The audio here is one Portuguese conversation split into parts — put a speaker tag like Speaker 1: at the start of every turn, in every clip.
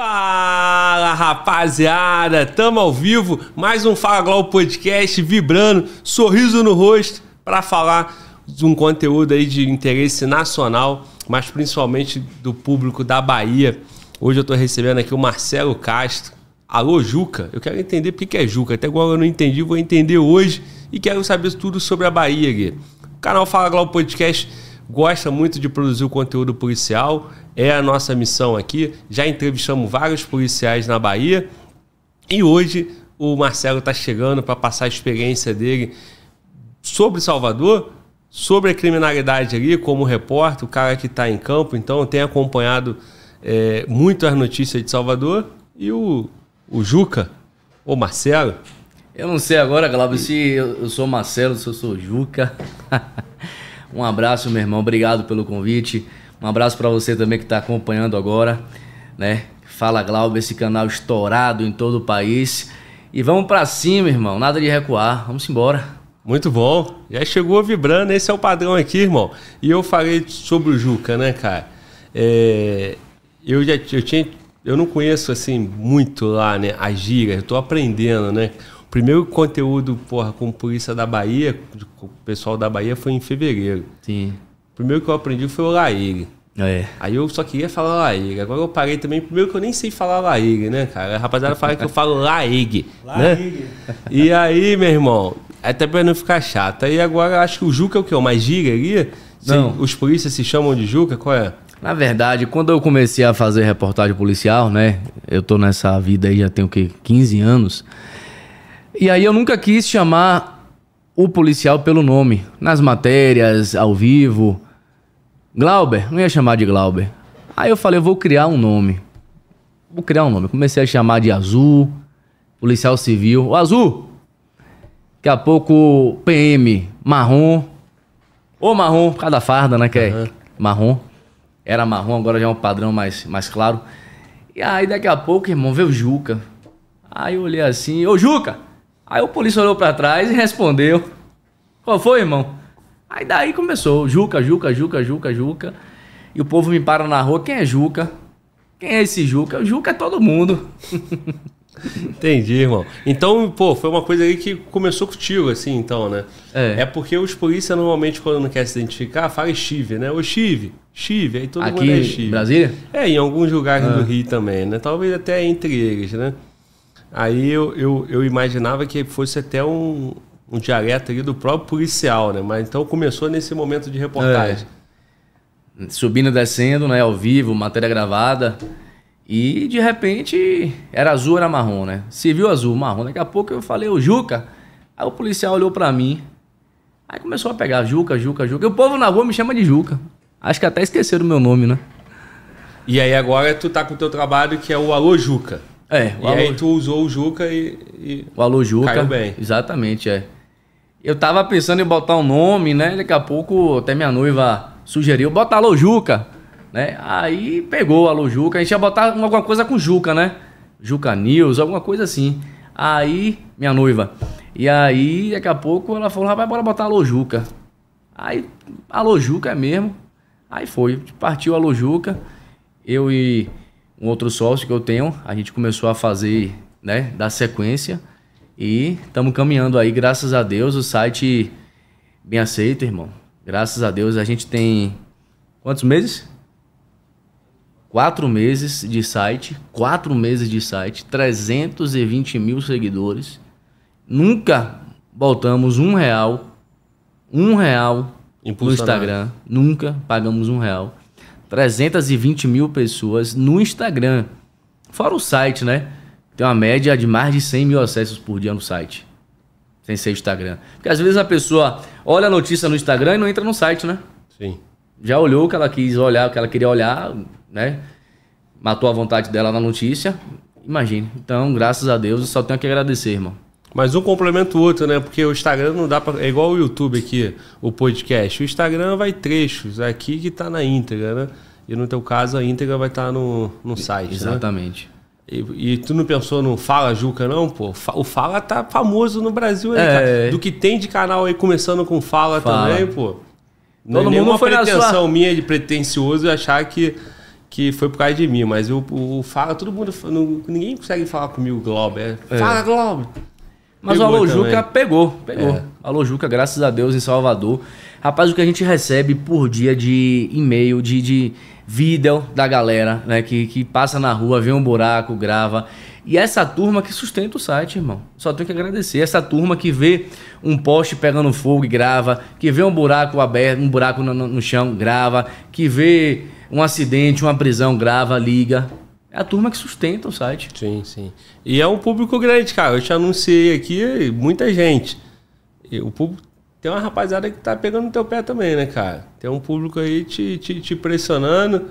Speaker 1: Fala rapaziada, tamo ao vivo, mais um Fala Glau Podcast vibrando, sorriso no rosto para falar de um conteúdo aí de interesse nacional, mas principalmente do público da Bahia. Hoje eu tô recebendo aqui o Marcelo Castro. Alô, Juca. Eu quero entender porque é Juca. Até agora eu não entendi, vou entender hoje e quero saber tudo sobre a Bahia, Gui. O canal Fala Glau Podcast gosta muito de produzir o conteúdo policial, é a nossa missão aqui. Já entrevistamos vários policiais na Bahia e hoje o Marcelo está chegando para passar a experiência dele sobre Salvador, sobre a criminalidade ali, como repórter, o cara que está em campo. Então, tem acompanhado é, muito as notícias de Salvador e o, o Juca, o Marcelo.
Speaker 2: Eu não sei agora, Glauber, se eu sou Marcelo, se eu sou Juca. Um abraço, meu irmão. Obrigado pelo convite. Um abraço para você também que está acompanhando agora, né? Fala Glauber, esse canal estourado em todo o país. E vamos para cima, irmão. Nada de recuar. Vamos embora.
Speaker 1: Muito bom. Já chegou vibrando. Esse é o padrão aqui, irmão. E eu falei sobre o Juca, né, cara? É... Eu já eu tinha eu não conheço assim muito lá, né, a gíria. Eu tô aprendendo, né? Primeiro conteúdo, porra, com polícia da Bahia, com o pessoal da Bahia, foi em fevereiro.
Speaker 2: Sim.
Speaker 1: O primeiro que eu aprendi foi o Laíre.
Speaker 2: É.
Speaker 1: Aí eu só queria falar Laíre. Agora eu parei também. Primeiro que eu nem sei falar Laíre, né, cara? A rapaziada fala que eu falo Laíre. né? E aí, meu irmão, até pra não ficar chato. Aí agora acho que o Juca é o quê? O mais giga ali?
Speaker 2: Não.
Speaker 1: Os polícias se chamam de Juca? Qual é?
Speaker 2: Na verdade, quando eu comecei a fazer reportagem policial, né? Eu tô nessa vida aí já tenho o quê? 15 anos. E aí eu nunca quis chamar o policial pelo nome. Nas matérias, ao vivo. Glauber, não ia chamar de Glauber. Aí eu falei, eu vou criar um nome. Vou criar um nome. Comecei a chamar de Azul, policial civil. O Azul! Daqui a pouco PM, marrom. Ou marrom, por causa da farda, né? Que é
Speaker 1: Uhum.
Speaker 2: marrom. Era marrom, agora já é um padrão mais, mais claro. E aí daqui a pouco, irmão, veio o Juca. Aí eu olhei assim, ô Juca! Aí o polícia olhou pra trás e respondeu. Qual foi, irmão? Aí daí começou, Juca, Juca, Juca, Juca, Juca. E o povo me para na rua, quem é Juca? Quem é esse Juca? O Juca é todo mundo.
Speaker 1: Entendi, irmão. Então, pô, foi uma coisa aí que começou contigo, assim, então, né?
Speaker 2: É.
Speaker 1: É porque os polícia normalmente, quando não quer se identificar, fala Chive, né? Ô Chive, Chive, aí todo mundo
Speaker 2: Aqui
Speaker 1: é
Speaker 2: em
Speaker 1: Chive.
Speaker 2: Brasília?
Speaker 1: É, em alguns lugares
Speaker 2: Ah.
Speaker 1: do Rio também, né? Talvez até entre eles, né? Aí eu, eu, eu imaginava que fosse até um, um dialeto ali do próprio policial, né? Mas então começou nesse momento de reportagem.
Speaker 2: Subindo e descendo, né? Ao vivo, matéria gravada. E de repente era azul, era marrom, né? Se viu azul, marrom. Daqui a pouco eu falei, ô Juca. Aí o policial olhou pra mim. Aí começou a pegar Juca, Juca, Juca. E o povo na rua me chama de Juca. Acho que até esqueceram o meu nome, né?
Speaker 1: E aí agora tu tá com o teu trabalho que é o Alô Juca.
Speaker 2: É,
Speaker 1: E aí tu usou o Juca e. e-
Speaker 2: O Alô Juca.
Speaker 1: Caiu bem.
Speaker 2: Exatamente, é. Eu tava pensando em botar um nome, né? Daqui a pouco até minha noiva sugeriu, bota Alô Juca, né? Aí pegou o Alô Juca, a gente ia botar alguma coisa com Juca, né? Juca News, alguma coisa assim. Aí, minha noiva. E aí, daqui a pouco ela falou, rapaz, bora botar Alô Juca. Aí, Alô Juca é mesmo. Aí foi, partiu Alô Juca. Eu e um outro sócio que eu tenho, a gente começou a fazer, né, dar sequência e estamos caminhando aí, graças a Deus, o site bem aceito, irmão. Graças a Deus a gente tem quantos meses? Quatro meses de site, quatro meses de site, 320 mil seguidores. Nunca botamos um real, um real no. Instagram. Nunca pagamos um real. 320 mil pessoas no Instagram. Fora o site, né? Tem uma média de mais de 100 mil acessos por dia no site. Sem ser Instagram. Porque às vezes a pessoa olha a notícia no Instagram e não entra no site, né?
Speaker 1: Sim.
Speaker 2: Já olhou o que ela quis olhar, o que ela queria olhar, né? Matou a vontade dela na notícia. Imagine. Então, graças a Deus, eu só tenho que agradecer, irmão.
Speaker 1: Mas um complementa o outro, né? Porque o Instagram não dá pra. É igual o YouTube aqui, o podcast. O Instagram vai trechos, aqui que tá na íntegra, né? E no teu caso, a íntegra vai estar no, no site, né?
Speaker 2: Exatamente.
Speaker 1: E, e tu não pensou no Fala Juca, não, pô? O Fala tá famoso no Brasil aí,
Speaker 2: É.
Speaker 1: cara. Do que tem de canal aí começando com Fala,
Speaker 2: Fala.
Speaker 1: também, pô. Não
Speaker 2: Todo
Speaker 1: é nenhuma
Speaker 2: mundo foi
Speaker 1: pretensão
Speaker 2: sua-
Speaker 1: minha de pretencioso achar que, que foi por causa de mim, mas o, o Fala, todo mundo. Não, ninguém consegue falar comigo, Globo. É, Fala, Globo.
Speaker 2: Mas
Speaker 1: Pegou
Speaker 2: o Alô
Speaker 1: também.
Speaker 2: Juca pegou, pegou.
Speaker 1: É.
Speaker 2: Alô Juca, graças a Deus, em Salvador. Rapaz, o que a gente recebe por dia de e-mail, de, de vídeo da galera, né? Que, que passa na rua, vê um buraco, grava. E essa turma que sustenta o site, irmão. Só tenho que agradecer. Essa turma que vê um poste pegando fogo e grava, que vê um buraco aberto, um buraco no- no chão, grava, que vê um acidente, uma prisão, grava, liga. É a turma que sustenta o site.
Speaker 1: Sim, sim. E é um público grande, cara. Eu te anunciei aqui, muita gente. E o público. Tem uma rapaziada que tá pegando no teu pé também, né, cara? Tem um público aí te, te, te pressionando.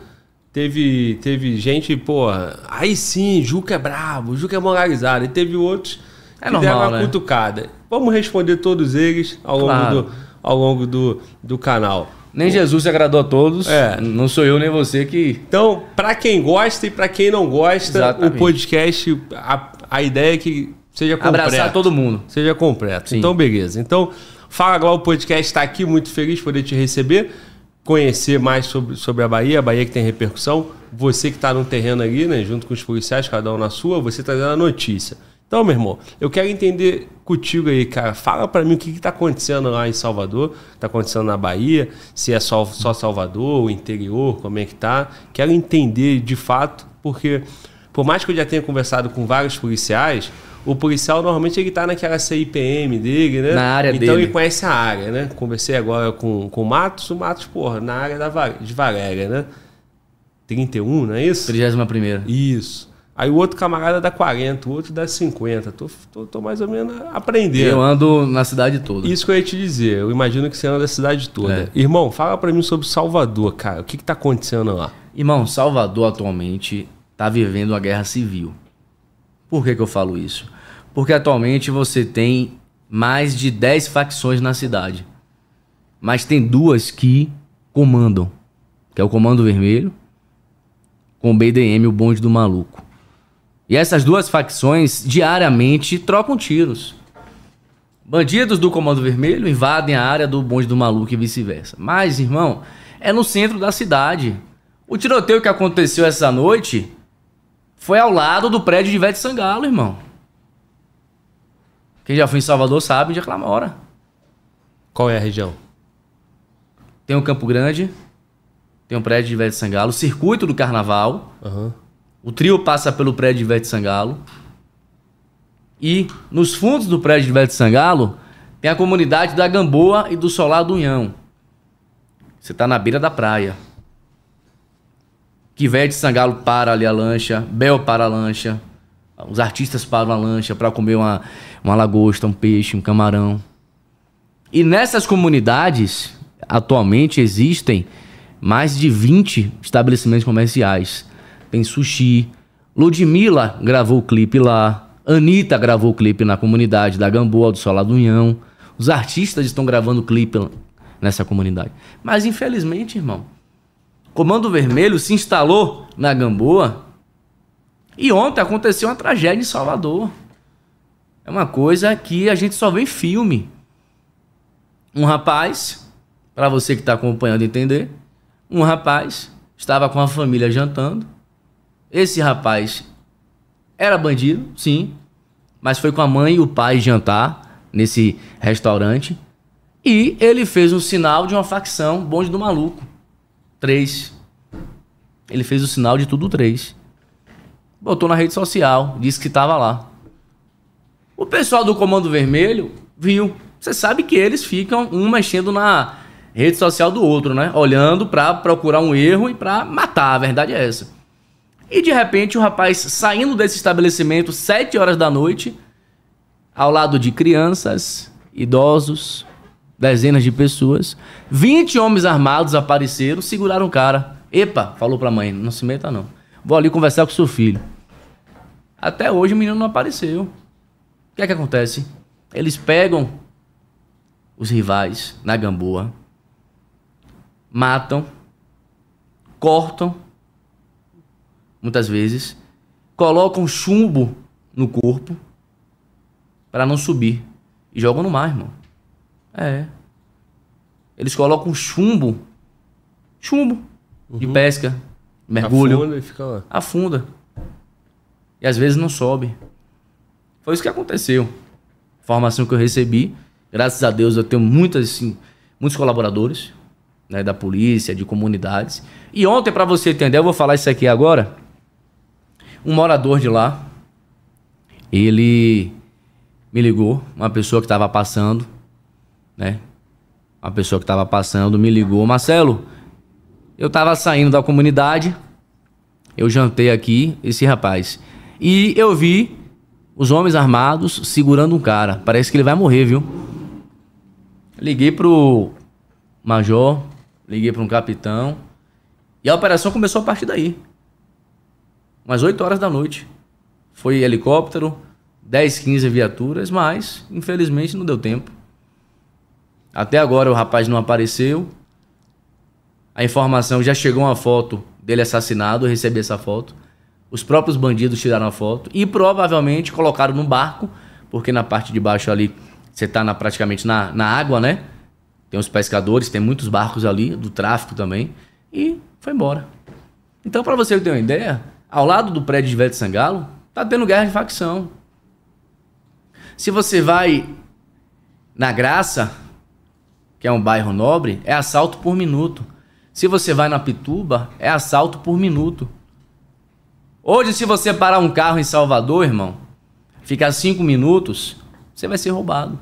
Speaker 1: Teve, teve gente, pô, aí sim, Juca é brabo, Juca é moralizado. E teve outros
Speaker 2: É
Speaker 1: que
Speaker 2: normal,
Speaker 1: deram uma
Speaker 2: né?
Speaker 1: cutucada. Vamos responder todos eles ao longo,
Speaker 2: Claro.
Speaker 1: do, ao longo do, do canal.
Speaker 2: Nem Jesus se agradou a todos.
Speaker 1: É.
Speaker 2: Não sou eu nem você que.
Speaker 1: Então, pra quem gosta e pra quem não gosta,
Speaker 2: Exatamente.
Speaker 1: o podcast, a, a ideia é que seja completo.
Speaker 2: Abraçar todo mundo.
Speaker 1: Seja completo.
Speaker 2: Sim.
Speaker 1: Então, beleza. Então, Fala Glau Podcast está aqui, muito feliz de poder te receber, conhecer mais sobre, sobre a Bahia, a Bahia que tem repercussão. Você que está no terreno ali, né, junto com os policiais, cada um na sua, você trazendo a notícia. Então, meu irmão, eu quero entender contigo aí, cara. Fala para mim o que está acontecendo lá em Salvador, está acontecendo na Bahia, se é só, só Salvador, o interior, como é que tá. Quero entender de fato, porque por mais que eu já tenha conversado com vários policiais, o policial normalmente ele tá naquela CIPM dele, né?
Speaker 2: Na área
Speaker 1: então
Speaker 2: dele.
Speaker 1: ele conhece a área, né? Conversei agora com, com o Matos, o Matos, porra, na área da, de Valéria, né? 31, não é isso?
Speaker 2: 31
Speaker 1: Isso. Aí o outro camarada dá 40, o outro dá 50. Tô, tô, tô mais ou menos aprendendo.
Speaker 2: Eu ando na cidade toda.
Speaker 1: Isso que eu ia te dizer. Eu imagino que você anda da cidade toda.
Speaker 2: É.
Speaker 1: Irmão, fala pra mim sobre Salvador, cara. O que que tá acontecendo lá?
Speaker 2: Irmão, Salvador atualmente está vivendo uma guerra civil. Por que, que eu falo isso? Porque atualmente você tem mais de 10 facções na cidade. Mas tem duas que comandam. Que é o Comando Vermelho com o BDM, o bonde do maluco. E essas duas facções diariamente trocam tiros. Bandidos do Comando Vermelho invadem a área do bonde do maluco e vice-versa. Mas, irmão, é no centro da cidade. O tiroteio que aconteceu essa noite foi ao lado do prédio de Ivete Sangalo, irmão. Quem já foi em Salvador sabe onde é que mora.
Speaker 1: Qual é a região?
Speaker 2: Tem o Campo Grande, tem o prédio de Ivete Sangalo, o circuito do carnaval.
Speaker 1: Aham.
Speaker 2: O trio passa pelo prédio de Ivete Sangalo. E nos fundos do prédio de Ivete Sangalo tem a comunidade da Gamboa e do Solar do Unhão. Você tá na beira da praia. Que Ivete Sangalo para ali a lancha, Bel para a lancha. Os artistas param a lancha para comer uma, uma lagosta, um peixe, um camarão. E nessas comunidades, atualmente existem mais de 20 estabelecimentos comerciais. Tem sushi. Ludmilla gravou o clipe lá. Anitta gravou o clipe na comunidade da Gamboa, do Solar do Unhão. Os artistas estão gravando clipe nessa comunidade. Mas infelizmente, irmão, Comando Vermelho se instalou na Gamboa e ontem aconteceu uma tragédia em Salvador. É uma coisa que a gente só vê em filme. Um rapaz, para você que está acompanhando entender, um rapaz estava com a família jantando. Esse rapaz era bandido, sim, mas foi com a mãe e o pai jantar nesse restaurante. E ele fez um sinal de uma facção, bonde do maluco. Três. Ele fez o sinal de tudo três. Botou na rede social, disse que estava lá. O pessoal do Comando Vermelho viu. Você sabe que eles ficam um mexendo na rede social do outro, né? Olhando pra procurar um erro e pra matar, a verdade é essa. E de repente o rapaz saindo desse estabelecimento sete horas da noite, ao lado de crianças, idosos, dezenas de pessoas, 20 homens armados apareceram, seguraram o cara. Epa, falou pra mãe, não se meta não. Vou ali conversar com seu filho. Até hoje o menino não apareceu. O que é que acontece? Eles pegam os rivais na gamboa, matam, cortam, muitas vezes, colocam chumbo no corpo para não subir e jogam no mar, irmão. É. Eles colocam chumbo, chumbo de pesca mergulho,
Speaker 1: Afunda e fica lá.
Speaker 2: afunda. E às vezes não sobe. Foi isso que aconteceu. Formação que eu recebi. Graças a Deus eu tenho muitas, assim, muitos colaboradores né, da polícia, de comunidades. E ontem, para você entender, eu vou falar isso aqui agora. Um morador de lá, ele me ligou, uma pessoa que estava passando, né? Uma pessoa que estava passando me ligou, Marcelo, eu estava saindo da comunidade, eu jantei aqui, esse rapaz, e eu vi os homens armados segurando um cara. Parece que ele vai morrer, viu? Liguei pro major, liguei para um capitão, e a operação começou a partir daí. Umas 8 horas da noite. Foi helicóptero, 10, 15 viaturas, mas infelizmente não deu tempo. Até agora o rapaz não apareceu. A informação já chegou uma foto dele assassinado, eu recebi essa foto. Os próprios bandidos tiraram a foto e provavelmente colocaram no barco, porque na parte de baixo ali você está na, praticamente na, na água, né? Tem os pescadores, tem muitos barcos ali, do tráfico também. E foi embora. Então, para você ter uma ideia, ao lado do prédio de de Sangalo, tá tendo guerra de facção. Se você vai na Graça, que é um bairro nobre, é assalto por minuto. Se você vai na Pituba, é assalto por minuto. Hoje, se você parar um carro em Salvador, irmão, ficar cinco minutos, você vai ser roubado.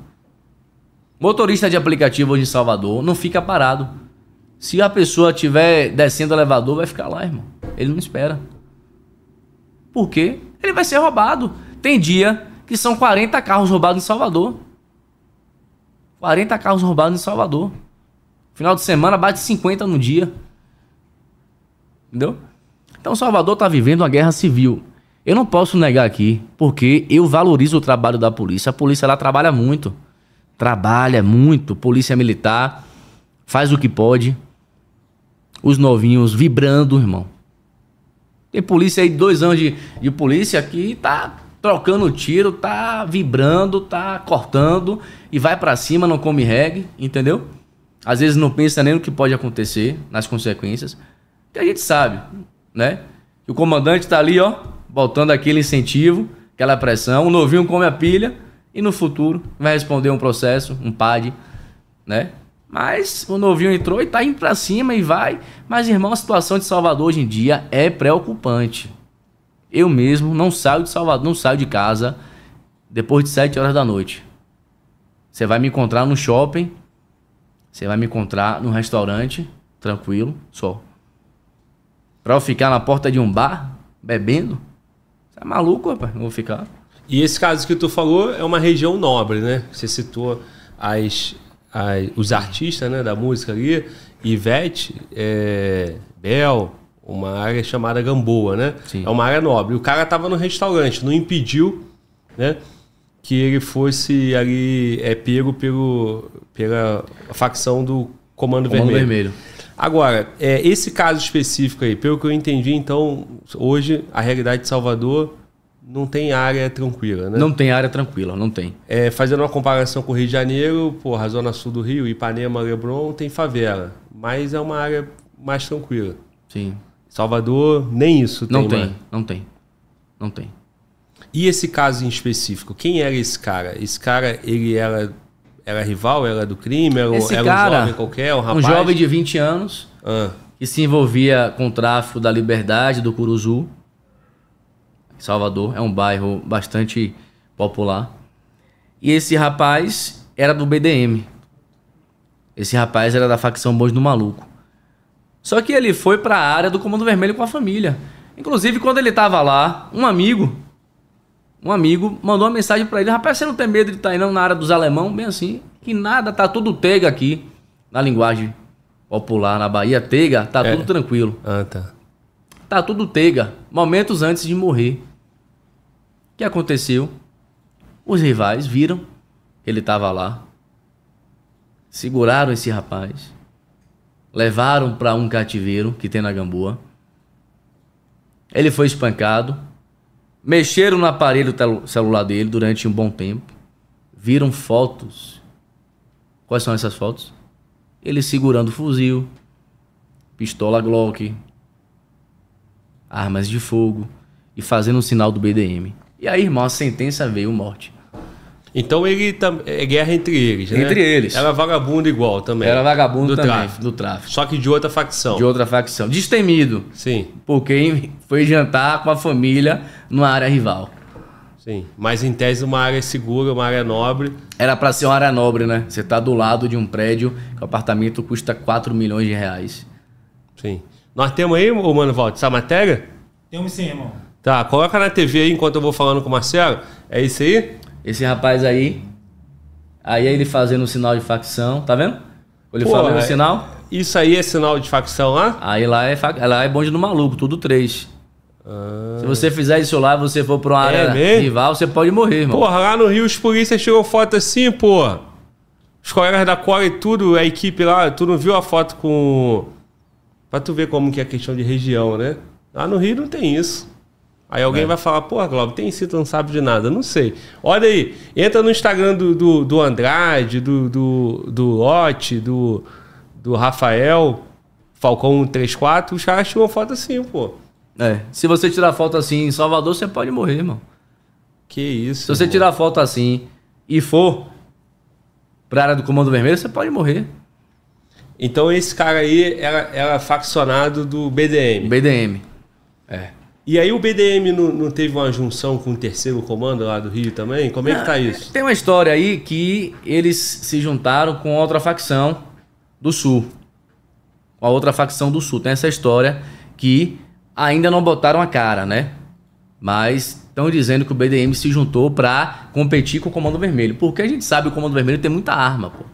Speaker 2: Motorista de aplicativo hoje em Salvador não fica parado. Se a pessoa estiver descendo o elevador, vai ficar lá, irmão. Ele não espera. Por quê? Ele vai ser roubado. Tem dia que são 40 carros roubados em Salvador. 40 carros roubados em Salvador. Final de semana bate 50 no dia. Entendeu? Então Salvador está vivendo uma guerra civil. Eu não posso negar aqui, porque eu valorizo o trabalho da polícia. A polícia lá trabalha muito. Trabalha muito. Polícia militar faz o que pode. Os novinhos vibrando, irmão. Tem polícia aí, dois anos de, de polícia que tá trocando tiro, tá vibrando, tá cortando e vai para cima, não come reggae, entendeu? Às vezes não pensa nem no que pode acontecer, nas consequências. Que a gente sabe, né? Que o comandante tá ali, ó, botando aquele incentivo, aquela pressão, o novinho come a pilha e no futuro vai responder um processo, um PAD, né? Mas o novinho entrou e tá indo pra cima e vai. Mas, irmão, a situação de Salvador hoje em dia é preocupante. Eu mesmo não saio de Salvador, não saio de casa depois de 7 horas da noite. Você vai me encontrar no shopping, você vai me encontrar no restaurante, tranquilo, só. Pra eu ficar na porta de um bar, bebendo? Você é maluco, rapaz? Não vou ficar.
Speaker 1: E esse caso que tu falou é uma região nobre, né? Você citou as, as, os artistas né, da música ali, Ivete, é, Bel, uma área chamada Gamboa, né?
Speaker 2: Sim.
Speaker 1: É uma área nobre. O cara tava no restaurante, não impediu, né? Que ele fosse ali é, pego pelo, pela facção do Comando,
Speaker 2: Comando
Speaker 1: Vermelho.
Speaker 2: vermelho.
Speaker 1: Agora, é, esse caso específico aí, pelo que eu entendi, então, hoje, a realidade de Salvador não tem área tranquila, né?
Speaker 2: Não tem área tranquila, não tem.
Speaker 1: É, fazendo uma comparação com o Rio de Janeiro, porra, a zona sul do Rio, Ipanema, Leblon, tem favela. Mas é uma área mais tranquila.
Speaker 2: Sim.
Speaker 1: Salvador, nem isso tem
Speaker 2: Não tem,
Speaker 1: mais.
Speaker 2: não tem. Não tem.
Speaker 1: E esse caso em específico, quem era esse cara? Esse cara, ele era, era rival, era do crime, era, um-
Speaker 2: Esse
Speaker 1: era
Speaker 2: cara,
Speaker 1: um jovem qualquer, um rapaz?
Speaker 2: Um jovem de 20 anos
Speaker 1: Ah,
Speaker 2: que se envolvia com o tráfico da liberdade do Curuzu. Salvador é um bairro bastante popular. E esse rapaz era do BDM. Esse rapaz era da facção Bons do Maluco. Só que ele foi para a área do Comando Vermelho com a família. Inclusive, quando ele tava lá, um amigo, um amigo mandou uma mensagem para ele: Rapaz, você não tem medo de estar indo na área dos alemão? Bem assim, que nada, tá tudo tega aqui. Na linguagem popular na Bahia, tega, tá
Speaker 1: É.
Speaker 2: tudo tranquilo.
Speaker 1: ah, tá.
Speaker 2: Tá tudo tega, momentos antes de morrer. O que aconteceu? Os rivais viram ele estava lá, seguraram esse rapaz, levaram para um cativeiro que tem na Gamboa. Ele foi espancado, mexeram no aparelho celular dele durante um bom tempo, viram fotos. Quais são essas fotos? Ele segurando fuzil, pistola Glock, armas de fogo e fazendo o sinal do BDM. E aí, irmão, a sentença veio morte.
Speaker 1: Então ele tam- é guerra entre eles, né?
Speaker 2: Entre eles.
Speaker 1: Era vagabundo igual também.
Speaker 2: Era vagabundo
Speaker 1: do
Speaker 2: também,
Speaker 1: tráfico.
Speaker 2: do tráfico.
Speaker 1: Só que de outra facção.
Speaker 2: De outra facção. Destemido,
Speaker 1: Sim,
Speaker 2: por quem foi jantar com a família numa área rival.
Speaker 1: sim. Mas em tese uma área segura, uma área nobre.
Speaker 2: Era pra ser uma área nobre, né? Você tá do lado de um prédio que o apartamento custa 4 milhões de reais.
Speaker 1: Sim. Nós temos aí, ô Mano Valdo, essa matéria?
Speaker 3: Temos sim, irmão.
Speaker 1: Tá, coloca na TV aí enquanto eu vou falando com o Marcelo. É isso aí?
Speaker 2: Esse rapaz aí, aí ele fazendo o sinal de facção, tá vendo? Ele
Speaker 1: Pô,
Speaker 2: fazendo o
Speaker 1: é-
Speaker 2: sinal,
Speaker 1: Isso aí é sinal de facção lá?
Speaker 2: aí lá é, fa- lá é bonde do maluco, tudo três.
Speaker 1: Ah.
Speaker 2: Se você fizer isso lá e você for pra uma
Speaker 1: É
Speaker 2: área
Speaker 1: mesmo?
Speaker 2: rival, você pode morrer, irmão.
Speaker 1: Porra, lá no Rio os polícias tirou foto assim, pô. Os colegas da Cora e tudo, a equipe lá, tu não viu a foto com. Pra tu ver como que é a questão de região, né? Lá no Rio não tem isso. Aí alguém
Speaker 2: É.
Speaker 1: vai falar, porra, Glauber, tem isso, tu não sabe de nada. Não sei. Olha aí, entra no Instagram do, do, do Andrade, do, do, do Lote, do, do Rafael, Falcão 134, os caras tiram foto assim, pô.
Speaker 2: É, se você tirar foto assim em Salvador, você pode morrer, irmão.
Speaker 1: Que isso.
Speaker 2: Se você
Speaker 1: irmão.
Speaker 2: tirar foto assim e for pra área do Comando Vermelho, você pode morrer.
Speaker 1: Então esse cara aí era, era faccionado do BDM.
Speaker 2: BDM. É.
Speaker 1: E aí o BDM não, não teve uma junção com o terceiro comando lá do Rio também? Como é que tá isso?
Speaker 2: Tem uma história aí que eles se juntaram com outra facção do Sul. Com a outra facção do Sul. Tem essa história que ainda não botaram a cara, né? Mas estão dizendo que o BDM se juntou pra competir com o Comando Vermelho. Porque a gente sabe que o Comando Vermelho tem muita arma, pô.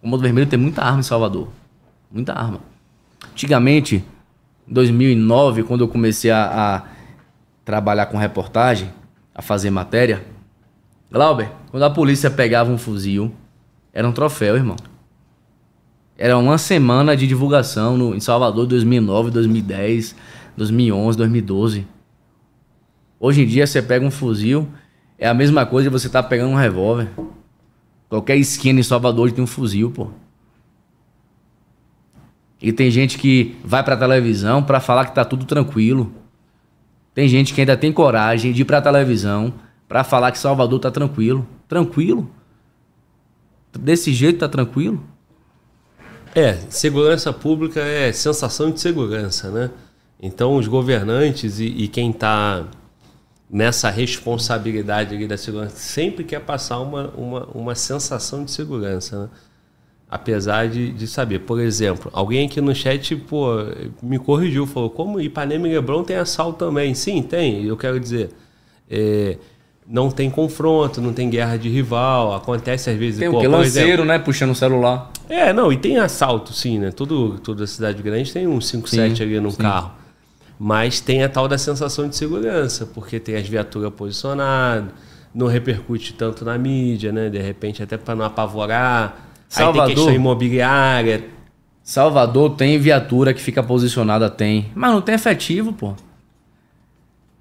Speaker 2: O Comando Vermelho tem muita arma em Salvador. Muita arma. Antigamente, em 2009, quando eu comecei a, a trabalhar com reportagem, a fazer matéria, Glauber, quando a polícia pegava um fuzil, era um troféu, irmão. Era uma semana de divulgação no, em Salvador, 2009, 2010, 2011, 2012. Hoje em dia, você pega um fuzil, é a mesma coisa de você estar pegando um revólver. Qualquer esquina em Salvador tem um fuzil, pô. E tem gente que vai pra televisão pra falar que tá tudo tranquilo. Tem gente que ainda tem coragem de ir pra televisão pra falar que Salvador tá tranquilo. Tranquilo? Desse jeito tá tranquilo?
Speaker 1: É, segurança pública é sensação de segurança, né? Então os governantes e, e quem está nessa responsabilidade ali da segurança sempre quer passar uma, uma, uma sensação de segurança, né? Apesar de, de saber. Por exemplo, alguém aqui no chat, pô, me corrigiu, falou, como Ipanema e Leblon tem assalto também? Sim, tem, eu quero dizer. é, não tem confronto, não tem guerra de rival, acontece às vezes...
Speaker 2: Tem o Lanceiro, né? Puxando o celular.
Speaker 1: é, não, e tem assalto, sim, né? Todo, toda cidade grande tem um 5,
Speaker 2: Sim,
Speaker 1: 7 ali num
Speaker 2: sim.
Speaker 1: carro. Mas tem a tal da sensação de segurança, porque tem as viaturas posicionadas, não repercute tanto na mídia, né? De repente, até para não apavorar. Aí
Speaker 2: Salvador.
Speaker 1: tem questão imobiliária.
Speaker 2: Salvador tem viatura que fica posicionada, tem. Mas não tem efetivo, pô.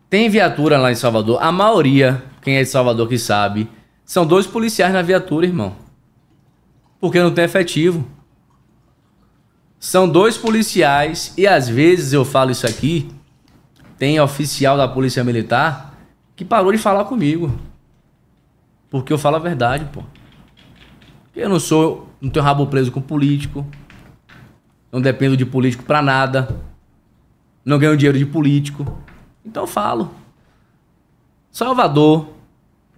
Speaker 2: Tem viatura lá em Salvador. A maioria, quem é de Salvador que sabe, são dois policiais na viatura, irmão. Porque não tem efetivo. São dois policiais e às vezes eu falo isso aqui, tem oficial da Polícia Militar que parou de falar comigo. Porque eu falo a verdade, pô. Eu não sou, não tenho rabo preso com político. Não dependo de político pra nada. Não ganho dinheiro de político. Então eu falo. Salvador,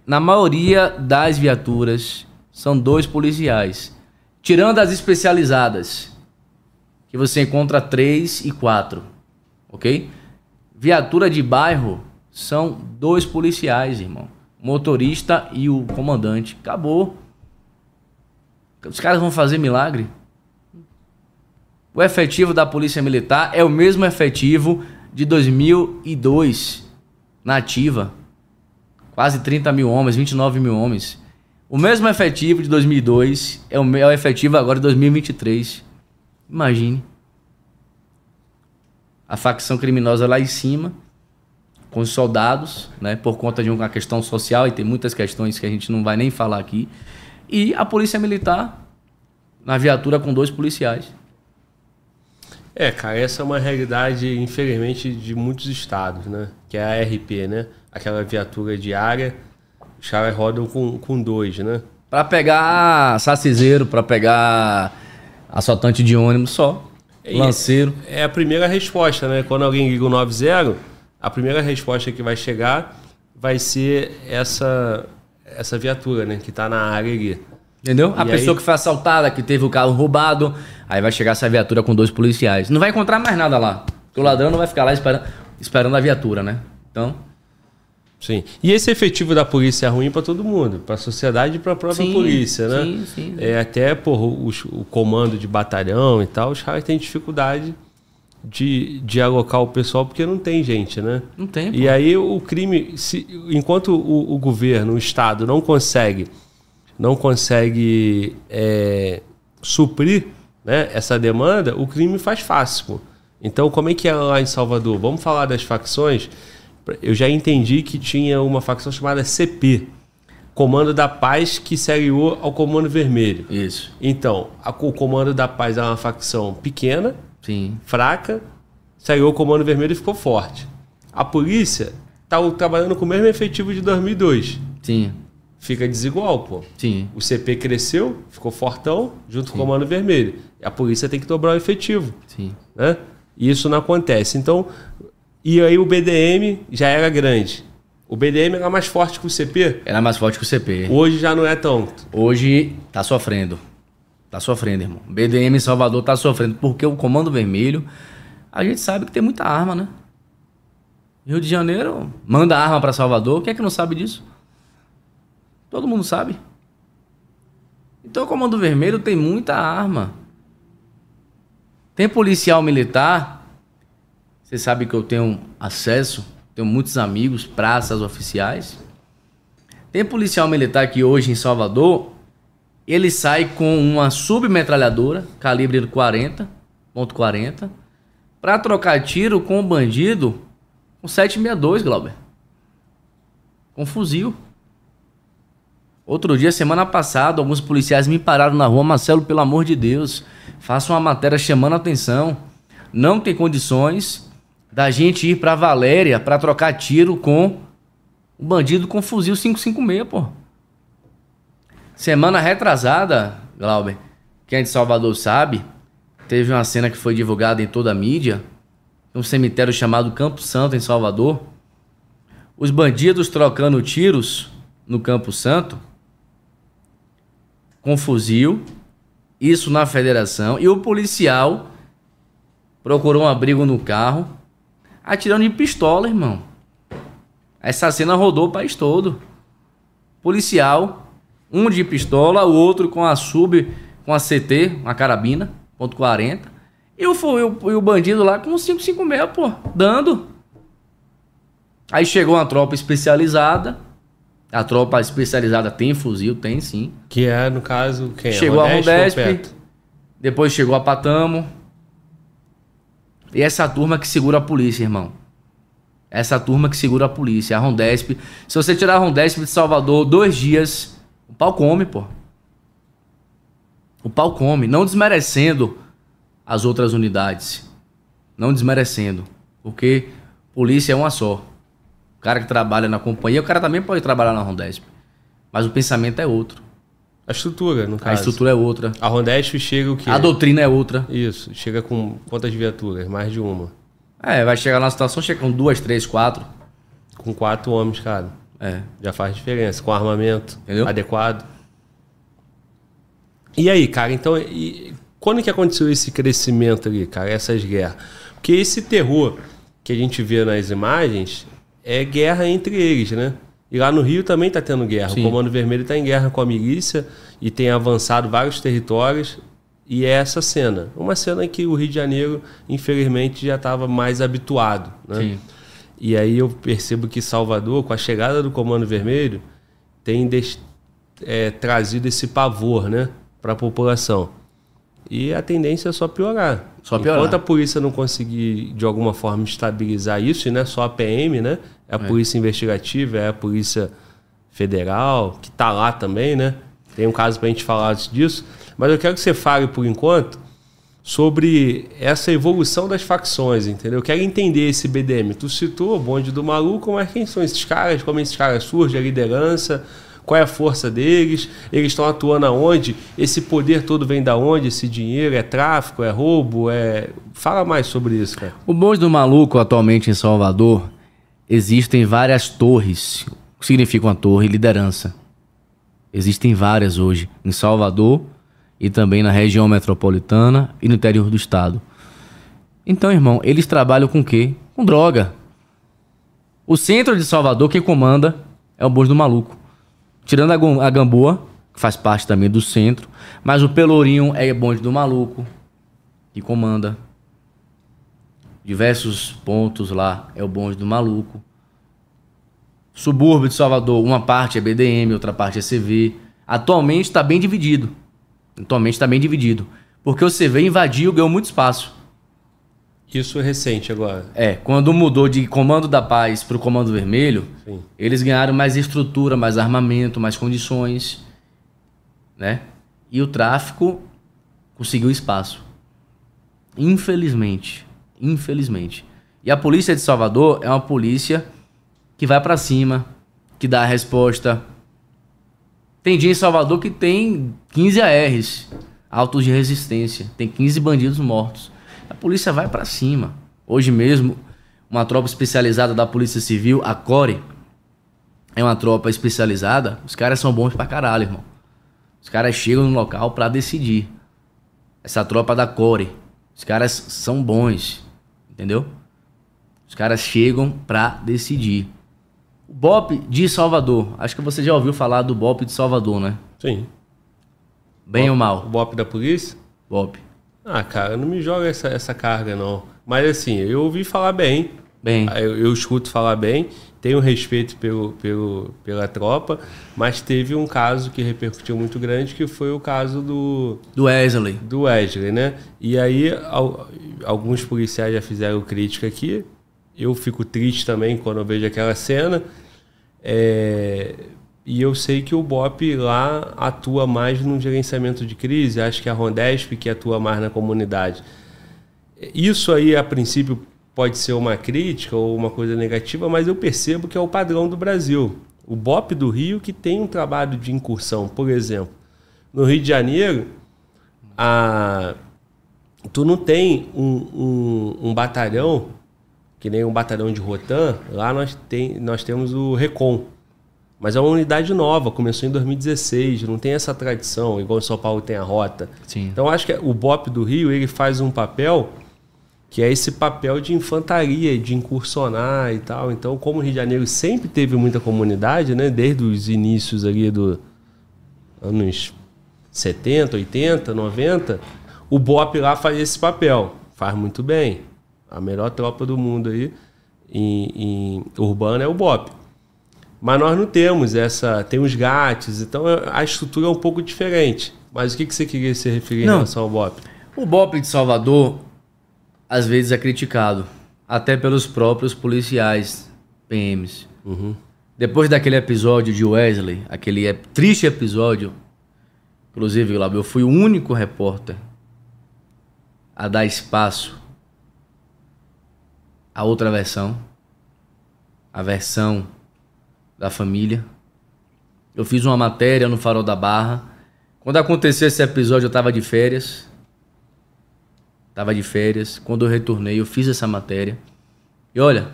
Speaker 2: na maioria das viaturas, são dois policiais. Tirando as especializadas, que você encontra três e quatro. Ok? Viatura de bairro são dois policiais, irmão. O motorista e o comandante. Acabou. Os caras vão fazer milagre? O efetivo da Polícia Militar é o mesmo efetivo de 2002, na ativa. Quase 30 mil homens, 29 mil homens. O mesmo efetivo de 2002 é é o efetivo agora de 2023. Imagine. A facção criminosa lá em cima, com os soldados, né, por conta de uma questão social, e tem muitas questões que a gente não vai nem falar aqui. E a polícia militar na viatura com dois policiais.
Speaker 1: É, cara, essa é uma realidade, infelizmente, de muitos estados, né? Que é a RP, né? Aquela viatura diária, os caras rodam com, com dois, né?
Speaker 2: Pra pegar saciseiro, pra pegar assaltante de ônibus só.
Speaker 1: E
Speaker 2: Lanceiro.
Speaker 1: É a primeira resposta, né? Quando alguém liga o 90, a primeira resposta que vai chegar vai ser essa, essa viatura, né? Que tá na área ali.
Speaker 2: Entendeu? A
Speaker 1: E
Speaker 2: pessoa
Speaker 1: aí-
Speaker 2: que foi assaltada, que teve o carro roubado, aí vai chegar essa viatura com dois policiais. Não vai encontrar mais nada lá. O ladrão não vai ficar lá esperando, esperando a viatura, né? Então,
Speaker 1: Sim. E esse efetivo da polícia é ruim para todo mundo, para a sociedade e para a própria
Speaker 2: Sim,
Speaker 1: polícia, né?
Speaker 2: sim, sim.
Speaker 1: É até por os- o comando de batalhão e tal, os caras têm dificuldade de, de alocar o pessoal porque não tem gente, né?
Speaker 2: não tem.
Speaker 1: E aí o crime, se, enquanto o, o governo, o Estado não consegue, não consegue é, suprir né, essa demanda, o crime faz fácil. pô. Então, como é que é lá em Salvador? Vamos falar das facções. Eu já entendi que tinha uma facção chamada CP, Comando da Paz, que se aliou ao Comando Vermelho.
Speaker 2: Isso.
Speaker 1: Então, a- o Comando da Paz é uma facção pequena,
Speaker 2: Sim.
Speaker 1: fraca, saiu o Comando Vermelho e ficou forte. A polícia está trabalhando com o mesmo efetivo de 2002.
Speaker 2: Sim.
Speaker 1: Fica desigual, pô.
Speaker 2: Sim.
Speaker 1: O CP cresceu, ficou fortão, junto com o Comando Vermelho. A polícia tem que dobrar o efetivo,
Speaker 2: Sim.
Speaker 1: né? E isso não acontece. Então, e aí o BDM já era grande. O BDM era mais forte que o CP,
Speaker 2: Era mais forte que o CP.
Speaker 1: hoje já não é tanto.
Speaker 2: Hoje tá sofrendo. Tá sofrendo, irmão. BDM em Salvador tá sofrendo porque o Comando Vermelho, a gente sabe que tem muita arma, né? Rio de Janeiro manda arma pra Salvador. Quem é que não sabe disso? Todo mundo sabe. Então o Comando Vermelho tem muita arma. Tem policial militar. Você sabe que eu tenho acesso, tenho muitos amigos, praças oficiais. Tem policial militar que hoje em Salvador, ele sai com uma submetralhadora, calibre 40, ponto .40, para trocar tiro com o bandido com 762, Glauber. Com fuzil. Outro dia, semana passada, alguns policiais me pararam na rua, Marcelo, pelo amor de Deus, faça uma matéria chamando a atenção. Não tem condições da gente ir para Valéria para trocar tiro com o bandido com fuzil 556, pô. Semana retrasada, Glauber, quem é de Salvador sabe, teve uma cena que foi divulgada em toda a mídia, um cemitério chamado Campo Santo, em Salvador. Os bandidos trocando tiros no Campo Santo com fuzil, isso na federação, e o policial procurou um abrigo no carro, atirando de pistola, irmão. Essa cena rodou o país todo. Policial, um de pistola, o outro com a sub, com a CT, uma carabina, ponto .40. E o, e o, e o bandido lá com um 556, pô, dando. Aí chegou uma tropa especializada. A tropa especializada tem fuzil, tem sim.
Speaker 1: Que é, no caso, quem?
Speaker 2: Chegou a
Speaker 1: Rondesp
Speaker 2: depois chegou a Patamo. E essa turma que segura a polícia, irmão. Essa turma que segura a polícia, a Rondesp. Se você tirar a Rondesp de Salvador dois dias, o pau come, pô. O pau come. Não desmerecendo as outras unidades. Não desmerecendo. Porque polícia é uma só. O cara que trabalha na companhia, o cara também pode trabalhar na Rondesp. Mas o pensamento é outro.
Speaker 1: A estrutura, no caso.
Speaker 2: A estrutura é outra.
Speaker 1: A Rondesp chega o quê?
Speaker 2: A doutrina é outra.
Speaker 1: Isso, chega com quantas viaturas? Mais de uma.
Speaker 2: É, vai chegar na situação, chega com duas, três, quatro.
Speaker 1: Com quatro homens, cara.
Speaker 2: É.
Speaker 1: Já faz diferença. Com armamento
Speaker 2: Entendeu?
Speaker 1: adequado. E aí, cara, então, e quando que aconteceu esse crescimento ali, cara, essas guerras? Porque esse terror que a gente vê nas imagens é guerra entre eles, né? E lá no Rio também tá tendo guerra.
Speaker 2: Sim.
Speaker 1: O Comando Vermelho tá em guerra com a milícia e tem avançado vários territórios. E é essa cena. Uma cena que o Rio de Janeiro, infelizmente, já estava mais habituado. Né?
Speaker 2: Sim.
Speaker 1: E aí eu percebo que Salvador, com a chegada do Comando Vermelho, tem des- é, trazido esse pavor né, para a população. E a tendência é só piorar.
Speaker 2: Só piorar.
Speaker 1: Enquanto a polícia não conseguir, de alguma forma, estabilizar isso, e não é só a PM, né? É a polícia investigativa, é a polícia federal, que está lá também, né? Tem um caso para a gente falar disso. Mas eu quero que você fale, por enquanto, sobre essa evolução das facções, entendeu? Eu quero entender esse BDM. Tu citou o bonde do maluco, mas quem são esses caras? Como esses caras surgem, a liderança? Qual é a força deles? Eles estão atuando aonde? Esse poder todo vem da onde? Esse dinheiro é tráfico, é roubo, é Fala mais sobre isso, cara.
Speaker 2: O bonde do maluco atualmente em Salvador existem várias torres. O que significa uma torre? Liderança. Existem várias hoje em Salvador e também na região metropolitana e no interior do estado. Então, irmão, eles trabalham com o quê? Com droga. O centro de Salvador, quem comanda é o Bonde do Maluco. Tirando a Gamboa, que faz parte também do centro, mas o Pelourinho é Bonde do Maluco, que comanda. Diversos pontos lá é o Bonde do Maluco. Subúrbio de Salvador, uma parte é BDM, outra parte é CV. Atualmente está bem dividido. Atualmente está bem dividido. Porque o CV invadiu, ganhou muito espaço.
Speaker 1: Isso é recente agora.
Speaker 2: É, quando mudou de Comando da Paz para o Comando Vermelho, Sim. eles ganharam mais estrutura, mais armamento, mais condições, né? E o tráfico conseguiu espaço. Infelizmente, infelizmente. E a polícia de Salvador é uma polícia que vai para cima, que dá a resposta, tem dia em Salvador que tem 15 ARs, autos de resistência, tem 15 bandidos mortos. A polícia vai para cima. Hoje mesmo, uma tropa especializada da Polícia Civil, a CORE, é uma tropa especializada. Os caras são bons pra caralho, irmão. Os caras chegam no local para decidir. Essa tropa da CORE, os caras são bons, entendeu? Os caras chegam pra decidir. O BOP de Salvador. Acho que você já ouviu falar do BOP de Salvador, né?
Speaker 1: Sim.
Speaker 2: Bem ou mal?
Speaker 1: O BOP da polícia?
Speaker 2: BOP.
Speaker 1: Ah, cara, não me joga essa, essa carga, não. Mas assim, eu ouvi falar bem.
Speaker 2: Bem.
Speaker 1: Eu, eu escuto falar bem, tenho respeito pelo, pelo, pela tropa, mas teve um caso que repercutiu muito grande, que foi o caso do...
Speaker 2: Do Wesley.
Speaker 1: Do Wesley, né? E aí, al, alguns policiais já fizeram crítica aqui, eu fico triste também quando eu vejo aquela cena, é, e eu sei que o BOP lá atua mais no gerenciamento de crise, acho que a Rondesp que atua mais na comunidade. Isso aí, a princípio, pode ser uma crítica ou uma coisa negativa, mas eu percebo que é o padrão do Brasil. O BOP do Rio que tem um trabalho de incursão, por exemplo. No Rio de Janeiro, a... tu não tem um, um, um batalhão que nem um batalhão de Rotan, lá nós, tem, nós temos o Recon. Mas é uma unidade nova, começou em 2016, não tem essa tradição, igual em São Paulo tem a rota.
Speaker 2: Sim.
Speaker 1: Então acho que o BOP do Rio ele faz um papel que é esse papel de infantaria, de incursionar e tal. Então, como o Rio de Janeiro sempre teve muita comunidade, né, desde os inícios ali do anos 70, 80, 90, o BOP lá faz esse papel, faz muito bem a melhor tropa do mundo aí em, em urbana é o BOP. Mas nós não temos essa. Tem os GATs, então a estrutura é um pouco diferente. Mas o que, que você queria se referir não. em relação ao BOP?
Speaker 2: O BOP de Salvador, às vezes, é criticado. Até pelos próprios policiais PMs.
Speaker 1: Uhum.
Speaker 2: Depois daquele episódio de Wesley, aquele triste episódio, inclusive, eu fui o único repórter a dar espaço a outra versão, a versão da família. Eu fiz uma matéria no Farol da Barra. Quando aconteceu esse episódio, eu estava de férias. Tava de férias. Quando eu retornei, eu fiz essa matéria. E olha,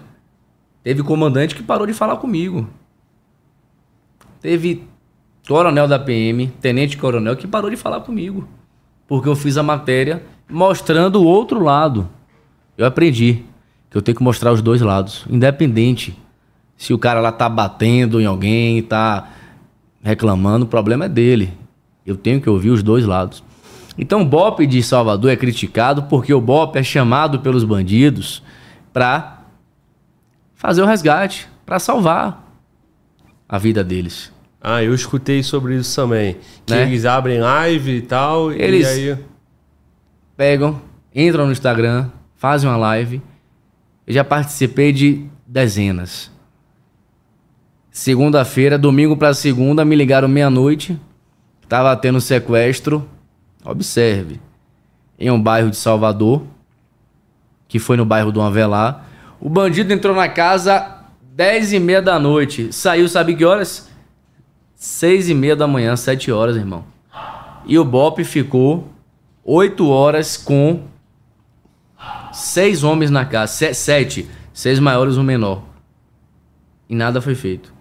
Speaker 2: teve comandante que parou de falar comigo. Teve coronel da PM, tenente coronel, que parou de falar comigo. Porque eu fiz a matéria mostrando o outro lado. Eu aprendi que eu tenho que mostrar os dois lados, independente se o cara lá tá batendo em alguém, tá reclamando, o problema é dele. Eu tenho que ouvir os dois lados. Então o BOP de Salvador é criticado porque o BOP é chamado pelos bandidos para fazer o resgate, para salvar a vida deles.
Speaker 1: Ah, eu escutei sobre isso também. Que né? eles abrem live e tal,
Speaker 2: eles
Speaker 1: e aí...
Speaker 2: pegam, entram no Instagram, fazem uma live eu já participei de dezenas. Segunda-feira, domingo para segunda, me ligaram meia-noite. Tava tendo sequestro. Observe. em um bairro de Salvador, que foi no bairro do Avelar. O bandido entrou na casa 10 e meia da noite. Saiu, sabe que horas? 6 e meia da manhã, 7 horas, irmão. E o Bop ficou 8 horas com seis homens na casa. Sete. Seis maiores um menor. E nada foi feito.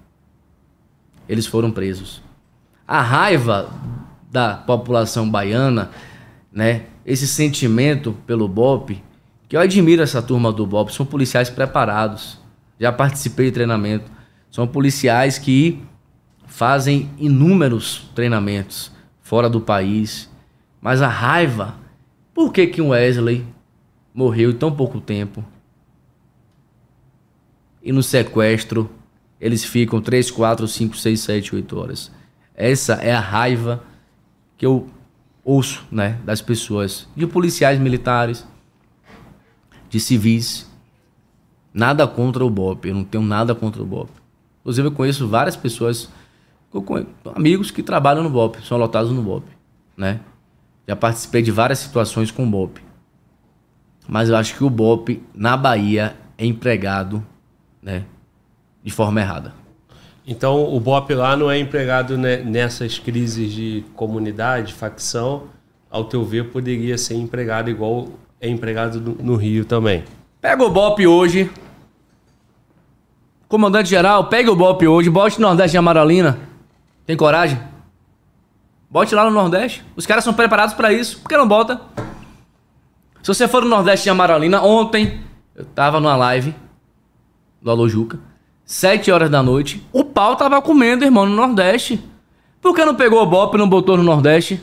Speaker 2: Eles foram presos. A raiva da população baiana, né? Esse sentimento pelo BOP, que eu admiro essa turma do BOP, são policiais preparados. Já participei de treinamento. São policiais que fazem inúmeros treinamentos fora do país. Mas a raiva, por que que um Wesley morreu em tão pouco tempo? E no sequestro, eles ficam 3, 4, 5, 6, 7, 8 horas. Essa é a raiva que eu ouço, né, das pessoas, de policiais militares, de civis. Nada contra o BOP, eu não tenho nada contra o BOP. Inclusive eu conheço várias pessoas, amigos que trabalham no BOP, são lotados no BOP, né? Já participei de várias situações com o BOP. Mas eu acho que o BOP na Bahia é empregado, né, de forma errada.
Speaker 1: Então o BOP lá não é empregado nessas crises de comunidade, facção, ao teu ver, poderia ser empregado igual é empregado no Rio também.
Speaker 2: Pega o BOP hoje. Comandante geral, pega o BOP hoje, bote no Nordeste de Amaralina. Tem coragem? Bote lá no Nordeste. Os caras são preparados para isso. Por que não bota? Se você for no Nordeste de Amaralina, ontem eu tava numa live do Alô Juca. 7 horas da noite, o pau tava comendo, irmão, no Nordeste. Por que não pegou o Bop e não botou no Nordeste?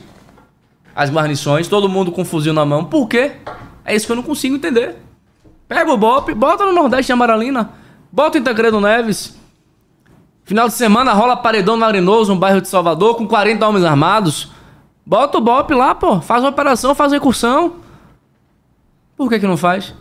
Speaker 2: As guarnições, todo mundo com fuzil na mão. Por quê? É isso que eu não consigo entender. Pega o Bop, bota no Nordeste de Amaralina, bota em Tancredo Neves. Final de semana rola paredão na Arenoso, um bairro de Salvador, com 40 homens armados. Bota o Bop lá, pô. Faz uma operação, faz recursão. Por que que não faz?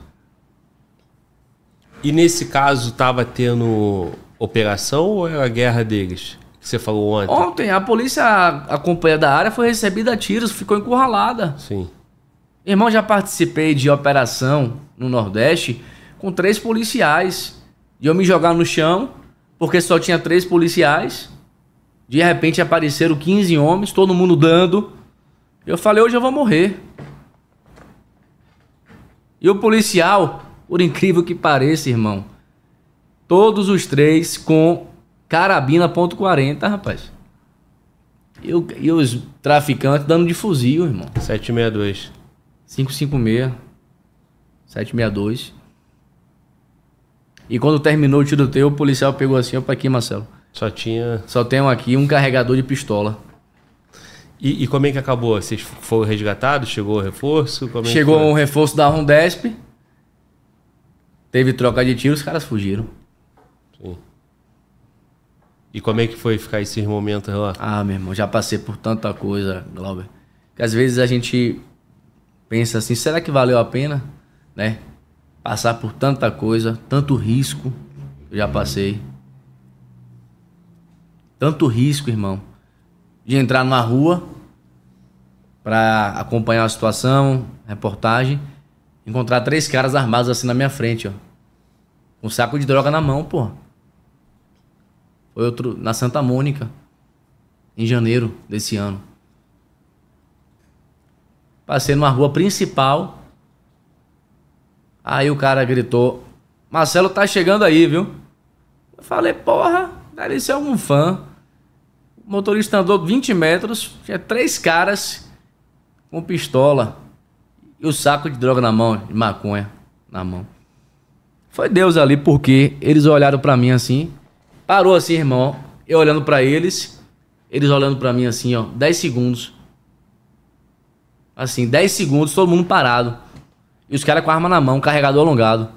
Speaker 1: E nesse caso estava tendo operação ou era a guerra deles? Que você falou ontem.
Speaker 2: Ontem, a polícia, a, companhia da área foi recebida a tiros, ficou encurralada.
Speaker 1: Sim.
Speaker 2: Irmão, já participei de operação no Nordeste com três policiais. E eu me jogar no chão, porque só tinha três policiais. De repente apareceram 15 homens, todo mundo dando. Eu falei, hoje eu vou morrer. E o policial por incrível que pareça, irmão. Todos os três com carabina ponto .40, rapaz. E, e os traficantes dando de fuzil, irmão.
Speaker 1: 762.
Speaker 2: 556. 762. E quando terminou o tiroteio, o policial pegou assim, opa aqui, Marcelo.
Speaker 1: Só tinha...
Speaker 2: Só tem aqui um carregador de pistola.
Speaker 1: E, e, como é que acabou? Vocês foram resgatados? Chegou o reforço?
Speaker 2: É Chegou um reforço da Rondesp. Teve troca de tiro, os caras fugiram. Sim.
Speaker 1: E como é que foi ficar esses momentos lá?
Speaker 2: Ah, meu irmão, já passei por tanta coisa, Glauber. Que às vezes a gente pensa assim, será que valeu a pena, né? Passar por tanta coisa, tanto risco, eu já passei. Tanto risco, irmão, de entrar numa rua para acompanhar a situação, reportagem, encontrar três caras armados assim na minha frente, ó. Um saco de droga na mão, pô. Foi outro na Santa Mônica, em janeiro desse ano. Passei numa rua principal. Aí o cara gritou: Marcelo tá chegando aí, viu? Eu falei: Porra, deve ser algum fã. O motorista andou 20 metros, tinha três caras com pistola e o saco de droga na mão, de maconha na mão. Foi Deus ali, porque eles olharam para mim assim, parou assim, irmão, eu olhando para eles, eles olhando para mim assim, ó, 10 segundos. Assim, 10 segundos, todo mundo parado. E os caras com a arma na mão, carregador alongado.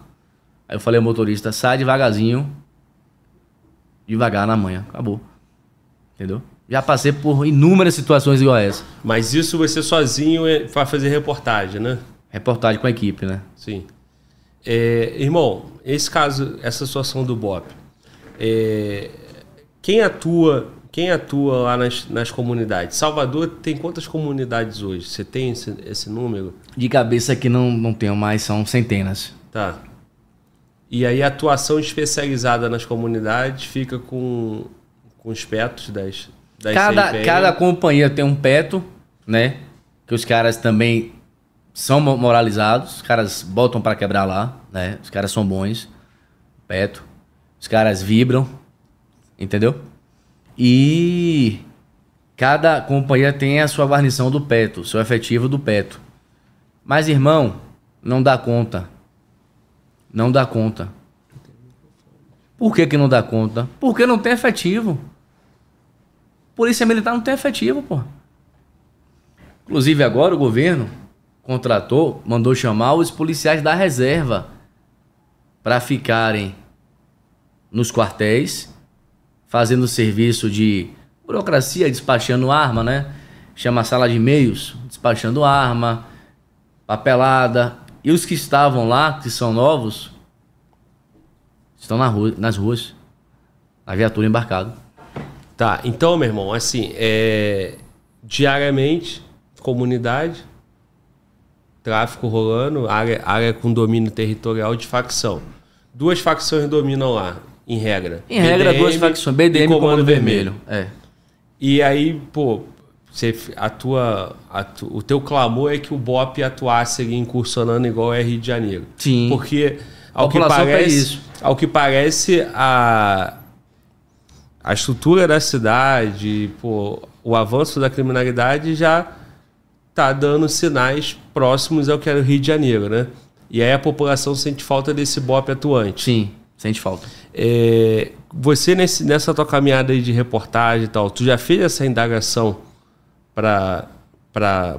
Speaker 2: Aí eu falei ao motorista, sai devagarzinho, devagar na manhã, acabou. Entendeu? Já passei por inúmeras situações igual essa.
Speaker 1: Mas isso você sozinho vai fazer reportagem, né?
Speaker 2: Reportagem com a equipe, né?
Speaker 1: Sim. É, irmão, esse caso, essa situação do BOP, é, quem atua, quem atua lá nas, nas comunidades? Salvador tem quantas comunidades hoje? Você tem esse, esse número?
Speaker 2: De cabeça aqui não, não tenho mais, são centenas.
Speaker 1: Tá. E aí a atuação especializada nas comunidades fica com, com os petos das, das
Speaker 2: Cada, cada companhia tem um peto, né? Que os caras também são mo- moralizados, os caras botam pra quebrar lá, né? Os caras são bons. Peto. Os caras vibram, entendeu? E cada companhia tem a sua guarnição do peto, seu efetivo do peto. Mas, irmão, não dá conta. Não dá conta. Por que, que não dá conta? Porque não tem efetivo. Polícia Militar não tem efetivo, pô. Inclusive agora o governo contratou, mandou chamar os policiais da reserva para ficarem nos quartéis, fazendo serviço de burocracia, despachando arma, né? Chama sala de meios, despachando arma, papelada. E os que estavam lá, que são novos, estão na rua, nas ruas, na viatura embarcado.
Speaker 1: Tá, então, meu irmão, assim, é, diariamente, comunidade, tráfico rolando, área, área com domínio territorial de facção. Duas facções dominam lá, em regra.
Speaker 2: Em regra,
Speaker 1: BDM
Speaker 2: duas facções, BDM e Comando, Vermelho. É.
Speaker 1: E aí, pô, você atua, atu- o teu clamor é que o BOP atuasse ali incursionando igual é Rio de Janeiro.
Speaker 2: Sim.
Speaker 1: Porque, ao
Speaker 2: A
Speaker 1: que parece, ao que parece, a, a estrutura da cidade, pô, o avanço da criminalidade já tá dando sinais próximos ao que era o Rio de Janeiro, né? E aí a população sente falta desse BOP atuante.
Speaker 2: Sim, sente falta.
Speaker 1: É, você, nesse, nessa tua caminhada aí de reportagem e tal, tu já fez essa indagação para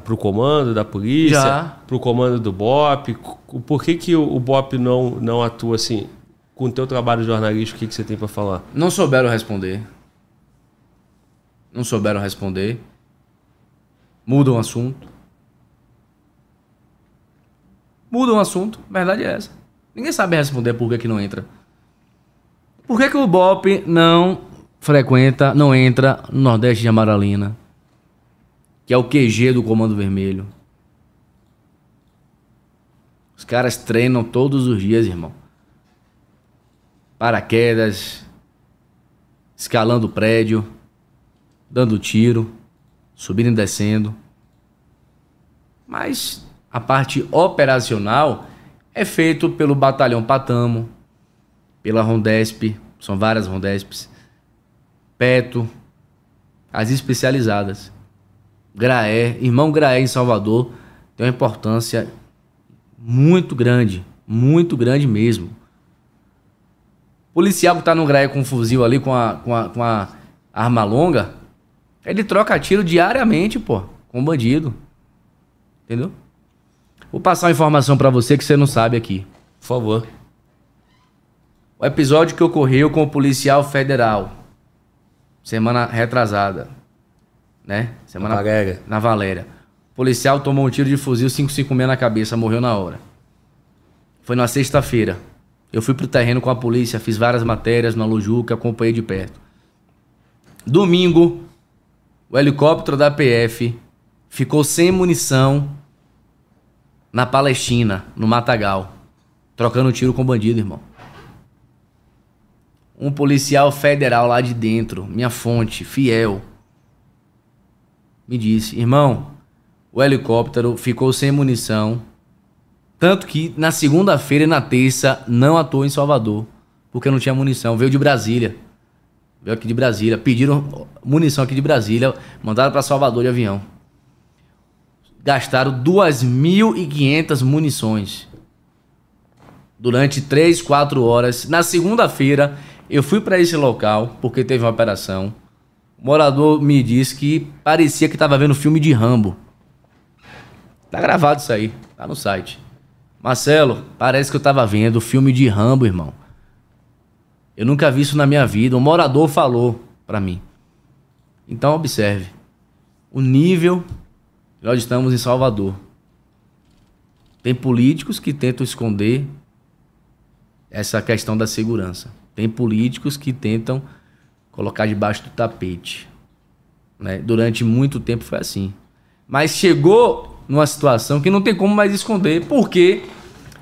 Speaker 1: o comando da polícia? Para o comando do BOP? Por que, que o, o BOP não, não atua assim? Com o teu trabalho jornalístico, o que, que você tem para falar?
Speaker 2: Não souberam responder. Não souberam responder. Mudam o assunto. Mudam o assunto. Verdade é essa. Ninguém sabe responder por que, que não entra. Por que, que o BOP não frequenta, não entra no Nordeste de Amaralina? Que é o QG do Comando Vermelho. Os caras treinam todos os dias, irmão. Paraquedas, escalando prédio, dando tiro, subindo e descendo. Mas a parte operacional é feito pelo Batalhão Patamo, pela Rondesp, são várias Rondesps, Peto, as especializadas. Graé, irmão Graé em Salvador, tem uma importância muito grande, muito grande mesmo. Policial que tá no Graé com um fuzil ali, com a, com a, com a arma longa, ele troca tiro diariamente, pô, com bandido. Entendeu? Vou passar uma informação pra você que você não sabe aqui.
Speaker 1: Por favor.
Speaker 2: O episódio que ocorreu com o policial federal, semana retrasada, né? Semana
Speaker 1: Na Valéria.
Speaker 2: Na Valéria. O policial tomou um tiro de fuzil 556 na cabeça, morreu na hora. Foi na sexta-feira. Eu fui pro terreno com a polícia, fiz várias matérias no Alujuca, acompanhei de perto. Domingo, o helicóptero da PF ficou sem munição na Palestina, no Matagal, trocando tiro com bandido, irmão. Um policial federal lá de dentro, minha fonte, fiel, me disse: irmão, o helicóptero ficou sem munição. Tanto que na segunda-feira e na terça não atuou em Salvador, porque não tinha munição. Veio de Brasília. Veio aqui de Brasília. Pediram munição aqui de Brasília, mandaram para Salvador de avião. Gastaram 2.500 munições durante 3, 4 horas. Na segunda-feira, eu fui para esse local porque teve uma operação. O morador me disse que parecia que estava vendo filme de Rambo. Tá gravado isso aí, tá no site. Marcelo, parece que eu tava vendo filme de Rambo, irmão. Eu nunca vi isso na minha vida. Um morador falou pra mim. Então observe o nível nós estamos em Salvador. Tem políticos que tentam esconder essa questão da segurança. Tem políticos que tentam colocar debaixo do tapete. Né? Durante muito tempo foi assim. Mas chegou numa situação que não tem como mais esconder, porque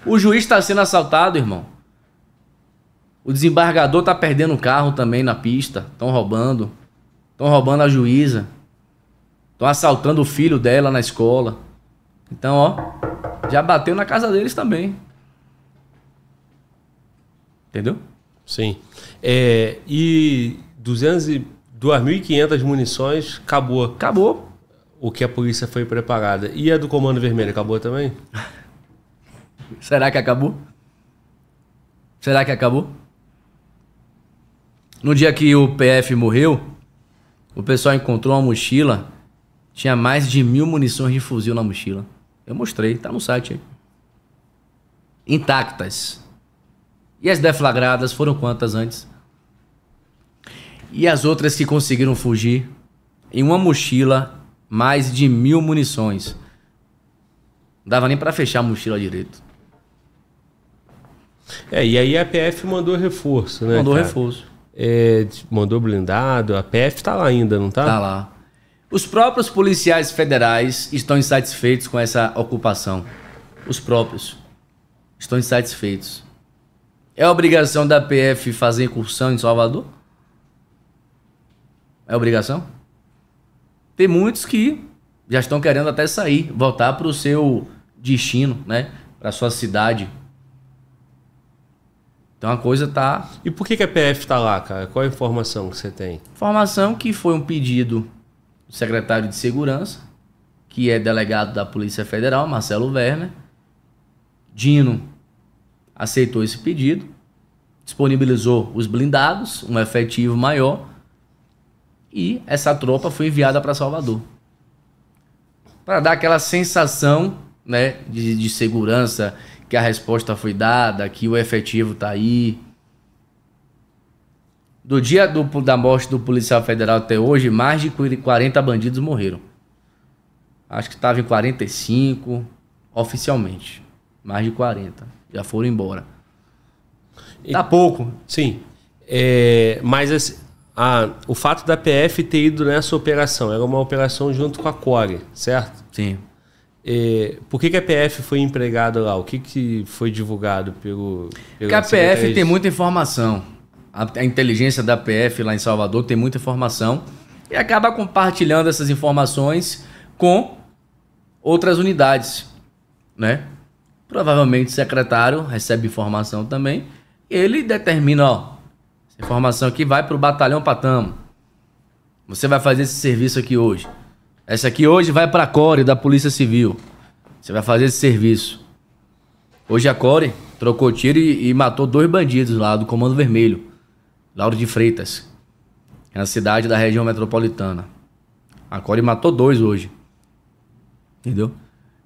Speaker 2: o juiz está sendo assaltado, irmão. O desembargador tá perdendo o carro também na pista. Estão roubando. Estão roubando a juíza. Estão assaltando o filho dela na escola. Então, ó, já bateu na casa deles também. Entendeu?
Speaker 1: Sim. É, e 200 e 2.500 munições, acabou.
Speaker 2: Acabou.
Speaker 1: O que a polícia foi preparada. E a do Comando Vermelho, acabou também?
Speaker 2: Será que acabou? Será que acabou? No dia que o PF morreu, o pessoal encontrou uma mochila, tinha mais de mil munições de fuzil na mochila. Eu mostrei, tá no site aí. Intactas. E as deflagradas foram quantas antes? E as outras que conseguiram fugir? Em uma mochila, mais de mil munições. Não dava nem para fechar a mochila direito.
Speaker 1: É, e aí a PF mandou reforço, né?
Speaker 2: Mandou
Speaker 1: cara?
Speaker 2: reforço.
Speaker 1: É, mandou blindado, a PF tá lá ainda, não tá?
Speaker 2: Tá lá. Os próprios policiais federais estão insatisfeitos com essa ocupação. Os próprios estão insatisfeitos. É obrigação da PF fazer incursão em Salvador? É obrigação? Tem muitos que já estão querendo até sair, voltar para o seu destino, né? Para sua cidade. Então a coisa tá.
Speaker 1: E por que, que a PF tá lá, cara? Qual a informação que você tem?
Speaker 2: Informação que foi um pedido do secretário de Segurança, que é delegado da Polícia Federal, Marcelo Werner. Dino aceitou esse pedido, disponibilizou os blindados, um efetivo maior, e essa tropa foi enviada para Salvador. Para dar aquela sensação né, de, de segurança, que a resposta foi dada, que o efetivo está aí. Do dia do, da morte do policial federal até hoje, mais de 40 bandidos morreram. Acho que estava em 45 oficialmente. Mais de 40. Já foram embora. Tá pouco.
Speaker 1: Sim. É, mas assim, a, o fato da PF ter ido nessa operação, era uma operação junto com a Core, certo?
Speaker 2: Sim.
Speaker 1: É, por que, que a PF foi empregada lá? O que, que foi divulgado pelo. pelo
Speaker 2: Porque a PF tem muita informação. A, a inteligência da PF lá em Salvador tem muita informação e acaba compartilhando essas informações com outras unidades, né? Provavelmente o secretário recebe informação também. Ele determina, ó, essa informação aqui vai para o batalhão Patamo. Você vai fazer esse serviço aqui hoje. Essa aqui hoje vai para a Core da Polícia Civil. Você vai fazer esse serviço. Hoje a Core trocou tiro e, e matou dois bandidos lá do Comando Vermelho. Lauro de Freitas. É na cidade da região metropolitana. A Core matou dois hoje. Entendeu?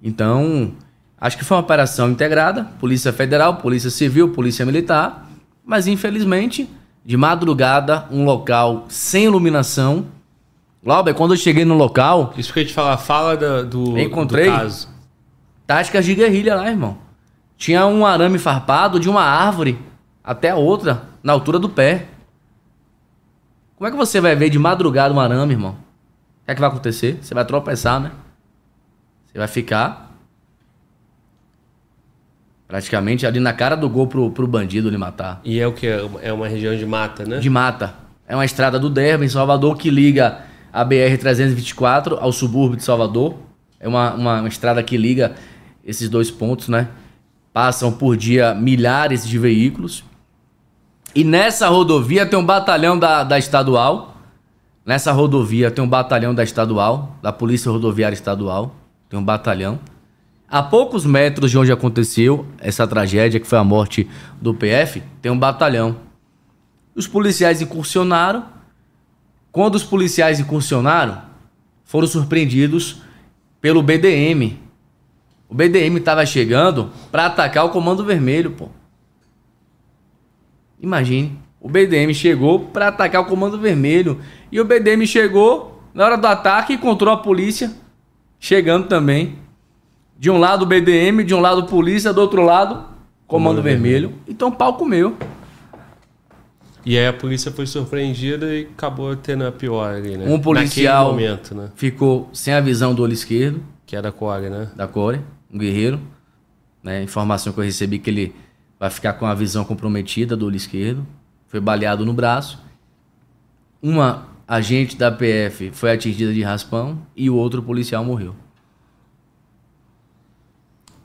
Speaker 2: Então, acho que foi uma operação integrada. Polícia Federal, Polícia Civil, Polícia Militar. Mas infelizmente, de madrugada, um local sem iluminação Glauber, quando eu cheguei no local.
Speaker 1: Isso que eu te falar, fala do, do,
Speaker 2: encontrei
Speaker 1: do caso.
Speaker 2: Táticas de guerrilha lá, irmão. Tinha um arame farpado de uma árvore até a outra, na altura do pé. Como é que você vai ver de madrugada um arame, irmão? O que é que vai acontecer? Você vai tropeçar, né? Você vai ficar praticamente ali na cara do gol pro, pro bandido lhe matar.
Speaker 1: E é o que? É uma região de mata, né?
Speaker 2: De mata. É uma estrada do Derby, em Salvador, que liga a BR-324 ao subúrbio de Salvador. É uma, uma, uma, estrada que liga esses dois pontos, né? Passam por dia milhares de veículos. E nessa rodovia tem um batalhão da, da estadual. Nessa rodovia tem um batalhão da estadual, da Polícia Rodoviária Estadual. Tem um batalhão. A poucos metros de onde aconteceu essa tragédia, que foi a morte do PF, tem um batalhão. Os policiais incursionaram quando os policiais incursionaram, foram surpreendidos pelo BDM. O BDM estava chegando para atacar o Comando Vermelho, pô. Imagine, o BDM chegou para atacar o Comando Vermelho e o BDM chegou na hora do ataque e encontrou a polícia chegando também. De um lado o BDM, de um lado polícia, do outro lado Comando, Vermelho. Vermelho. Então pau comeu.
Speaker 1: E aí a polícia foi surpreendida e acabou tendo a pior ali, né?
Speaker 2: Um policial
Speaker 1: momento, né?
Speaker 2: ficou sem a visão do olho esquerdo,
Speaker 1: Que era a Core, né?
Speaker 2: da Core, um guerreiro. Né? Informação que eu recebi que ele vai ficar com a visão comprometida do olho esquerdo. Foi baleado no braço. Uma agente da PF foi atingida de raspão e o outro policial morreu.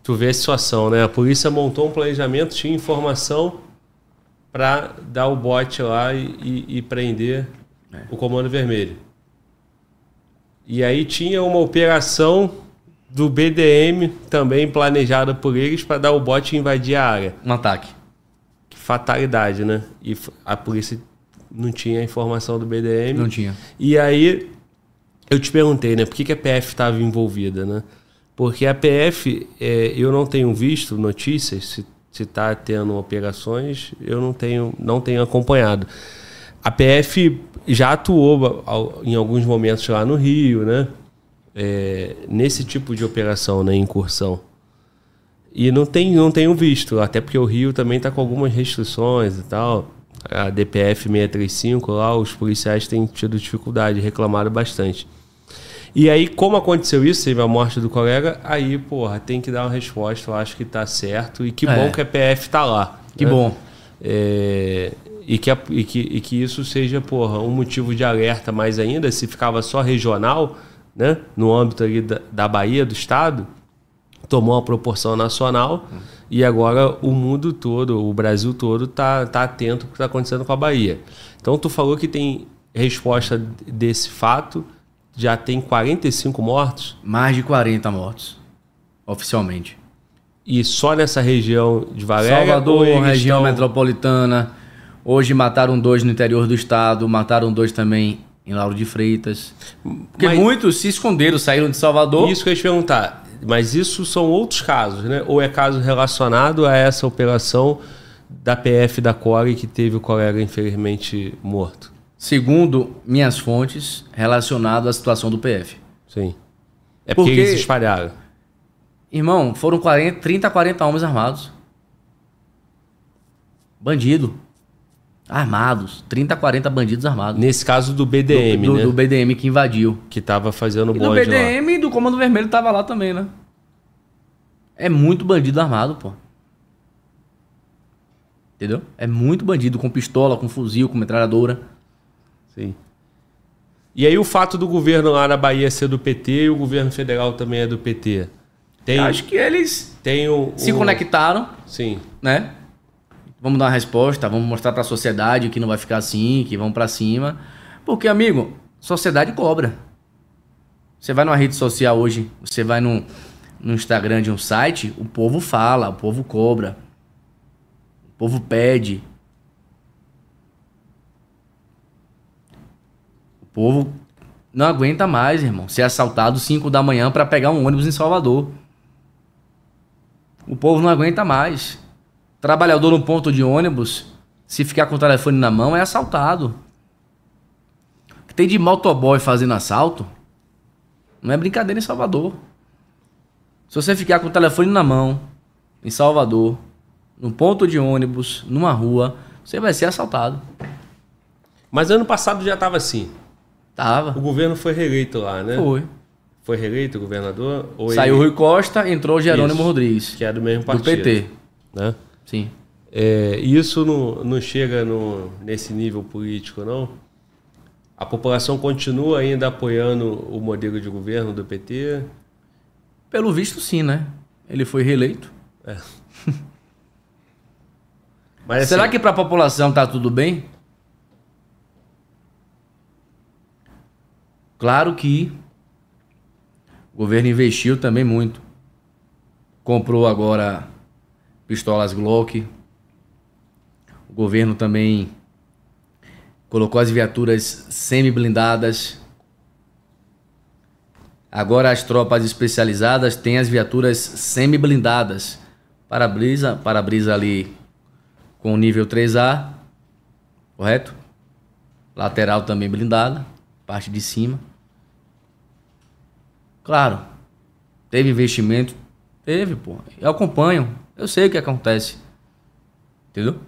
Speaker 1: Tu vê a situação, né? A polícia montou um planejamento, tinha informação para dar o bote lá e, e- e prender o Comando Vermelho. E aí tinha uma operação do BDM também planejada por eles para dar o bote e invadir a área.
Speaker 2: Um ataque.
Speaker 1: Que fatalidade, né? E a polícia não tinha a informação do BDM.
Speaker 2: Não tinha.
Speaker 1: E aí eu te perguntei, né? Por que, que a PF estava envolvida, né? Porque a PF, é, eu não tenho visto notícias se está tendo operações, eu não tenho, não tenho acompanhado. A PF já atuou em alguns momentos lá no Rio, né? É, nesse tipo de operação, né? Incursão. E não, tem, não tenho visto, até porque o Rio também está com algumas restrições e tal. A DPF 635 lá, os policiais têm tido dificuldade, reclamaram bastante. E aí, como aconteceu isso, teve a morte do colega, aí, porra, tem que dar uma resposta, eu acho que tá certo. E que
Speaker 2: É.
Speaker 1: bom que a PF tá lá.
Speaker 2: Que
Speaker 1: né?
Speaker 2: bom.
Speaker 1: É, e, que, e, que, e que isso seja, porra, um motivo de alerta mais ainda, se ficava só regional, né? No âmbito ali da, da Bahia, do Estado, tomou uma proporção nacional e agora o mundo todo, o Brasil todo, tá, tá atento ao que está acontecendo com a Bahia. Então, tu falou que tem resposta desse fato, já tem 45 mortos,
Speaker 2: Mais de 40 mortos. Oficialmente.
Speaker 1: e só nessa região de Valéria?
Speaker 2: Salvador, região
Speaker 1: estão-
Speaker 2: metropolitana. Hoje mataram dois no interior do estado, mataram dois também em Lauro de Freitas. Porque
Speaker 1: Mas-
Speaker 2: muitos se esconderam, saíram de Salvador.
Speaker 1: Isso que eu ia te perguntar. Mas isso são outros casos, né? Ou é caso relacionado a essa operação da PF da Core que teve o colega infelizmente morto?
Speaker 2: Segundo minhas fontes, relacionado à situação do PF.
Speaker 1: Sim. É porque,
Speaker 2: Porque-
Speaker 1: eles se espalharam.
Speaker 2: Irmão, foram 40, 30 a 40 homens armados. Bandido. Armados. 30 a 40 bandidos armados.
Speaker 1: Nesse caso do BDM,
Speaker 2: do, do,
Speaker 1: né?
Speaker 2: do BDM que invadiu.
Speaker 1: Que tava fazendo
Speaker 2: E do
Speaker 1: bode lá.
Speaker 2: BDM e do Comando Vermelho tava lá também, né? É muito bandido armado, pô. Entendeu? É muito bandido com pistola, com fuzil, com metralhadora.
Speaker 1: Sim. E aí o fato do governo lá na Bahia ser do PT e o governo federal também é do PT. Tem,
Speaker 2: Acho que eles
Speaker 1: tem o,
Speaker 2: se
Speaker 1: o-
Speaker 2: conectaram,
Speaker 1: Sim.
Speaker 2: né? Vamos dar uma resposta, vamos mostrar pra sociedade que não vai ficar assim, que vamos pra cima. Porque, amigo, sociedade cobra. Você vai numa rede social hoje, você vai no, no Instagram de um site, o povo fala, o povo cobra. O povo pede. Povo não aguenta mais, irmão, ser assaltado 5 da manhã pra pegar um ônibus em Salvador. O povo não aguenta mais. Trabalhador no ponto de ônibus, se ficar com o telefone na mão, é assaltado. O que tem de motoboy fazendo assalto, não é brincadeira em Salvador. Se você ficar com o telefone na mão, em Salvador, no ponto de ônibus, numa rua, você vai ser assaltado.
Speaker 1: Mas ano passado já estava assim.
Speaker 2: Tava.
Speaker 1: O governo foi reeleito lá, né?
Speaker 2: Foi.
Speaker 1: Foi reeleito o governador?
Speaker 2: Saiu
Speaker 1: ele-
Speaker 2: Rui Costa, entrou Jerônimo
Speaker 1: Isso.
Speaker 2: Rodrigues.
Speaker 1: Que é do mesmo
Speaker 2: Do
Speaker 1: partido.
Speaker 2: PT.
Speaker 1: Né?
Speaker 2: Sim.
Speaker 1: É, isso não, não chega no, nesse nível político, não? A população continua ainda apoiando o modelo de governo do PT?
Speaker 2: Pelo visto, sim, né? Ele foi reeleito.
Speaker 1: Mas,
Speaker 2: Será
Speaker 1: assim,
Speaker 2: que para a população tá tudo bem? Claro que o governo investiu também muito. Comprou agora pistolas Glock. O governo também colocou as viaturas semi-blindadas. Agora as tropas especializadas têm as viaturas semi-blindadas. Para-brisa, para-brisa ali com nível 3A, correto? Lateral também blindada, parte de cima. Claro, teve investimento? Teve, pô. Eu acompanho, eu sei o que acontece. Entendeu?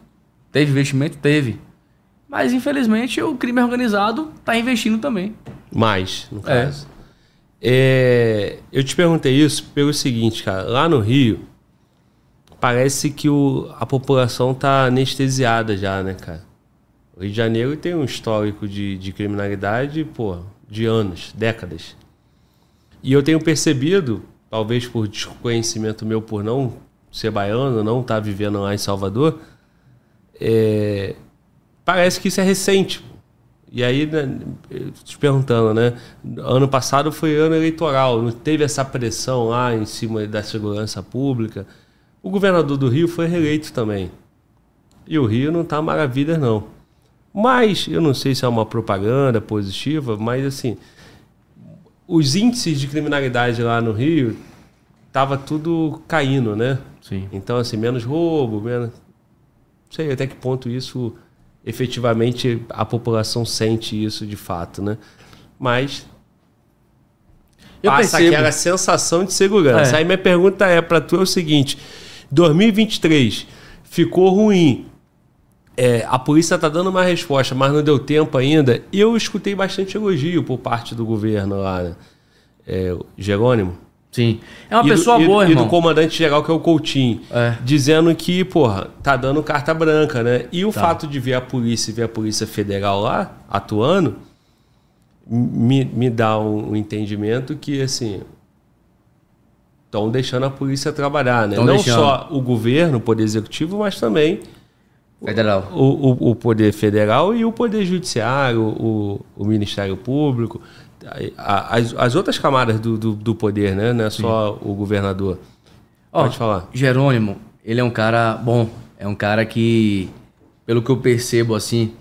Speaker 2: Teve investimento? Teve. Mas, infelizmente, o crime organizado está investindo também.
Speaker 1: Mais, no caso. É, eu te perguntei isso pelo seguinte, cara. Lá no Rio, parece que o, a população tá anestesiada já, né, cara? O Rio de Janeiro tem um histórico de, de criminalidade, pô, de anos, décadas. E eu tenho percebido, talvez por desconhecimento meu por não ser baiano, não estar tá vivendo lá em Salvador, é, parece que isso é recente. E aí, né, te perguntando, né? Ano passado foi ano eleitoral, não teve essa pressão lá em cima da segurança pública. O governador do Rio foi reeleito também. E o Rio não está maravilha, não. Mas, eu não sei se é uma propaganda positiva, mas assim, os índices de criminalidade lá no Rio tava tudo caindo, né?
Speaker 2: Sim.
Speaker 1: Então, assim, menos roubo, menos. Não sei até que ponto isso efetivamente a população sente isso de fato, né? Mas eu passa percebo. aquela sensação de segurança. É. Aí minha pergunta é para tu é o seguinte: 2023 ficou ruim. É, a polícia está dando uma resposta, mas não deu tempo ainda. Eu escutei bastante elogio por parte do governo lá, né? é, Jerônimo.
Speaker 2: Sim. É uma e pessoa
Speaker 1: do,
Speaker 2: boa,
Speaker 1: e,
Speaker 2: irmão.
Speaker 1: E do comandante geral, que é o Coutinho.
Speaker 2: É.
Speaker 1: Dizendo que, porra, tá dando carta branca, né? E o tá. fato de ver a polícia e ver a Polícia Federal lá atuando me, me dá um, um entendimento que, assim, estão deixando a polícia trabalhar, né? Tão Não deixando. só o governo, o poder executivo, mas também
Speaker 2: federal.
Speaker 1: O, o, o poder federal e o poder judiciário, o, o Ministério Público as, as outras camadas do, do, do poder, né? Não é só Sim. o governador. Pode oh, falar.
Speaker 2: Jerônimo, ele é um cara bom. É um cara que, pelo que eu percebo, assim,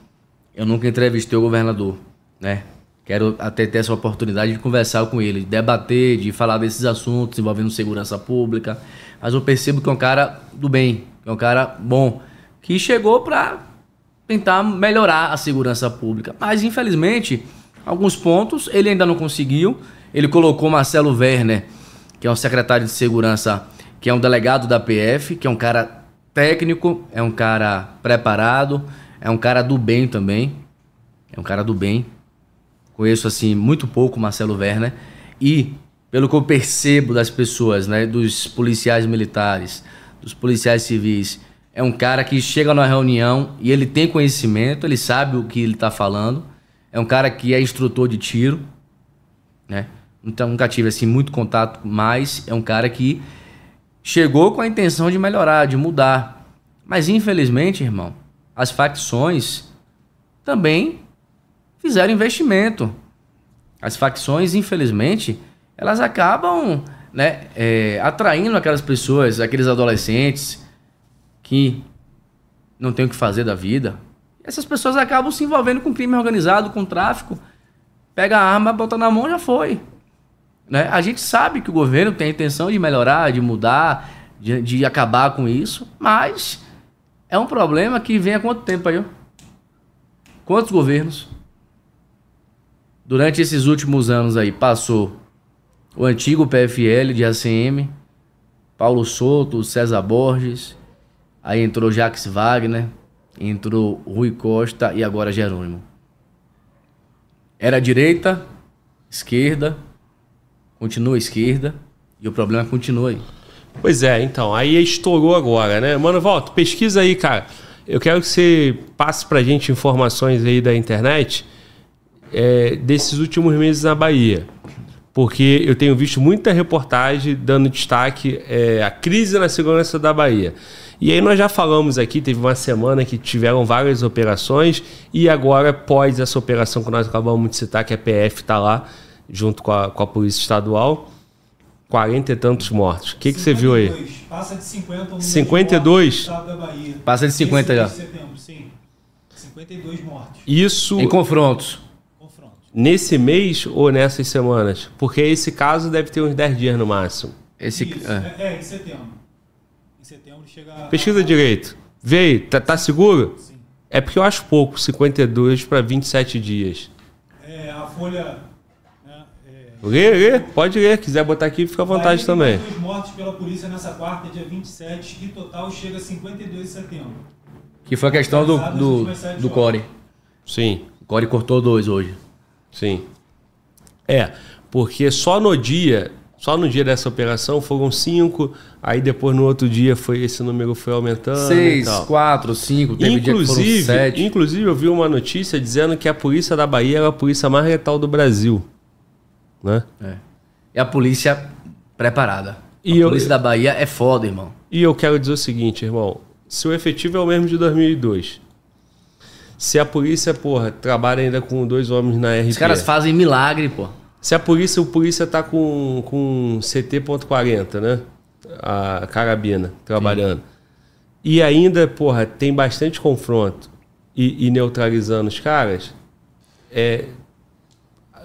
Speaker 2: eu nunca entrevistei o governador, né? Quero até ter essa oportunidade de conversar com ele, de debater, de falar desses assuntos envolvendo segurança pública. Mas eu percebo que é um cara do bem, que é um cara bom, que chegou para tentar melhorar a segurança pública. Mas, infelizmente, alguns pontos, ele ainda não conseguiu. Ele colocou Marcelo Werner, que é um secretário de segurança, que é um delegado da PF, que é um cara técnico, é um cara preparado, é um cara do bem também. É um cara do bem. Conheço assim muito pouco Marcelo Werner e pelo que eu percebo das pessoas, né, dos policiais militares, dos policiais civis, é um cara que chega numa reunião e ele tem conhecimento, ele sabe o que ele está falando é um cara que é instrutor de tiro, né? Então nunca tive assim muito contato, mas é um cara que chegou com a intenção de melhorar, de mudar. Mas infelizmente, irmão, as facções também fizeram investimento. As facções, infelizmente, elas acabam né, é, atraindo aquelas pessoas, aqueles adolescentes que não tem o que fazer da vida, essas pessoas acabam se envolvendo com crime organizado, com tráfico. Pega a arma, bota na mão, já foi. Né? A gente sabe que o governo tem a intenção de melhorar, de mudar, de, de acabar com isso, mas é um problema que vem há quanto tempo aí? Quantos governos? Durante esses últimos anos aí, passou o antigo PFL de ACM, Paulo Souto, César Borges, aí entrou Jacques Wagner, entrou Rui Costa e agora Jerônimo. Era direita, esquerda, continua esquerda e o problema continua aí.
Speaker 1: Pois é, então, aí estourou agora, né? Mano, volta, pesquisa aí, cara. Eu quero que você passe pra gente informações aí da internet é, desses últimos meses na Bahia. Porque eu tenho visto muita reportagem dando destaque é, à crise na segurança da Bahia. E aí nós já falamos aqui, teve uma semana que tiveram várias operações e agora, após essa operação que nós acabamos de citar, que a PF está lá, junto com a, com a Polícia Estadual, 40 e tantos mortos. O que, que você viu aí?
Speaker 3: Passa de 50 o
Speaker 1: 52?
Speaker 3: Da Bahia.
Speaker 2: Passa de 50 já.
Speaker 3: setembro, sim. 52 mortos.
Speaker 1: Isso.
Speaker 2: Em confrontos.
Speaker 1: confrontos. Nesse mês ou nessas semanas? Porque esse caso deve ter uns 10 dias no máximo.
Speaker 2: Esse,
Speaker 3: Isso, é. é, é em setembro
Speaker 1: setembro chega. Pesquisa direito. Vê aí, tá, tá seguro? Sim. É porque eu acho pouco, 52 para 27 dias.
Speaker 3: É, a folha. Né,
Speaker 1: é... Lê, lê, pode ler. Quiser botar aqui, fica à vontade também.
Speaker 3: Dois mortos pela polícia nessa quarta, dia 27, e total chega a 52 de setembro.
Speaker 2: Que foi a questão do, do, do Core.
Speaker 1: Sim,
Speaker 2: O Core cortou dois hoje.
Speaker 1: sim. É, porque só no dia, só no dia dessa operação foram cinco, aí depois no outro dia foi esse número foi aumentando.
Speaker 2: Seis, quatro, cinco, teve dia que foram
Speaker 1: Inclusive,
Speaker 2: sete.
Speaker 1: inclusive, eu vi uma notícia dizendo que a polícia da Bahia era a polícia mais letal do Brasil. Né?
Speaker 2: É. E a polícia preparada.
Speaker 1: E
Speaker 2: a
Speaker 1: eu-
Speaker 2: polícia da Bahia é foda, irmão.
Speaker 1: E eu quero dizer o seguinte, irmão. Se o efetivo é o mesmo de 2002, se a polícia, porra, trabalha ainda com dois homens na RP,
Speaker 2: Os caras fazem milagre, pô.
Speaker 1: Se a polícia, o polícia tá com, com CT.40, né? A carabina trabalhando. E ainda, porra, tem bastante confronto e, e neutralizando os caras, é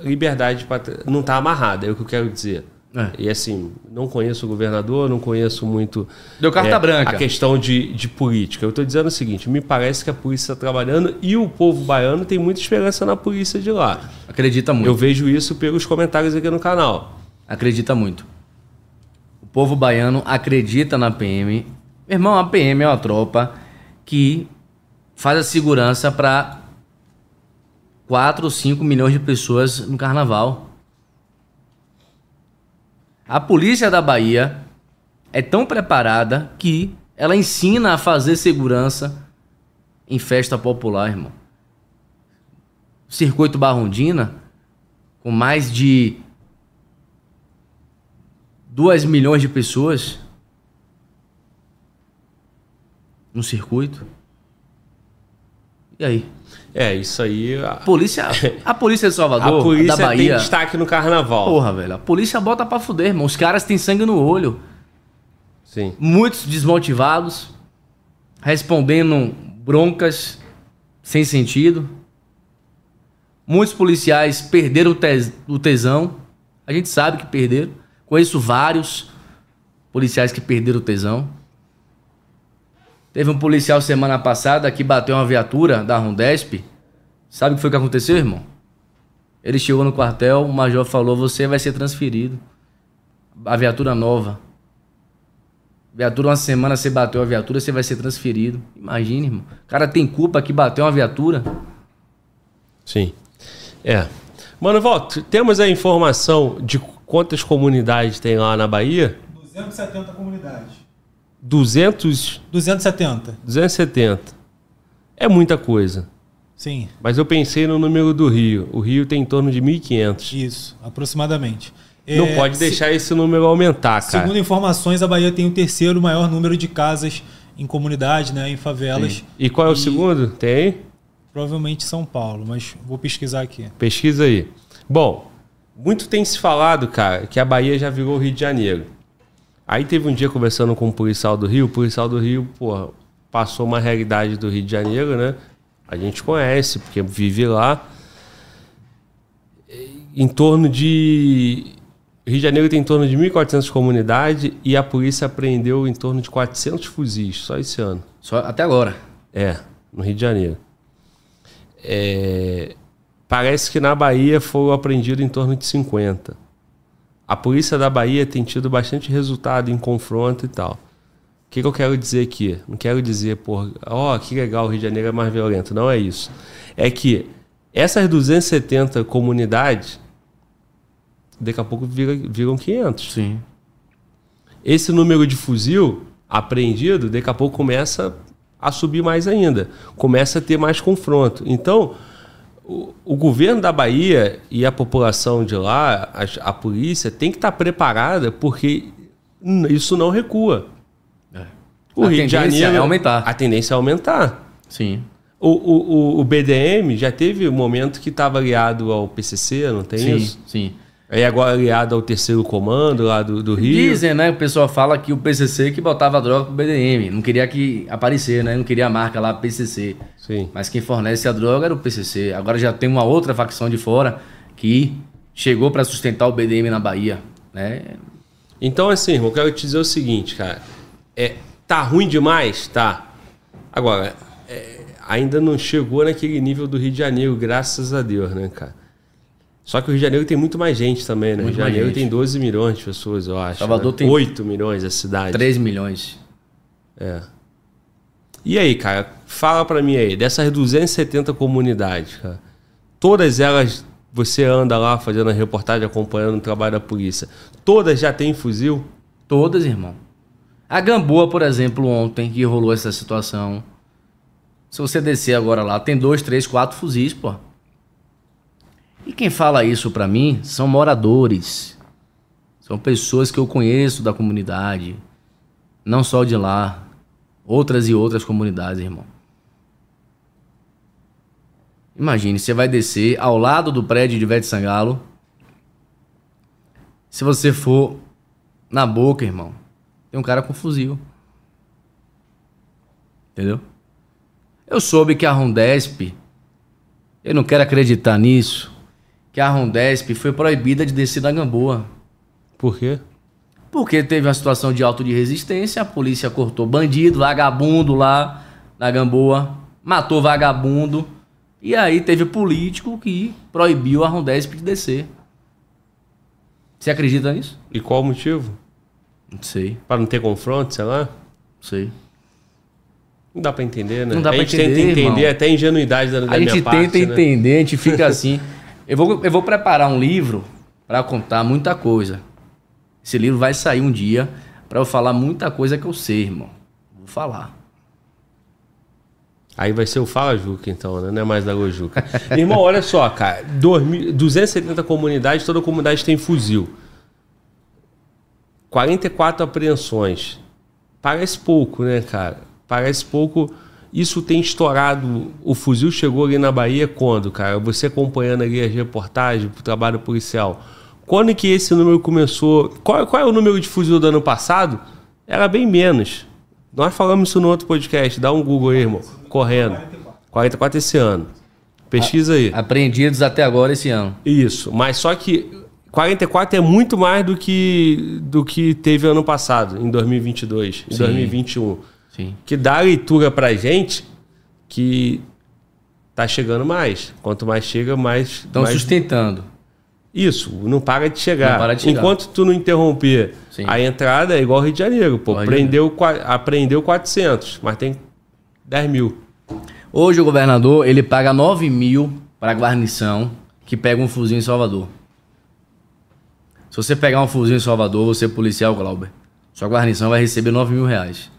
Speaker 1: liberdade pra, não tá amarrada, é o que eu quero dizer.
Speaker 2: É.
Speaker 1: E assim, não conheço o governador, não conheço muito
Speaker 2: Deu carta
Speaker 1: é,
Speaker 2: branca.
Speaker 1: a questão de, de política. Eu estou dizendo o seguinte: me parece que a polícia está trabalhando e o povo baiano tem muita esperança na polícia de lá.
Speaker 2: Acredita muito.
Speaker 1: Eu vejo isso pelos comentários aqui no canal.
Speaker 2: Acredita muito. O povo baiano acredita na PM. Meu irmão, a PM é uma tropa que faz a segurança para 4 ou 5 milhões de pessoas no carnaval. A polícia da Bahia é tão preparada que ela ensina a fazer segurança em festa popular, irmão. Circuito Barrondina, com mais de 2 milhões de pessoas no circuito. E aí?
Speaker 1: É, isso aí.
Speaker 2: A polícia, a polícia de Salvador,
Speaker 1: a polícia
Speaker 2: da Bahia.
Speaker 1: tem destaque no carnaval.
Speaker 2: Porra, velho. A polícia bota pra fuder, irmão. Os caras têm sangue no olho.
Speaker 1: Sim.
Speaker 2: Muitos desmotivados, respondendo broncas sem sentido. Muitos policiais perderam o tesão. A gente sabe que perderam. Conheço vários policiais que perderam o tesão. Teve um policial semana passada que bateu uma viatura da Rondesp. Sabe o que foi que aconteceu, irmão? Ele chegou no quartel, o major falou: Você vai ser transferido. A viatura nova. Viatura, uma semana você bateu a viatura, você vai ser transferido. Imagine, irmão. O cara tem culpa que bateu uma viatura.
Speaker 1: Sim. É. Mano, Volta, temos a informação de quantas comunidades tem lá na Bahia?
Speaker 3: 270 comunidades.
Speaker 1: 200,
Speaker 3: 270.
Speaker 1: 270. É muita coisa.
Speaker 3: Sim,
Speaker 1: Mas eu pensei no número do Rio. O Rio tem em torno de 1.500.
Speaker 3: isso, aproximadamente.
Speaker 1: Não
Speaker 3: É,
Speaker 1: pode
Speaker 3: se-
Speaker 1: deixar esse número aumentar, cara.
Speaker 3: Segundo informações, a Bahia tem o terceiro maior número de casas em comunidade, né, em favelas.
Speaker 1: E qual é o
Speaker 3: E-
Speaker 1: segundo? Tem aí?
Speaker 3: Provavelmente São Paulo, mas vou pesquisar aqui.
Speaker 1: Pesquisa aí. Bom, muito tem se falado, cara, que a Bahia já virou o Rio de Janeiro. Aí teve um dia conversando com um policial do Rio, o policial do Rio, porra, passou uma realidade do Rio de Janeiro, né? A gente conhece, porque vive lá. Em torno de. Rio de Janeiro tem em torno de 1.400 comunidades e a polícia apreendeu em torno de 400 fuzis só esse ano.
Speaker 2: Só até agora.
Speaker 1: É, no Rio de Janeiro. É, parece que na Bahia foram apreendidos em torno de 50. A polícia da Bahia tem tido bastante resultado em confronto e tal. O que, que eu quero dizer aqui? Não quero dizer, pô, ó, que legal, o Rio de Janeiro é mais violento. Não é isso. É que essas 270 comunidades, daqui a pouco vira- viram 500
Speaker 2: Sim.
Speaker 1: esse número de fuzil apreendido, daqui a pouco começa a subir mais ainda. Começa a ter mais confronto. Então, o, o governo da Bahia e a população de lá, a, a polícia, tem que estar preparada porque isso não recua.
Speaker 2: É.
Speaker 1: O
Speaker 2: A
Speaker 1: Rio de
Speaker 2: tendência
Speaker 1: Janeiro.
Speaker 2: é aumentar.
Speaker 1: A tendência é aumentar.
Speaker 2: Sim.
Speaker 1: O, o, o- o BDM já teve um momento que estava aliado ao PCC, não tem
Speaker 2: sim,
Speaker 1: isso?
Speaker 2: sim.
Speaker 1: Aí agora aliado ao terceiro comando lá do, do Rio.
Speaker 2: Dizem, né? O pessoal fala que o PCC que botava droga pro BDM. Não queria que aparecer, né? Não queria a marca lá PCC.
Speaker 1: Sim.
Speaker 2: Mas quem fornece a droga era o PCC. Agora já tem uma outra facção de fora que chegou para sustentar o BDM na Bahia, né?
Speaker 1: Então, assim, irmão, eu quero te dizer o seguinte, cara. É, tá ruim demais? Tá. Agora, é, ainda não chegou naquele nível do Rio de Janeiro, graças a Deus, né, cara? Só que o Rio de Janeiro tem muito mais gente também, né? O Rio de Janeiro tem 12 milhões de pessoas, eu acho.
Speaker 2: Salvador
Speaker 1: né?
Speaker 2: tem
Speaker 1: 8 milhões a cidade.
Speaker 2: 3 milhões.
Speaker 1: É. E aí, cara, fala para mim aí, dessas 270 comunidades, cara, todas elas você anda lá fazendo a reportagem, acompanhando o trabalho da polícia, todas já têm fuzil?
Speaker 2: Todas, irmão. A Gamboa, por exemplo, ontem que rolou essa situação. Se você descer agora lá, tem dois, três, quatro fuzis, pô. E quem fala isso para mim são moradores. São pessoas que eu conheço da comunidade. Não só de lá. Outras e outras comunidades, irmão. Imagine, você vai descer ao lado do prédio de Vete Sangalo. Se você for na boca, irmão, tem um cara com fuzil. Entendeu? Eu soube que a Rondesp, eu não quero acreditar nisso, que a Rondesp foi proibida de descer da Gamboa.
Speaker 1: Por quê?
Speaker 2: Porque teve uma situação de auto de resistência, a polícia cortou bandido, vagabundo lá na Gamboa, matou vagabundo, e aí teve político que proibiu a Rondesp de descer. Você acredita nisso?
Speaker 1: E qual o motivo?
Speaker 2: Não sei,
Speaker 1: Para não ter confronto, sei lá?
Speaker 2: não sei.
Speaker 1: Não dá pra entender, né?
Speaker 2: Não dá
Speaker 1: a
Speaker 2: pra
Speaker 1: gente tenta
Speaker 2: entender,
Speaker 1: entender
Speaker 2: irmão.
Speaker 1: até a ingenuidade da, da
Speaker 2: A
Speaker 1: minha
Speaker 2: gente
Speaker 1: parte,
Speaker 2: tenta
Speaker 1: né?
Speaker 2: entender, a gente fica assim. Eu vou, eu vou preparar um livro para contar muita coisa. Esse livro vai sair um dia para eu falar muita coisa que eu sei, irmão. Vou falar.
Speaker 1: Aí vai ser o Fala Juca, então, né? Não é mais da Gojuca. Irmão, olha só, cara. 2000 270 comunidades, toda comunidade tem fuzil. 44 apreensões. Parece pouco, né, cara? Parece pouco. Isso tem estourado. O fuzil chegou ali na Bahia quando, cara? Você acompanhando ali as reportagens, o trabalho policial. Quando que esse número começou? Qual, qual é o número de fuzil do ano passado? Era bem menos. Nós falamos isso no outro podcast. Dá um Google aí, irmão. Correndo. 44 esse ano. Pesquisa aí.
Speaker 2: Apreendidos até agora esse ano.
Speaker 1: Isso, mas só que 44 é muito mais do que do que teve ano passado, em 2022, em
Speaker 2: Sim.
Speaker 1: 2021.
Speaker 2: Sim.
Speaker 1: Que dá a leitura pra gente que tá chegando mais. Quanto mais chega, mais.
Speaker 2: Estão
Speaker 1: mais...
Speaker 2: sustentando.
Speaker 1: Isso, não para de chegar.
Speaker 2: Para de.
Speaker 1: Enquanto tu não interromper
Speaker 2: Sim.
Speaker 1: a entrada, é igual Rio de Janeiro. Pô,
Speaker 2: Igual ao Rio de
Speaker 1: prendeu, qua- apreendeu 400, mas tem 10 mil.
Speaker 2: Hoje o governador ele paga 9 mil para a guarnição que pega um fuzil em Salvador. Se você pegar um fuzil em Salvador, você é policial, Glauber, sua guarnição vai receber 9 mil reais.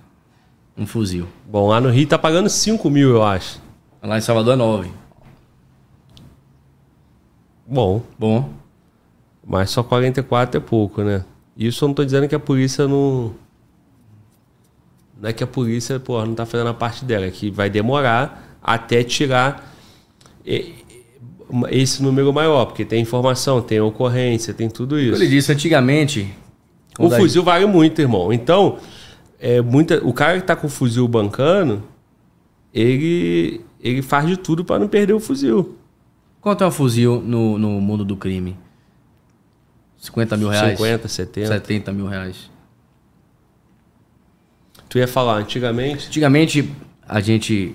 Speaker 2: Um fuzil.
Speaker 1: Bom, lá no Rio tá pagando 5 mil, eu acho.
Speaker 2: Lá em Salvador é 9.
Speaker 1: Bom,
Speaker 2: Bom.
Speaker 1: Mas só 44 é pouco, né? Isso eu não tô dizendo que a polícia não. Não é que a polícia, porra, não tá fazendo a parte dela, é que vai demorar até tirar esse número maior, porque tem informação, tem ocorrência, tem tudo isso.
Speaker 2: ele disse antigamente.
Speaker 1: O fuzil vale muito, irmão. Então, é muita, o cara que tá com o fuzil bancando, ele, ele faz de tudo para não perder o fuzil.
Speaker 2: Quanto é um fuzil no, no mundo do crime? 50 mil reais?
Speaker 1: 50, 70.
Speaker 2: 70 mil reais.
Speaker 1: Tu ia falar, antigamente,
Speaker 2: Antigamente, a gente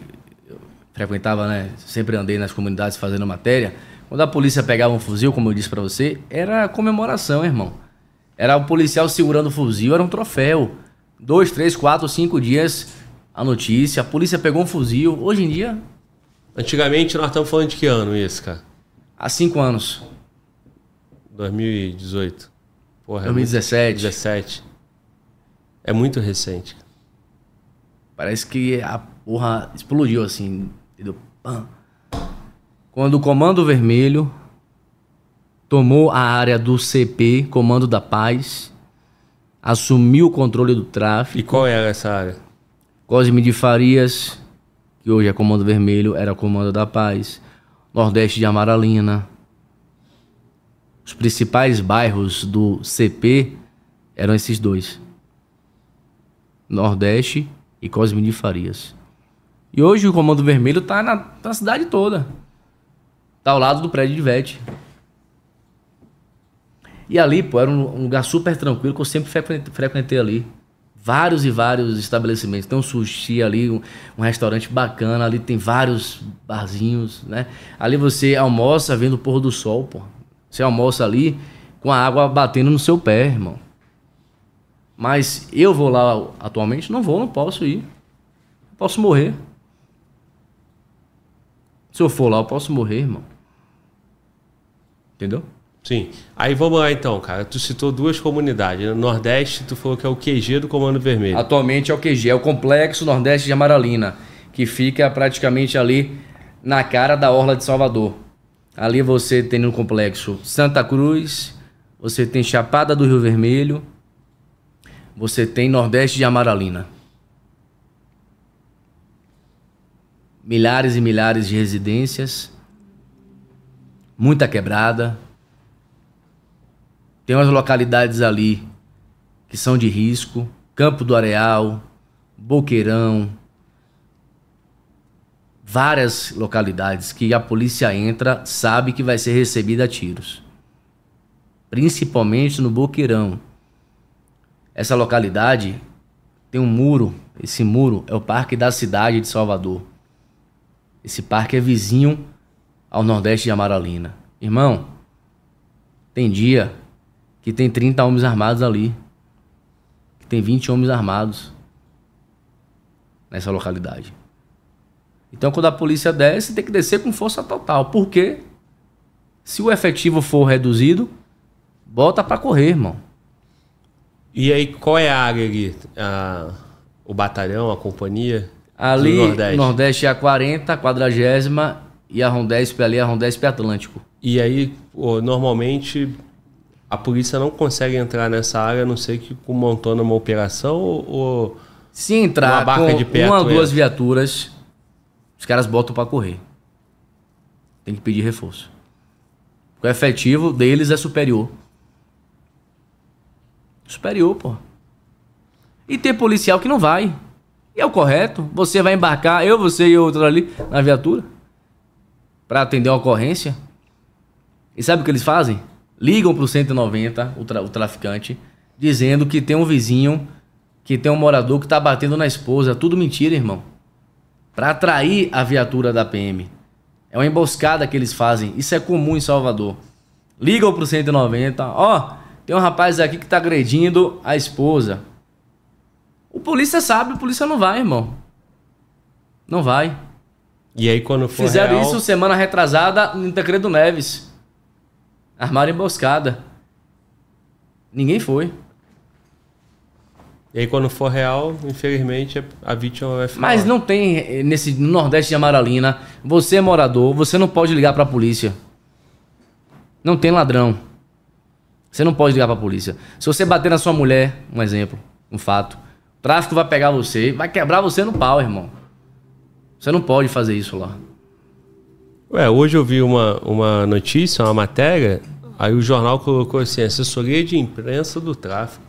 Speaker 2: frequentava, né? Sempre andei nas comunidades fazendo matéria. Quando a polícia pegava um fuzil, como eu disse pra você, era comemoração, irmão. Era o policial segurando o fuzil, era um troféu. Dois, três, quatro, cinco dias a notícia. A polícia pegou um fuzil. Hoje em dia,
Speaker 1: antigamente nós estamos falando de que ano isso, cara?
Speaker 2: há cinco anos.
Speaker 1: 2018. Porra, é
Speaker 2: 2017.
Speaker 1: muito- 17. É muito recente.
Speaker 2: Parece que a porra explodiu assim. Quando o Comando Vermelho tomou a área do CP, Comando da Paz, assumiu o controle do
Speaker 1: E
Speaker 2: tráfico.
Speaker 1: qual era essa área?
Speaker 2: Cosme de Farias, que hoje é Comando Vermelho, era Comando da Paz. Nordeste de Amaralina. Os principais bairros do CP eram esses dois. Nordeste e Cosme de Farias. E hoje o Comando Vermelho tá na, na cidade toda. Tá ao lado do prédio de Vete. E ali, pô, era um, lugar super tranquilo que eu sempre frequentei, frequentei ali. Vários e vários estabelecimentos. Tem um sushi ali, um, um restaurante bacana, ali tem vários barzinhos, né? Ali você almoça vendo o pôr do sol, pô. Você almoça ali com a água batendo no seu pé, irmão. Mas eu vou lá atualmente? Não vou, não posso ir. Posso morrer. Se eu for lá, eu posso morrer, irmão. Entendeu?
Speaker 1: Sim. Aí vamos lá então, cara. Tu citou duas comunidades. No Nordeste, tu falou que é o QG do Comando Vermelho.
Speaker 2: Atualmente é o QG, é o Complexo Nordeste de Amaralina, que fica praticamente ali na cara da Orla de Salvador. Ali você tem no complexo Santa Cruz, você tem Chapada do Rio Vermelho, você tem Nordeste de Amaralina. Milhares e milhares de residências, muita quebrada. Tem umas localidades ali que são de risco, Campo do Areal, Boqueirão, várias localidades que a polícia entra, sabe que vai ser recebida a tiros. Principalmente no Boqueirão. Essa localidade tem um muro, esse muro é o Parque da Cidade de Salvador. Esse parque é vizinho ao Nordeste de Amaralina. Irmão, tem dia que tem 30 homens armados ali. Que tem 20 homens armados nessa localidade. Então, quando a polícia desce, tem que descer com força total. Porque se o efetivo for reduzido, bota para correr, irmão.
Speaker 1: E aí, qual é a área ali? A, o batalhão, a companhia?
Speaker 2: Ali, Nordeste. Nordeste é a 40, a 40 e a Rondesp ali a Rondesp Atlântico.
Speaker 1: E aí, normalmente, a polícia não consegue entrar nessa área, a não sei que montando uma operação ou...
Speaker 2: Se entrar uma com uma ou duas viaturas, os caras botam para correr. Tem que pedir reforço. O efetivo deles é superior. Superior, pô. E tem policial que não vai. E é o correto. Você vai embarcar, eu, você e outro ali, na viatura, para atender uma ocorrência. E sabe o que eles fazem? Ligam pro 190, o, tra o traficante, dizendo que tem um vizinho, que tem um morador que tá batendo na esposa. Tudo mentira, irmão para atrair a viatura da PM. É uma emboscada que eles fazem. Isso é comum em Salvador. Ligam pro 190, ó, oh, tem um rapaz aqui que tá agredindo a esposa. O polícia sabe, o polícia não vai, irmão. Não vai.
Speaker 1: E aí quando for
Speaker 2: Fizeram
Speaker 1: real...
Speaker 2: isso semana retrasada em Tancredo Neves. Armaram emboscada. Ninguém foi.
Speaker 1: E aí, quando for real, infelizmente, a vítima vai
Speaker 2: ficar. Mas não tem eh, nesse no Nordeste de Amaralina. Você é morador, você não pode ligar para a polícia. Não tem ladrão. Você não pode ligar para a polícia. Se você bater na sua mulher, um exemplo, um fato, o tráfico vai pegar você, vai quebrar você no pau, irmão. Você não pode fazer isso lá.
Speaker 1: Ué, hoje eu vi uma, uma notícia, uma matéria, aí o jornal colocou assim: assessoria de imprensa do tráfico.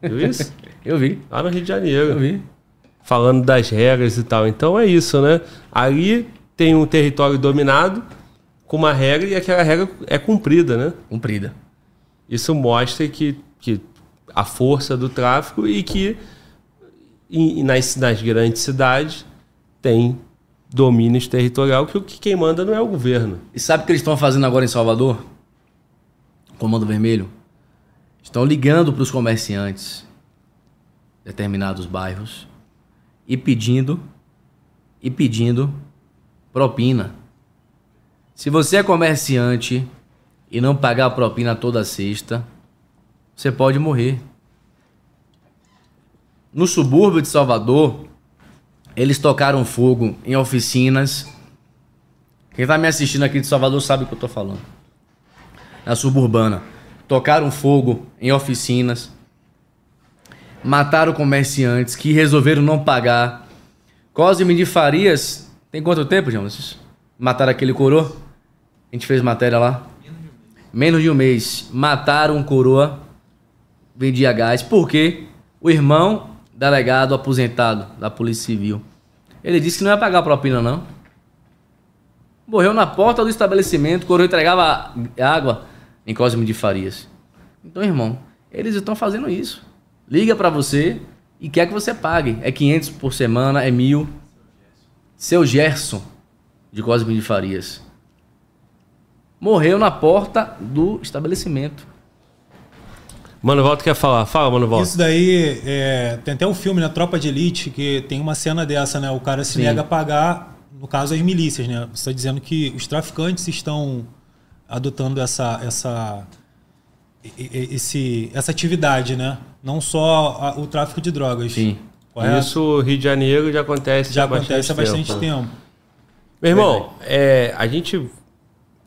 Speaker 1: Viu isso?
Speaker 2: Eu vi.
Speaker 1: Lá no Rio de Janeiro.
Speaker 2: Eu vi.
Speaker 1: Falando das regras e tal. Então é isso, né? Ali tem um território dominado com uma regra e aquela regra é cumprida, né?
Speaker 2: Cumprida.
Speaker 1: Isso mostra que, que a força do tráfico e que e, nas, nas grandes cidades tem domínio territorial que, que quem manda não é o governo.
Speaker 2: E sabe o que eles estão fazendo agora em Salvador? Comando Vermelho? Estão ligando para os comerciantes determinados bairros e pedindo e pedindo propina. Se você é comerciante e não pagar a propina toda sexta, você pode morrer. No subúrbio de Salvador, eles tocaram fogo em oficinas. Quem está me assistindo aqui de Salvador sabe o que eu estou falando. Na suburbana. Tocaram fogo em oficinas mataram comerciantes que resolveram não pagar. Cosme de Farias, tem quanto tempo, Jonas? Mataram aquele coroa? A gente fez matéria lá. Menos de um mês. Mataram um coroa, vendia gás. Por quê? O irmão, delegado aposentado da Polícia Civil, ele disse que não ia pagar propina, não. Morreu na porta do estabelecimento, o coroa entregava água em Cosme de Farias. Então, irmão, eles estão fazendo isso liga para você e quer que você pague. É 500 por semana, é mil. Seu Gerson, de Cosme de Farias, morreu na porta do estabelecimento.
Speaker 1: Mano Volta quer falar. Fala, Mano Volta.
Speaker 3: Isso daí, é, tem até um filme, né? Tropa de Elite, que tem uma cena dessa, né? O cara se Sim. nega a pagar no caso, as milícias, né? Você está dizendo que os traficantes estão adotando essa, essa, esse, essa atividade, né? Não só a, o tráfico de drogas.
Speaker 2: Sim.
Speaker 1: Correto? Isso Rio de Janeiro já acontece
Speaker 3: já há acontece bastante há bastante tempo. tempo.
Speaker 1: Meu irmão, é, a gente.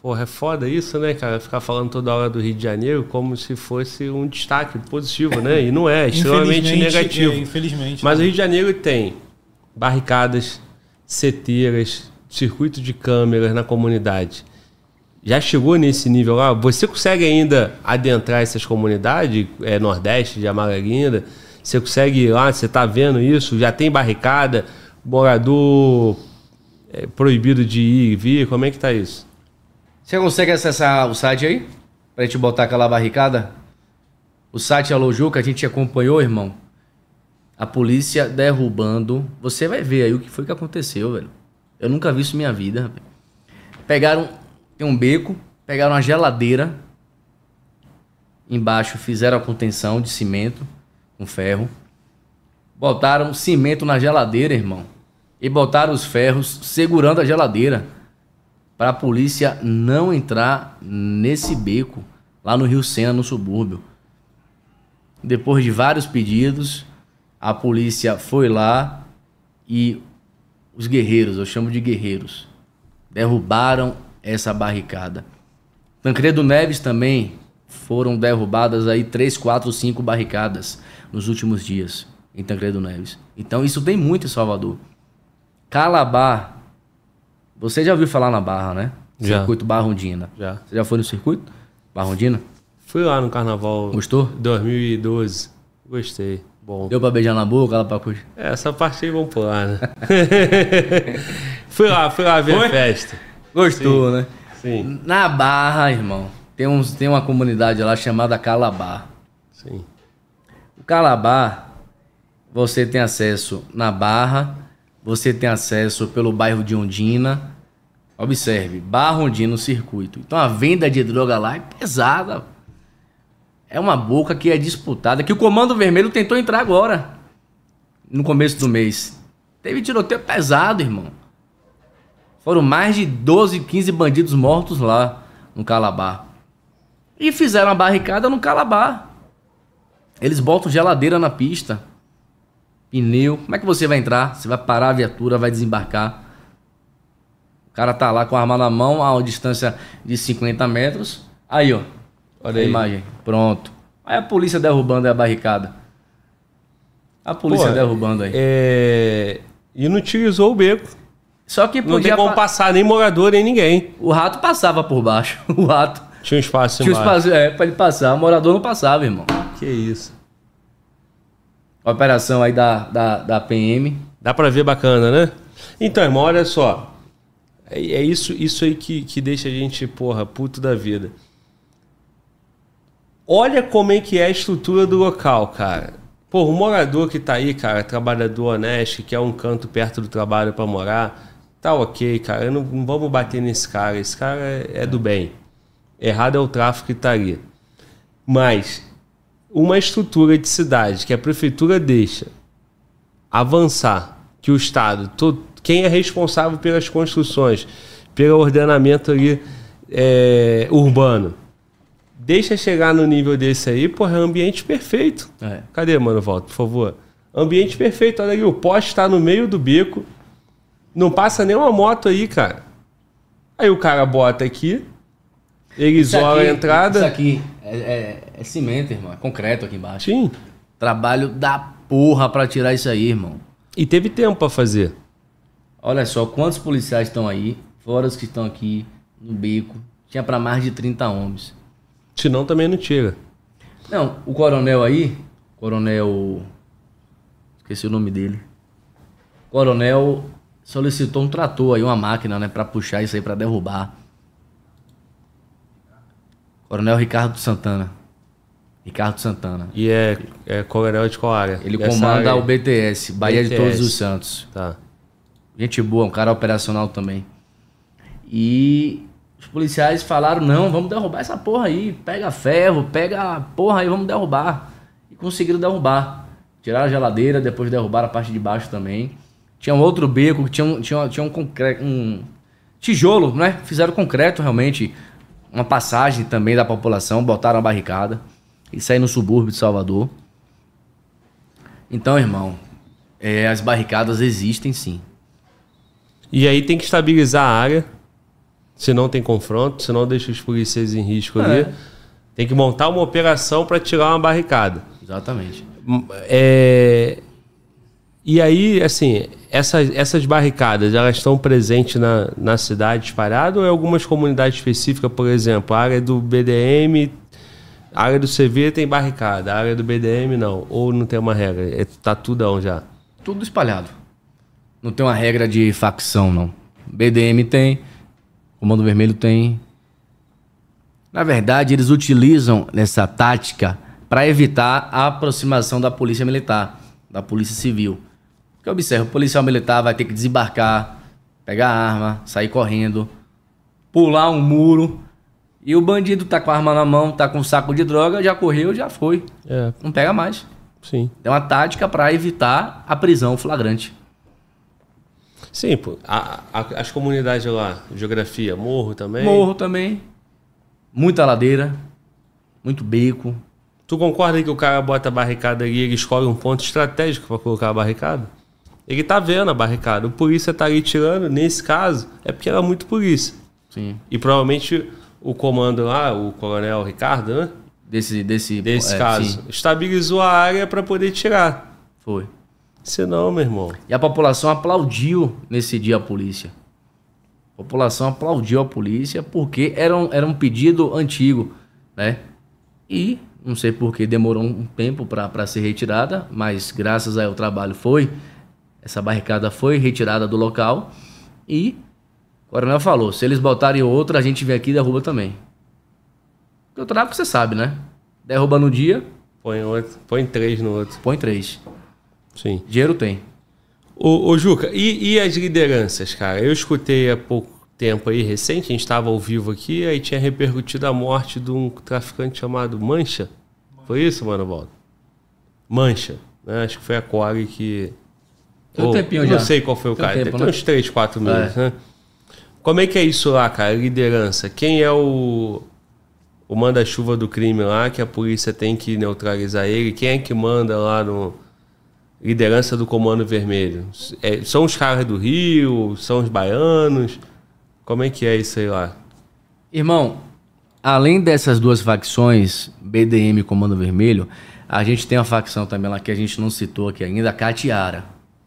Speaker 1: Porra, é foda isso, né, cara? Ficar falando toda hora do Rio de Janeiro como se fosse um destaque positivo, né? E não é, é extremamente negativo. É,
Speaker 3: infelizmente.
Speaker 1: Mas né? o Rio de Janeiro tem barricadas, seteiras, circuito de câmeras na comunidade. Já chegou nesse nível lá? Você consegue ainda adentrar essas comunidades, é, Nordeste, de Amarelinda? Você consegue ir lá, você está vendo isso? Já tem barricada, morador é, proibido de ir e vir? Como é que tá isso?
Speaker 2: Você consegue acessar o site aí? Pra gente botar aquela barricada? O site Alô Juca, a gente acompanhou, irmão. A polícia derrubando. Você vai ver aí o que foi que aconteceu, velho. Eu nunca vi isso na minha vida. Pegaram. Tem um beco, pegaram uma geladeira. Embaixo fizeram a contenção de cimento com ferro. Botaram cimento na geladeira, irmão. E botaram os ferros segurando a geladeira. Para a polícia não entrar nesse beco lá no Rio Sena, no subúrbio. Depois de vários pedidos, a polícia foi lá e os guerreiros, eu chamo de guerreiros, derrubaram essa barricada. Tancredo Neves também foram derrubadas aí três, quatro, cinco barricadas nos últimos dias em Tancredo Neves. Então isso tem muito em Salvador. Calabar, você já ouviu falar na Barra, né?
Speaker 1: Já.
Speaker 2: Circuito Barrondina.
Speaker 1: Já.
Speaker 2: Você já foi no circuito Barrondina?
Speaker 1: Fui lá no carnaval.
Speaker 2: Gostou?
Speaker 1: 2012. Gostei. Bom.
Speaker 2: Deu pra beijar na boca, lá pra curtir?
Speaker 1: É, essa parte aí vamos pular, né? fui lá, fui lá ver Foi? a festa.
Speaker 2: Gostou,
Speaker 1: Sim.
Speaker 2: né?
Speaker 1: Sim.
Speaker 2: Na Barra, irmão, tem, uns, tem uma comunidade lá chamada Calabar.
Speaker 1: Sim.
Speaker 2: O Calabar, você tem acesso na Barra, você tem acesso pelo bairro de Ondina. Observe, Barra Ondina no circuito. Então a venda de droga lá é pesada é uma boca que é disputada, que o Comando Vermelho tentou entrar agora, no começo do mês. Teve tiroteio pesado, irmão. Foram mais de 12, 15 bandidos mortos lá no Calabar. E fizeram a barricada no Calabar. Eles botam geladeira na pista, pneu. Como é que você vai entrar? Você vai parar a viatura, vai desembarcar. O cara tá lá com a arma na mão a uma distância de 50 metros. Aí, ó. Olha a imagem. Pronto. Aí a polícia derrubando a barricada. A polícia Pô, derrubando aí.
Speaker 1: É... E não utilizou o beco.
Speaker 2: Só que
Speaker 1: podia... Não tem como pa... passar nem morador, nem ninguém.
Speaker 2: O rato passava por baixo. O rato.
Speaker 1: Tinha um espaço
Speaker 2: Tinha um espaço, é, pra ele passar. O morador não passava, irmão.
Speaker 1: Que isso.
Speaker 2: Operação aí da, da, da PM.
Speaker 1: Dá pra ver bacana, né? Então, irmão, olha só. É, é isso, isso aí que, que deixa a gente, porra, puto da vida. Olha como é que é a estrutura do local, cara. Pô, o morador que tá aí, cara, trabalhador honesto, que quer um canto perto do trabalho para morar, tá ok, cara. Não, não, vamos bater nesse cara. Esse cara é, é do bem. Errado é o tráfico que tá ali. Mas uma estrutura de cidade que a prefeitura deixa avançar, que o Estado, todo, quem é responsável pelas construções, pelo ordenamento ali é, urbano, Deixa chegar no nível desse aí, porra, é ambiente perfeito.
Speaker 2: É.
Speaker 1: Cadê, mano, volta, por favor? Ambiente perfeito, olha aí, o poste está no meio do beco. Não passa nem uma moto aí, cara. Aí o cara bota aqui, ele isso isola aqui, a entrada.
Speaker 2: Isso aqui é, é, é, cimento, irmão. É concreto aqui embaixo.
Speaker 1: Sim.
Speaker 2: Trabalho da porra pra tirar isso aí, irmão.
Speaker 1: E teve tempo pra fazer.
Speaker 2: Olha só, quantos policiais estão aí, fora os que estão aqui no beco. Tinha para mais de 30 homens.
Speaker 1: Senão também não tira.
Speaker 2: Não, o coronel aí, coronel. Esqueci o nome dele. Coronel solicitou um trator aí, uma máquina, né, para puxar isso aí para derrubar. Coronel Ricardo Santana. Ricardo Santana.
Speaker 1: E é, é coronel de qual área?
Speaker 2: Ele comanda área... o BTS, Bahia BTS. de Todos os Santos.
Speaker 1: Tá.
Speaker 2: Gente boa, um cara operacional também. E os policiais falaram: não, vamos derrubar essa porra aí. Pega ferro, pega a porra aí, vamos derrubar. E conseguiram derrubar. Tiraram a geladeira, depois derrubaram a parte de baixo também. Tinha um outro beco que tinha um, tinha, tinha um, concre- um tijolo, né? Fizeram concreto realmente. Uma passagem também da população, botaram a barricada. Isso aí no subúrbio de Salvador. Então, irmão, é, as barricadas existem sim.
Speaker 1: E aí tem que estabilizar a área. Se não tem confronto, se não deixa os policiais em risco ali.
Speaker 2: É.
Speaker 1: Tem que montar uma operação para tirar uma barricada.
Speaker 2: Exatamente.
Speaker 1: É, E aí, assim, essas, essas barricadas, elas estão presentes na, na cidade espalhada ou em algumas comunidades específicas, por exemplo, a área do BDM, a área do CV tem barricada, a área do BDM não, ou não tem uma regra, é, tá tudão já.
Speaker 2: Tudo espalhado. Não tem uma regra de facção, não. BDM tem, Comando Vermelho tem. Na verdade, eles utilizam essa tática para evitar a aproximação da polícia militar, da polícia civil. Porque observa, o policial militar vai ter que desembarcar, pegar a arma, sair correndo, pular um muro. E o bandido tá com a arma na mão, tá com um saco de droga, já correu, já foi.
Speaker 1: É,
Speaker 2: Não pega mais.
Speaker 1: sim.
Speaker 2: É uma tática para evitar a prisão flagrante.
Speaker 1: Sim, pô, a- a- as comunidades lá, geografia, morro também.
Speaker 2: Morro também. Muita ladeira. Muito beco.
Speaker 1: Tu concorda que o cara bota a barricada ali e ele escolhe um ponto estratégico para colocar a barricada? Ele tá vendo a barricada. O polícia tá ali tirando, nesse caso, é porque era muito polícia.
Speaker 2: Sim.
Speaker 1: E provavelmente o comando lá, o coronel Ricardo, né?
Speaker 2: Desse, desse,
Speaker 1: Desse
Speaker 2: é,
Speaker 1: caso,
Speaker 2: sim,
Speaker 1: estabilizou a área para poder tirar.
Speaker 2: foi.
Speaker 1: Senão, meu irmão.
Speaker 2: E a população aplaudiu nesse dia a polícia. A população aplaudiu a polícia porque era um, era um pedido antigo, né? E não sei por que demorou um tempo para ser retirada, mas graças ao trabalho foi. Essa barricada foi retirada do local e o coronel falou: se eles botarem outra, a gente vem aqui e derruba também. Porque o tráfico você sabe, né? Derruba no dia,
Speaker 1: Põe, outro, põe três no outro.
Speaker 2: põe três.
Speaker 1: Sim.
Speaker 2: Dinheiro tem.
Speaker 1: Ô, ô Juca, e, e as lideranças, cara? Eu escutei há pouco tempo aí, recente, a gente estava ao vivo aqui, aí tinha repercutido a morte de um traficante chamado Mancha. Foi isso, mano, Valdo? Mancha. Né? Acho que foi a Core que.
Speaker 2: Tem um tempinho
Speaker 1: eu
Speaker 2: já.
Speaker 1: Não sei qual foi o
Speaker 2: Tem um
Speaker 1: cara.
Speaker 2: tempo,
Speaker 1: tem
Speaker 2: né?
Speaker 1: uns 3, 4 meses,
Speaker 2: É.
Speaker 1: né? Como é que é isso lá, cara? Liderança. Quem é o. O manda-chuva do crime lá, que a polícia tem que neutralizar ele? Quem é que manda lá no. Liderança do Comando Vermelho? É, são os caras do Rio? São os baianos? Como é que é isso aí lá?
Speaker 2: Irmão, além dessas duas facções, BDM e Comando Vermelho, a gente tem uma facção também lá que a gente não citou aqui ainda, a Catiara.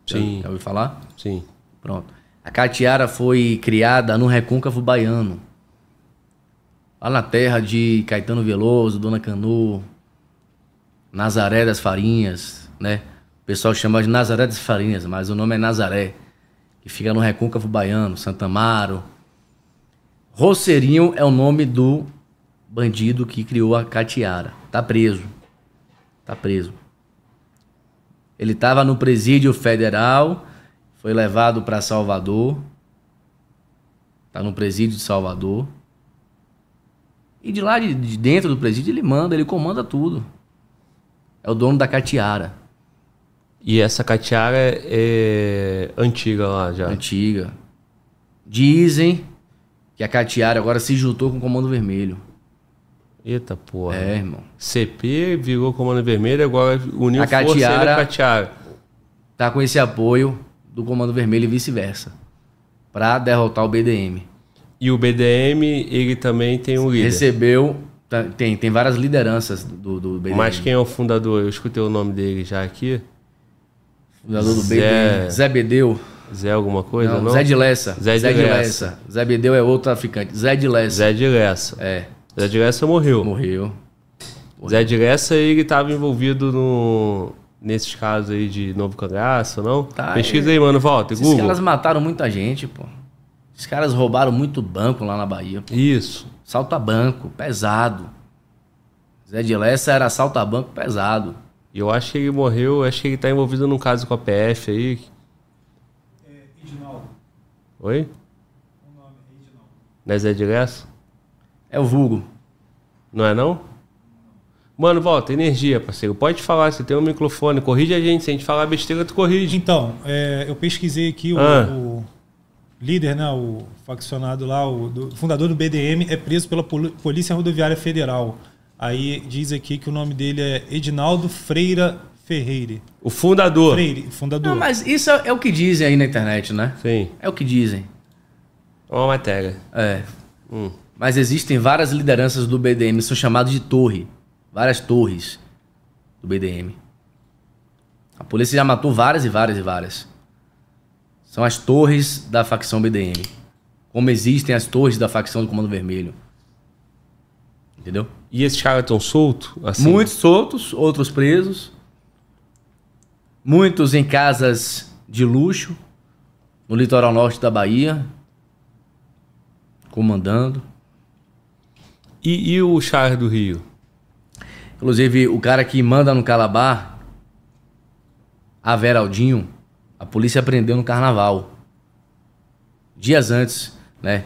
Speaker 1: Sim.
Speaker 2: Já, já ouviu falar?
Speaker 1: Sim.
Speaker 2: Pronto. A Catiara foi criada no Recôncavo Baiano. Lá na terra de Caetano Veloso, Dona Canu, Nazaré das Farinhas, né? O pessoal chama de Nazaré das Farinhas, mas o nome é Nazaré. Que fica no Recôncavo Baiano, Santa Amaro. Roceirinho é o nome do bandido que criou a Catiara. Tá preso. Tá preso. Ele estava no presídio federal, foi levado para Salvador. Tá no presídio de Salvador. E de lá de, de dentro do presídio ele manda, ele comanda tudo. É o dono da Catiara,
Speaker 1: E essa catiara é antiga lá já.
Speaker 2: antiga. Dizem que a Catiara agora se juntou com o Comando Vermelho.
Speaker 1: Eita porra.
Speaker 2: É, irmão.
Speaker 1: CP virou Comando Vermelho, agora uniu
Speaker 2: A Catiara-
Speaker 1: Catiara.
Speaker 2: Tá com esse apoio do Comando Vermelho e vice-versa. Pra derrotar o BDM.
Speaker 1: E o BDM, ele também tem um líder.
Speaker 2: Recebeu. tá- Tem, tem várias lideranças do, do BDM.
Speaker 1: Mas quem é o fundador? Eu escutei o nome dele já aqui.
Speaker 2: Fundador do
Speaker 1: Zé-
Speaker 2: BDM. Zé Bedeu.
Speaker 1: Zé alguma coisa, não?
Speaker 2: Não, Zé de Lessa.
Speaker 1: Zé de Lessa.
Speaker 2: Zé Bedeu é outro traficante. Zé de Lessa.
Speaker 1: Zé de Lessa.
Speaker 2: É,
Speaker 1: Zé de Lessa morreu.
Speaker 2: morreu.
Speaker 1: Zé de Lessa, ele estava envolvido no... nesses casos aí de Novo Cangaço, não?
Speaker 2: Tá,
Speaker 1: Pesquisa aí, mano, volta.
Speaker 2: Esses
Speaker 1: Google.
Speaker 2: caras mataram muita gente, pô. Esses caras roubaram muito banco lá na Bahia. pô.
Speaker 1: Isso.
Speaker 2: Salta banco, pesado. Zé de Lessa era salta banco pesado.
Speaker 1: E eu acho que ele morreu, acho que ele tá envolvido num caso com a PF aí. Oi? Não é Zé de Lessa?
Speaker 2: É o vulgo.
Speaker 1: Não é não? Mano, volta, energia, parceiro. Pode falar, você tem um microfone, corrige a gente. Se a gente falar besteira, tu corrige.
Speaker 3: Então, é, eu pesquisei aqui o,
Speaker 1: Ah.
Speaker 3: o líder, né, o faccionado lá, o do- fundador do BDM, é preso pela Pol- Polícia Rodoviária Federal. Aí diz aqui que o nome dele é Edinaldo Freira Ferreira.
Speaker 1: O fundador.
Speaker 3: Freire, fundador.
Speaker 2: Não, mas isso é, é o que dizem aí na internet, né?
Speaker 1: Sim,
Speaker 2: É o que dizem.
Speaker 1: é uma matéria.
Speaker 2: É.
Speaker 1: Hum.
Speaker 2: Mas existem várias lideranças do BDM, são chamadas de torre. Várias torres do BDM. A polícia já matou várias e várias e várias. São as torres da facção BDM. Como existem as torres da facção do Comando Vermelho. Entendeu?
Speaker 1: E esses caras estão soltos? Assim?
Speaker 2: Muitos soltos, outros presos. Muitos em casas de luxo, no litoral norte da Bahia, comandando.
Speaker 1: E, e o Charles do Rio?
Speaker 2: Inclusive, o cara que manda no Calabar, Averaldinho, a polícia prendeu no carnaval. Dias antes, né,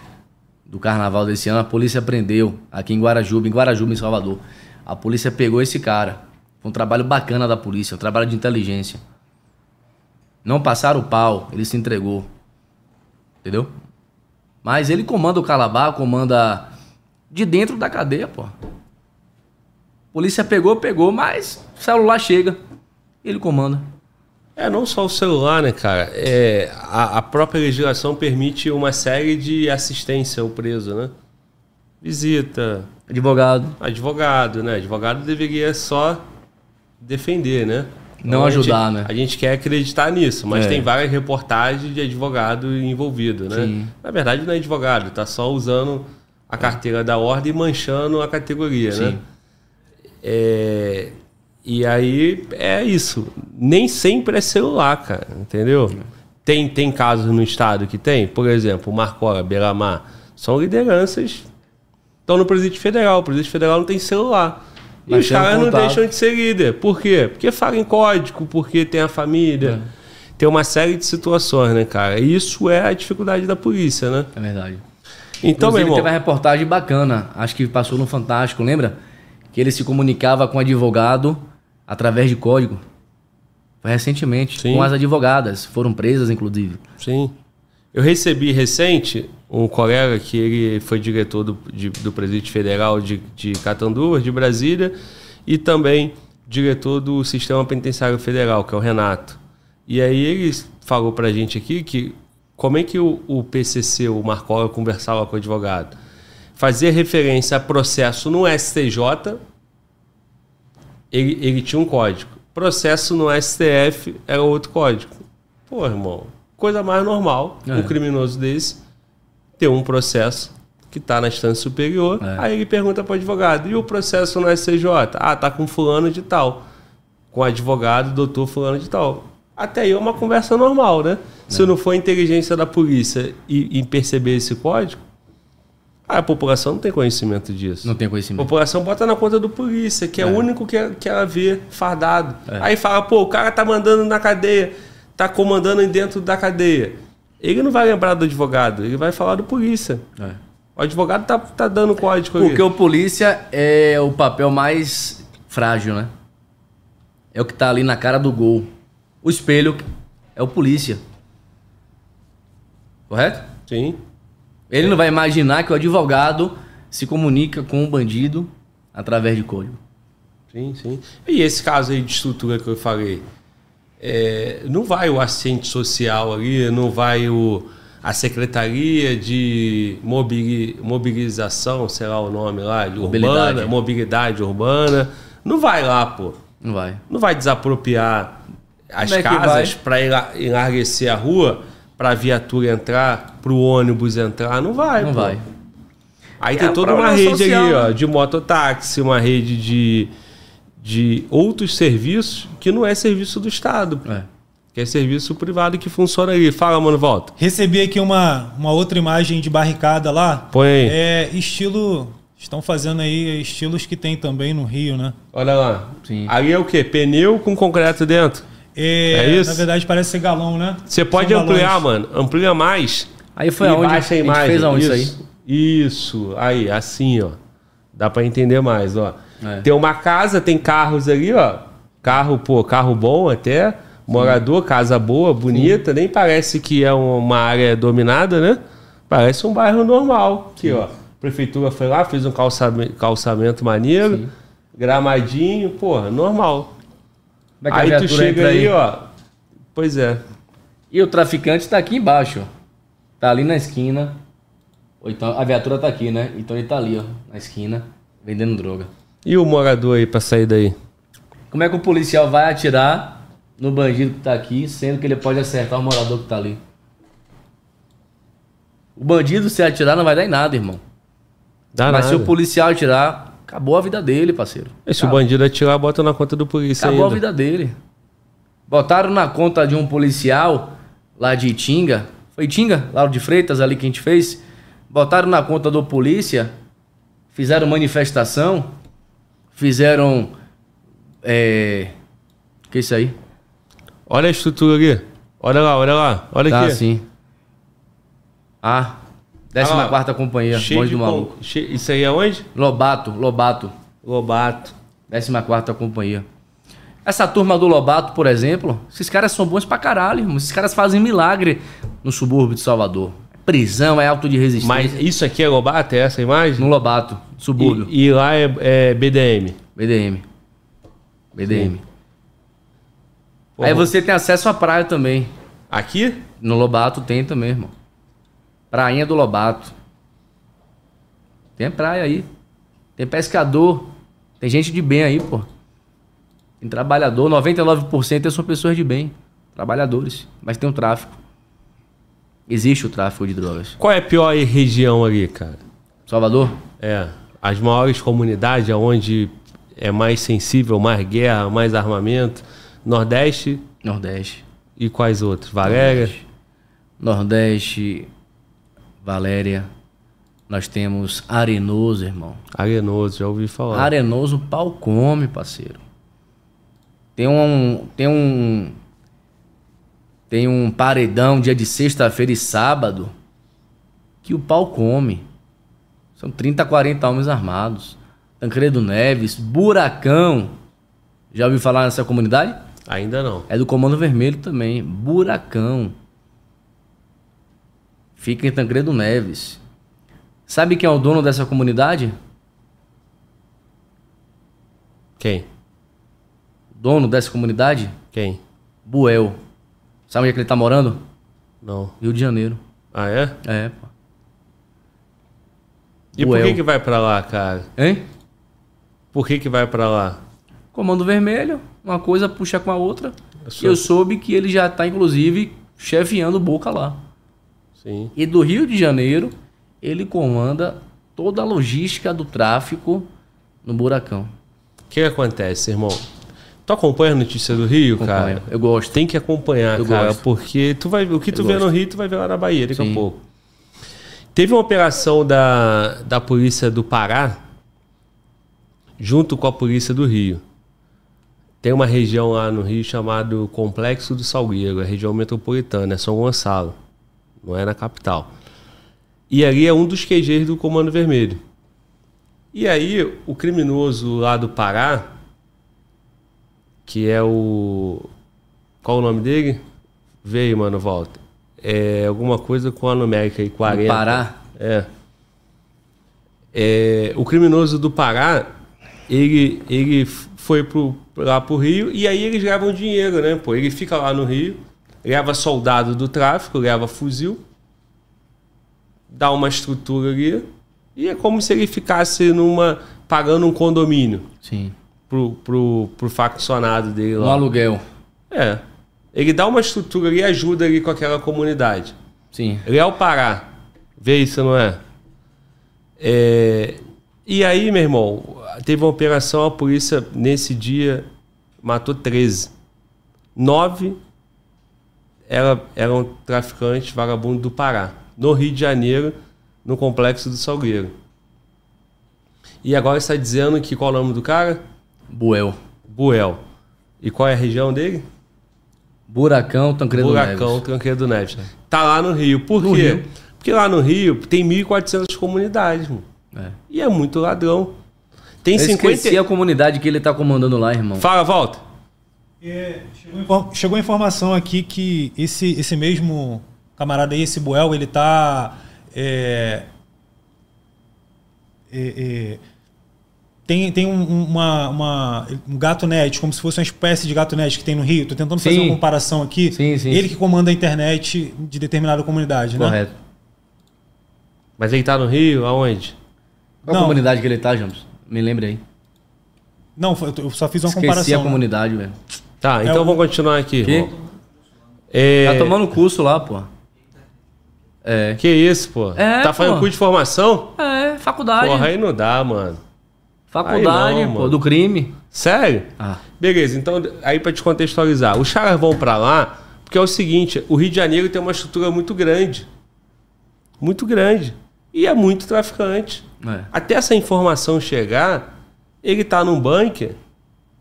Speaker 2: do carnaval desse ano, a polícia prendeu aqui em Guarajuba, em Guarajuba, em Salvador. A polícia pegou esse cara. Foi um trabalho bacana da polícia, um trabalho de inteligência. Não passaram o pau, ele se entregou. Entendeu? Mas ele comanda o Calabar, comanda de dentro da cadeia, pô. Polícia pegou, pegou, mas o celular chega. Ele comanda.
Speaker 1: É, não só o celular, né, cara? É, a, a própria legislação permite uma série de assistência ao preso, né? Visita,
Speaker 2: Advogado.
Speaker 1: advogado, né? Advogado deveria só defender, né?
Speaker 2: Não
Speaker 1: a gente-
Speaker 2: ajudar, né?
Speaker 1: A gente quer acreditar nisso, mas
Speaker 2: É.
Speaker 1: tem várias reportagens de advogado envolvido, né?
Speaker 2: Sim.
Speaker 1: Na verdade não é advogado, tá só usando a carteira da ordem e manchando a categoria, né?
Speaker 2: Sim.
Speaker 1: É, e aí é isso. Nem sempre é celular, cara, entendeu? Tem, tem casos no estado que tem, por exemplo, Marcola, Belamar, são lideranças estão no Presidente Federal. O Presidente Federal não tem celular. E
Speaker 2: Mas
Speaker 1: os
Speaker 2: tem um
Speaker 1: caras não deixam de ser líder. Por quê? Porque fala em código, porque tem a família.
Speaker 2: É.
Speaker 1: Tem uma série de situações, né, cara? E isso é a dificuldade da polícia, né?
Speaker 2: É verdade.
Speaker 1: Então, meu
Speaker 2: Inclusive,
Speaker 1: irmão.
Speaker 2: teve uma reportagem bacana, acho que passou no Fantástico, lembra? Que ele se comunicava com advogado através de código. Foi recentemente,
Speaker 1: Sim.
Speaker 2: com as advogadas. Foram presas, inclusive.
Speaker 1: Sim. Eu recebi recente um colega que ele foi diretor do, de- do Presidente Federal de, de Catanduva, de Brasília, e também diretor do Sistema Penitenciário Federal, que é o Renato. E aí ele falou pra gente aqui que como é que o, o PCC, o Marcola, conversava com o advogado? Fazia referência a processo no STJ, ele, ele tinha um código. Processo no STF era outro código. Pô, irmão, coisa mais normal,
Speaker 2: É.
Speaker 1: um criminoso desse ter um processo que está na instância superior.
Speaker 2: É.
Speaker 1: Aí ele pergunta para o advogado: e o processo no SCJ? Ah, tá com fulano de tal. Com advogado, doutor fulano de tal. Até aí é uma conversa normal, né? Se não for a inteligência da polícia e, e perceber esse código, a população não tem conhecimento disso.
Speaker 2: Não tem
Speaker 1: A
Speaker 2: conhecimento.
Speaker 1: população bota na conta do polícia, que é, o único que, que ela vê fardado.
Speaker 2: É.
Speaker 1: Aí fala, pô, o cara tá mandando na cadeia, tá comandando dentro da cadeia. Ele não vai lembrar do advogado, ele vai falar do polícia.
Speaker 2: É.
Speaker 1: O advogado tá, tá dando código ali.
Speaker 2: Porque o polícia é o papel mais frágil, né? É o que tá ali na cara do gol. O espelho é o polícia. Correto?
Speaker 1: Sim.
Speaker 2: Ele não vai imaginar que o advogado se comunica com o bandido através de código.
Speaker 1: Sim, sim. E esse caso aí de estrutura que eu falei, é, não vai o assistente social ali, não vai o, a Secretaria de mobili- Mobilização, sei lá o nome lá, de
Speaker 2: Mobilidade.
Speaker 1: urbana, mobilidade urbana, não vai lá, pô.
Speaker 2: Não vai.
Speaker 1: Não vai desapropriar as
Speaker 2: Como é
Speaker 1: casas para enlarguecer a rua, para a viatura entrar, para o ônibus entrar, não vai.
Speaker 2: Não
Speaker 1: pô.
Speaker 2: vai.
Speaker 1: Aí
Speaker 2: É
Speaker 1: tem toda uma
Speaker 2: problema
Speaker 1: rede
Speaker 2: social,
Speaker 1: aí, ó,
Speaker 2: né?
Speaker 1: de mototáxi, uma rede de, de outros serviços que não é serviço do Estado,
Speaker 2: É.
Speaker 1: que é serviço privado que funciona ali. Fala, mano, volta.
Speaker 3: Recebi aqui uma, uma outra imagem de barricada lá.
Speaker 1: Põe aí.
Speaker 3: É estilo. Estão fazendo aí estilos que tem também no Rio, né?
Speaker 1: Olha lá.
Speaker 2: Sim.
Speaker 1: Ali é o quê? Pneu com concreto dentro.
Speaker 3: É,
Speaker 1: É isso?
Speaker 3: Na verdade, parece ser galão, né?
Speaker 1: Você pode
Speaker 3: São
Speaker 1: ampliar,
Speaker 3: galões.
Speaker 1: mano. Amplia mais.
Speaker 2: Aí foi
Speaker 1: e
Speaker 2: aonde
Speaker 1: baixa
Speaker 2: a gente fez aonde isso aí?
Speaker 1: Isso. Isso. Aí, assim, ó. Dá pra entender mais, ó.
Speaker 2: É.
Speaker 1: Tem uma casa, tem carros ali, ó. Carro, pô, carro bom até. Morador, casa boa, bonita. Nem parece que é um- uma área dominada, né? Parece um bairro normal. Aqui, ó. A prefeitura foi lá, fez um calçamento, calçamento maneiro.
Speaker 2: Sim.
Speaker 1: Gramadinho, porra, normal.
Speaker 2: Como é
Speaker 1: Aí tu chega
Speaker 2: entra
Speaker 1: aí, ó. Pois é.
Speaker 2: E o traficante tá aqui embaixo, ó. Tá ali na esquina. Ou então a viatura tá aqui, né? Então ele tá ali, ó, na esquina, vendendo droga.
Speaker 1: E o morador aí pra sair daí?
Speaker 2: Como é que o policial vai atirar no bandido que tá aqui, sendo que ele pode acertar o morador que tá ali? O bandido, se atirar, não vai dar em nada, irmão.
Speaker 1: Dá
Speaker 2: Mas se
Speaker 1: nada.
Speaker 2: o policial atirar, acabou a vida dele, parceiro.
Speaker 1: E se o bandido atirar, bota na conta do polícia
Speaker 2: Acabou a
Speaker 1: ainda.
Speaker 2: vida dele. Botaram na conta de um policial lá de Itinga. Foi Itinga, Lauro de Freitas, ali que a gente fez. Botaram na conta do polícia. Fizeram manifestação. Fizeram. É. Que isso aí?
Speaker 1: Olha a estrutura ali. Olha lá, olha lá. Olha
Speaker 2: Tá
Speaker 1: aqui.
Speaker 2: assim. Ah. 14
Speaker 1: Ah,
Speaker 2: quarta companhia.
Speaker 1: Cheio
Speaker 2: Bonde
Speaker 1: de
Speaker 2: do
Speaker 1: com-
Speaker 2: maluco.
Speaker 1: che- Isso aí é onde?
Speaker 2: Lobato, Lobato.
Speaker 1: Lobato.
Speaker 2: 14 quarta companhia. Essa turma do Lobato, por exemplo, esses caras são bons pra caralho, irmão. Esses caras fazem milagre no subúrbio de Salvador. Prisão, é auto de resistência.
Speaker 1: Mas isso aqui é Lobato? É essa imagem?
Speaker 2: No Lobato, subúrbio.
Speaker 1: E, e lá é, é BDM.
Speaker 2: BDM. BDM. Aí você tem acesso à praia também.
Speaker 1: Aqui?
Speaker 2: No Lobato tem também, irmão. Prainha do Lobato. Tem praia aí. Tem pescador. Tem gente de bem aí, pô. Tem trabalhador. 99% são pessoas de bem. Trabalhadores. Mas tem o tráfico. Existe o tráfico de drogas.
Speaker 1: Qual é a pior região ali, cara?
Speaker 2: Salvador?
Speaker 1: É. As maiores comunidades, onde é mais sensível, mais guerra, mais armamento. Nordeste
Speaker 2: Nordeste.
Speaker 1: e quais outros? Valéria?
Speaker 2: Nordeste. Valéria. Nós temos Arenoso, irmão.
Speaker 1: Arenoso, já ouvi falar.
Speaker 2: Arenoso pau come, parceiro. Tem um. Tem um. Tem um paredão dia de sexta-feira e sábado que o pau come. São 30, 40 homens armados. Tancredo Neves, Buracão. Já ouviu falar nessa comunidade?
Speaker 1: Ainda não.
Speaker 2: É do Comando Vermelho também. Buracão. Fica em Tancredo Neves. Sabe quem é o dono dessa comunidade?
Speaker 1: Quem?
Speaker 2: Dono dessa comunidade?
Speaker 1: Quem?
Speaker 2: Buel. Sabe onde é que ele tá morando?
Speaker 1: Não.
Speaker 2: Rio de Janeiro.
Speaker 1: Ah, é?
Speaker 2: É, pô.
Speaker 1: E por
Speaker 2: Buel.
Speaker 1: que que vai pra lá, cara?
Speaker 2: Hein?
Speaker 1: Por que que vai pra lá?
Speaker 2: Comando Vermelho, uma coisa puxa com a outra.
Speaker 1: Eu sou-
Speaker 2: Eu soube que ele já tá, inclusive, chefiando Boca lá.
Speaker 1: Sim.
Speaker 2: E do Rio de Janeiro, ele comanda toda a logística do tráfico no Buracão.
Speaker 1: O que acontece, irmão? Tu acompanha a notícia do Rio,
Speaker 2: Acompanho.
Speaker 1: cara?
Speaker 2: Eu gosto.
Speaker 1: Tem que acompanhar,
Speaker 2: Eu
Speaker 1: cara,
Speaker 2: gosto.
Speaker 1: porque tu vai, o que tu
Speaker 2: Eu
Speaker 1: vê
Speaker 2: gosto.
Speaker 1: no Rio, tu vai ver lá na Bahia daqui a
Speaker 2: Sim.
Speaker 1: pouco. Teve uma operação da, da polícia do Pará, junto com a polícia do Rio. Tem uma região lá no Rio chamado Complexo do Salgueiro, a região metropolitana, é São Gonçalo, não é na capital. E ali é um dos QGs do Comando Vermelho. E aí, o criminoso lá do Pará, que é o. Qual o nome dele? Aí, mano, volta. É alguma coisa com a numérica aí, 40.
Speaker 2: Pará?
Speaker 1: É. É, o criminoso do Pará, ele, ele foi pro, lá pro Rio e aí eles levam dinheiro, né? Pô, ele fica lá no Rio, leva soldado do tráfico, leva fuzil, dá uma estrutura ali e é como se ele ficasse numa pagando um condomínio
Speaker 2: Sim.
Speaker 1: pro, pro, pro faccionado dele
Speaker 2: Um
Speaker 1: lá.
Speaker 2: aluguel.
Speaker 1: É. Ele dá uma estrutura ali e ajuda ali com aquela comunidade.
Speaker 2: Sim.
Speaker 1: Léo Pará. Vê isso, não é? É, E aí, meu irmão, teve uma operação, a polícia nesse dia matou 13. Nove era, eram traficantes vagabundos do Pará. No Rio de Janeiro, no complexo do Salgueiro. E agora está dizendo que qual é o nome do cara?
Speaker 2: Buel.
Speaker 1: Buel. E qual é a região dele?
Speaker 2: Buracão, Tancredo
Speaker 1: Buracão,
Speaker 2: Neves.
Speaker 1: Tranqueiro Neves. Tá lá no Rio. Por
Speaker 2: No
Speaker 1: quê?
Speaker 2: Rio.
Speaker 1: Porque lá no Rio tem 1.400 comunidades, mano.
Speaker 2: É.
Speaker 1: E é muito ladrão. Tem
Speaker 2: Eu
Speaker 1: 50.
Speaker 2: esqueci a comunidade que ele tá comandando lá, irmão.
Speaker 1: Fala, volta.
Speaker 3: É, chegou, chegou a informação aqui que esse, esse mesmo camarada aí, esse Buel, ele tá. é, é, é, tem tem um, um- uma, uma- um gato net, como se fosse uma espécie de gato net que tem no Rio. Tô tentando fazer
Speaker 2: Sim.
Speaker 3: uma comparação aqui.
Speaker 2: Sim, sim.
Speaker 3: Ele que comanda a internet de determinada comunidade, né?
Speaker 2: Correto.
Speaker 1: Mas ele tá no Rio? Aonde?
Speaker 2: Qual
Speaker 3: Não.
Speaker 2: comunidade que ele tá, James? Me lembre aí.
Speaker 3: Não, eu só fiz uma
Speaker 2: Esqueci
Speaker 3: comparação.
Speaker 2: a
Speaker 3: né?
Speaker 2: comunidade, velho.
Speaker 1: Tá, então
Speaker 3: É o-
Speaker 1: vamos continuar aqui.
Speaker 2: Que?
Speaker 1: irmão. É...
Speaker 2: Tá tomando curso lá, pô. É.
Speaker 1: Que isso, pô?
Speaker 2: É,
Speaker 1: tá fazendo
Speaker 2: pô.
Speaker 1: curso de formação?
Speaker 2: É, faculdade.
Speaker 1: Porra, aí não dá, mano.
Speaker 2: faculdade,
Speaker 1: não,
Speaker 2: pô,
Speaker 1: mano.
Speaker 2: do crime.
Speaker 1: Sério?
Speaker 2: Ah.
Speaker 1: Beleza, então aí pra te contextualizar, os caras vão pra lá porque é o seguinte, o Rio de Janeiro tem uma estrutura muito grande. Muito grande. E é muito traficante.
Speaker 2: É.
Speaker 1: Até essa informação chegar, ele tá num bunker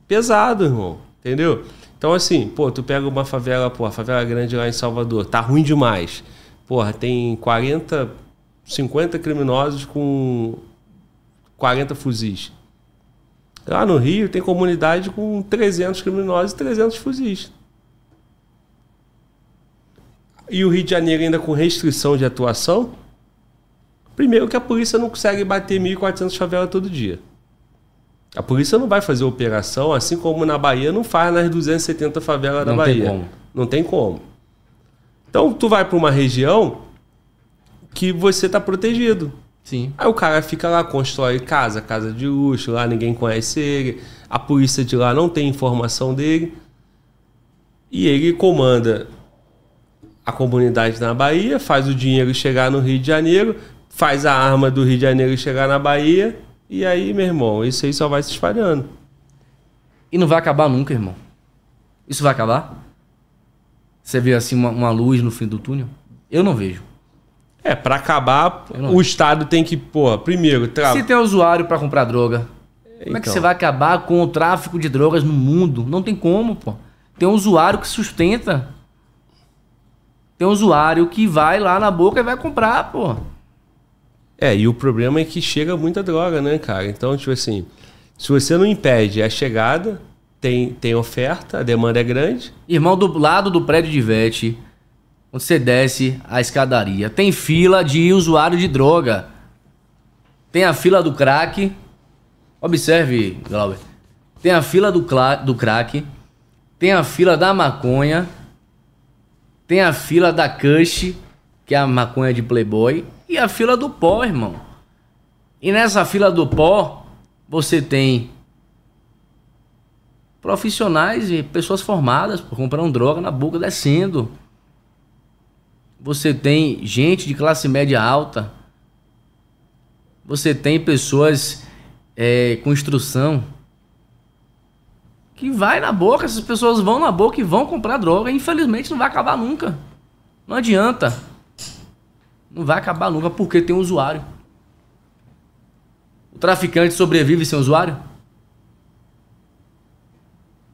Speaker 1: pesado, irmão. Entendeu? Então, assim, pô, tu pega uma favela, pô, a favela grande lá em Salvador, tá ruim demais. Porra, tem 40, 50 criminosos com 40 fuzis. Lá no Rio tem comunidade com 300 criminosos e 300 fuzis. E o Rio de Janeiro ainda com restrição de atuação. Primeiro que a polícia não consegue bater 1.400 favelas todo dia. A polícia não vai fazer operação, assim como na Bahia não faz nas 270 favelas da
Speaker 2: Não tem
Speaker 1: Bahia.
Speaker 2: como.
Speaker 1: Não tem como. Então tu vai para uma região que você está protegido.
Speaker 2: Sim.
Speaker 1: Aí o cara fica lá, constrói casa, casa de luxo, lá ninguém conhece ele, a polícia de lá não tem informação dele. E ele comanda a comunidade na Bahia, faz o dinheiro chegar no Rio de Janeiro, faz a arma do Rio de Janeiro chegar na Bahia, e aí, meu irmão, isso aí só vai se espalhando.
Speaker 2: E não vai acabar nunca, irmão. Isso vai acabar? Você vê assim uma, uma luz no fim do túnel? Eu não vejo.
Speaker 1: É, para acabar, o Estado tem que, pô, primeiro, tra...
Speaker 2: Se tem usuário pra comprar droga, como é que
Speaker 1: Então.
Speaker 2: você vai acabar com o tráfico de drogas no mundo? Não tem como, pô. Tem um usuário que sustenta. Tem um usuário que vai lá na boca e vai comprar, pô.
Speaker 1: É, e o problema é que chega muita droga, né, cara? Então, tipo assim, se você não impede a chegada, tem, tem oferta, a demanda é grande.
Speaker 2: Irmão, do lado do prédio de Vete, você desce a escadaria, tem fila de usuário de droga. Tem a fila do crack. Observe, Glauber. Tem a fila do, do crack. Tem a fila da maconha. Tem a fila da Kush, que é a maconha de Playboy. E a fila do pó, irmão. E nessa fila do pó, você tem profissionais e pessoas formadas pô, comprando droga na boca, descendo. Você tem gente de classe média alta. Você tem pessoas é, com instrução que vai na boca, essas pessoas vão na boca e vão comprar droga. Infelizmente não vai acabar nunca. Não adianta. Não vai acabar nunca porque tem um usuário. O traficante sobrevive sem usuário?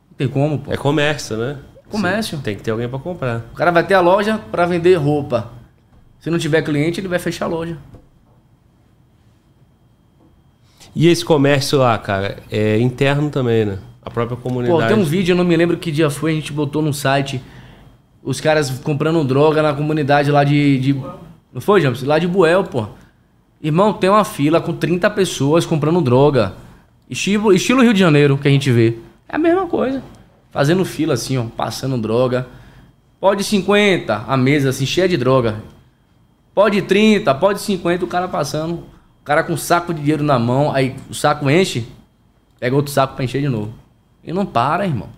Speaker 2: Não tem como, pô.
Speaker 1: É comércio, né?
Speaker 2: Comércio.
Speaker 1: Sim, tem que ter alguém pra comprar.
Speaker 2: O cara vai ter a loja para vender roupa. Se não tiver cliente, ele vai fechar a loja.
Speaker 1: E esse comércio lá, cara, é interno também, né? A própria
Speaker 2: Pô,
Speaker 1: comunidade.
Speaker 2: tem um vídeo, eu não me lembro que dia foi, a gente botou no site. Os caras comprando droga na comunidade lá de. de- não foi, James? Lá de Buel, pô. Irmão, tem uma fila com 30 pessoas comprando droga. Estilo, estilo Rio de Janeiro que a gente vê. É a mesma coisa. Fazendo fila assim, ó, passando droga. Pode 50, a mesa assim, cheia de droga. Pode 30, pode 50, o cara passando. O cara com um saco de dinheiro na mão, aí o saco enche, pega outro saco pra encher de novo. E não para, irmão.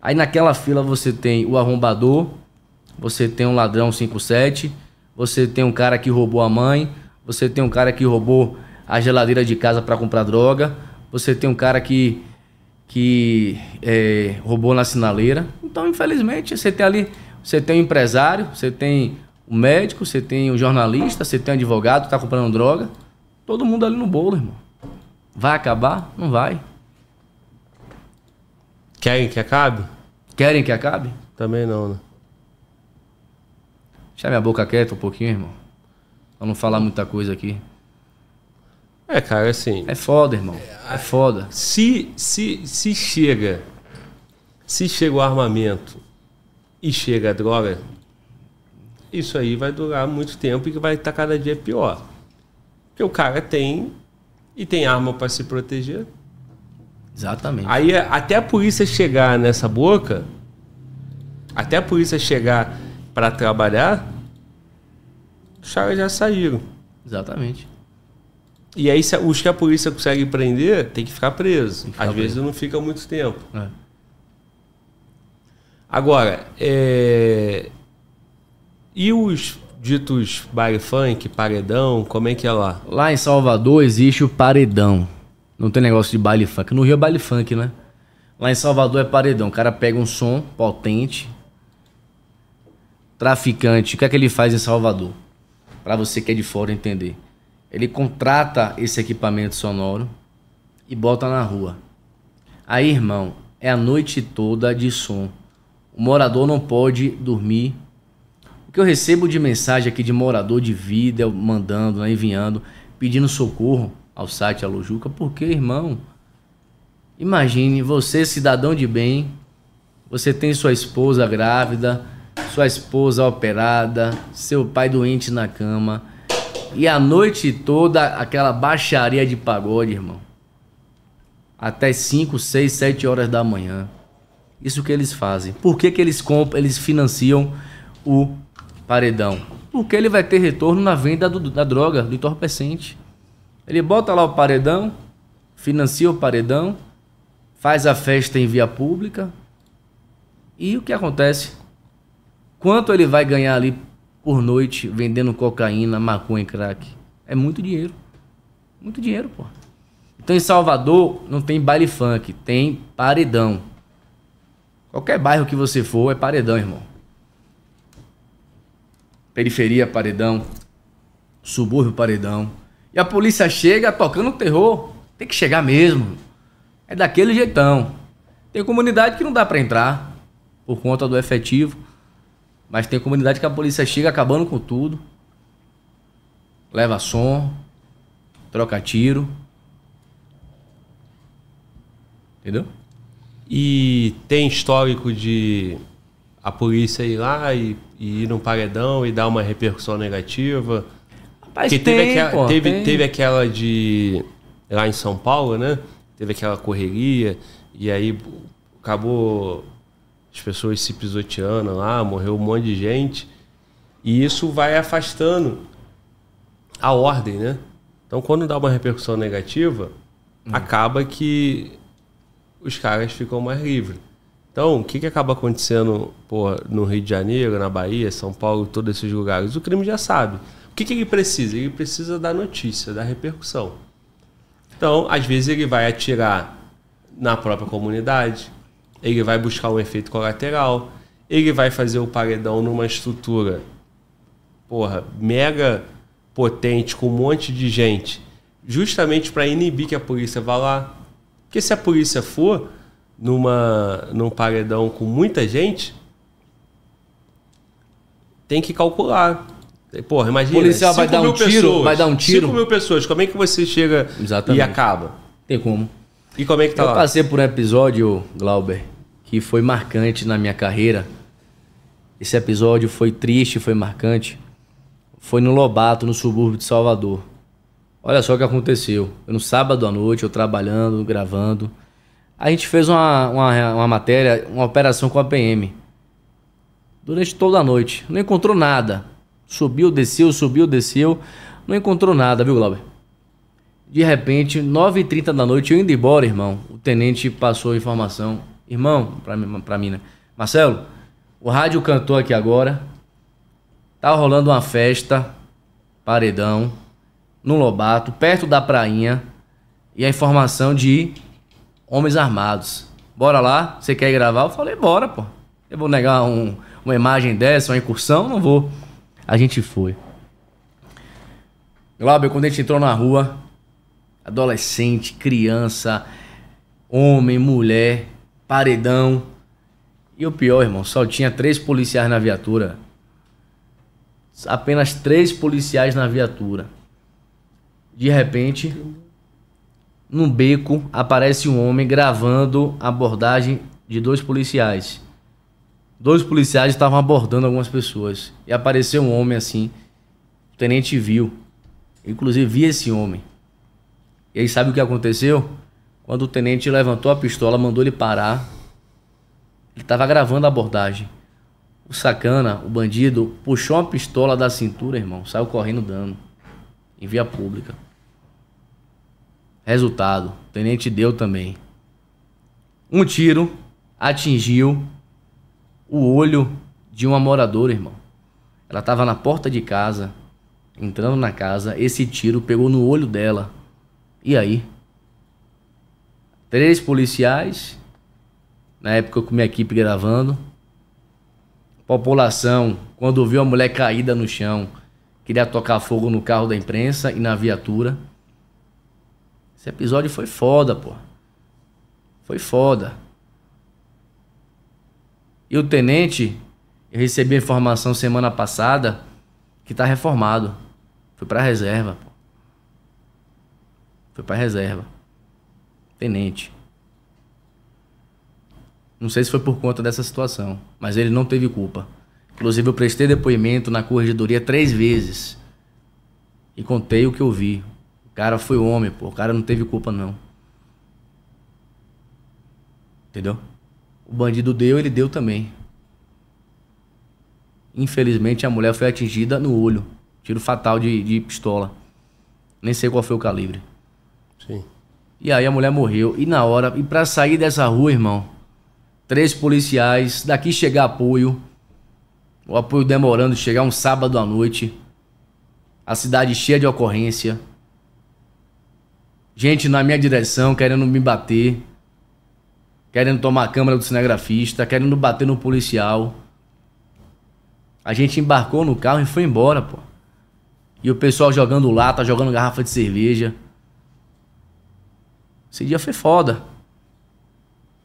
Speaker 2: Aí naquela fila você tem o arrombador, você tem um ladrão 57, você tem um cara que roubou a mãe, você tem um cara que roubou a geladeira de casa pra comprar droga, você tem um cara que que é, roubou na sinaleira. Então, infelizmente, você tem ali, você tem o empresário, você tem o médico, você tem o jornalista, você tem o advogado que tá comprando droga. Todo mundo ali no bolo, irmão. Vai acabar? Não vai.
Speaker 1: Querem que acabe?
Speaker 2: Querem que acabe?
Speaker 1: Também não, né?
Speaker 2: Deixa minha boca quieta um pouquinho, irmão. Pra não falar muita coisa aqui.
Speaker 1: É, cara, assim.
Speaker 2: É foda, irmão. É foda.
Speaker 1: Se, se, se chega. Se chega o armamento e chega a droga, isso aí vai durar muito tempo e vai estar cada dia pior. Porque o cara tem e tem arma para se proteger.
Speaker 2: Exatamente.
Speaker 1: Aí até a polícia chegar nessa boca, até a polícia chegar para trabalhar, os caras já saíram.
Speaker 2: Exatamente.
Speaker 1: E aí se- os que a polícia consegue prender, tem que ficar preso.
Speaker 2: que ficar
Speaker 1: Às
Speaker 2: preso.
Speaker 1: vezes não fica muito tempo.
Speaker 2: É.
Speaker 1: Agora, é... e os ditos baile funk, paredão, como é que é lá?
Speaker 2: Lá em Salvador existe o paredão. Não tem negócio de baile funk. No Rio é baile funk, né? Lá em Salvador é paredão. O cara pega um som potente. Traficante. O que é que ele faz em Salvador? Pra você que é de fora entender. Ele contrata esse equipamento sonoro e bota na rua. Aí, irmão, é a noite toda de som. O morador não pode dormir. O que eu recebo de mensagem aqui de morador de vida, mandando, né, enviando, pedindo socorro ao site Alojuca, porque, irmão, imagine você, cidadão de bem, você tem sua esposa grávida, sua esposa operada, seu pai doente na cama, e a noite toda aquela baixaria de pagode, irmão. Até 5, 6, 7 horas da manhã. Isso que eles fazem. Por que, que eles compram, eles financiam o paredão? Porque ele vai ter retorno na venda do- da droga, do entorpecente. Ele bota lá o paredão, financia o paredão, faz a festa em via pública. E o que acontece? Quanto ele vai ganhar ali por noite vendendo cocaína, maconha e crack? É muito dinheiro. Muito dinheiro, pô. Então em Salvador não tem baile funk, tem paredão. Qualquer bairro que você for é paredão, irmão. Periferia, paredão. Subúrbio, paredão. E a polícia chega tocando terror. Tem que chegar mesmo. É daquele jeitão. Tem comunidade que não dá pra entrar por conta do efetivo. Mas tem comunidade que a polícia chega acabando com tudo. Leva som, troca tiro. Entendeu?
Speaker 1: E tem histórico de a polícia ir lá e, e ir num paredão e dar uma repercussão negativa.
Speaker 2: Rapaz,
Speaker 1: Porque teve,
Speaker 2: tem,
Speaker 1: aquela,
Speaker 2: pô,
Speaker 1: teve,
Speaker 2: tem.
Speaker 1: teve aquela de. Lá em São Paulo, né? Teve aquela correria, e aí acabou as pessoas se pisoteando lá, morreu um monte de gente. E isso vai afastando a ordem, né? Então, quando dá uma repercussão negativa, acaba que os caras ficam mais livres. Então, o que, que acaba acontecendo pô, no Rio de Janeiro, na Bahia, São Paulo, todos esses lugares? O crime já sabe. O que, que ele precisa? Ele precisa da notícia, da repercussão. Então, às vezes, ele vai atirar na própria comunidade, ele vai buscar um efeito colateral, ele vai fazer o paredão numa estrutura porra, mega potente, com um monte de gente, justamente para inibir que a polícia vá lá. Porque se a polícia for numa, num paredão com muita gente, tem que calcular. Porra, imagina.
Speaker 2: O policial vai
Speaker 1: 5
Speaker 2: dar um
Speaker 1: mil
Speaker 2: tiro,
Speaker 1: pessoas,
Speaker 2: vai dar um tiro.
Speaker 1: 5 mil pessoas, como é que você chega
Speaker 2: Exatamente.
Speaker 1: e acaba?
Speaker 2: Tem como.
Speaker 1: E como é que tá
Speaker 2: eu
Speaker 1: lá?
Speaker 2: passei por um episódio, Glauber, que foi marcante na minha carreira. Esse episódio foi triste, foi marcante. Foi no Lobato, no subúrbio de Salvador. Olha só o que aconteceu. Foi no sábado à noite, eu trabalhando, gravando. A gente fez uma, uma, uma matéria, uma operação com a PM. Durante toda a noite. Não encontrou nada. Subiu, desceu, subiu, desceu. Não encontrou nada, viu, Glauber? De repente, 9h30 da noite, eu indo embora, irmão. O tenente passou a informação. Irmão, pra, mim- pra mim, né? Marcelo, o rádio cantou aqui agora. Tá rolando uma festa, paredão, no Lobato, perto da prainha. E a informação de homens armados. Bora lá? Você quer gravar? Eu falei, bora, pô. Eu vou negar um- uma imagem dessa, uma incursão? Não vou. A gente foi. Glauber, quando a gente entrou na rua, adolescente, criança, homem, mulher, paredão. E o pior, irmão, só tinha três policiais na viatura. Apenas três policiais na viatura. de repente, num beco, aparece um homem gravando a abordagem de dois policiais. Dois policiais estavam abordando algumas pessoas. E apareceu um homem assim. O tenente viu. Inclusive, vi esse homem. E aí, sabe o que aconteceu? Quando o tenente levantou a pistola, mandou ele parar. Ele estava gravando a abordagem. O sacana, o bandido, puxou a pistola da cintura, irmão. Saiu correndo dando. Em via pública. Resultado: o tenente deu também. Um tiro atingiu o olho de uma moradora, irmão. Ela estava na porta de casa, entrando na casa. Esse tiro pegou no olho dela. E aí? Três policiais, na época com minha equipe gravando. População, quando viu a mulher caída no chão, queria tocar fogo no carro da imprensa e na viatura. Esse episódio foi foda, pô. Foi foda. E o tenente, eu recebi a informação semana passada que tá reformado. Foi pra reserva. Foi pra reserva. Tenente. Não sei se foi por conta dessa situação, mas ele não teve culpa. Inclusive, eu prestei depoimento na corregedoria três vezes. E contei o que eu vi. O cara foi homem, pô. O cara não teve culpa, não. Entendeu? O bandido deu, ele deu também. Infelizmente, a mulher foi atingida no olho. Tiro fatal de, de pistola. Nem sei qual foi o calibre. E aí a mulher morreu. E na hora, e pra sair dessa rua, irmão, três policiais, daqui chegar apoio. O apoio demorando, chegar um sábado à noite. A cidade cheia de ocorrência. Gente na minha direção querendo me bater. Querendo tomar a câmera do cinegrafista, querendo bater no policial. A gente embarcou no carro e foi embora, pô. E o pessoal jogando lata, jogando garrafa de cerveja. Esse dia foi foda.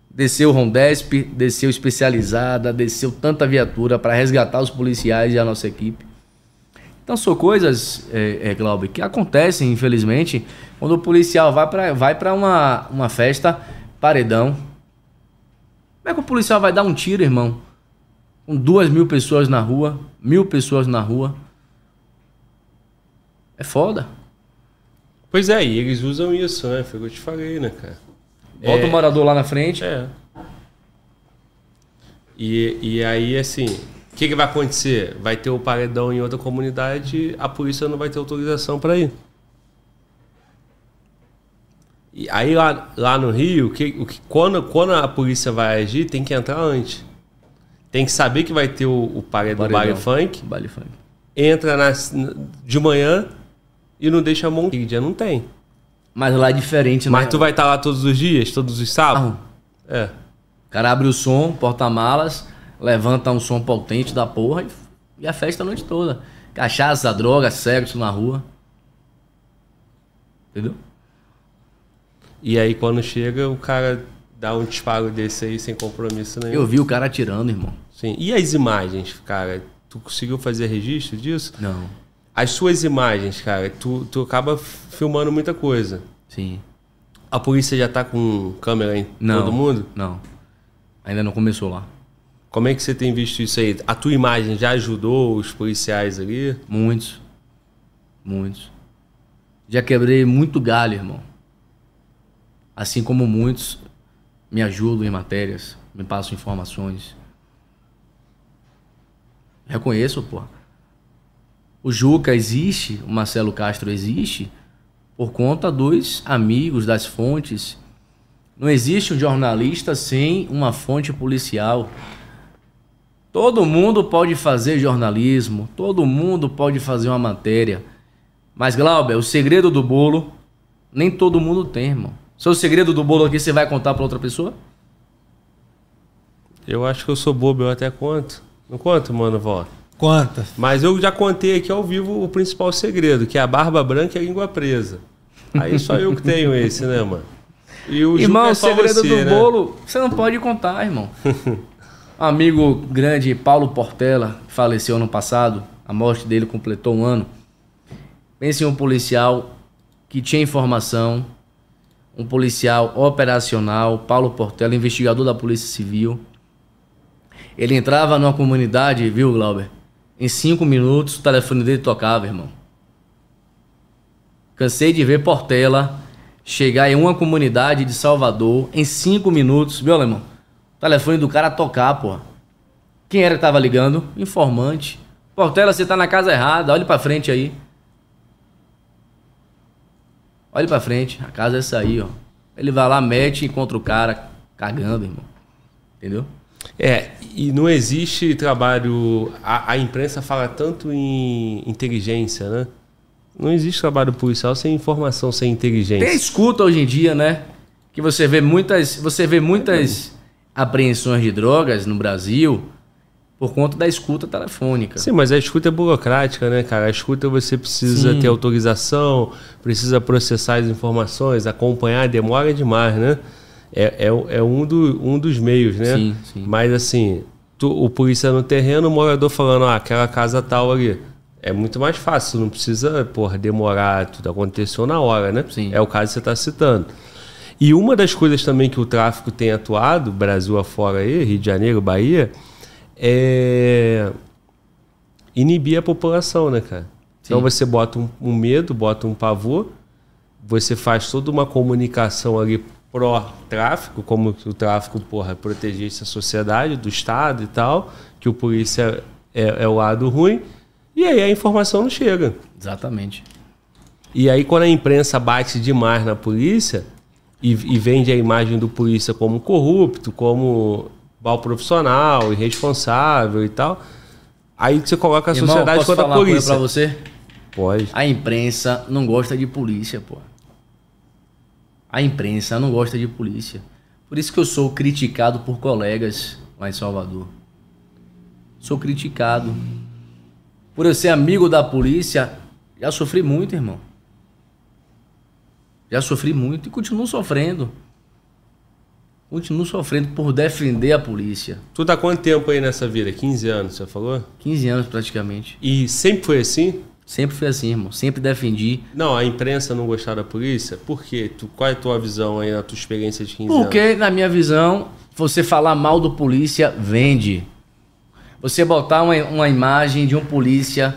Speaker 2: Desceu Rondesp, desceu especializada, desceu tanta viatura para resgatar os policiais e a nossa equipe. Então são coisas, é, é, Glauber, que acontecem, infelizmente, quando o policial vai para vai uma, uma festa, paredão. Como é que o policial vai dar um tiro, irmão? Com duas mil pessoas na rua, mil pessoas na rua. É foda.
Speaker 1: Pois é, e eles usam isso, né? Foi o que eu te falei, né, cara?
Speaker 2: Bota
Speaker 1: É.
Speaker 2: o morador lá na frente.
Speaker 1: É. E, e aí, assim, o que, que vai acontecer? Vai ter o paredão em outra comunidade, a polícia não vai ter autorização para ir. E aí lá, lá no Rio, que, o que, quando, quando a polícia vai agir, tem que entrar antes. Tem que saber que vai ter o, o paredão,
Speaker 2: Paredão.
Speaker 1: baile funk,
Speaker 2: Baile funk.
Speaker 1: entra nas- de manhã e não deixa a mão. Que dia não tem.
Speaker 2: Mas lá é diferente, né?
Speaker 1: Mas tu vai estar lá todos os dias, todos os sábados?
Speaker 2: Ah,
Speaker 1: É.
Speaker 2: O cara abre o som, porta-malas, levanta um som potente da porra e, e a festa a noite toda. Cachaça, droga, sexo na rua. Entendeu?
Speaker 1: E aí quando chega, o cara dá um disparo desse aí sem compromisso nenhum.
Speaker 2: Eu vi o cara atirando, irmão.
Speaker 1: Sim. E as imagens, cara? Tu conseguiu fazer registro disso?
Speaker 2: Não.
Speaker 1: As suas imagens, cara, tu, tu acaba filmando muita coisa.
Speaker 2: Sim.
Speaker 1: A polícia já tá com câmera em
Speaker 2: Não.
Speaker 1: todo mundo?
Speaker 2: Não. Ainda não começou lá.
Speaker 1: Como é que você tem visto isso aí? A tua imagem já ajudou os policiais ali?
Speaker 2: Muitos. Muitos. Já quebrei muito galho, irmão. Assim como muitos me ajudam em matérias, me passam informações. Reconheço, pô. O Juca existe, o Marcelo Castro existe, por conta dos amigos, das fontes. Não existe um jornalista sem uma fonte policial. Todo mundo pode fazer jornalismo, todo mundo pode fazer uma matéria. Mas, Glauber, o segredo do bolo, nem todo mundo tem, irmão. Seu segredo do bolo aqui você vai contar pra outra pessoa?
Speaker 1: Eu acho que eu sou bobo, eu até conto. Não conto, mano, vó?
Speaker 3: Conta.
Speaker 1: Mas eu já contei aqui ao vivo o principal segredo, que é a barba branca e a língua presa. Aí só eu que tenho esse, né, mano? E o
Speaker 2: irmão,
Speaker 1: Juca é
Speaker 2: segredo
Speaker 1: você,
Speaker 2: do
Speaker 1: né?
Speaker 2: bolo, você não pode contar, irmão. Um amigo grande, Paulo Portela, que faleceu ano passado, a morte dele completou um ano. Pense em um policial que tinha informação, um policial operacional, Paulo Portela, investigador da Polícia Civil. Ele entrava numa comunidade, viu, Glauber? Em cinco minutos o telefone dele tocava, irmão. Cansei de ver Portela chegar em uma comunidade de Salvador em cinco minutos, viu, alemão? O telefone do cara tocar, porra. Quem era que tava ligando? Informante. Portela, você tá na casa errada, olhe pra frente aí. Olhe pra frente, a casa é essa aí, ó. Ele vai lá, mete e encontra o cara cagando, irmão. Entendeu?
Speaker 1: É, e não existe trabalho. A, a imprensa fala tanto em inteligência, né? Não existe trabalho policial sem informação, sem inteligência.
Speaker 2: Tem escuta hoje em dia, né? Que você vê muitas, você vê muitas apreensões de drogas no Brasil por conta da escuta telefônica.
Speaker 1: Sim, mas a escuta é burocrática, né, cara? A escuta você precisa Sim. ter autorização, precisa processar as informações, acompanhar, demora demais, né? É, é, é um, do, um dos meios, né? Sim, sim. Mas assim, tu, o polícia no terreno, o morador falando, ah, aquela casa tal ali. É muito mais fácil, não precisa, porra, demorar, tudo aconteceu na hora, né? Sim. É o caso que você está citando. E uma das coisas também que o tráfico tem atuado, Brasil afora aí, Rio de Janeiro, Bahia, é inibir a população, né, cara? Então Sim. Então você bota um, um, medo, bota um pavor, você faz toda uma comunicação ali pró-tráfico, como o tráfico, porra, protegesse a sociedade, do Estado e tal, que o polícia é, é o lado ruim, e aí a informação não chega.
Speaker 2: Exatamente.
Speaker 1: E aí quando a imprensa bate demais na polícia e, e vende a imagem do polícia como corrupto, como mal profissional, irresponsável e tal. Aí você coloca a Irmão, sociedade contra a polícia.
Speaker 2: Pra você?
Speaker 1: Pode.
Speaker 2: A imprensa não gosta de polícia, pô. A imprensa não gosta de polícia. Por isso que eu sou criticado por colegas lá em Salvador. Sou criticado. Por eu ser amigo da polícia, já sofri muito, irmão. Já sofri muito e continuo sofrendo continuo sofrendo por defender a polícia.
Speaker 1: Tu tá quanto tempo aí nessa vida? 15 anos, você falou?
Speaker 2: 15 anos praticamente.
Speaker 1: E sempre foi assim?
Speaker 2: Sempre foi assim, irmão. Sempre defendi.
Speaker 1: Não, a imprensa não gostava da polícia? Por quê? Tu, qual é a tua visão aí na tua experiência de 15
Speaker 2: Porque,
Speaker 1: anos?
Speaker 2: Porque, na minha visão, você falar mal do polícia vende. Você botar uma, uma imagem de um polícia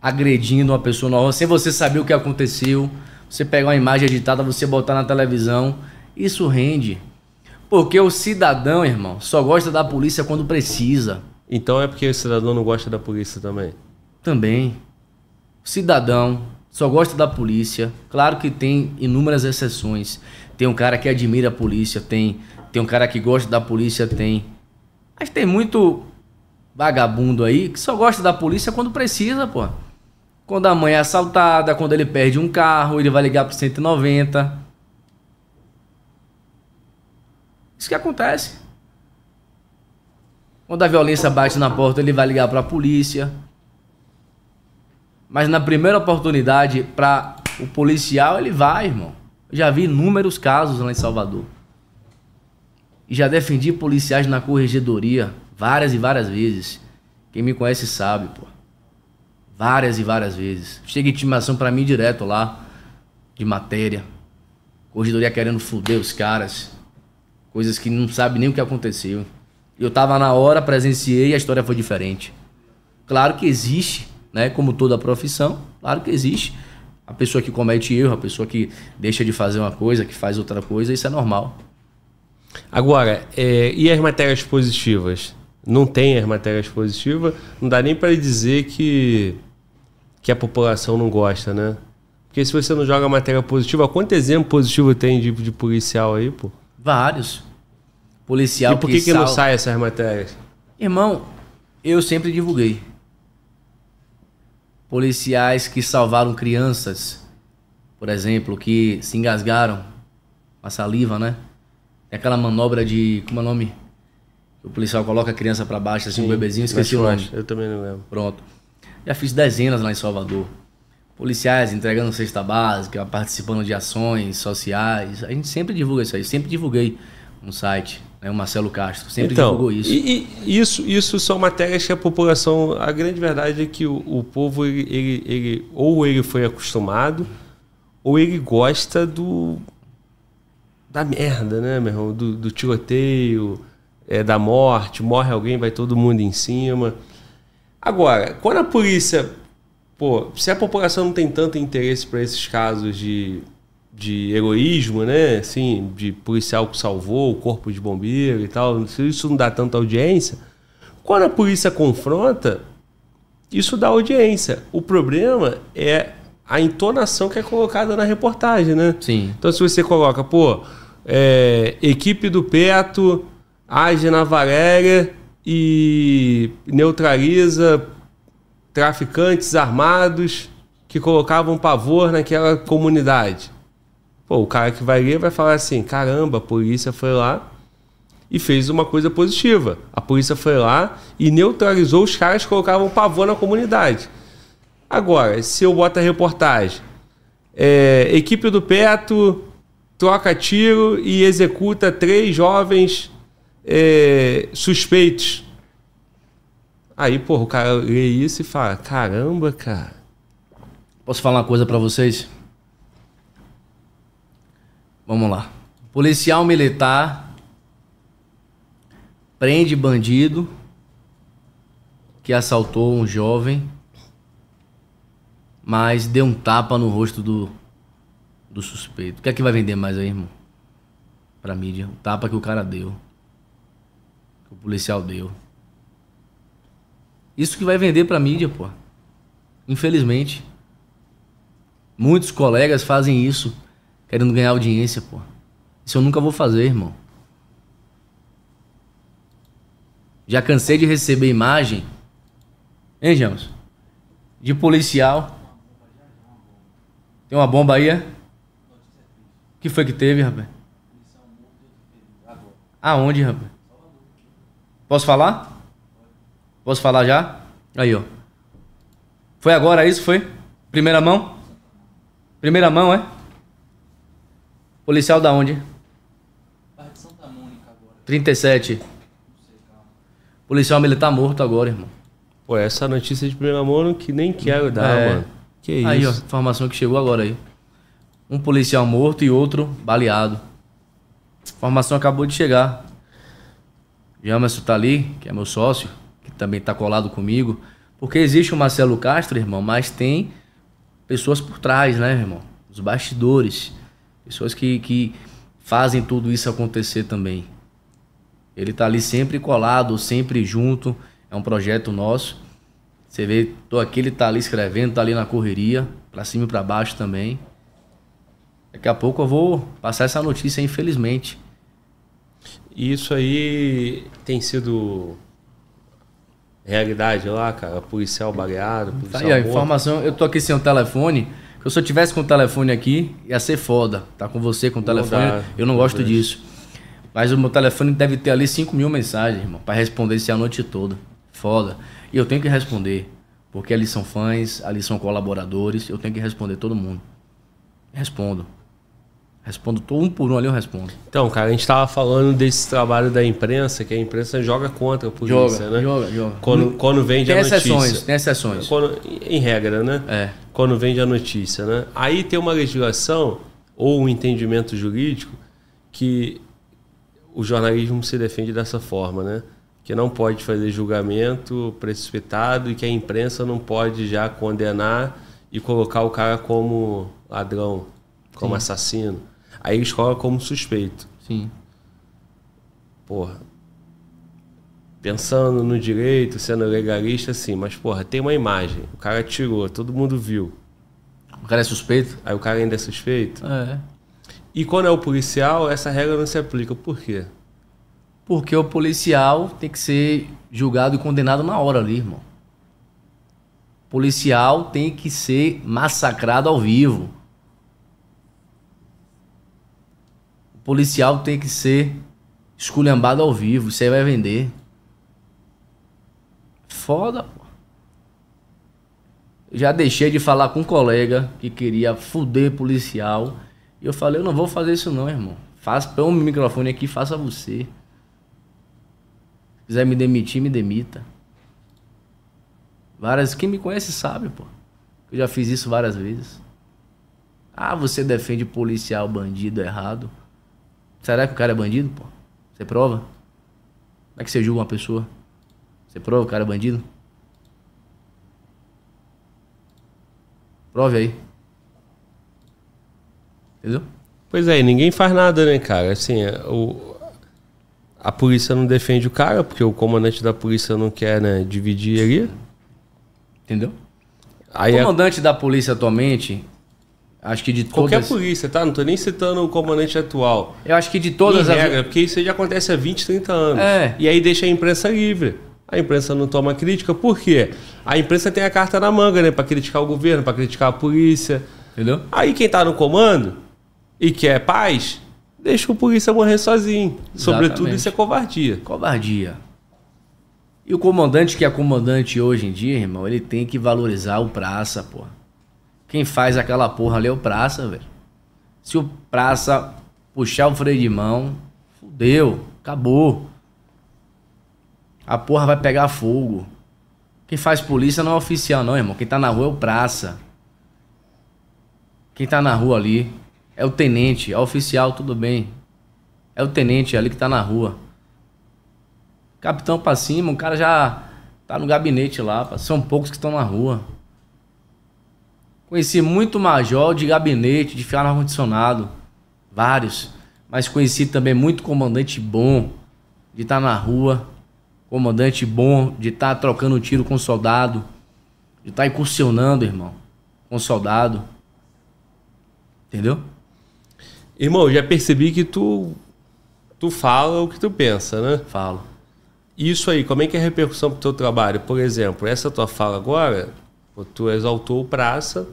Speaker 2: agredindo uma pessoa rua sem você saber o que aconteceu, você pegar uma imagem editada, você botar na televisão, isso rende. Porque o cidadão, irmão, só gosta da polícia quando precisa.
Speaker 1: Então é porque o cidadão não gosta da polícia também?
Speaker 2: Também. Cidadão só gosta da polícia. Claro que tem inúmeras exceções. Tem um cara que admira a polícia, tem. Tem um cara que gosta da polícia, tem. Mas tem muito vagabundo aí que só gosta da polícia quando precisa, pô. Quando a mãe é assaltada, quando ele perde um carro, ele vai ligar pro 190. Isso que acontece. Quando a violência bate na porta, ele vai ligar para a polícia. Mas na primeira oportunidade, para o policial, ele vai, irmão. Já vi inúmeros casos lá em Salvador. E já defendi policiais na corregedoria várias e várias vezes. Quem me conhece sabe, pô. Várias e várias vezes. Chega intimação para mim direto lá, de matéria. Corregedoria querendo foder os caras. Coisas que não sabe nem o que aconteceu. Eu tava na hora, presenciei e a história foi diferente. Claro que existe, né? Como toda profissão, claro que existe. A pessoa que comete erro, a pessoa que deixa de fazer uma coisa, que faz outra coisa, isso é normal.
Speaker 1: Agora, é, e as matérias positivas? Não tem as matérias positivas, não dá nem para dizer que, que a população não gosta, né? Porque se você não joga matéria positiva, quanto exemplo positivo tem de, de policial aí, pô?
Speaker 2: Vários. Policial
Speaker 1: E por que, que, que sal... não sai essas matérias?
Speaker 2: Irmão, eu sempre divulguei. Policiais que salvaram crianças, por exemplo, que se engasgaram com a saliva, né? Tem aquela manobra de. Como é o nome? O policial coloca a criança para baixo, assim, Sim, um bebezinho, esqueci o nome.
Speaker 1: Eu também não lembro.
Speaker 2: Pronto. Já fiz dezenas lá em Salvador policiais entregando cesta básica, participando de ações sociais. A gente sempre divulga isso aí, sempre divulguei no site, né, o Marcelo Castro, sempre então, divulgou isso.
Speaker 1: E, e, isso. Isso são matérias que a população, a grande verdade é que o, o povo, ele, ele, ele, ou ele foi acostumado, ou ele gosta do. da merda, né, meu irmão? Do, do tiroteio, é, da morte, morre alguém, vai todo mundo em cima. Agora, quando a polícia. Pô, se a população não tem tanto interesse para esses casos de, de heroísmo, né? Assim, de policial que salvou o corpo de bombeiro e tal, se isso não dá tanta audiência, quando a polícia confronta, isso dá audiência. O problema é a entonação que é colocada na reportagem, né?
Speaker 2: Sim.
Speaker 1: Então, se você coloca, pô, é, equipe do Peto age na Valéria e neutraliza traficantes armados que colocavam pavor naquela comunidade. Pô, o cara que vai ler vai falar assim: caramba, a polícia foi lá e fez uma coisa positiva. A polícia foi lá e neutralizou os caras que colocavam pavor na comunidade. Agora, se eu boto a reportagem, é, equipe do Peto troca tiro e executa três jovens é, suspeitos. Aí, porra, o cara lê isso e fala: caramba, cara.
Speaker 2: Posso falar uma coisa pra vocês? Vamos lá. Policial militar prende bandido que assaltou um jovem, mas deu um tapa no rosto do, do suspeito. O que é que vai vender mais aí, irmão? Pra mídia. O tapa que o cara deu. Que o policial deu. Isso que vai vender pra mídia, pô. Infelizmente. Muitos colegas fazem isso querendo ganhar audiência, pô. Isso eu nunca vou fazer, irmão. Já cansei de receber imagem. Hein, James? De policial. Tem uma bomba aí, é? Que foi que teve, rapaz? Aonde, rapaz? Posso falar? Posso falar já? Aí, ó. Foi agora isso? Foi? Primeira mão? Primeira mão, é? Policial da onde?
Speaker 4: Bairro de Santa Mônica agora.
Speaker 2: 37. Policial militar morto agora, irmão.
Speaker 1: Pô, essa notícia de primeira mão que nem quero dar,
Speaker 2: É.
Speaker 1: mano. Que isso?
Speaker 2: Aí, ó, informação que chegou agora aí. Um policial morto e outro baleado. Informação acabou de chegar. Jamerson tá ali, que é meu sócio, que também tá colado comigo. Porque existe o Marcelo Castro, irmão, mas tem pessoas por trás, né, irmão? Os bastidores. Pessoas que, que fazem tudo isso acontecer também. Ele tá ali sempre colado, sempre junto. É um projeto nosso. Você vê, tô aqui, ele tá ali escrevendo, tá ali na correria, pra cima e pra baixo também. Daqui a pouco eu vou passar essa notícia, infelizmente.
Speaker 1: Isso aí tem sido realidade lá, cara? Policial baleado,
Speaker 2: Tá
Speaker 1: policial
Speaker 2: aí, a informação, eu tô aqui sem o telefone. Se eu tivesse com o telefone aqui, ia ser foda. Tá com você com o telefone,
Speaker 1: dá,
Speaker 2: eu não gosto
Speaker 1: Deus.
Speaker 2: disso. Mas o meu telefone deve ter ali 5 mil mensagens, irmão, pra responder isso a noite toda. Foda. E eu tenho que responder. Porque ali são fãs, ali são colaboradores, eu tenho que responder todo mundo. Respondo. Respondo um por um ali, eu respondo.
Speaker 1: Então, cara, a gente tava falando desse trabalho da imprensa, que a imprensa joga contra a polícia,
Speaker 2: Joga,
Speaker 1: né?
Speaker 2: joga, joga.
Speaker 1: Quando, quando vende
Speaker 2: Tem
Speaker 1: a notícia.
Speaker 2: exceções, tem exceções.
Speaker 1: Quando- em regra, né?
Speaker 2: É.
Speaker 1: Quando vende a notícia, né? Aí tem uma legislação ou um entendimento jurídico que o jornalismo se defende dessa forma, né? Que não pode fazer julgamento precipitado e que a imprensa não pode já condenar e colocar o cara como ladrão, como assassino. Aí eles colocam como suspeito.
Speaker 2: Sim.
Speaker 1: Porra. Pensando no direito, sendo legalista, sim, mas, porra, tem uma imagem. O cara tirou, todo mundo viu.
Speaker 2: O cara é suspeito?
Speaker 1: Aí o cara ainda é suspeito.
Speaker 2: É.
Speaker 1: E quando é o policial, essa regra não se aplica. Por quê?
Speaker 2: Porque o policial tem que ser julgado e condenado na hora ali, irmão. O policial tem que ser massacrado ao vivo. O policial tem que ser esculhambado ao vivo. Isso aí vai vender. Foda, pô. Já deixei de falar com um colega que queria fuder policial. E eu falei, eu não vou fazer isso não, irmão. Faça, põe o microfone aqui, faça você. Se quiser me demitir, me demita. Várias. Quem me conhece sabe, pô. Eu já fiz isso várias vezes. Ah, você defende policial bandido errado. Será que o cara é bandido, pô? Você prova? Como é que você julga uma pessoa? Você prova que o cara é bandido? Prove aí. Entendeu?
Speaker 1: Pois é, ninguém faz nada, né, cara? Assim, é, o, a polícia não defende o cara, porque o comandante da polícia não quer né, dividir ali.
Speaker 2: Entendeu?
Speaker 1: Aí
Speaker 2: o
Speaker 1: é
Speaker 2: comandante da polícia atualmente, acho que de
Speaker 1: qualquer
Speaker 2: todas...
Speaker 1: polícia, tá? Não tô nem citando o comandante atual.
Speaker 2: Eu acho que de todas
Speaker 1: Em
Speaker 2: as...
Speaker 1: regra, porque isso já acontece há 20, 30 anos.
Speaker 2: É.
Speaker 1: E aí deixa a imprensa livre. A imprensa não toma crítica, por quê? A imprensa tem a carta na manga, né? Pra criticar o governo, pra criticar a polícia.
Speaker 2: Entendeu?
Speaker 1: Aí quem tá no comando e quer paz, deixa o polícia morrer sozinho. Sobretudo
Speaker 2: Exatamente.
Speaker 1: isso é covardia.
Speaker 2: Covardia. E o comandante que é comandante hoje em dia, irmão, ele tem que valorizar o praça, porra. Quem faz aquela porra ali é o praça, velho. Se o praça puxar o freio de mão, fudeu, acabou. A porra vai pegar fogo. Quem faz polícia não é oficial, não, irmão. Quem tá na rua é o praça. Quem tá na rua ali é o tenente, é o oficial, tudo bem. É o tenente ali que tá na rua. Capitão pra cima, o cara já tá no gabinete lá, são poucos que estão na rua. Conheci muito major de gabinete, de ficar no ar-condicionado, vários. Mas conheci também muito comandante bom de estar na rua, comandante bom de estar trocando tiro com soldado, de estar incursionando, irmão, com soldado. Entendeu?
Speaker 1: Irmão, já percebi que tu, tu fala o que tu pensa, né?
Speaker 2: Falo.
Speaker 1: Isso aí, como é que é a repercussão pro teu trabalho? Por exemplo, essa tua fala agora, tu exaltou o praça,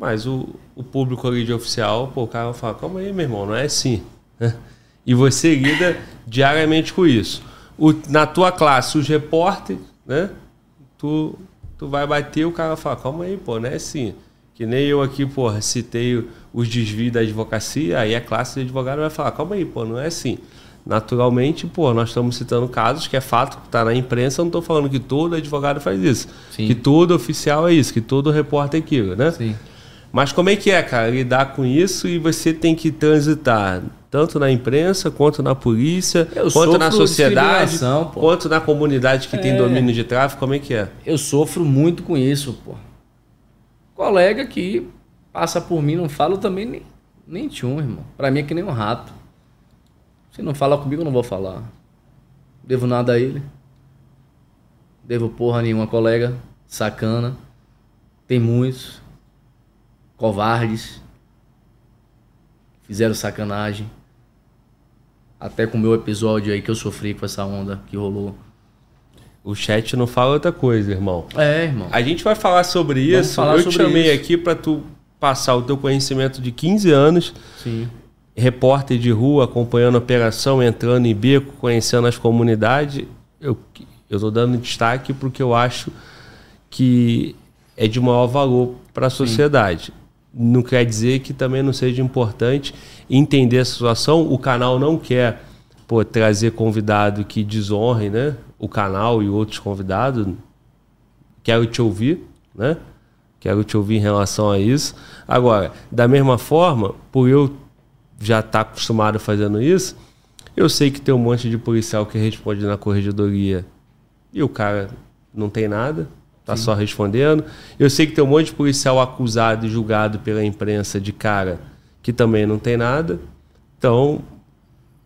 Speaker 1: mas o, o público ali de oficial, pô, o cara fala, calma aí, meu irmão, não é assim. né? E você lida diariamente com isso. O- na tua classe, os repórteres, né? Tu, tu vai bater, o cara fala, calma aí, pô, não é assim. Que nem eu aqui, porra, citei os desvios da advocacia, aí a classe de advogado vai falar, calma aí, pô, não é assim. Naturalmente, pô, nós estamos citando casos que é fato que está na imprensa, eu não estou falando que todo advogado faz isso.
Speaker 2: Sim.
Speaker 1: Que todo oficial é isso, que todo repórter é aquilo, né?
Speaker 2: Sim.
Speaker 1: Mas como é que é, cara, lidar com isso e você tem que transitar tanto na imprensa, quanto na polícia,
Speaker 2: Eu
Speaker 1: quanto na sociedade, quanto na comunidade que tem
Speaker 2: É.
Speaker 1: domínio de tráfico, como é que é?
Speaker 2: Eu sofro muito com isso, pô. Colega que passa por mim, não fala também nem, nem tchum, irmão. Pra mim é que nem um rato. Se não fala comigo, eu não vou falar. Devo nada a ele. Devo porra nenhuma, colega. Sacana. Tem muitos. Covardes. Fizeram sacanagem. Até com o meu episódio aí que eu sofri com essa onda que rolou.
Speaker 1: O chat não fala outra coisa, irmão.
Speaker 2: É, irmão.
Speaker 1: A gente vai falar sobre isso.
Speaker 2: falar
Speaker 1: eu
Speaker 2: sobre
Speaker 1: te chamei
Speaker 2: isso.
Speaker 1: aqui para tu passar o teu conhecimento de 15 anos,
Speaker 2: Sim.
Speaker 1: repórter de rua, acompanhando a operação, entrando em beco, conhecendo as comunidades. Eu eu tô dando destaque porque eu acho que é de maior valor para a sociedade. Não quer dizer que também não seja importante entender a situação. O canal não quer pô, trazer convidado que desonre né, o canal e outros convidados. Quero te ouvir, né? Quero te ouvir em relação a isso. Agora, da mesma forma, por eu já estar acostumado fazendo isso, eu sei que tem um monte de policial que responde na corregedoria e o cara não tem nada, tá só respondendo. Eu sei que tem um monte de policial acusado e julgado pela imprensa de cara que também não tem nada. Então,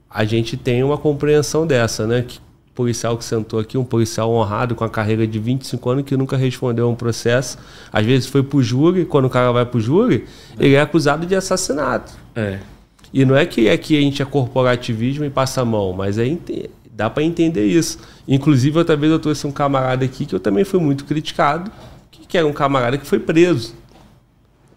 Speaker 1: a gente tem uma compreensão dessa, né? Que policial que sentou aqui, um policial honrado com a carreira de 25 anos que nunca respondeu a um processo, às vezes foi pro júri, quando o cara vai pro júri, ele é acusado de assassinato.
Speaker 2: É.
Speaker 1: E não é que aqui a gente é corporativismo e passa a mão, mas é dá para entender isso. Inclusive, outra vez eu trouxe um camarada aqui que eu também fui muito criticado, que, era um camarada que foi preso.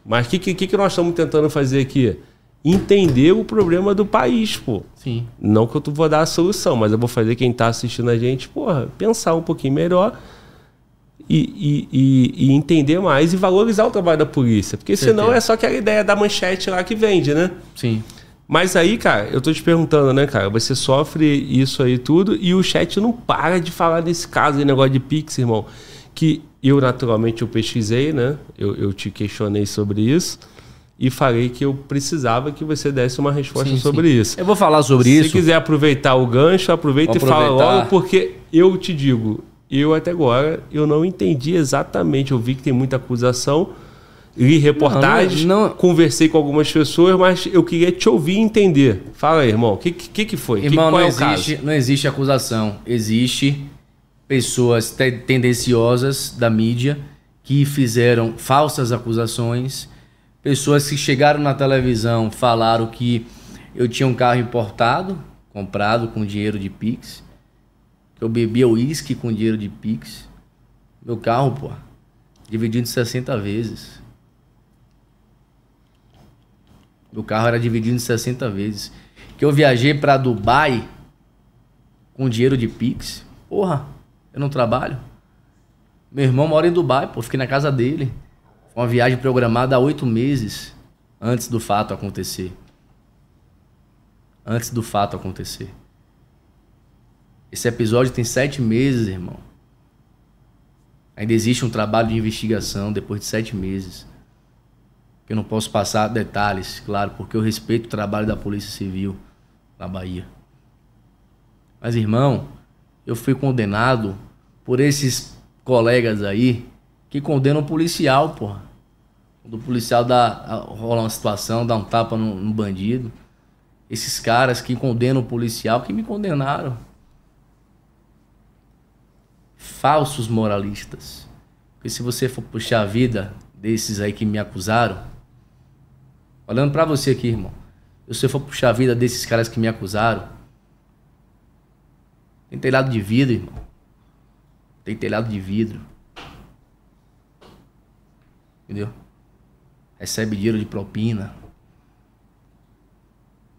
Speaker 1: Mas o que, que, que nós estamos tentando fazer aqui? Entender o problema do país, pô.
Speaker 2: Sim.
Speaker 1: Não que eu tu vou dar a solução, mas eu vou fazer quem está assistindo a gente, porra, pensar um pouquinho melhor e, e- e- entender mais e valorizar o trabalho da polícia. Porque senão
Speaker 2: Certeza.
Speaker 1: é só aquela ideia da manchete lá que vende, né?
Speaker 2: Sim.
Speaker 1: Mas aí, cara, eu tô te perguntando, né, cara? Você sofre isso aí tudo e o chat não para de falar desse caso aí, negócio de Pix, irmão. Que eu, naturalmente, eu pesquisei, né? Eu, eu te questionei sobre isso. e falei que eu precisava que você desse uma resposta
Speaker 2: Sim,
Speaker 1: sobre
Speaker 2: sim.
Speaker 1: isso.
Speaker 2: Eu vou falar sobre
Speaker 1: Se
Speaker 2: isso.
Speaker 1: quiser aproveitar o gancho, aproveita
Speaker 2: Vou
Speaker 1: e fala
Speaker 2: aproveitar.
Speaker 1: logo, porque eu te digo, eu até agora eu não entendi exatamente. Eu vi que tem muita acusação, li reportagens,
Speaker 2: Não, não-
Speaker 1: conversei com algumas pessoas, mas eu queria te ouvir e entender. Fala aí, irmão, o que, que, que foi? Que-
Speaker 2: Irmão,
Speaker 1: qual
Speaker 2: não
Speaker 1: é
Speaker 2: existe, não existe acusação. Existe pessoas te- tendenciosas da mídia que fizeram falsas acusações, pessoas que chegaram na televisão, falaram que eu tinha um carro importado, comprado com dinheiro de Pix, que eu bebia uísque com dinheiro de Pix. Meu carro, pô, dividido em 60 vezes. Meu carro era dividido em 60 vezes. Que eu viajei pra Dubai com dinheiro de Pix. Porra, eu não trabalho. Meu irmão mora em Dubai, pô, fiquei na casa dele. Foi uma viagem programada há oito meses antes do fato acontecer. Antes do fato acontecer. Esse episódio tem sete meses, irmão. Ainda existe um trabalho de investigação depois de sete meses. Eu não posso passar detalhes, claro, porque eu respeito o trabalho da Polícia Civil na Bahia. Mas, irmão, eu fui condenado por esses colegas aí que condenam o policial, porra. Quando o policial dá, rola uma situação, dá um tapa no, no bandido. Esses caras que condenam o policial, que me condenaram. Falsos moralistas. Porque se você for puxar a vida desses aí que me acusaram, olhando pra você aqui, irmão, se você for puxar a vida desses caras que me acusaram, tem telhado de vidro, irmão. Tem telhado de vidro. Entendeu? Recebe dinheiro de propina.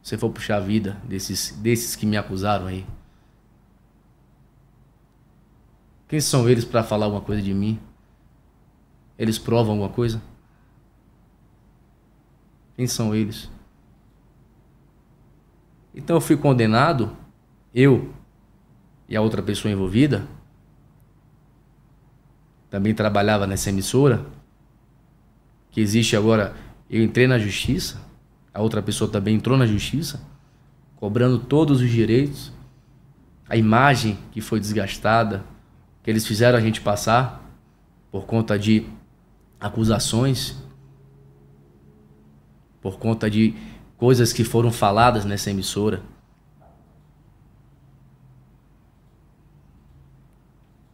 Speaker 2: Se você for puxar a vida desses, desses que me acusaram aí. Quem são eles pra falar alguma coisa de mim? Eles provam alguma coisa? Quem são eles? Então eu fui condenado, eu e a outra pessoa envolvida, também trabalhava nessa emissora, que existe agora, eu entrei na justiça, a outra pessoa também entrou na justiça, cobrando todos os direitos, a imagem que foi desgastada, que eles fizeram a gente passar por conta de acusações, por conta de coisas que foram faladas nessa emissora.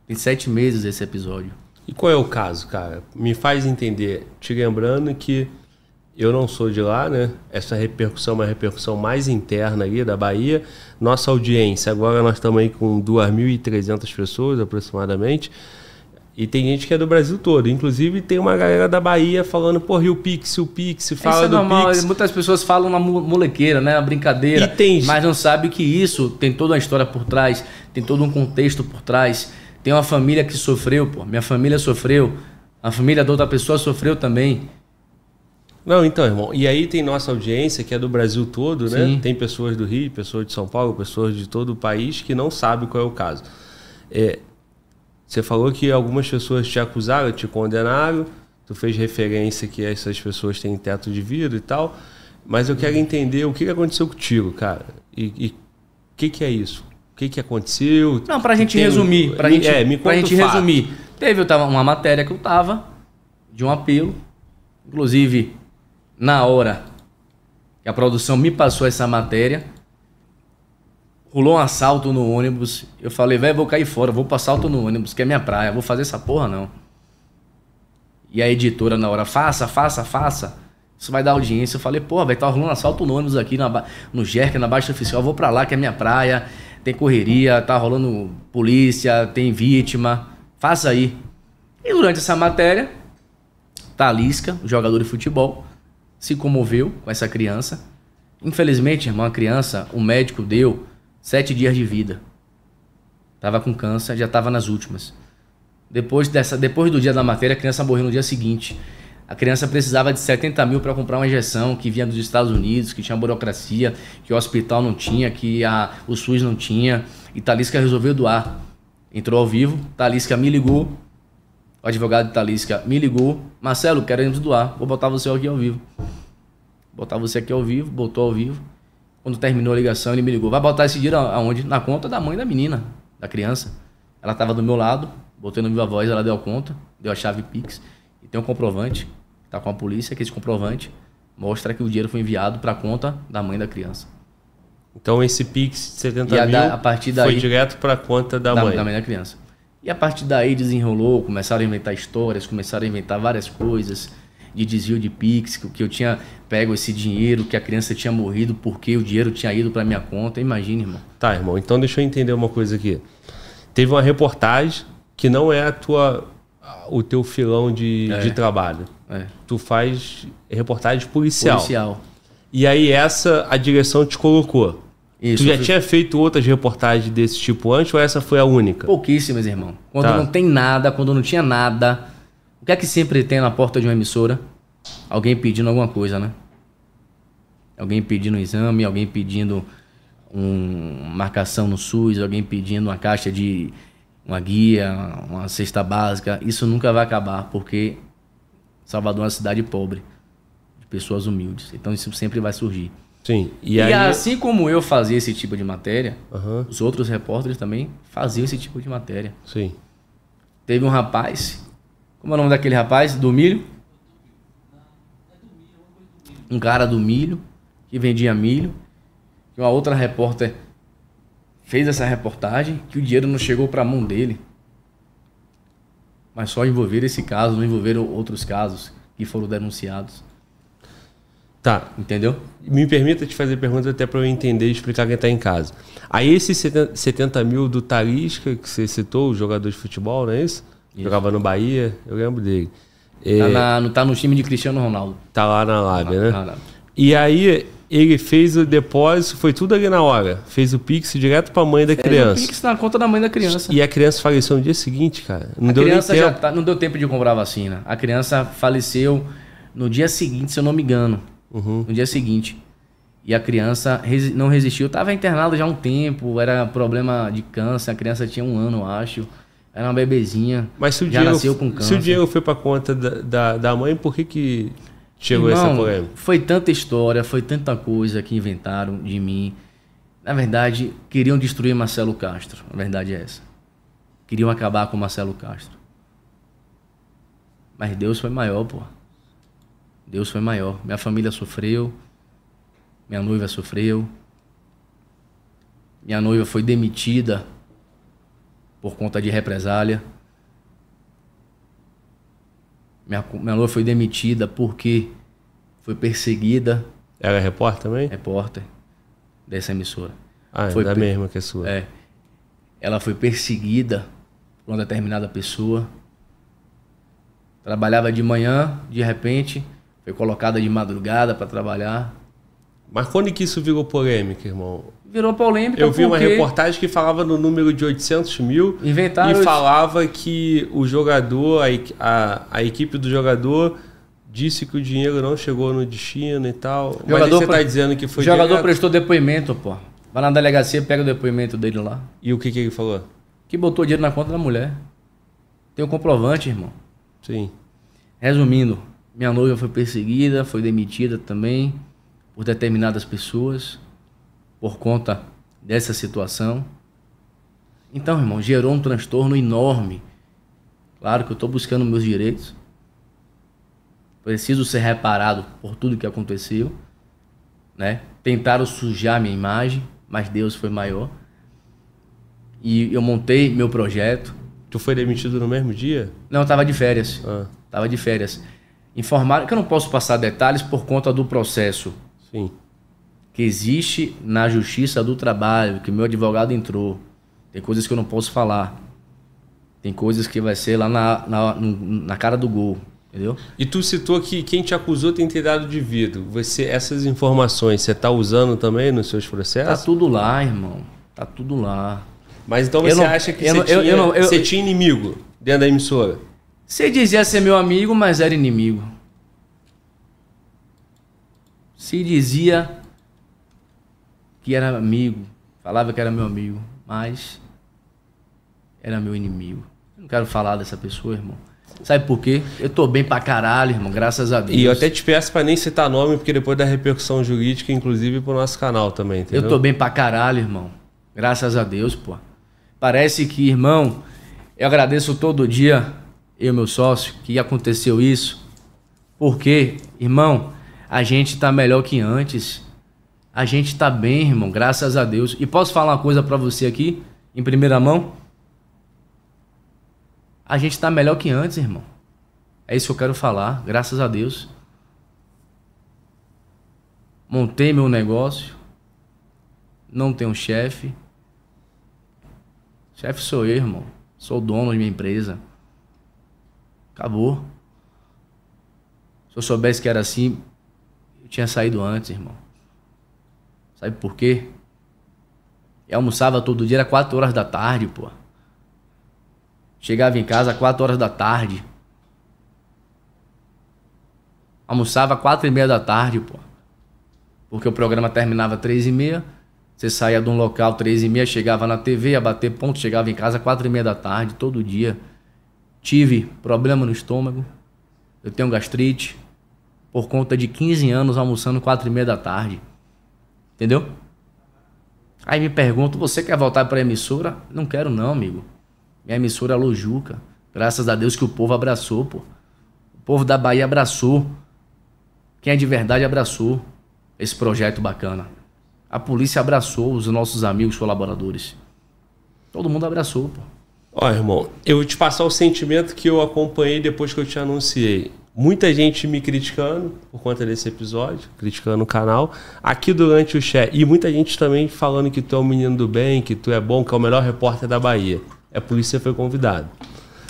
Speaker 2: Tem sete meses esse episódio.
Speaker 1: E qual é o caso, cara? Me faz entender, te lembrando que eu não sou de lá, né? Essa repercussão é uma repercussão mais interna aí da Bahia. Nossa audiência, agora nós estamos aí com 2.300 pessoas aproximadamente. E tem gente que é do Brasil todo. Inclusive tem uma galera da Bahia falando, porra, e o Pix, o Pix, fala
Speaker 2: isso é
Speaker 1: do
Speaker 2: normal,
Speaker 1: Pix.
Speaker 2: muitas pessoas falam na mo- molequeira, né? Na brincadeira.
Speaker 1: E tem-
Speaker 2: Mas não sabe que isso tem toda uma história por trás, tem todo um contexto por trás. Tem uma família que sofreu, pô. Minha família sofreu. A família da outra pessoa sofreu também.
Speaker 1: Não, então, irmão. E aí tem nossa audiência, que é do Brasil todo, né?
Speaker 2: Sim.
Speaker 1: Tem pessoas do Rio, pessoas de São Paulo, pessoas de todo o país que não sabem qual é o caso. É, você falou que algumas pessoas te acusaram, te condenaram. Tu fez referência que essas pessoas têm teto de vidro e tal. Mas eu quero entender o que aconteceu contigo, cara. E o que, que é isso? O que, que aconteceu?
Speaker 2: Não, pra gente
Speaker 1: Tem-
Speaker 2: resumir. Pra
Speaker 1: Me-
Speaker 2: gente,
Speaker 1: é, me
Speaker 2: pra gente resumir. Teve eu tava, uma matéria que eu tava, de um apelo. Inclusive, na hora que a produção me passou essa matéria, rolou um assalto no ônibus. Eu falei, velho, vou cair fora, vou pro assalto no ônibus, que é minha praia, vou fazer essa porra não. E a editora na hora, faça, faça, faça. Isso vai dar audiência. Eu falei, porra, vai tá rolando assalto no ônibus aqui na, no Jerk, na Baixa Oficial. Eu vou pra lá, que é minha praia. Tem correria, tá rolando polícia, tem vítima. Faça aí. E durante essa matéria, Talisca, jogador de futebol, se comoveu com essa criança. Infelizmente, irmão, a criança, o médico deu sete dias de vida. Tava com câncer, já tava nas últimas. Depois, dessa, depois do dia da matéria, a criança morreu no dia seguinte. A criança precisava de 70 mil para comprar uma injeção que vinha dos Estados Unidos, que tinha burocracia, que o hospital não tinha, que a, o SUS não tinha. E Talisca resolveu doar. Entrou ao vivo, Talisca me ligou. O advogado de Talisca me ligou. Marcelo, queremos doar. Vou botar você aqui ao vivo. botar você aqui ao vivo, botou ao vivo. Quando terminou a ligação, ele me ligou. Vai botar esse dinheiro aonde? Na conta da mãe da menina, da criança. Ela estava do meu lado, botei no viva voz, ela deu a conta, deu a chave Pix. E tem um comprovante, tá com a polícia, que esse comprovante mostra que o dinheiro foi enviado para a conta da mãe da criança.
Speaker 1: Então esse Pix de 70
Speaker 2: E a
Speaker 1: mil
Speaker 2: a partir
Speaker 1: foi
Speaker 2: daí-
Speaker 1: direto para a conta da,
Speaker 2: da,
Speaker 1: mãe.
Speaker 2: da mãe da criança. E a partir daí desenrolou, começaram a inventar histórias, começaram a inventar várias coisas de desvio de Pix, que, eu tinha pego esse dinheiro, que a criança tinha morrido porque o dinheiro tinha ido para minha conta. Imagina, irmão.
Speaker 1: Tá, irmão. Então deixa eu entender uma coisa aqui. Teve uma reportagem que não é a tua, o teu filão de,
Speaker 2: É.
Speaker 1: de trabalho.
Speaker 2: É.
Speaker 1: Tu faz reportagem policial.
Speaker 2: Policial.
Speaker 1: E aí essa a direção te colocou.
Speaker 2: Isso,
Speaker 1: tu já tinha feito outras reportagens desse tipo antes ou essa foi a única?
Speaker 2: Pouquíssimas, irmão. Quando
Speaker 1: Tá.
Speaker 2: não tem nada, quando não tinha nada. O que é que sempre tem na porta de uma emissora? Alguém pedindo alguma coisa, né? Alguém pedindo um exame, alguém pedindo um marcação no SUS, alguém pedindo uma caixa de uma guia, uma cesta básica. Isso nunca vai acabar, porque Salvador é uma cidade pobre, de pessoas humildes. Então isso sempre vai surgir.
Speaker 1: Sim. E,
Speaker 2: E,
Speaker 1: aí.
Speaker 2: assim como eu fazia esse tipo de matéria,
Speaker 1: Aham,
Speaker 2: os outros repórteres também faziam esse tipo de matéria.
Speaker 1: sim.
Speaker 2: Teve um rapaz, como é o nome daquele rapaz? Do milho? Um cara do milho, que vendia milho. E uma outra repórter fez essa reportagem que o dinheiro não chegou para a mão dele. Mas só envolveram esse caso, não envolveram outros casos que foram denunciados.
Speaker 1: Tá.
Speaker 2: Entendeu?
Speaker 1: Me permita te fazer pergunta até para eu entender e explicar quem está em casa. Aí esses 70 70 mil do Talisca, que você citou, o jogador de futebol, não é isso? Jogava no Bahia, eu lembro dele. É,
Speaker 2: Tá, na, não tá no time de Cristiano Ronaldo.
Speaker 1: tá lá na Lábia, né?
Speaker 2: Na- na-
Speaker 1: E aí ele fez o depósito, foi tudo ali na hora. Fez o Pix direto para a mãe da
Speaker 2: Fez o
Speaker 1: criança.
Speaker 2: Pix na conta da mãe da criança.
Speaker 1: E a criança faleceu no dia seguinte, cara. Não
Speaker 2: a
Speaker 1: deu nem
Speaker 2: criança já
Speaker 1: tempo.
Speaker 2: tá- não deu tempo de comprar a vacina. A criança faleceu no dia seguinte, se eu não me engano.
Speaker 1: Uhum.
Speaker 2: No dia seguinte. E a criança resi- não resistiu. Tava internada já há um tempo, era problema de câncer. A criança tinha um ano, eu acho. Era uma bebezinha.
Speaker 1: Mas se o,
Speaker 2: já
Speaker 1: dinheiro,
Speaker 2: nasceu com
Speaker 1: se
Speaker 2: câncer.
Speaker 1: o dinheiro foi para conta da, da, da mãe, por que, que chegou essa
Speaker 2: Irmão,
Speaker 1: polêmica?
Speaker 2: Foi tanta história, foi tanta coisa que inventaram de mim. Na verdade, queriam destruir Marcelo Castro. A verdade é essa. Queriam acabar com Marcelo Castro. Mas Deus foi maior, pô. Deus foi maior. Minha família sofreu. Minha noiva sofreu. Minha noiva foi demitida por conta de represália. Minha, minha noiva foi demitida porque foi perseguida,
Speaker 1: Ela é repórter também?
Speaker 2: repórter dessa emissora.
Speaker 1: Ah,
Speaker 2: foi
Speaker 1: da mesma que a sua.
Speaker 2: É. Ela foi perseguida por uma determinada pessoa. Trabalhava de manhã, de repente, foi colocada de madrugada para trabalhar.
Speaker 1: Mas quando que isso virou polêmica, irmão?
Speaker 2: Virou polêmica
Speaker 1: Eu vi uma
Speaker 2: porque
Speaker 1: reportagem que falava no número de 800 mil
Speaker 2: inventaram
Speaker 1: e falava que o jogador, a, a, a equipe do jogador disse que o dinheiro não chegou no destino e tal. Mas
Speaker 2: Jogador
Speaker 1: você
Speaker 2: pre-
Speaker 1: tá dizendo que
Speaker 2: o
Speaker 1: foi
Speaker 2: jogador
Speaker 1: direto.
Speaker 2: prestou depoimento, pô. Vai na delegacia, pega o depoimento dele lá.
Speaker 1: E o que, que ele falou?
Speaker 2: Que botou dinheiro na conta da mulher. Tem um comprovante, irmão.
Speaker 1: Sim.
Speaker 2: Resumindo, minha noiva foi perseguida, foi demitida também por determinadas pessoas por conta dessa situação. Então, irmão, gerou um transtorno enorme. Claro que eu estou buscando meus direitos. Preciso ser reparado por tudo que aconteceu, né? Tentaram sujar minha imagem, mas Deus foi maior. E eu montei meu projeto.
Speaker 1: Tu foi demitido no mesmo dia?
Speaker 2: Não, eu tava de férias.
Speaker 1: Ah,
Speaker 2: Tava de férias. Informaram que eu não posso passar detalhes por conta do processo
Speaker 1: sim.
Speaker 2: que existe na Justiça do Trabalho, que meu advogado entrou. Tem coisas que eu não posso falar. Tem coisas que vai ser lá na, na, na cara do gol, entendeu?
Speaker 1: E tu citou que quem te acusou tem dado de vidro. Você, essas informações você tá usando também nos seus
Speaker 2: Tá
Speaker 1: processos?
Speaker 2: tudo lá, irmão. Tá tudo lá.
Speaker 1: Mas então
Speaker 2: Eu
Speaker 1: você
Speaker 2: não-
Speaker 1: acha que você,
Speaker 2: não-
Speaker 1: tinha,
Speaker 2: eu não- eu-
Speaker 1: você tinha inimigo dentro da emissora?
Speaker 2: Você dizia ser meu amigo, mas era inimigo. Se dizia que era amigo, falava que era meu amigo, mas era meu inimigo. Eu não quero falar dessa pessoa, irmão. Sabe por quê? Eu tô bem pra caralho, irmão, graças a Deus.
Speaker 1: E eu até te peço pra nem citar nome, porque depois da repercussão jurídica, inclusive pro nosso canal também, entendeu?
Speaker 2: Eu tô bem pra caralho, irmão. Graças a Deus, pô. Parece que, irmão, eu agradeço todo dia, eu meu sócio, que aconteceu isso. Porque, irmão, a gente tá melhor que antes. A gente tá bem, irmão, graças a Deus. E posso falar uma coisa pra você aqui, em primeira mão? A gente tá melhor que antes, irmão. É isso que eu quero falar, graças a Deus. Montei meu negócio. Não tenho chefe. Chefe sou eu, irmão. Sou dono de minha empresa. Acabou. Se eu soubesse que era assim, tinha saído antes, irmão. Sabe por quê? Eu almoçava todo dia, era 4 horas da tarde, pô. Chegava em casa às 4 horas da tarde. Almoçava às 4 e meia da tarde, pô. Porque o programa terminava às 3 e meia. Você saía de um local 3 e meia, chegava na TV, ia bater ponto, chegava em casa às 4 e meia da tarde, todo dia. Tive problema no estômago. Eu tenho gastrite. Por conta de 15 anos almoçando 4 e meia da tarde. Entendeu? Aí me pergunto, você quer voltar para a emissora? Não quero não, amigo. Minha emissora é Lojuca. Graças a Deus que o povo abraçou, pô. O povo da Bahia abraçou. Quem é de verdade abraçou esse projeto bacana. A polícia abraçou os nossos amigos colaboradores. Todo mundo abraçou, pô.
Speaker 1: Ó, irmão, eu vou te passar o sentimento que eu acompanhei depois que eu te anunciei. Muita gente me criticando por conta desse episódio, criticando o canal. Aqui durante o chat. E muita gente também falando que tu é um menino do bem, que tu é bom, que é o melhor repórter da Bahia. A polícia foi convidado.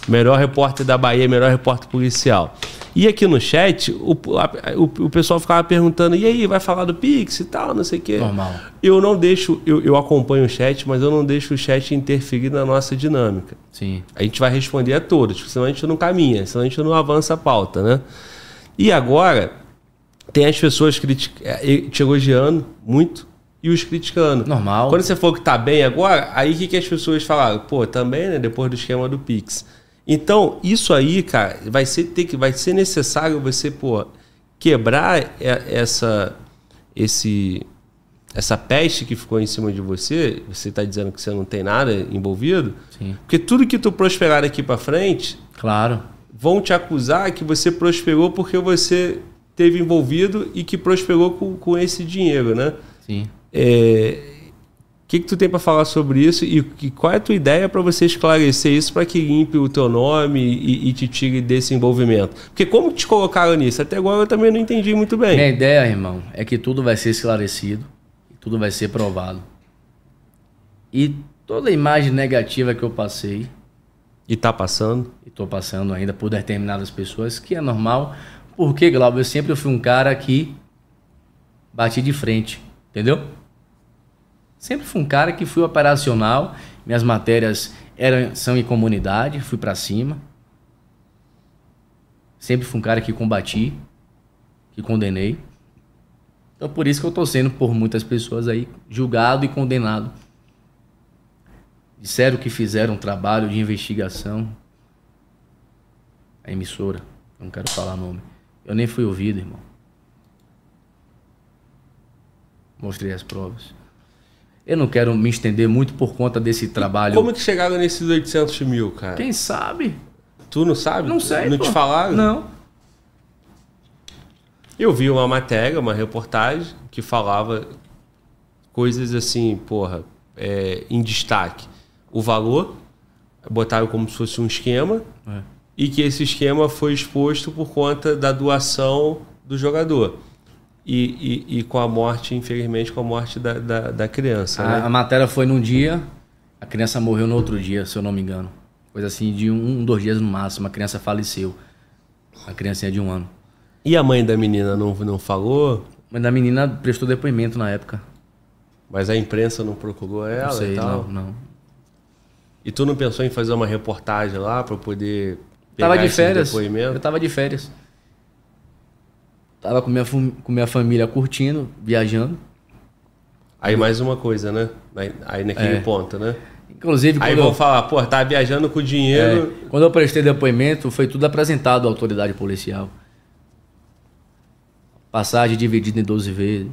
Speaker 1: Melhor repórter da Bahia, melhor repórter policial. E aqui no chat, o, a- o, o pessoal ficava perguntando: e aí, vai falar do Pix e tal, não sei o quê.
Speaker 2: Normal.
Speaker 1: Eu não deixo, eu, eu acompanho o chat, mas eu não deixo o chat interferir na nossa dinâmica.
Speaker 2: Sim.
Speaker 1: A gente vai responder a todos, senão a gente não caminha, senão a gente não avança a pauta, né? E agora, tem as pessoas eh, te elogiando muito e os criticando.
Speaker 2: Normal.
Speaker 1: Quando você falou que tá bem agora, aí o que, que as pessoas falaram? Pô, também, né? Depois do esquema do Pix. Então, isso aí, cara, vai ser, ter que, vai ser necessário você, pô, quebrar essa, esse, essa peste que ficou em cima de você. Você tá dizendo que você não tem nada envolvido.
Speaker 2: Sim.
Speaker 1: Porque tudo que tu prosperar daqui pra frente,
Speaker 2: Claro.
Speaker 1: vão te acusar que você prosperou porque você teve envolvido e que prosperou com, com esse dinheiro, né?
Speaker 2: Sim.
Speaker 1: É, O que, que tu tem para falar sobre isso e, e qual é a tua ideia para você esclarecer isso para que limpe o teu nome e, e te tire desse envolvimento? Porque como te colocaram nisso? Até agora eu também não entendi muito bem.
Speaker 2: Minha ideia, irmão, é que tudo vai ser esclarecido, tudo vai ser provado. E toda a imagem negativa que eu passei,
Speaker 1: E tá passando?
Speaker 2: e tô passando ainda por determinadas pessoas, que é normal, porque, Glauber, eu sempre fui um cara que bati de frente, entendeu? Sempre fui um cara que fui operacional, minhas matérias eram, são em comunidade, fui pra cima. Sempre fui um cara que combati, que condenei. Então por isso que eu tô sendo por muitas pessoas aí julgado e condenado. Disseram que fizeram um trabalho de investigação. A emissora, não quero falar nome. Eu nem fui ouvido, irmão. Mostrei as provas. Eu não quero me estender muito por conta desse trabalho.
Speaker 1: Como que chegaram nesses 800 mil, cara?
Speaker 2: Quem sabe?
Speaker 1: Tu não sabe?
Speaker 2: Não sei.
Speaker 1: Não
Speaker 2: pô.
Speaker 1: te falaram?
Speaker 2: Não.
Speaker 1: Eu vi uma matéria, uma reportagem que falava coisas assim, porra, é, em destaque. O valor, botaram como se fosse um esquema,
Speaker 2: É.
Speaker 1: e que esse esquema foi exposto por conta da doação do jogador. E, e, e com a morte, infelizmente, com a morte da, da, da criança.
Speaker 2: A,
Speaker 1: né?
Speaker 2: a matéria foi num dia, a criança morreu no outro dia, se eu não me engano. Coisa assim, de um, dois dias no máximo, a criança faleceu. A criancinha de um ano.
Speaker 1: E a mãe da menina não, não falou,
Speaker 2: Mas da menina prestou depoimento na época.
Speaker 1: mas a imprensa não procurou ela
Speaker 2: não sei,
Speaker 1: e tal.
Speaker 2: não, não.
Speaker 1: E tu não pensou em fazer uma reportagem lá para poder pegar
Speaker 2: Tava de férias. Eu tava de férias. Tava com minha, com minha família curtindo, viajando.
Speaker 1: Aí mais uma coisa, né? Aí, naquele
Speaker 2: É.
Speaker 1: ponto, né?
Speaker 2: Inclusive,
Speaker 1: Aí vão
Speaker 2: eu,
Speaker 1: falar, pô, tá viajando com dinheiro.
Speaker 2: é, quando eu prestei depoimento, foi tudo apresentado à autoridade policial. Passagem dividida em 12 vezes.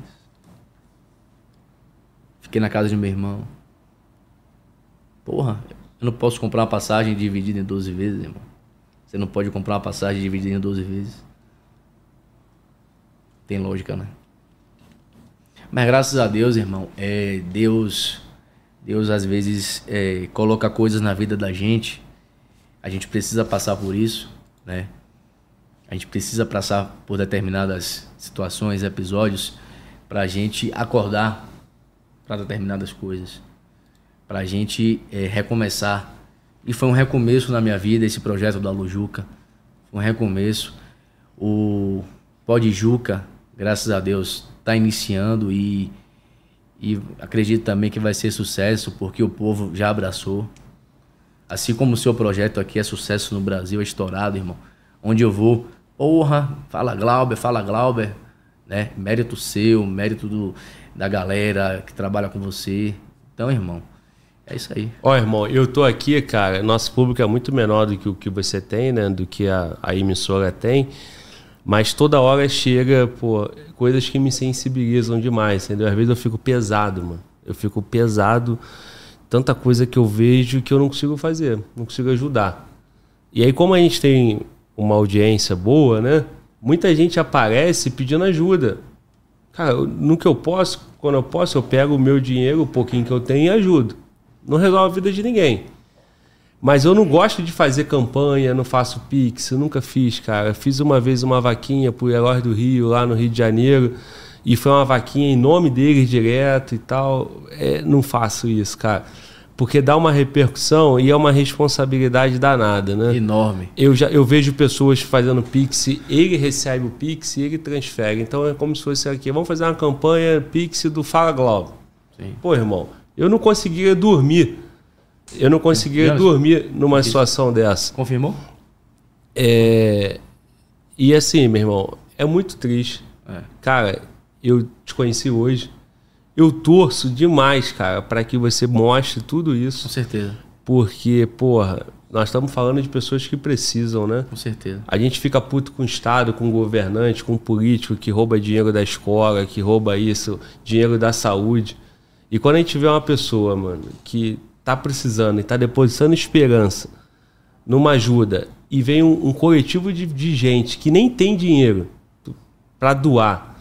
Speaker 2: Fiquei na casa de meu irmão. Porra, eu não posso comprar uma passagem dividida em 12 vezes, irmão. Você não pode comprar uma passagem dividida em 12 vezes. Tem lógica, né? Mas graças a Deus, irmão, é, Deus, Deus às vezes é, coloca coisas na vida da gente. A gente precisa passar por isso, né? A gente precisa passar por determinadas situações, episódios, para a gente acordar para determinadas coisas, para a gente é, recomeçar. E foi um recomeço na minha vida esse projeto da Lujuca. Foi um recomeço. O Pode Juca, graças a Deus, está iniciando e, e acredito também que vai ser sucesso porque o povo já abraçou. Assim como o seu projeto aqui é sucesso no Brasil, é estourado, irmão. Onde eu vou, porra, fala Glauber, fala Glauber, né? Mérito seu, mérito do, da galera que trabalha com você. Então, irmão, é isso aí.
Speaker 1: Ó, irmão, eu tô aqui, cara. Nosso público é muito menor do que o que você tem, né? Do que a, a emissora tem. Mas toda hora chega, pô, coisas que me sensibilizam demais, entendeu? Às vezes eu fico pesado, mano. Eu fico pesado. Tanta coisa que eu vejo que eu não consigo fazer, não consigo ajudar. E aí, como a gente tem uma audiência boa, né? Muita gente aparece pedindo ajuda. Cara, no que eu posso, quando eu posso, eu pego o meu dinheiro, o pouquinho que eu tenho e ajudo. Não resolve a vida de ninguém. Mas eu não gosto de fazer campanha, não faço pix, eu nunca fiz, cara. Fiz uma vez uma vaquinha pro Heróis do Rio, lá no Rio de Janeiro, e foi uma vaquinha em nome deles direto e tal. É, não faço isso, cara. Porque dá uma repercussão e é uma responsabilidade danada, né?
Speaker 2: Enorme.
Speaker 1: Eu, já, eu vejo pessoas fazendo Pix, ele recebe o Pix e ele transfere. Então é como se fosse aqui, vamos fazer uma campanha Pix do Fala Globo.
Speaker 2: Sim.
Speaker 1: Pô, irmão, eu não conseguia dormir. Eu não conseguia dormir numa situação dessa.
Speaker 2: Confirmou?
Speaker 1: É... E assim, meu irmão, é muito triste.
Speaker 2: É.
Speaker 1: Cara, eu te conheci hoje. Eu torço demais, cara, para que você mostre tudo
Speaker 2: Com
Speaker 1: isso.
Speaker 2: certeza.
Speaker 1: Porque, porra, nós estamos falando de pessoas que precisam, né?
Speaker 2: Com certeza.
Speaker 1: A gente fica puto com o Estado, com o governante, com o político que rouba dinheiro da escola, que rouba isso, dinheiro da saúde. E quando a gente vê uma pessoa, mano, que tá precisando e tá depositando esperança numa ajuda e vem um, um coletivo de, de gente que nem tem dinheiro para doar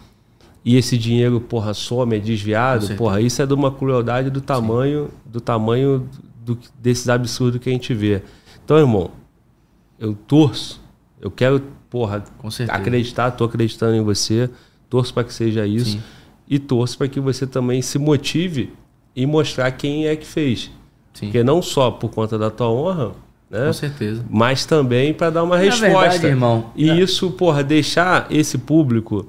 Speaker 1: e esse dinheiro, porra, some, é desviado, porra, isso é de uma crueldade do tamanho, do tamanho do, desses absurdos que a gente vê. Então, irmão, eu torço, eu quero, porra, acreditar, tô acreditando em você, torço para que seja isso
Speaker 2: Sim.
Speaker 1: e torço para que você também se motive e mostrar quem é que fez.
Speaker 2: Sim.
Speaker 1: Porque não só por conta da tua honra, né?
Speaker 2: Com certeza.
Speaker 1: Mas também para dar uma
Speaker 2: Na
Speaker 1: resposta.
Speaker 2: verdade, irmão,
Speaker 1: E
Speaker 2: é-
Speaker 1: isso, porra, deixar esse público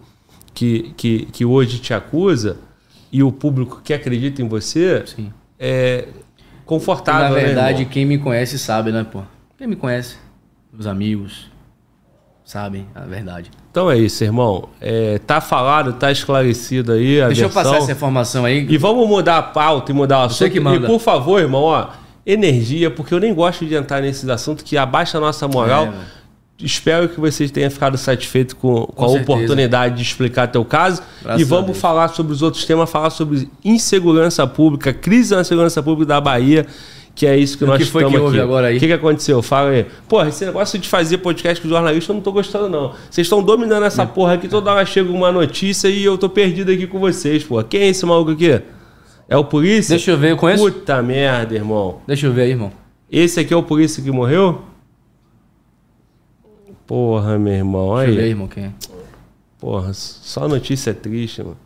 Speaker 1: que, que, que hoje te acusa e o público que acredita em você
Speaker 2: Sim.
Speaker 1: é confortável,
Speaker 2: Na
Speaker 1: né,
Speaker 2: verdade,
Speaker 1: irmão?
Speaker 2: quem me conhece sabe, né, pô? Quem me conhece, meus amigos, sabem a verdade.
Speaker 1: Então é isso, irmão. É, tá falado, tá esclarecido aí a
Speaker 2: Deixa eu
Speaker 1: versão.
Speaker 2: passar essa informação aí.
Speaker 1: E vamos mudar a pauta e mudar o assunto.
Speaker 2: Você que manda.
Speaker 1: E por favor, irmão, ó, energia, porque eu nem gosto de entrar nesses assuntos que abaixa a nossa moral.
Speaker 2: É.
Speaker 1: Espero que vocês tenham ficado satisfeitos com, com, a
Speaker 2: certeza.
Speaker 1: oportunidade de explicar teu caso.
Speaker 2: Graças
Speaker 1: e vamos falar sobre os outros temas, falar sobre insegurança pública, crise na segurança pública da Bahia, que é isso que
Speaker 2: E
Speaker 1: nós
Speaker 2: que que
Speaker 1: estamos
Speaker 2: houve
Speaker 1: aqui.
Speaker 2: agora aí?
Speaker 1: O que, que aconteceu? Fala aí. Porra, esse negócio de fazer podcast com jornalista eu não tô gostando, não. Vocês estão dominando essa porra aqui, toda hora chega uma notícia e eu tô perdido aqui com vocês, porra. Quem é esse maluco aqui? É o polícia?
Speaker 2: Deixa eu ver, eu conheço?
Speaker 1: Puta merda, irmão.
Speaker 2: Deixa eu ver aí, irmão.
Speaker 1: Esse aqui é o polícia que morreu? Porra, meu irmão.
Speaker 2: Deixa eu ver aí,
Speaker 1: Aí.
Speaker 2: irmão, quem é.
Speaker 1: Porra, só notícia triste, mano.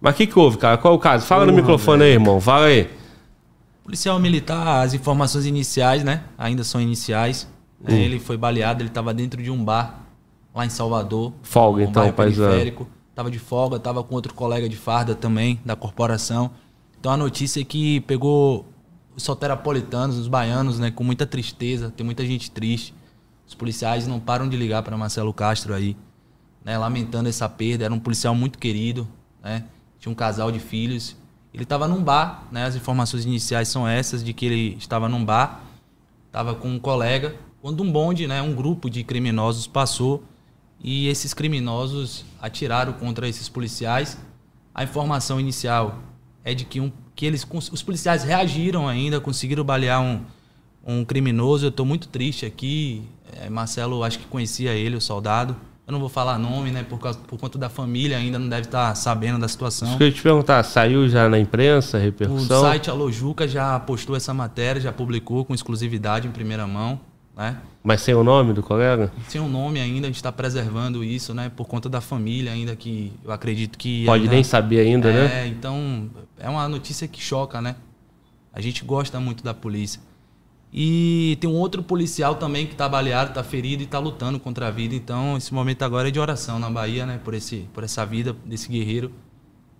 Speaker 1: Mas o que, que houve, cara? Qual é o caso? Fala no
Speaker 2: Porra,
Speaker 1: microfone aí, irmão. Fala aí.
Speaker 4: Policial militar, as informações iniciais, né? Ainda são iniciais. né? Ele foi baleado, ele estava dentro de um bar lá em Salvador.
Speaker 1: Folga,
Speaker 4: um
Speaker 1: então,
Speaker 4: periférico. Tava de folga, tava com outro colega de farda também, da corporação. Então a notícia é que pegou os soteropolitanos, os baianos, né? Com muita tristeza, tem muita gente triste. Os policiais não param de ligar para Marcelo Castro aí, né? Lamentando essa perda. Era um policial muito querido, né? Tinha um casal de filhos. Ele estava num bar, né? As informações iniciais são essas de que ele estava num bar, estava com um colega, quando um bonde, né, um grupo de criminosos passou e esses criminosos atiraram contra esses policiais. A informação inicial é de que, um, que eles, os policiais reagiram ainda, conseguiram balear um, um criminoso. Eu estou muito triste aqui. É, Marcelo, acho que conhecia ele, o soldado. Eu não vou falar nome, né? Por, causa, por conta da família, ainda não deve estar sabendo da situação.
Speaker 1: Isso que eu ia te perguntar, saiu já na imprensa, repercussão?
Speaker 4: O site Alojuca já postou essa matéria, já publicou com exclusividade em primeira mão, né?
Speaker 1: Mas sem o nome do colega?
Speaker 4: Sem o nome ainda, a gente está preservando isso, né? Por conta da família ainda, que eu acredito que...
Speaker 1: Pode
Speaker 4: ainda...
Speaker 1: nem saber ainda,
Speaker 4: é,
Speaker 1: né?
Speaker 4: É, então é uma notícia que choca, né? A gente gosta muito da polícia. E tem um outro policial também que está baleado, está ferido e está lutando contra a vida. Então, esse momento agora é de oração na Bahia, né? Por, esse, por essa vida desse guerreiro.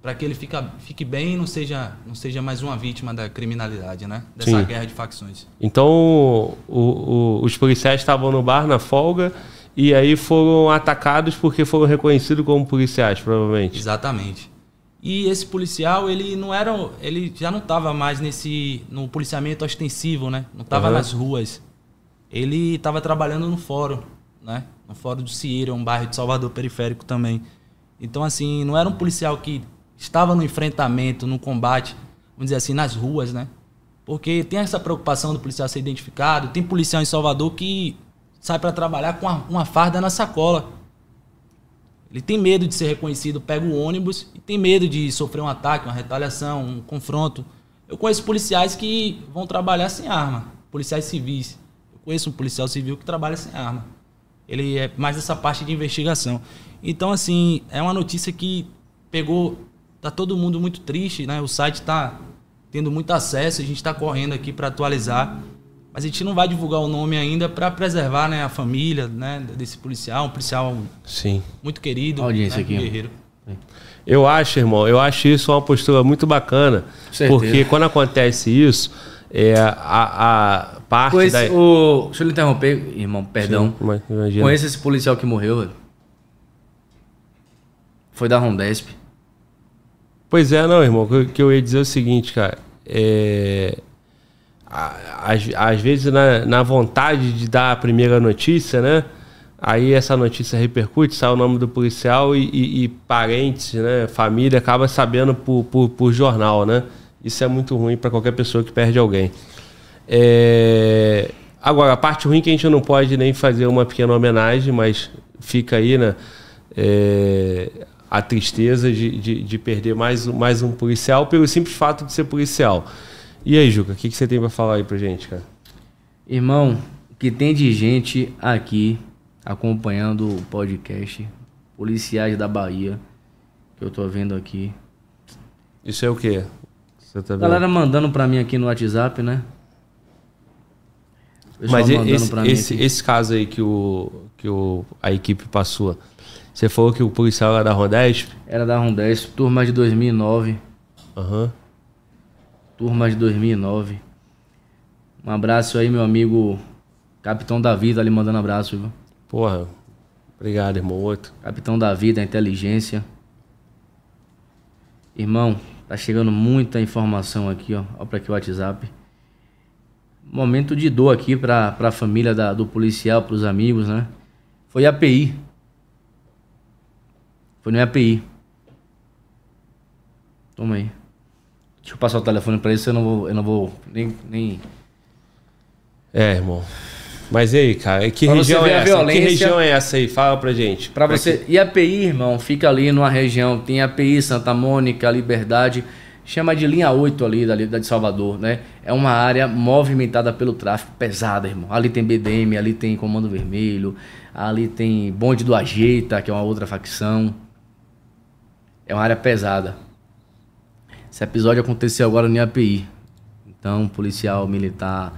Speaker 4: Para que ele fica, fique bem e não seja, não seja mais uma vítima da criminalidade, né? Dessa
Speaker 1: Sim.
Speaker 4: guerra de facções.
Speaker 1: Então, o- o- os policiais estavam no bar na folga e aí foram atacados porque foram reconhecidos como policiais, provavelmente.
Speaker 4: Exatamente. E esse policial, ele não era, ele já não estava mais nesse no policiamento ostensivo, né? Não estava
Speaker 1: Aham.
Speaker 4: nas ruas. Ele estava trabalhando no fórum, né? No fórum do Cieira, um bairro de Salvador periférico também. Então assim, não era um policial que estava no enfrentamento, no combate, vamos dizer assim, nas ruas, né? Porque tem essa preocupação do policial ser identificado. Tem policial em Salvador que sai para trabalhar com uma, uma farda na sacola. Ele tem medo de ser reconhecido, pega o ônibus e tem medo de sofrer um ataque, uma retaliação, um confronto. Eu conheço policiais que vão trabalhar sem arma, policiais civis. Eu conheço um policial civil que trabalha sem arma. Ele é mais essa parte de investigação. Então, assim, é uma notícia que pegou. Tá todo mundo muito triste, né? O site tá tendo muito acesso, a gente está correndo aqui para atualizar. Mas a gente não vai divulgar o nome ainda para preservar né, a família né, desse policial, um policial
Speaker 1: Sim.
Speaker 4: muito querido,
Speaker 2: audiência
Speaker 4: né,
Speaker 2: aqui,
Speaker 4: guerreiro.
Speaker 1: Eu acho, irmão, eu acho isso uma postura muito bacana. Porque quando acontece isso, é, a, a parte
Speaker 2: Conhece,
Speaker 1: da.
Speaker 2: o... Deixa eu lhe interromper, irmão, perdão.
Speaker 1: Sim.
Speaker 2: Conhece esse policial que morreu, velho? Foi da Rondesp.
Speaker 1: Pois é, não, irmão. O que- eu ia dizer é o seguinte, cara. É, às, às vezes, na, na vontade de dar a primeira notícia, né? Aí essa notícia repercute, sai o nome do policial e, e- e parentes, né? Família acaba sabendo por, por, por jornal, né? Isso é muito ruim para qualquer pessoa que perde alguém. É, Agora, a parte ruim é que a gente não pode nem fazer uma pequena homenagem, mas fica aí, né? É, a tristeza de, de, de perder mais, mais um policial pelo simples fato de ser policial. E aí, Juca, o que, que você tem para falar aí pra gente, cara?
Speaker 2: Irmão, o que tem de gente aqui acompanhando o podcast, policiais da Bahia, que eu tô vendo aqui.
Speaker 1: Isso é o quê? Você tá vendo?
Speaker 2: Galera mandando pra mim aqui no WhatsApp, né? Pessoal
Speaker 1: Mas esse,
Speaker 2: pra mim
Speaker 1: esse, esse caso aí que, o, que o, a equipe passou, você falou que o policial era da Rondesp?
Speaker 2: Era da Rondesp, turma de 2009.
Speaker 1: Aham.
Speaker 2: Turma de 2009. Um abraço aí, meu amigo Capitão Davi, tá ali mandando abraço, viu?
Speaker 1: Porra, obrigado, irmão. Outro.
Speaker 2: Capitão Davi da inteligência. Irmão, tá chegando muita informação aqui, ó. Ó pra aqui o WhatsApp. Momento de dor aqui pra, pra família da- do policial, pros amigos, né? Foi API. Foi no API. Toma aí. Deixa eu passar o telefone pra ele, eu não vou, eu não vou nem, nem...
Speaker 1: É, irmão. Mas e aí, cara? Que
Speaker 2: Pra
Speaker 1: região é
Speaker 2: a
Speaker 1: essa? Que
Speaker 2: violência-
Speaker 1: região é essa aí? Fala pra gente.
Speaker 2: Pra você. E API, irmão, fica ali numa região. Tem API, Santa Mônica, Liberdade. Chama de linha 8 ali, dali, da de Salvador, né? É uma área movimentada pelo tráfico, pesada, irmão. Ali tem BDM, ali tem Comando Vermelho, ali tem Bonde do Ajeita, que é uma outra facção. É uma área pesada. Esse episódio aconteceu agora no API. Então, um policial militar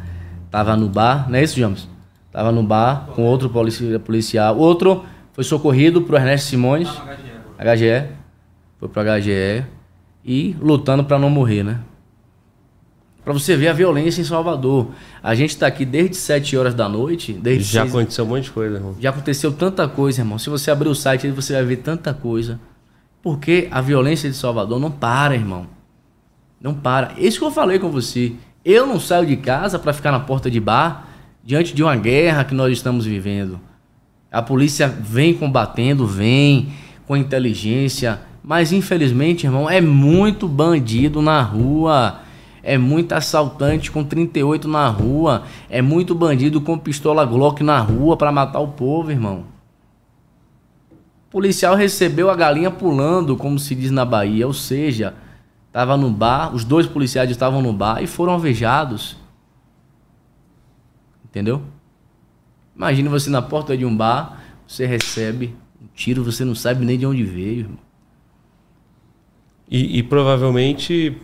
Speaker 2: tava no bar, não é isso, James? Tava no bar com outro polici- policial. Outro foi socorrido pro Ernesto Simões. HGE. Foi pro HGE. E lutando para não morrer, né? Pra você ver a violência em Salvador. A gente tá aqui desde 7 horas da noite. Desde
Speaker 1: Já
Speaker 2: seis-
Speaker 1: aconteceu um monte de coisa, irmão.
Speaker 2: já aconteceu tanta coisa, irmão. Se você abrir o site aí, você vai ver tanta coisa. Porque a violência de Salvador não para, irmão. Não para. Isso que eu falei com você. Eu não saio de casa para ficar na porta de bar diante de uma guerra que nós estamos vivendo. A polícia vem combatendo, vem com inteligência, mas infelizmente, irmão, é muito bandido na rua. É muito assaltante com 38 na rua. É muito bandido com pistola Glock na rua para matar o povo, irmão. O policial recebeu a galinha pulando, como se diz na Bahia, ou seja, estava no bar, os dois policiais estavam no bar e foram alvejados. Entendeu? Imagine você na porta de um bar, você recebe um tiro, você não sabe nem de onde veio, irmão.
Speaker 1: E, e, provavelmente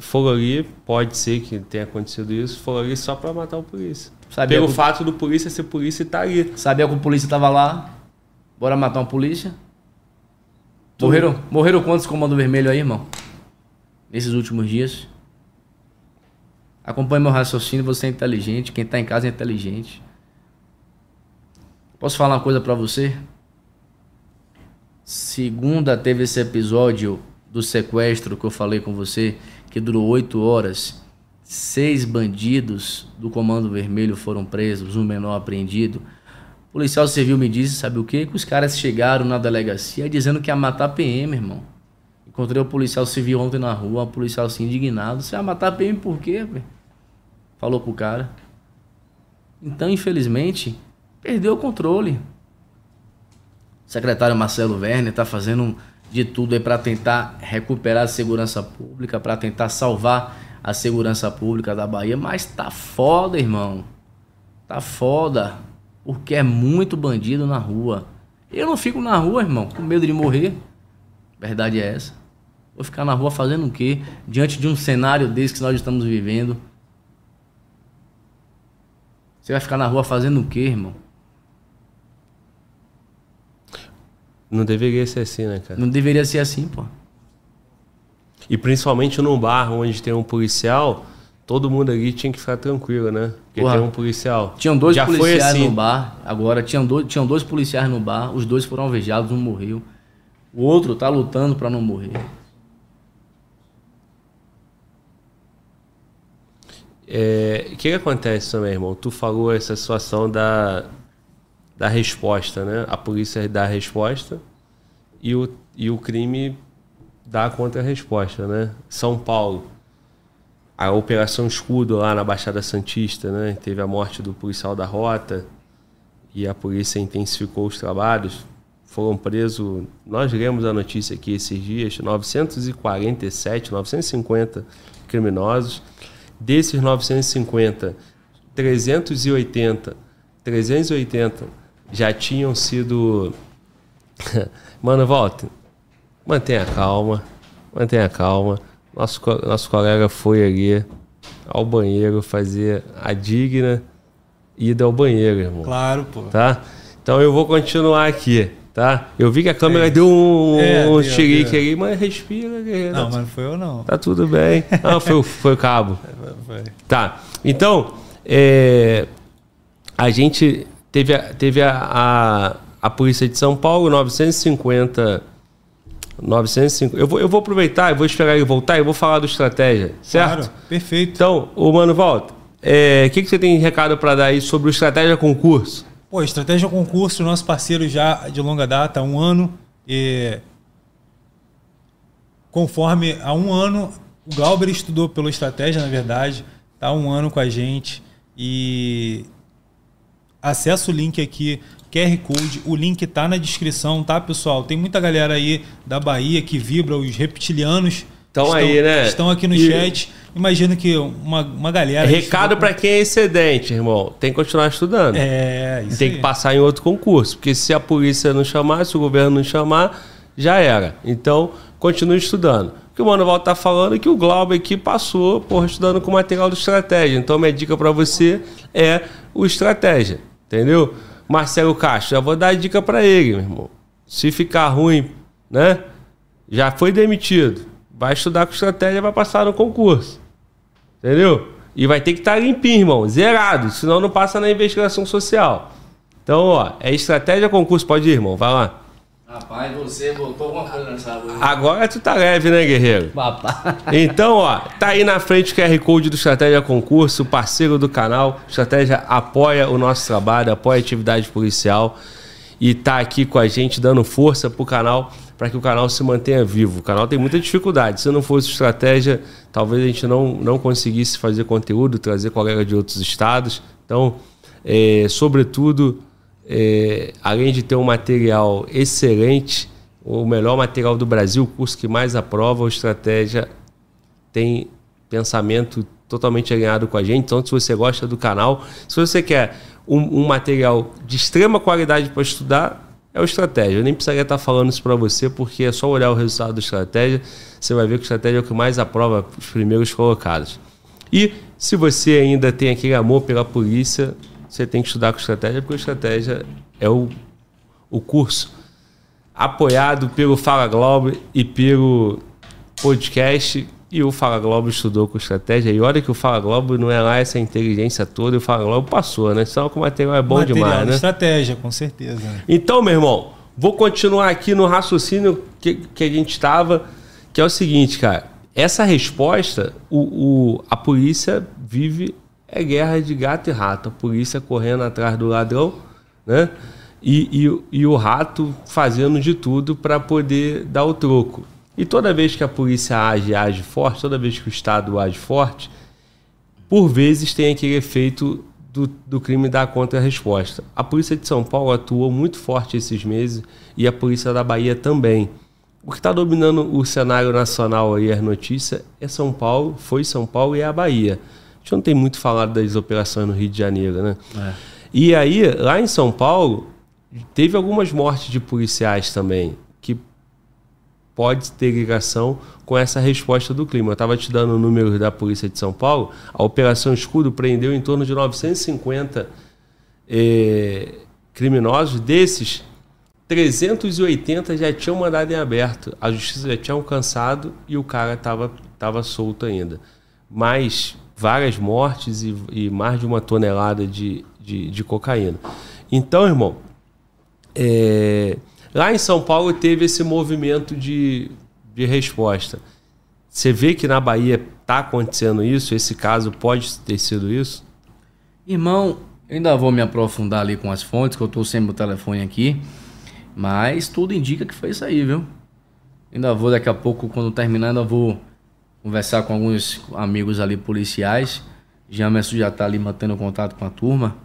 Speaker 1: fogo ali, pode ser que tenha acontecido isso, fogo ali só para matar o polícia. Sabia Pelo que... fato do polícia ser polícia e tá ali.
Speaker 2: Sabia que o polícia tava lá? Bora matar um polícia? Morreram, morreram quantos comando vermelho aí, irmão? Nesses últimos dias? Acompanhe meu raciocínio, você é inteligente, quem tá em casa é inteligente. Posso falar uma coisa para você? Segunda teve esse episódio do sequestro que eu falei com você, que durou oito horas. Seis bandidos do Comando Vermelho foram presos, um menor apreendido. O policial civil me disse, sabe o quê? Que os caras chegaram na delegacia dizendo que ia matar PM, irmão. Encontrei o policial civil ontem na rua, um policial assim indignado. Você ia matar PM por quê? Falou pro cara. Então, infelizmente, perdeu o controle. O secretário Marcelo Werner está fazendo de tudo aí para tentar recuperar a segurança pública, para tentar salvar a segurança pública da Bahia, mas tá foda, irmão. Tá foda, porque é muito bandido na rua. Eu não fico na rua, irmão, com medo de morrer. Verdade é essa. Vou ficar na rua fazendo o quê? Diante de um cenário desse que nós estamos vivendo. Você vai ficar na rua fazendo o quê, irmão?
Speaker 1: Não deveria ser assim, né, cara?
Speaker 2: Não deveria ser assim, pô.
Speaker 1: E principalmente num bar onde tem um policial, todo mundo ali tinha que ficar tranquilo, né? Porque Porra, tem um policial.
Speaker 2: Tinham dois Já policiais assim. no bar, agora tinham dois, tinham dois policiais no bar, os dois foram alvejados, um morreu. O outro tá lutando para não morrer.
Speaker 1: É, o que, que acontece também, irmão? Tu falou essa situação da, da resposta, né? A polícia dá a resposta e o, e o crime dá a contra-resposta, né? São Paulo, a Operação Escudo lá na Baixada Santista, né? Teve a morte do policial da rota e a polícia intensificou os trabalhos. Foram presos, nós lemos a notícia aqui esses dias, 947, 950 criminosos. Desses 950, 380, 380 já tinham sido. Mano, volta. Mantenha calma. Mantenha calma. Nosso, nosso colega foi ali ao banheiro fazer a digna ida ao banheiro, irmão.
Speaker 3: Claro, pô.
Speaker 1: Tá? Então eu vou continuar aqui, tá? Eu vi que a câmera é. deu um, é, um xerique ali, mas respira. Guerreiro.
Speaker 3: Não, mas não foi eu não.
Speaker 1: Tá tudo bem. Não, foi, foi o cabo. Foi. Tá. Então, é, a gente Teve, a, teve a, a, a Polícia de São Paulo, 950. 950. Eu vou, eu vou aproveitar, eu vou esperar ele voltar e vou falar do estratégia, certo? Claro,
Speaker 3: perfeito.
Speaker 1: Então, o Mano, volta. O é, que, que você tem recado para dar aí sobre o Estratégia Concurso?
Speaker 3: Pô, Estratégia Concurso, nosso parceiro já de longa data, há um ano. E conforme há um ano, o Glauber estudou pelo Estratégia, na verdade, está há um ano com a gente. E acessa o link aqui, QR Code, o link tá na descrição, tá, pessoal? Tem muita galera aí da Bahia que vibra, os reptilianos.
Speaker 1: Estão aí, né?
Speaker 3: Estão aqui no e... chat. Imagino que uma, uma galera.
Speaker 1: Recado para quem é excedente, irmão. Tem que continuar estudando.
Speaker 3: É,
Speaker 1: isso Tem aí. que passar em outro concurso. Porque se a polícia não chamar, se o governo não chamar, já era. Então, continue estudando. O que o Mano Val tá falando é que o Glauber aqui passou, porra, estudando com material do Estratégia. Então, minha dica para você é o Estratégia. Entendeu? Marcelo Castro, já vou dar a dica para ele, meu irmão. Se ficar ruim, né? Já foi demitido. Vai estudar com estratégia, vai passar no concurso. Entendeu? E vai ter que estar tá limpinho, irmão. Zerado. Senão não passa na investigação social. Então, ó, é estratégia concurso. Pode ir, irmão. Vai lá.
Speaker 2: Rapaz, você botou alguma coisa nessa água.
Speaker 1: Agora tu tá leve, né, guerreiro?
Speaker 2: Papai.
Speaker 1: Então, ó, tá aí na frente o QR Code do Estratégia Concurso, parceiro do canal. Estratégia apoia o nosso trabalho, apoia a atividade policial e tá aqui com a gente dando força pro canal para que o canal se mantenha vivo. O canal tem muita dificuldade. Se não fosse estratégia, talvez a gente não, não conseguisse fazer conteúdo, trazer colega de outros estados. Então, é, sobretudo, é, além de ter um material excelente, o melhor material do Brasil, o curso que mais aprova, o Estratégia tem pensamento totalmente alinhado com a gente. Então, se você gosta do canal, se você quer um, um material de extrema qualidade para estudar, é o estratégia. Eu nem precisaria estar falando isso para você, porque é só olhar o resultado do estratégia, você vai ver que o estratégia é o que mais aprova os primeiros colocados. E se você ainda tem aquele amor pela polícia, você tem que estudar com estratégia, porque o estratégia é o, o curso apoiado pelo Fala Globo e pelo podcast e o Fala Globo estudou com estratégia. E olha que o Fala Globo não é lá essa inteligência toda, e o Fala Globo passou, né? Só que o material é bom
Speaker 3: Material
Speaker 1: demais,
Speaker 3: de
Speaker 1: né?
Speaker 3: estratégia, com certeza.
Speaker 1: Então, meu irmão, vou continuar aqui no raciocínio que, que a gente estava, que é o seguinte, cara. Essa resposta, o, o- a polícia vive é guerra de gato e rato. A polícia correndo atrás do ladrão, né? E, e o- e o rato fazendo de tudo para poder dar o troco. E toda vez que a polícia age, age forte, toda vez que o Estado age forte, por vezes tem aquele efeito do, do crime dar contra-resposta. A polícia de São Paulo atuou muito forte esses meses e a polícia da Bahia também. O que está dominando o cenário nacional aí, as notícias, é São Paulo, foi São Paulo e é a Bahia. A gente não tem muito falado das operações no Rio de Janeiro, né? E aí, lá em São Paulo, teve algumas mortes de policiais também, pode ter ligação com essa resposta do clima. Eu estava te dando o número da Polícia de São Paulo. A Operação Escudo prendeu em torno de 950 eh, criminosos. Desses, 380 já tinham mandado em aberto. A justiça já tinha alcançado e o cara estava tava solto ainda. Mas várias mortes e, e mais de uma tonelada de, de, de cocaína. Então, irmão, é, lá em São Paulo teve esse movimento de, de resposta. Você vê que na Bahia está acontecendo isso? Esse caso pode ter sido isso?
Speaker 2: Irmão, eu ainda vou me aprofundar ali com as fontes, que eu tô sem meu telefone aqui. Mas tudo indica que foi isso aí, viu? Ainda vou daqui a pouco, quando terminar, ainda vou conversar com alguns amigos ali policiais. Jamerson já tá ali mantendo contato com a turma.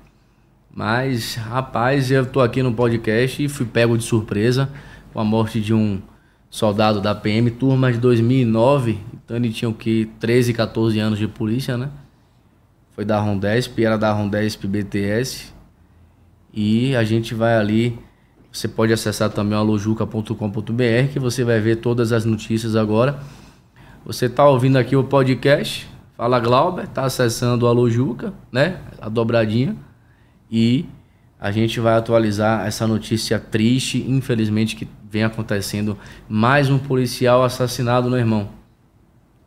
Speaker 2: Mas, rapaz, eu tô aqui no podcast e fui pego de surpresa com a morte de um soldado da PM, turma de 2009. Então ele tinha o que? 13, 14 anos de polícia, né? Foi da Rondesp, era da Rondesp BTS. E a gente vai ali. Você pode acessar também alojuca.com.br que você vai ver todas as notícias agora. Você tá ouvindo aqui o podcast, fala Glauber, tá acessando o Alojuca, né? A dobradinha. E a gente vai atualizar essa notícia triste, infelizmente, que vem acontecendo. Mais um policial assassinado, meu irmão.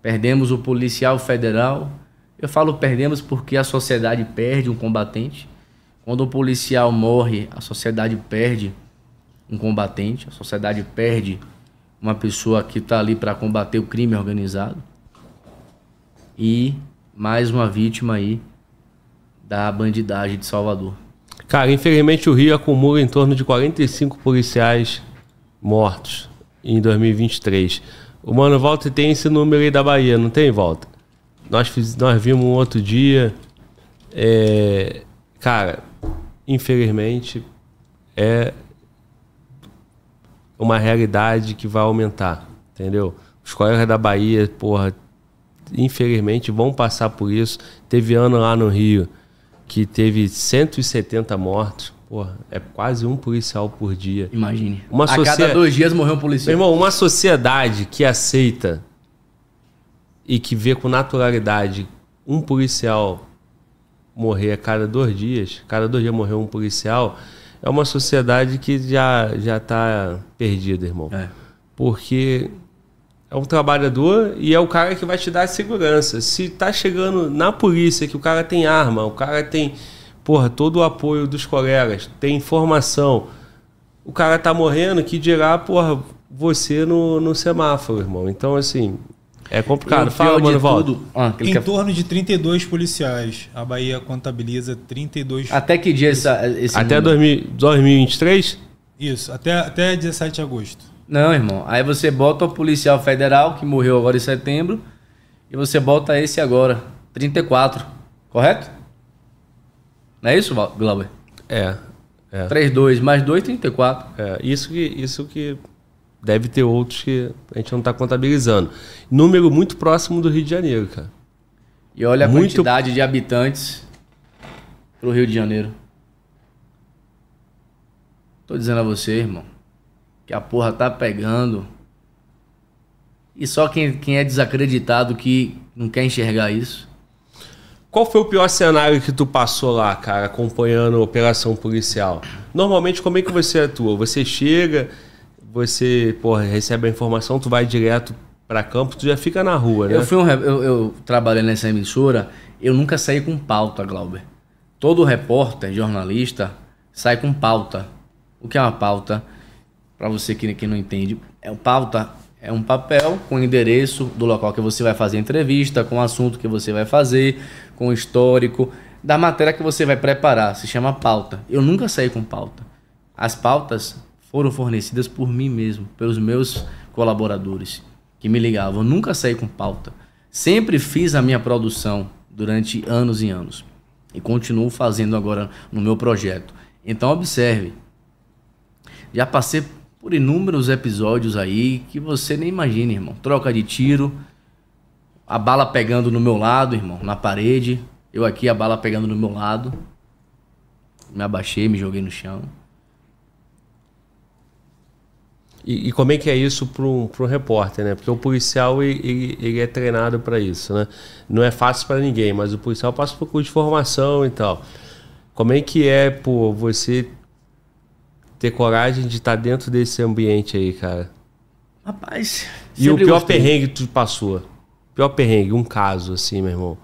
Speaker 2: Perdemos o policial federal. Eu falo perdemos porque a sociedade perde um combatente. Quando o policial morre, a sociedade perde um combatente, a sociedade perde uma pessoa que está ali para combater o crime organizado. E mais uma vítima aí da bandidagem de Salvador.
Speaker 1: Cara, infelizmente o Rio acumula em torno de 45 policiais mortos em 2023. O Mano Walter tem esse número aí da Bahia, não tem, Walter? Nós, fiz, nós vimos um outro dia. é, cara, infelizmente é uma realidade que vai aumentar, entendeu? Os colegas da Bahia, porra, infelizmente vão passar por isso. Teve ano lá no Rio que teve 170 mortos. Porra, é quase um policial por dia.
Speaker 2: Imagine.
Speaker 1: Uma
Speaker 2: a
Speaker 1: socie-
Speaker 2: cada dois dias morreu um
Speaker 1: Meu
Speaker 2: policial.
Speaker 1: irmão, uma sociedade que aceita e que vê com naturalidade um policial morrer a cada dois dias, cada dois dias morreu um policial, é uma sociedade que já já está perdida, irmão.
Speaker 2: É.
Speaker 1: Porque é um trabalhador e é o cara que vai te dar segurança. Se tá chegando na polícia que o cara tem arma, o cara tem, porra, todo o apoio dos colegas, tem informação, o cara tá morrendo, que dirá, porra, você no, no semáforo, irmão. Então, assim, é complicado.
Speaker 2: E o
Speaker 1: Fala, mano, Valdo.
Speaker 2: tudo- Ah,
Speaker 3: Em
Speaker 2: quer-
Speaker 3: torno de 32 policiais. A Bahia contabiliza 32.
Speaker 2: Até que dia essa, esse
Speaker 1: Até
Speaker 2: número?
Speaker 1: 2000 2023?
Speaker 3: Isso, até, até 17 de agosto.
Speaker 2: Não, irmão. Aí você bota o policial federal, que morreu agora em setembro, e você bota esse agora, 34. Correto? Não é isso, Glauber?
Speaker 1: É. É.
Speaker 2: 3, 2 mais 2, 34.
Speaker 1: É, isso que, isso que deve ter outros que a gente não está contabilizando. Número muito próximo do Rio de Janeiro, cara.
Speaker 2: E olha a
Speaker 1: Muito-
Speaker 2: quantidade de habitantes pro Rio de Janeiro. Tô dizendo a você, irmão, que a porra tá pegando. E só quem, quem é desacreditado que não quer enxergar isso.
Speaker 1: Qual foi o pior cenário que tu passou lá, cara, acompanhando a operação policial? Normalmente, como é que você atua? Você chega, você porra, recebe a informação, tu vai direto para campo, tu já fica na rua, né?
Speaker 2: Eu fui um, eu, eu trabalhei nessa emissora, eu nunca saí com pauta, Glauber. Todo repórter, jornalista, sai com pauta. O que é uma pauta? Para você que, que não entende, é um pauta é um papel com o endereço do local que você vai fazer a entrevista, com o assunto que você vai fazer, com o histórico da matéria que você vai preparar. Se chama pauta. Eu nunca saí com pauta. As pautas foram fornecidas por mim mesmo, pelos meus colaboradores que me ligavam. Eu nunca saí com pauta. Sempre fiz a minha produção durante anos e anos. E continuo fazendo agora no meu projeto. Então observe. Já passei por inúmeros episódios aí que você nem imagina, irmão. Troca de tiro, a bala pegando no meu lado, irmão, na parede. Eu aqui, a bala pegando no meu lado. Me abaixei, me joguei no chão.
Speaker 1: E, e como é que é isso para um, um repórter, né? Porque o policial ele- ele é treinado para isso, né? Não é fácil para ninguém, mas o policial passa por curso de formação e tal. Como é que é, pô, você ter coragem de estar dentro desse ambiente aí, cara?
Speaker 2: Rapaz.
Speaker 1: E o pior
Speaker 2: gostei.
Speaker 1: perrengue que tu passou? Pior perrengue, um caso assim, meu irmão.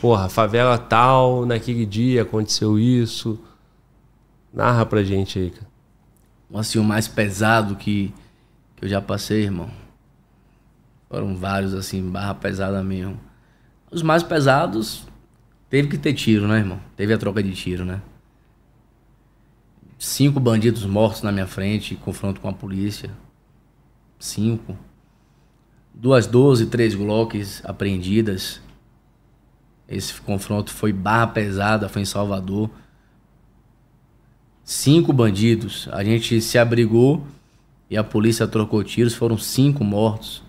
Speaker 1: Porra, favela tal, naquele dia aconteceu isso. Narra pra gente aí, cara.
Speaker 2: assim, o mais pesado que, que eu já passei, irmão. Foram vários, assim, barra pesada mesmo. Os mais pesados, teve que ter tiro, né, irmão? Teve a troca de tiro, né? Cinco bandidos mortos na minha frente, confronto com a polícia. Cinco. Duas 12, três Glocks apreendidas. Esse confronto foi barra pesada, foi em Salvador cinco bandidos. A gente se abrigou e a polícia trocou tiros, foram cinco mortos.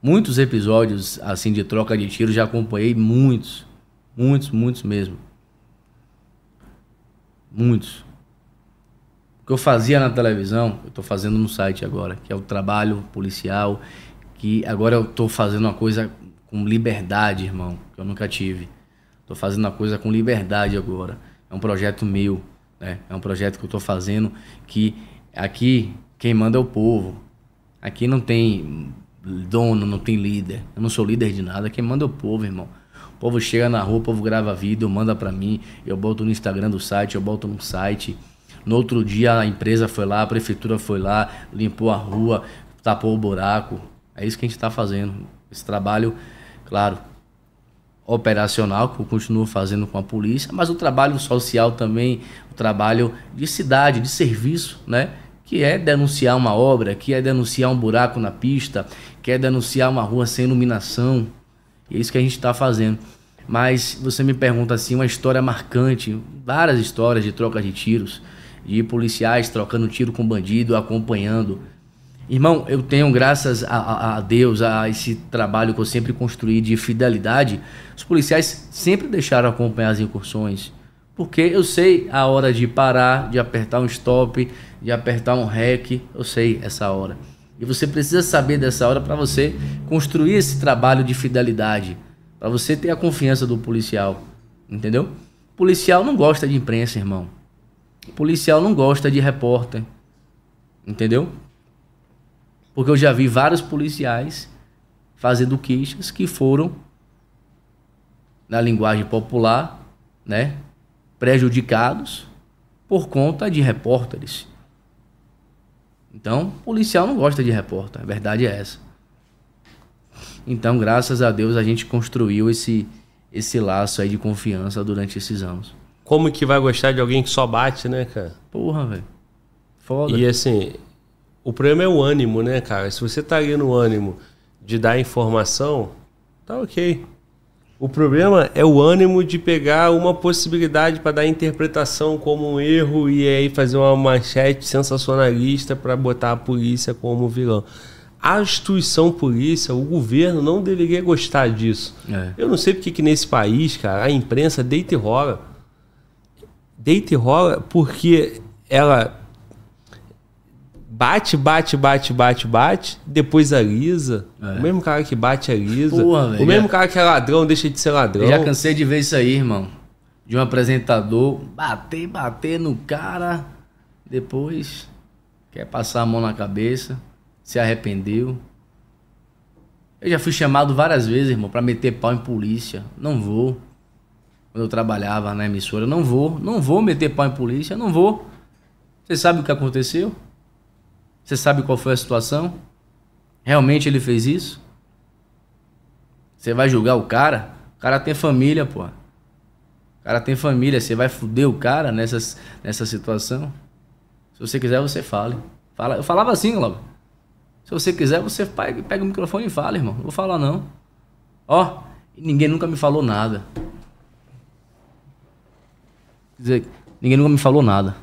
Speaker 2: Muitos episódios assim de troca de tiros já acompanhei muitos, muitos, muitos mesmo. Muitos. Eu fazia na televisão, eu estou fazendo no site agora, que é o trabalho policial, que agora eu estou fazendo uma coisa com liberdade, irmão, que eu nunca tive. Estou fazendo uma coisa com liberdade agora. É um projeto meu, né? É um projeto que eu estou fazendo que aqui quem manda é o povo. Aqui não tem dono, não tem líder. Eu não sou líder de nada. Quem manda é o povo, irmão. O povo chega na rua, o povo grava vídeo, manda pra mim. Eu boto no Instagram do site, eu boto no site. No outro dia a empresa foi lá, a prefeitura foi lá, limpou a rua, tapou o buraco. É isso que a gente está fazendo. Esse trabalho, claro, operacional que eu continuo fazendo com a polícia, mas o trabalho social também, o trabalho de cidade, de serviço, né? Que é denunciar uma obra, que é denunciar um buraco na pista, que é denunciar uma rua sem iluminação. E é isso que a gente está fazendo. Mas você me pergunta assim, uma história marcante, várias histórias de troca de tiros, de policiais trocando tiro com bandido, acompanhando. Irmão, eu tenho, graças a, a- Deus, a esse trabalho que eu sempre construí de fidelidade, os policiais sempre deixaram acompanhar as incursões. Porque eu sei a hora de parar, de apertar um stop, de apertar um rec, eu sei essa hora. E você precisa saber dessa hora para você construir esse trabalho de fidelidade, para você ter a confiança do policial, entendeu? Policial não gosta de imprensa, irmão. Policial não gosta de repórter, entendeu? Porque eu já vi vários policiais fazendo queixas que foram, na linguagem popular, né, prejudicados por conta de repórteres. Então, policial não gosta de repórter, a verdade é essa. Então, graças a Deus, a gente construiu esse, esse laço aí de confiança durante esses anos.
Speaker 1: Como que vai gostar de alguém que só bate, né, cara?
Speaker 2: Porra, velho. Foda.
Speaker 1: E assim, o problema é o ânimo, né, cara? Se você tá ali no ânimo de dar informação, tá ok. O problema é o ânimo de pegar uma possibilidade para dar interpretação como um erro e aí fazer uma manchete sensacionalista para botar a polícia como vilão. A instituição polícia, o governo não deveria gostar disso.
Speaker 2: É.
Speaker 1: Eu não sei porque que nesse país, cara, a imprensa deita e rola. Deita e rola porque ela bate, bate, bate, bate, bate, depois alisa.
Speaker 2: É.
Speaker 1: O mesmo cara que bate alisa.
Speaker 2: Porra,
Speaker 1: o
Speaker 2: velho,
Speaker 1: mesmo cara que é ladrão deixa de ser ladrão.
Speaker 2: Eu já cansei de ver isso aí, irmão. De um apresentador bater, bater no cara, depois quer passar a mão na cabeça, se arrependeu. Eu já fui chamado várias vezes, irmão, pra meter pau em polícia. Não vou. Quando eu trabalhava na emissora, não vou, não vou meter pau em polícia, não vou. Você sabe o que aconteceu? Você sabe qual foi a situação? Realmente ele fez isso? Você vai julgar o cara? O cara tem família, pô. O cara tem família. Você vai fuder o cara nessas, nessa situação? Se você quiser, você fale. Fala, eu falava assim, logo. Se você quiser, você pega, pega o microfone e fala, irmão. Não vou falar, não. Ó, ninguém nunca me falou nada. Dizer, ninguém nunca me falou nada.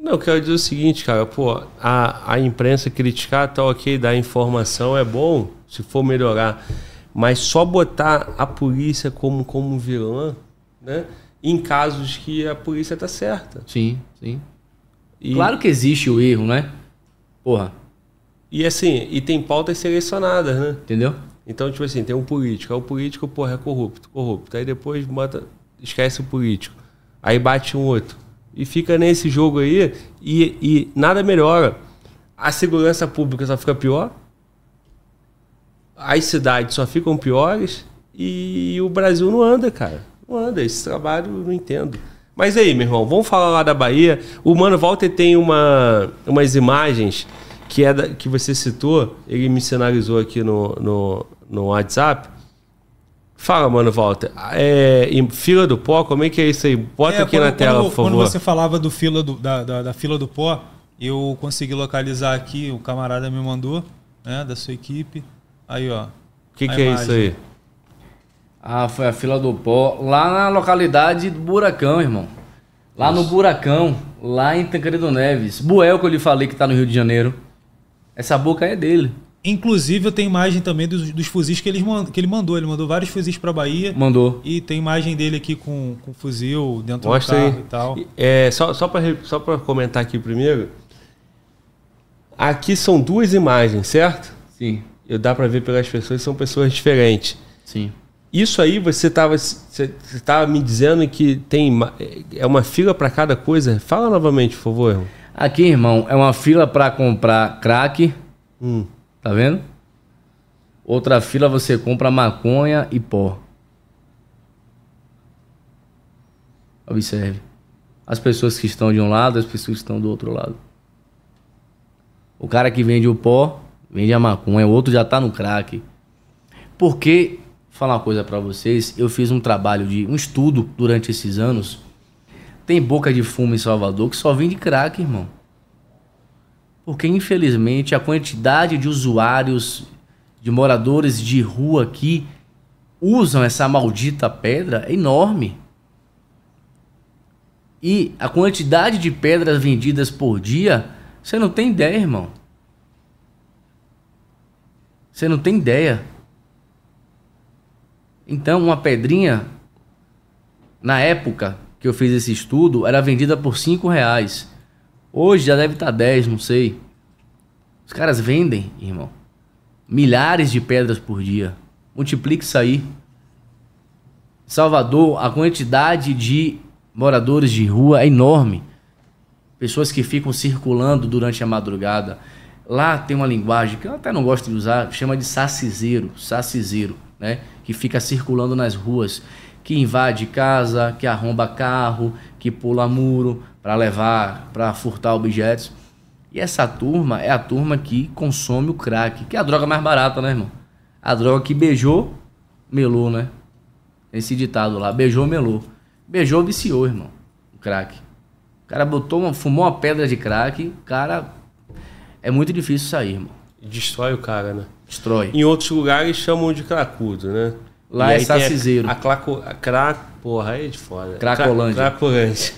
Speaker 1: Não, eu quero dizer o seguinte, cara, pô, a, a imprensa criticar, tá ok, dar informação é bom, se for melhorar. Mas só botar a polícia como, como vilã, né? Em casos que a polícia tá certa.
Speaker 2: Sim, sim.
Speaker 1: E,
Speaker 2: Claro que existe o erro, né? Porra,
Speaker 1: E assim, e tem pautas selecionadas, né?
Speaker 2: entendeu?
Speaker 1: Então, tipo assim, tem um político, aí o político, porra, é corrupto, corrupto. Aí depois bota, esquece o político. Aí bate um outro. E fica nesse jogo aí e, e nada melhora. A segurança pública só fica pior. As cidades só ficam piores e o Brasil não anda, cara. Não anda. Esse trabalho eu não entendo. Mas aí, meu irmão, vamos falar lá da Bahia. O Mano Walter tem uma, umas imagens que é da- que você citou. Ele me sinalizou aqui no, no, no WhatsApp. Fala, Mano Walter. É, em fila do pó, como é que é isso aí? Bota
Speaker 3: É,
Speaker 1: aqui
Speaker 3: quando-
Speaker 1: na tela,
Speaker 3: quando,
Speaker 1: por favor.
Speaker 3: Quando você falava do fila do- da, da, da fila do pó, eu consegui localizar aqui, o camarada me mandou, né, da sua equipe. Aí, ó.
Speaker 1: O que, que é isso aí?
Speaker 2: Ah, foi a fila do pó, lá na localidade do Buracão, irmão. Lá no Buracão, lá em Tancredo Neves. Buel que eu lhe falei que tá no Rio de Janeiro. Essa boca é dele.
Speaker 3: Inclusive, eu tenho imagem também dos, dos fuzis que ele, que ele mandou. Ele mandou vários fuzis pra Bahia.
Speaker 2: Mandou.
Speaker 3: E tem imagem dele aqui com, com fuzil dentro
Speaker 1: Mostra
Speaker 3: do
Speaker 1: aí.
Speaker 3: carro e tal.
Speaker 1: É, só só para só pra comentar aqui primeiro. Aqui são duas imagens, certo?
Speaker 2: Sim,
Speaker 1: Eu dá para ver pelas pessoas, são pessoas diferentes.
Speaker 2: sim.
Speaker 1: Isso aí você estava você tava me dizendo que tem é uma fila para cada coisa. Fala novamente, por favor. irmão.
Speaker 2: Aqui, irmão, é uma fila pra comprar crack,
Speaker 1: Hum.
Speaker 2: Tá vendo? Outra fila você compra maconha e pó. Observe. As pessoas que estão de um lado, as pessoas que estão do outro lado. O cara que vende o pó, vende a maconha, o outro já tá no crack. Porque, falar uma coisa pra vocês, eu fiz um trabalho de um estudo durante esses anos. Tem boca de fumo em Salvador que só vende crack, irmão. Porque infelizmente a quantidade de usuários, de moradores de rua aqui usam essa maldita pedra é enorme. E a quantidade de pedras vendidas por dia, você não tem ideia, irmão. Você não tem ideia. Então, uma pedrinha, na época que eu fiz esse estudo, era vendida por 5 reais. Hoje já deve estar 10, não sei. Os caras vendem, irmão, milhares de pedras por dia. Multiplique isso aí. Salvador, a quantidade de moradores de rua é enorme. Pessoas que ficam circulando durante a madrugada. Lá tem uma linguagem que eu até não gosto de usar, chama de saciseiro, saciseiro, né? Que fica circulando nas ruas, que invade casa, que arromba carro, que pula muro para levar, para furtar objetos. E essa turma é a turma que consome o crack, que é a droga mais barata, né, irmão? A droga que beijou, melou, né? Esse ditado lá, beijou, melou. Beijou, viciou, irmão. O crack. O cara botou uma, fumou uma pedra de crack, o cara. É muito difícil sair, irmão.
Speaker 1: Destrói o cara, né?
Speaker 2: Destrói.
Speaker 1: Em outros lugares chamam de cracudo, né?
Speaker 2: Lá
Speaker 1: E
Speaker 2: é
Speaker 1: tem a-. A, claco, a crac, porra, aí é de foda.
Speaker 2: Cracolândia.
Speaker 1: Cra- Cracolândia.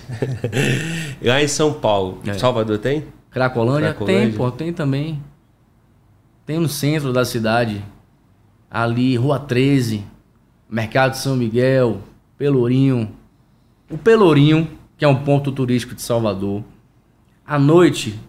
Speaker 1: Lá em São Paulo.
Speaker 2: É.
Speaker 1: Salvador tem?
Speaker 2: Cracolândia?
Speaker 1: Cracolândia.
Speaker 2: Tem, pô, tem também. Tem no centro da cidade. Ali, Rua 13, Mercado São Miguel, Pelourinho. O Pelourinho, que é um ponto turístico de Salvador. À noite,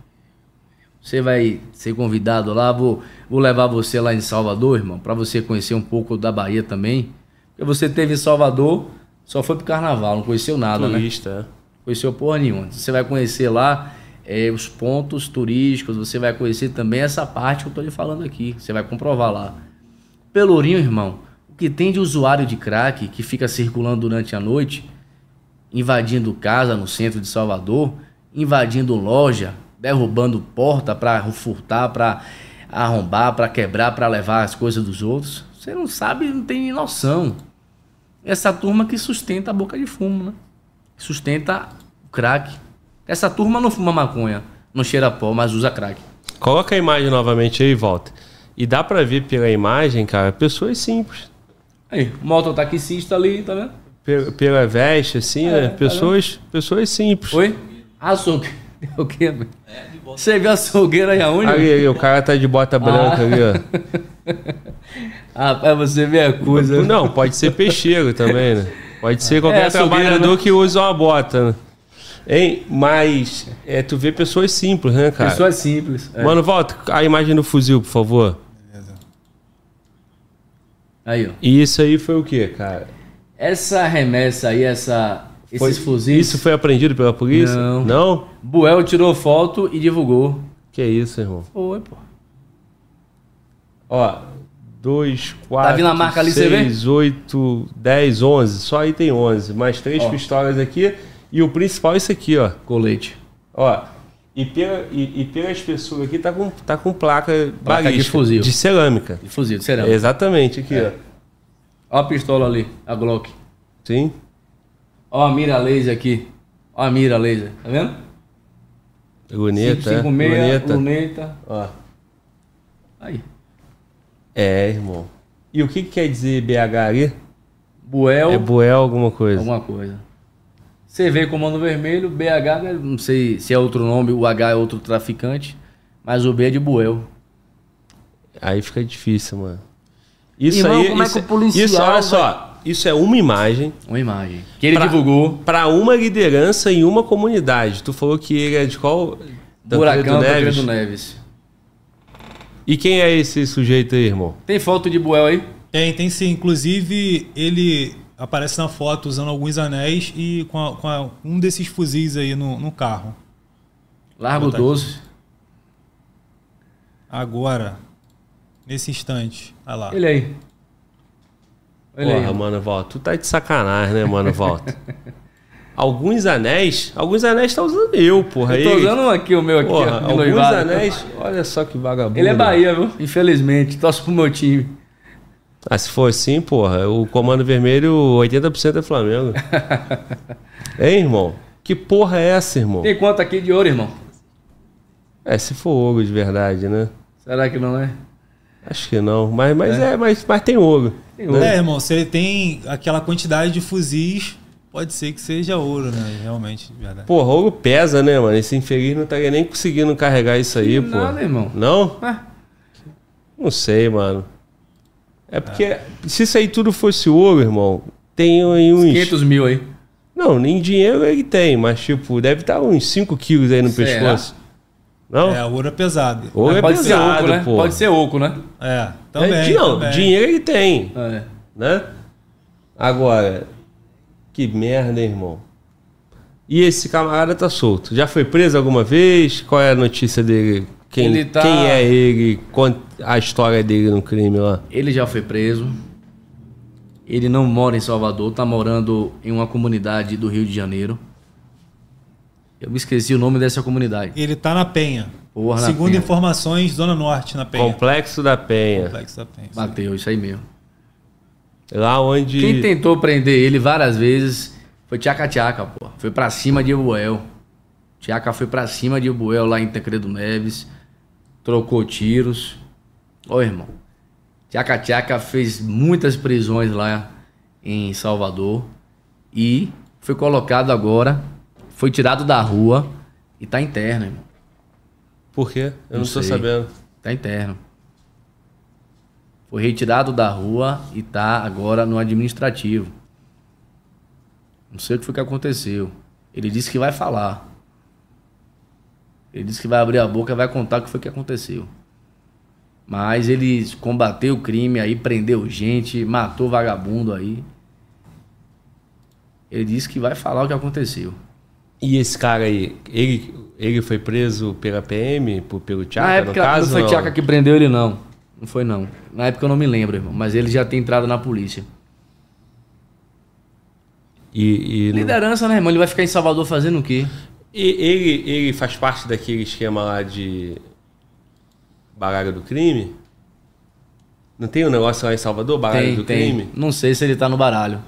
Speaker 2: você vai ser convidado lá. Vou, vou levar você lá em Salvador, irmão, para você conhecer um pouco da Bahia também. Porque você teve em Salvador, só foi pro carnaval, não conheceu nada, né?
Speaker 1: Turista.
Speaker 2: Conheceu porra nenhuma. Você vai conhecer lá eh, os pontos turísticos, você vai conhecer também essa parte que eu tô lhe falando aqui. Você vai comprovar lá. Pelourinho, irmão, o que tem de usuário de crack que fica circulando durante a noite, invadindo casa no centro de Salvador, invadindo loja, derrubando porta para furtar, para arrombar, para quebrar, para levar as coisas dos outros. Você não sabe, não tem noção. Essa turma que sustenta a boca de fumo, né? sustenta o crack. Essa turma não fuma maconha, não cheira pó, mas usa crack.
Speaker 1: Coloca a imagem novamente aí e volta. E dá pra ver pela imagem, cara, pessoas simples.
Speaker 2: Aí, mototaxista ali, tá vendo?
Speaker 1: Pela, pela veste, assim,
Speaker 2: É,
Speaker 1: né?
Speaker 2: tá
Speaker 1: Pessoas, pessoas simples.
Speaker 2: Oi? Açougue. O quê, velho? Você viu a açougueira aí aonde?
Speaker 1: Ali, ali, o cara tá de bota branca ali, ó.
Speaker 2: Ah, pra você ver a coisa.
Speaker 1: Não, pode ser peixeiro também, né? Pode ser qualquer
Speaker 2: É,
Speaker 1: trabalhador
Speaker 2: né?
Speaker 1: que usa uma bota, né? Hein? Mas é, tu vê pessoas simples, né, cara?
Speaker 2: Pessoas simples. é.
Speaker 1: Mano, volta a imagem do fuzil, por favor.
Speaker 2: Aí, ó.
Speaker 1: E isso aí foi o quê, cara?
Speaker 2: Essa remessa aí, essa,
Speaker 1: Foi-
Speaker 2: fuzis.
Speaker 1: Isso foi apreendido pela polícia?
Speaker 2: Não.
Speaker 1: Não?
Speaker 2: Buel tirou foto e divulgou.
Speaker 1: Que isso, irmão?
Speaker 2: Foi, pô.
Speaker 1: Ó, 2, 4,
Speaker 2: Tá vendo a marca ali, você vê?
Speaker 1: 6, 8, 10, 11. Só aí tem 11. Mais três
Speaker 2: Ó.
Speaker 1: pistolas aqui. E o principal é isso aqui, ó.
Speaker 2: Colete.
Speaker 1: Ó, e, pela, e, e pelas pessoas aqui tá com, tá com placa,
Speaker 2: Placa de fuzil.
Speaker 1: De cerâmica.
Speaker 2: De fuzil, de cerâmica.
Speaker 1: Exatamente, aqui,
Speaker 2: É. Ó a pistola ali, a Glock.
Speaker 1: ó. Sim.
Speaker 2: Ó a mira laser aqui. Ó a mira laser. Tá vendo?
Speaker 1: Luneta, é.
Speaker 2: 556,
Speaker 1: luneta.
Speaker 2: luneta.
Speaker 1: Ó.
Speaker 2: Aí.
Speaker 1: É, irmão. E o que, que quer dizer BH ali?
Speaker 2: Buel,
Speaker 1: É Buel alguma coisa.
Speaker 2: alguma coisa. CV Comando Vermelho, BH, não sei se é outro nome, o H é outro traficante, mas o B é de Buel.
Speaker 1: Aí fica difícil, mano. Isso
Speaker 2: Irmão,
Speaker 1: aí.
Speaker 2: como é
Speaker 1: isso,
Speaker 2: que o policial
Speaker 1: Isso, olha
Speaker 2: vai-
Speaker 1: só. Isso é uma imagem
Speaker 2: Uma imagem. Que ele
Speaker 1: Pra-
Speaker 2: divulgou.
Speaker 1: pra uma liderança em uma comunidade. Tu falou que ele é de qual?
Speaker 2: Buracão
Speaker 1: Tancredo
Speaker 2: Tancredo Neves.
Speaker 1: E quem é esse sujeito aí, irmão?
Speaker 2: Tem foto de Buel aí?
Speaker 3: Tem, tem sim. Inclusive, ele aparece na foto usando alguns anéis e com, a- com a- um desses fuzis aí no, no carro.
Speaker 2: Largo
Speaker 3: Botar aqui.
Speaker 2: 12.
Speaker 3: Agora, nesse instante. Olha lá.
Speaker 2: Ele aí. Ele
Speaker 1: Porra,
Speaker 2: aí.
Speaker 1: mano, Volta. Tu tá de sacanagem, né, mano, Volta? alguns anéis. Alguns anéis tá usando eu, porra.
Speaker 2: Eu tô
Speaker 1: Ele-
Speaker 2: usando um aqui, o meu aqui,
Speaker 1: Porra,
Speaker 2: ó,
Speaker 1: alguns
Speaker 2: noivado.
Speaker 1: anéis. Olha só que vagabundo.
Speaker 2: Ele é Bahia, viu? Infelizmente. Torce pro meu time.
Speaker 1: Ah, se for assim, porra, o Comando Vermelho, 80% é Flamengo. hein, irmão? Que porra é essa, irmão?
Speaker 2: Tem quanto aqui de ouro, irmão?
Speaker 1: É, se for ouro de verdade, né?
Speaker 2: Será que não é?
Speaker 1: Acho que não. Mas, mas é, mas, mas tem ouro.
Speaker 2: Tem ouro.
Speaker 3: É, irmão, se ele tem aquela quantidade de fuzis, pode ser que seja ouro, né? Realmente, de verdade.
Speaker 1: Porra, ouro pesa, né, mano? Esse infeliz não estaria nem conseguindo carregar isso aí, pô.
Speaker 2: nada, irmão.
Speaker 1: Não?
Speaker 2: Ah,
Speaker 1: Não sei, mano. É porque se isso aí tudo fosse ouro, irmão, tem aí uns.
Speaker 2: 500 mil aí.
Speaker 1: Não, nem dinheiro ele tem, mas tipo, deve estar uns 5 quilos aí no
Speaker 2: Será?
Speaker 1: pescoço. Não?
Speaker 3: É, ouro é pesado.
Speaker 1: Ouro é
Speaker 2: Pode ser
Speaker 1: pesado,
Speaker 2: oco, né?
Speaker 1: pô.
Speaker 2: Pode ser oco, né?
Speaker 3: É, também.
Speaker 1: É, não,
Speaker 3: também.
Speaker 1: dinheiro ele tem,
Speaker 2: É.
Speaker 1: né? Agora, que merda, hein, irmão. E esse camarada tá solto. Já foi preso alguma vez? Qual é a notícia dele? Quem,
Speaker 2: Ele tá-
Speaker 1: quem é ele? A história dele no crime lá.
Speaker 2: Ele já foi preso. Ele não mora em Salvador, tá morando em uma comunidade do Rio de Janeiro. Eu me esqueci o nome dessa comunidade.
Speaker 3: Ele tá na Penha.
Speaker 2: Porra, na
Speaker 3: Segundo
Speaker 2: Penha.
Speaker 3: informações, Zona Norte, na Penha.
Speaker 1: Complexo da Penha.
Speaker 3: Complexo da Penha.
Speaker 2: Bateu, isso aí mesmo.
Speaker 1: Lá onde.
Speaker 2: Quem tentou prender ele várias vezes foi Tchaca Tchaca, pô. Foi pra cima de Ebuel. Tchaca foi pra cima de Ebuel lá em Tancredo Neves. Trocou tiros. Ô, irmão. Tchaca Tchaca fez muitas prisões lá em Salvador. E foi colocado agora. Foi tirado da rua e tá interno, irmão.
Speaker 1: Por quê? Eu não,
Speaker 2: Não
Speaker 1: sabendo.
Speaker 2: Tá interno. Foi retirado da rua e tá agora no administrativo. Não sei o que foi que aconteceu. Ele disse que vai falar. Ele disse que vai abrir a boca e vai contar o que foi que aconteceu. Mas ele combateu o crime aí, prendeu gente, matou vagabundo aí. Ele disse que vai falar o que aconteceu.
Speaker 1: E esse cara aí, ele, ele foi preso pela PM, por, pelo Tchaka,
Speaker 2: Na
Speaker 1: no caso?
Speaker 2: não foi Tchaca que prendeu ele, não. Não foi, não. Na época eu não me lembro, irmão. Mas ele já tem entrado na polícia.
Speaker 1: E, e,
Speaker 2: Liderança, né, irmão? Ele vai ficar em Salvador fazendo o quê?
Speaker 1: e ele, ele faz parte daquele esquema lá de baralho do crime? Não tem um negócio lá em Salvador, baralho
Speaker 2: tem,
Speaker 1: do
Speaker 2: tem.
Speaker 1: crime?
Speaker 2: Não sei se ele tá no baralho.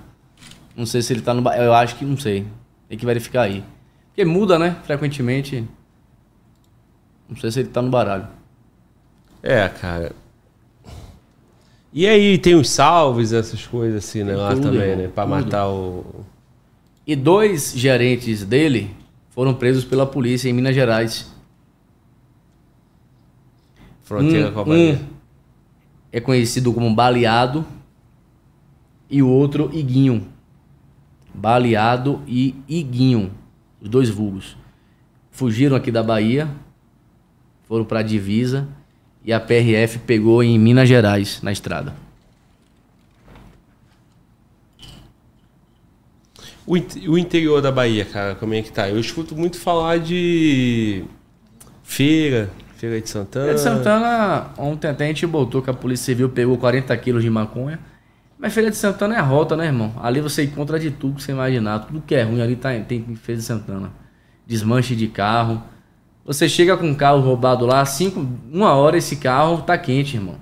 Speaker 2: Não sei se ele tá no baralho. Eu acho que não sei. Tem que verificar aí. Porque muda, né? Frequentemente. Não sei se ele tá no baralho.
Speaker 1: É, cara. E aí tem os salves, essas coisas assim, né? Lá
Speaker 2: Tudo,
Speaker 1: também,
Speaker 2: irmão,
Speaker 1: né? Pra
Speaker 2: tudo.
Speaker 1: matar o.
Speaker 2: E dois gerentes dele foram presos pela polícia em Minas Gerais.
Speaker 1: Fronteira
Speaker 2: Um-
Speaker 1: com a Bahia.
Speaker 2: um é conhecido como Baleado e o outro Iguinho. Baleado e Iguinho, os dois vulgos. Fugiram aqui da Bahia, foram para a divisa e a PRF pegou em Minas Gerais, na estrada.
Speaker 1: O, o interior da Bahia, cara, como é que tá? Eu escuto muito falar de feira, feira de Santana.
Speaker 2: Feira de Santana, ontem até a gente botou que a Polícia Civil pegou 40 quilos de maconha. Mas Feira de Santana é a rota, né, irmão? Ali você encontra de tudo que você imaginar. Tudo que é ruim ali tá, tem em Feira de Santana. Desmanche de carro. Você chega com um carro roubado lá, cinco, uma hora esse carro tá quente, irmão.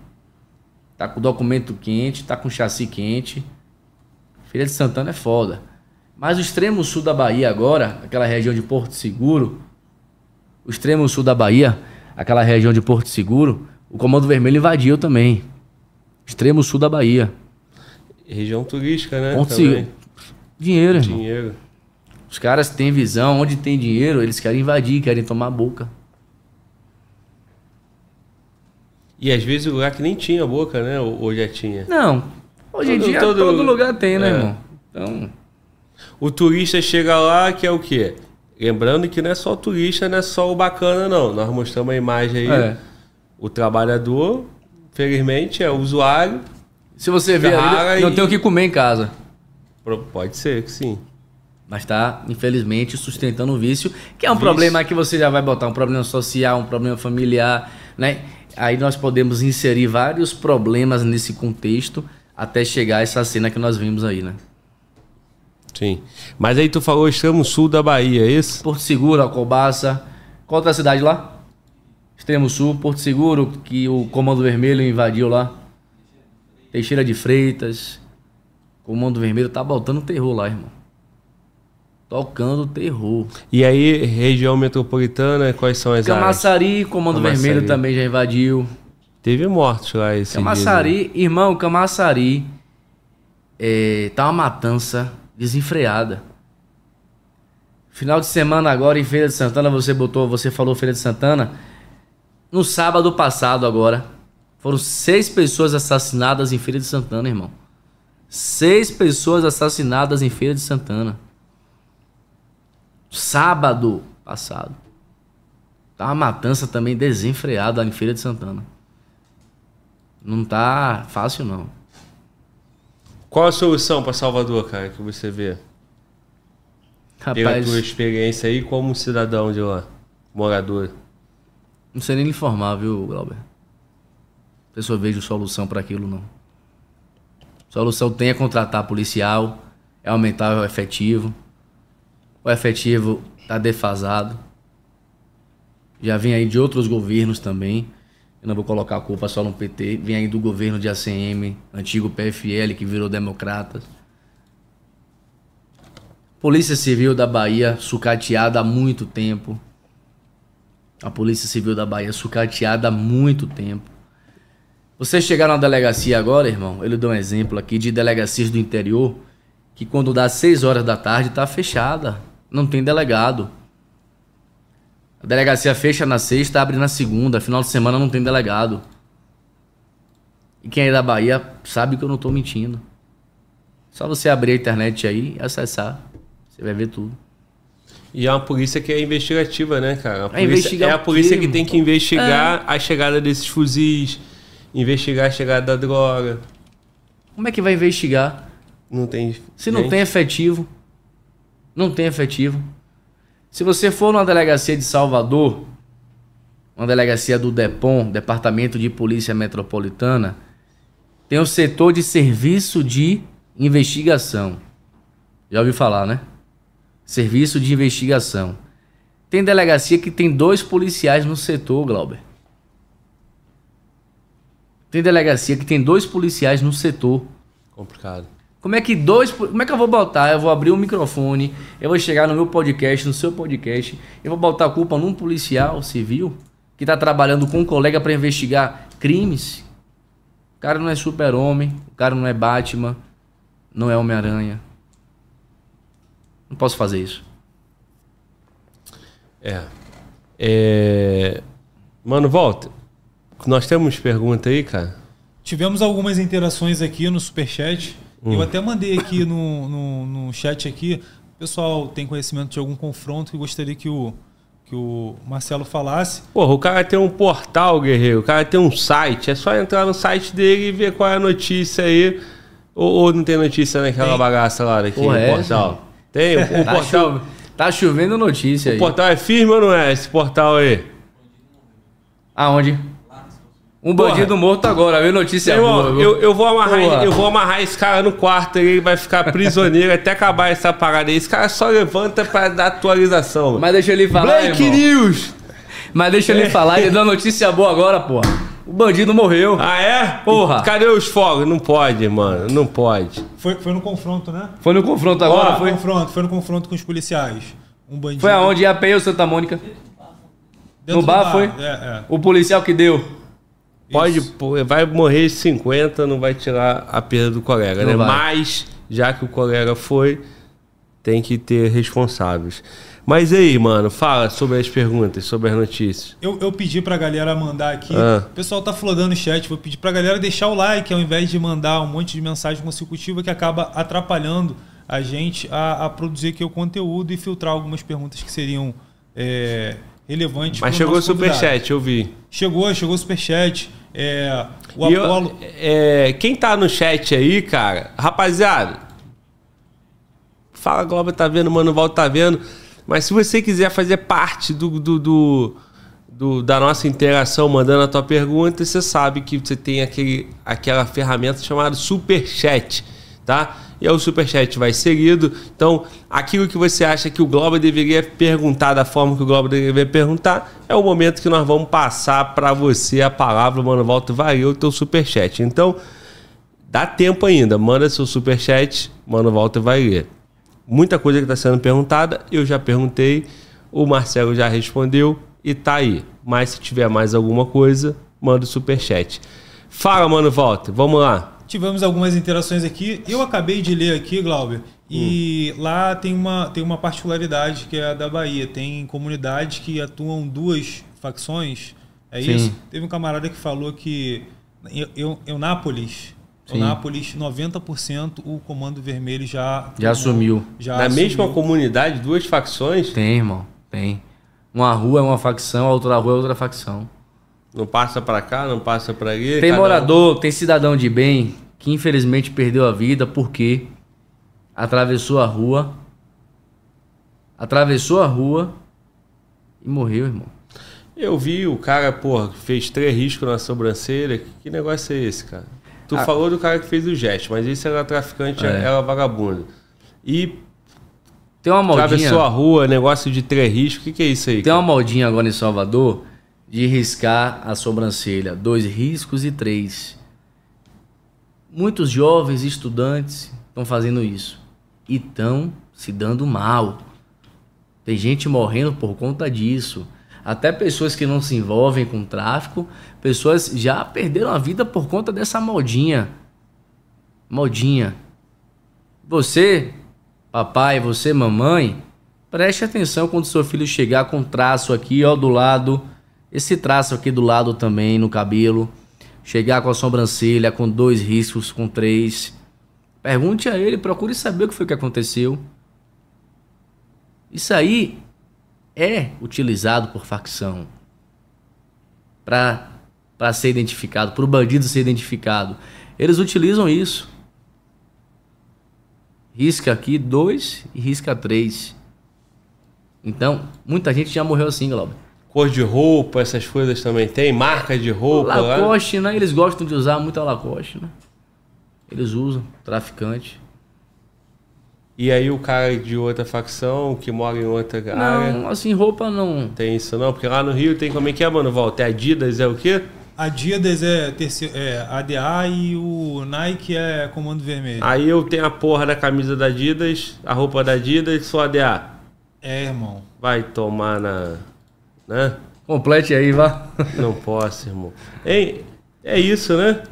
Speaker 2: Tá com documento quente, tá com chassi quente. Feira de Santana é foda. Mas o extremo sul da Bahia agora, aquela região de Porto Seguro, o extremo sul da Bahia, aquela região de Porto Seguro, o Comando Vermelho invadiu também. Extremo sul da Bahia.
Speaker 1: Região turística, né?
Speaker 2: Ponto
Speaker 1: também.
Speaker 2: Dinheiro, irmão.
Speaker 1: Dinheiro.
Speaker 2: Os caras têm visão, onde tem dinheiro, eles querem invadir, querem tomar a boca.
Speaker 1: E às vezes o lugar que nem tinha boca, né? Ou, ou já tinha.
Speaker 2: Não. Hoje em
Speaker 1: Todo-
Speaker 2: dia
Speaker 1: todo-
Speaker 2: todo, lugar tem, né,
Speaker 1: é.
Speaker 2: irmão? Então,
Speaker 1: O turista chega lá, que é o quê? Lembrando que não é só o turista, não é só o bacana, não. Nós mostramos a imagem aí.
Speaker 2: é.
Speaker 1: O trabalhador, felizmente, é o usuário.
Speaker 2: Se você
Speaker 1: Ferrara
Speaker 2: ali, não
Speaker 1: e-
Speaker 2: tem o que comer em casa.
Speaker 1: Pode ser que sim.
Speaker 2: Mas tá, infelizmente, sustentando o vício, que é um
Speaker 1: Vício.
Speaker 2: problema que você já vai botar, um problema social, um problema familiar, né? Aí nós podemos inserir vários problemas nesse contexto até chegar a essa cena que nós vimos aí, né?
Speaker 1: Sim. Mas aí tu falou extremo sul da Bahia, é isso?
Speaker 2: Porto Seguro, Alcobaça. Qual outra cidade lá? Extremo Sul, Porto Seguro, que o Comando Vermelho invadiu lá. Teixeira de Freitas. Comando Vermelho tá botando terror lá, irmão. Tocando terror.
Speaker 1: E aí, região metropolitana, quais são as áreas?
Speaker 2: Camaçari, Comando
Speaker 1: Camaçari.
Speaker 2: Vermelho também já invadiu.
Speaker 1: Teve mortos lá esse dia, né?
Speaker 2: Camaçari, irmão, Camaçari é, tá uma matança desenfreada. Final de semana agora em Feira de Santana, você botou, você falou Feira de Santana. No sábado passado agora, foram seis pessoas assassinadas em Feira de Santana, irmão. Seis pessoas assassinadas em Feira de Santana. Sábado passado. Tá uma matança também desenfreada em Feira de Santana. Não tá fácil, não.
Speaker 1: Qual a solução para Salvador, cara, que você vê? Pela
Speaker 2: Rapaz,
Speaker 1: tua experiência aí como cidadão de lá, morador.
Speaker 2: não sei nem lhe informar, viu, Glauber? Eu vejo solução para aquilo, não. Solução tem é contratar policial, é aumentar o efetivo. o efetivo está defasado. Já vem aí de outros governos também. Eu não vou colocar a culpa só no PT. Vem aí do governo de ACM, antigo PFL, que virou Democratas. Polícia Civil da Bahia sucateada há muito tempo. A Polícia Civil da Bahia sucateada há muito tempo. Você chegar na delegacia agora, irmão, eu lhe dou um exemplo aqui de delegacias do interior, que quando dá 6 horas da tarde tá fechada. Não tem delegado. A delegacia fecha na sexta, abre na segunda, final de semana não tem delegado. E quem é da Bahia sabe que eu não tô mentindo. Só você abrir a internet aí e acessar. Você vai ver tudo.
Speaker 1: E é uma polícia que é investigativa, né, cara? A
Speaker 2: É
Speaker 1: polícia,
Speaker 2: investigar
Speaker 1: é a polícia que tem que investigar a chegada desses fuzis, investigar a chegada da droga.
Speaker 2: Como é que vai investigar?
Speaker 1: Não tem.
Speaker 2: Se não
Speaker 1: gente.
Speaker 2: tem efetivo, não tem efetivo. Se você for numa delegacia de Salvador, uma delegacia do DEPOM, Departamento de Polícia Metropolitana, tem o setor de serviço de investigação. Já ouviu falar, né? Serviço de investigação. Tem delegacia que tem dois policiais no setor, Glauber. Tem delegacia que tem dois policiais no setor.
Speaker 1: Complicado.
Speaker 2: Como é que dois. Como é que eu vou botar? Eu vou abrir o microfone, eu vou chegar no meu podcast, no seu podcast, eu vou botar a culpa num policial civil que tá trabalhando com um colega para investigar crimes. O cara não é super-homem, o cara não é Batman, não é Homem-Aranha. Não posso fazer isso.
Speaker 1: É. É. Mano, volta. Nós temos pergunta aí, cara?
Speaker 3: Tivemos algumas interações aqui no Superchat.
Speaker 1: Hum.
Speaker 3: Eu até mandei aqui no, no, no chat aqui. O pessoal tem conhecimento de algum confronto que gostaria que o, que o Marcelo falasse.
Speaker 1: Porra, o cara tem um portal, guerreiro. O cara tem um site. É só entrar no site dele e ver qual é a notícia aí. Ou, ou não tem notícia naquela
Speaker 3: Tem.
Speaker 1: bagaça lá daquele
Speaker 2: Porra, é,
Speaker 1: portal? Tem, o, o
Speaker 2: Tá,
Speaker 1: portal.
Speaker 2: cho- tá chovendo notícia aí.
Speaker 1: O portal é firme ou não é esse portal aí?
Speaker 2: Aonde? Um bandido morto agora, viu? Notícia
Speaker 1: Meu
Speaker 2: boa.
Speaker 1: irmão,
Speaker 2: viu?
Speaker 1: eu, eu, vou amarrar,
Speaker 2: Porra.
Speaker 1: eu vou amarrar esse cara no quarto e ele vai ficar prisioneiro até acabar essa parada aí. Esse cara só levanta pra dar atualização.
Speaker 2: Mas deixa ele falar,
Speaker 1: Break
Speaker 2: irmão.
Speaker 1: News!
Speaker 2: Mas deixa ele falar, ele dá notícia boa agora, porra. O bandido morreu.
Speaker 1: Ah, é?
Speaker 2: Porra.
Speaker 1: Cadê os fogos? Não pode, mano. Não pode.
Speaker 3: Foi, foi no confronto, né?
Speaker 2: Foi no confronto agora, foi?
Speaker 3: confronto, foi no confronto com os policiais. Um bandido.
Speaker 2: Foi aonde? Ou Santa Mônica?
Speaker 3: Dentro
Speaker 2: no
Speaker 3: do
Speaker 2: bar, foi?
Speaker 3: É, é.
Speaker 2: O policial que deu.
Speaker 1: Pode, pô, vai morrer 50, não vai tirar a perda do colega,
Speaker 2: Não
Speaker 1: né?
Speaker 2: vai.
Speaker 1: Mas, já que o colega foi, tem que ter responsáveis. Mas aí, mano, fala sobre as perguntas, sobre as notícias.
Speaker 3: Eu, eu pedi pra galera mandar aqui.
Speaker 1: Ah.
Speaker 3: O pessoal tá flodando o chat. Vou pedir pra galera deixar o like ao invés de mandar um monte de mensagem consecutiva que acaba atrapalhando a gente a, a produzir aqui o conteúdo e filtrar algumas perguntas que seriam é, relevantes.
Speaker 1: Mas chegou o superchat, eu vi.
Speaker 3: Chegou, chegou o superchat. É, o
Speaker 1: E eu-
Speaker 3: Apolo.
Speaker 1: é, quem tá no chat aí, cara, rapaziada, fala Globo tá vendo, Mano Val tá vendo. Mas se você quiser fazer parte do, do, do- do- da nossa interação, mandando a tua pergunta, você sabe que você tem aquele, aquela ferramenta chamada Superchat, tá? E aí o Superchat vai seguido. Então, aquilo que você acha que o Globo deveria perguntar da forma que o Globo deveria perguntar, é o momento que nós vamos passar para você a palavra, Mano Volta, vai o teu Superchat. Então, dá tempo ainda, manda seu Superchat, Mano Volta vai ler. Muita coisa que está sendo perguntada, eu já perguntei, o Marcelo já respondeu e tá aí. Mas se tiver mais alguma coisa, manda o superchat. Fala, mano, volta. Vamos lá.
Speaker 3: Tivemos algumas interações aqui. Eu acabei de ler aqui, Glauber, e
Speaker 1: Hum.
Speaker 3: lá tem uma, tem uma particularidade que é a da Bahia. Tem comunidades que atuam duas facções. É
Speaker 2: Sim.
Speaker 3: isso? Teve um camarada que falou que eu, eu, Eunápolis,
Speaker 2: Sim.
Speaker 3: Eunápolis, 90% o Comando Vermelho já
Speaker 2: Já assumiu.
Speaker 3: Já
Speaker 1: Na
Speaker 3: assumiu.
Speaker 1: mesma comunidade, duas facções,
Speaker 2: Tem, irmão. Tem. Uma rua é uma facção, a outra rua é outra facção.
Speaker 1: Não passa pra cá, não passa pra ali.
Speaker 2: Tem
Speaker 1: cada um-
Speaker 2: morador, tem cidadão de bem que infelizmente perdeu a vida porque atravessou a rua, atravessou a rua e morreu, irmão.
Speaker 1: Eu vi o cara, porra, que fez três riscos na sobrancelha. Que, negócio é esse, cara? Tu
Speaker 2: Ah.
Speaker 1: falou do cara que fez o gesto, mas esse era traficante,
Speaker 2: É.
Speaker 1: era vagabundo. E
Speaker 2: Tem uma modinha.
Speaker 1: Atravessou a rua, negócio de três riscos. O que, que é isso aí?
Speaker 2: Tem uma modinha agora em Salvador de riscar a sobrancelha. Dois riscos e três. Muitos jovens estudantes estão fazendo isso. E estão se dando mal. Tem gente morrendo por conta disso. Até pessoas que não se envolvem com tráfico, pessoas já perderam a vida por conta dessa modinha. Modinha. Você, papai, você, mamãe, preste atenção quando seu filho chegar com traço aqui, ó, do lado. Esse traço aqui do lado também, no cabelo. Chegar com a sobrancelha, com dois riscos, com três. Pergunte a ele, procure saber o que foi que aconteceu. Isso aí é utilizado por facção para ser identificado, para o bandido ser identificado. Eles utilizam isso. Risca aqui dois e risca três. Então, muita gente já morreu assim, Glauber.
Speaker 1: Cor de roupa, essas coisas também tem? Marca de roupa? lá?
Speaker 2: Lacoste, né? Eles gostam de usar muito a Lacoste, né? Eles usam, traficante.
Speaker 1: E aí o cara de outra facção, que mora em outra área...
Speaker 2: Não, assim, roupa não.
Speaker 1: Tem isso não? Porque lá no Rio tem como é que é, mano, Walter? Adidas é o quê?
Speaker 3: Adidas é, terceiro, é ADA e o Nike é Comando Vermelho.
Speaker 1: Aí eu tenho a porra da camisa da Adidas, a roupa da Adidas, sou ADA.
Speaker 3: É, irmão.
Speaker 1: Vai tomar na... né?
Speaker 2: Complete aí, vá.
Speaker 1: Não posso, irmão. Hein? É isso, né?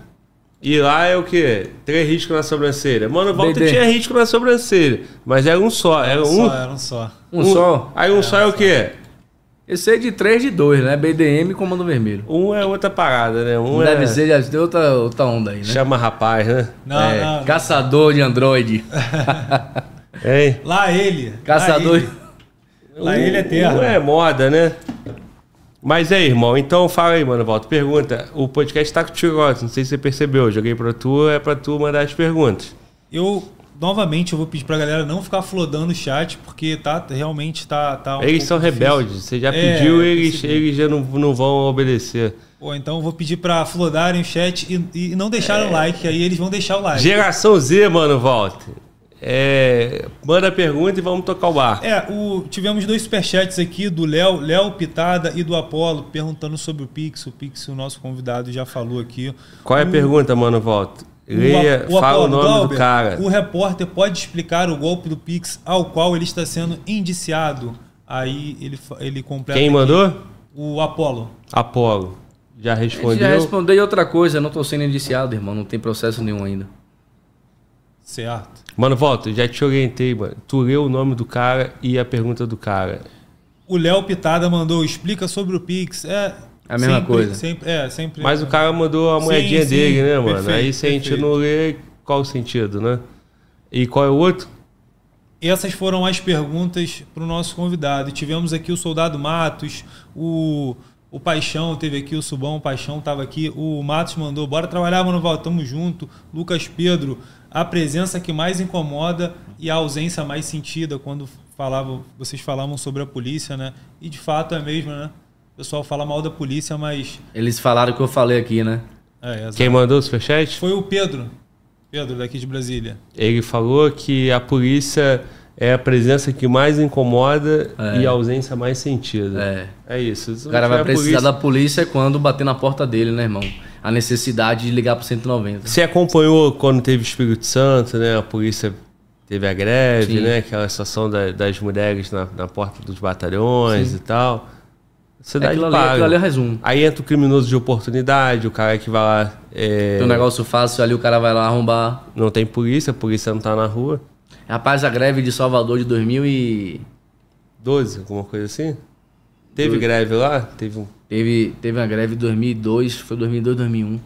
Speaker 1: E lá é o quê? Três riscos na sobrancelha. Mano, Walter
Speaker 2: BD.
Speaker 1: tinha risco na sobrancelha, mas era um só. Era um,
Speaker 3: Só, era um só.
Speaker 2: Um, só.
Speaker 1: Aí um só é o quê?
Speaker 2: Esse aí de 3 de 2, né? BDM e Comando Vermelho.
Speaker 1: Um é outra parada, né? Um
Speaker 2: Deve
Speaker 1: é...
Speaker 2: ser deve ter outra, outra onda aí, né?
Speaker 1: Chama rapaz, né?
Speaker 3: Não,
Speaker 2: É,
Speaker 3: não, não.
Speaker 2: Caçador de Android.
Speaker 1: Hein?
Speaker 3: Lá ele.
Speaker 2: Caçador.
Speaker 3: Lá ele, lá ele é terra.
Speaker 1: Um é moda, né? Mas é, irmão, então fala aí, mano, Walter. Pergunta. O podcast tá contigo agora, não sei se você percebeu. Eu joguei pra tu, é pra tu mandar as perguntas.
Speaker 3: Eu, novamente, eu vou pedir pra galera não ficar flodando o chat, porque tá, realmente tá... tá um
Speaker 1: eles são
Speaker 3: difícil.
Speaker 1: rebeldes. Você já
Speaker 3: É,
Speaker 1: pediu,
Speaker 3: eu
Speaker 1: eles, eles já não, não vão obedecer.
Speaker 3: Pô, então eu vou pedir pra flodarem o chat e, e não deixarem
Speaker 1: É.
Speaker 3: o like, aí eles vão deixar o like.
Speaker 1: Geração Z, mano, Walter. É, manda a pergunta e vamos tocar o bar.
Speaker 3: É, o, tivemos dois superchats aqui do Léo, Léo Pitada e do Apolo, perguntando sobre o Pix. O Pix, o nosso convidado já falou aqui.
Speaker 1: Qual é a
Speaker 3: O-
Speaker 1: pergunta, mano,
Speaker 3: o
Speaker 1: Leia,
Speaker 3: A- o
Speaker 1: fala o
Speaker 3: Apolo,
Speaker 1: nome
Speaker 3: Glauber,
Speaker 1: do cara.
Speaker 3: O repórter pode explicar o golpe do Pix ao qual ele está sendo indiciado. Aí ele, ele completa.
Speaker 1: Quem
Speaker 3: aqui.
Speaker 1: mandou?
Speaker 3: O Apolo.
Speaker 1: Apolo. Já respondeu?
Speaker 2: já respondeu e outra coisa, não tô sendo indiciado, irmão. Não tem processo nenhum ainda.
Speaker 3: Certo.
Speaker 1: Mano, Walter, já te orientei, mano. Tu leu o nome do cara e a pergunta do cara.
Speaker 3: O Léo Pitada mandou, explica sobre o Pix. É
Speaker 2: A mesma
Speaker 3: sempre-
Speaker 2: coisa.
Speaker 3: Sempre, é, sempre.
Speaker 1: Mas o cara mandou a moedinha
Speaker 3: sim,
Speaker 1: dele, né, mano?
Speaker 3: perfeito,
Speaker 1: Aí se a gente não lê, qual o sentido, né? E qual é o outro?
Speaker 3: Essas foram as perguntas para o nosso convidado. E tivemos aqui o Soldado Matos, o, o Paixão teve aqui, o Subão, o Paixão estava aqui, o Matos mandou, bora trabalhar, mano, Val, tamo junto. Lucas Pedro, a presença que mais incomoda e a ausência mais sentida quando falava, vocês falavam sobre a polícia, né? E de fato é mesmo, né? O pessoal fala mal da polícia, mas...
Speaker 2: Eles falaram o que eu falei aqui, né?
Speaker 3: É.
Speaker 1: Quem mandou o superchat?
Speaker 3: Foi o Pedro, Pedro daqui de Brasília.
Speaker 1: Ele falou que a polícia é a presença que mais incomoda
Speaker 2: É.
Speaker 1: e a ausência mais sentida.
Speaker 2: É.
Speaker 1: É isso. Se
Speaker 2: O cara vai precisar
Speaker 1: polícia-
Speaker 2: da polícia quando bater na porta dele, né, irmão? A necessidade de ligar pro 190.
Speaker 1: Você acompanhou quando teve Espírito Santo, né? A polícia teve a greve,
Speaker 2: Sim.
Speaker 1: né? Aquela situação da- das mulheres na, na porta dos batalhões e tal. Cidade
Speaker 2: Aquilo ali,
Speaker 1: paga.
Speaker 2: aquilo ali é resumo.
Speaker 1: Aí entra o criminoso de oportunidade, o cara que vai lá. é,
Speaker 2: Tem um negócio fácil ali, o cara vai lá arrombar.
Speaker 1: não tem polícia, a polícia não tá na rua.
Speaker 2: Rapaz, a greve de Salvador de 2000 e...
Speaker 1: 12, alguma coisa assim? Teve
Speaker 2: Doze.
Speaker 1: greve lá? Teve um.
Speaker 2: Teve, teve uma greve em 2002, foi 2002, 2001. Acho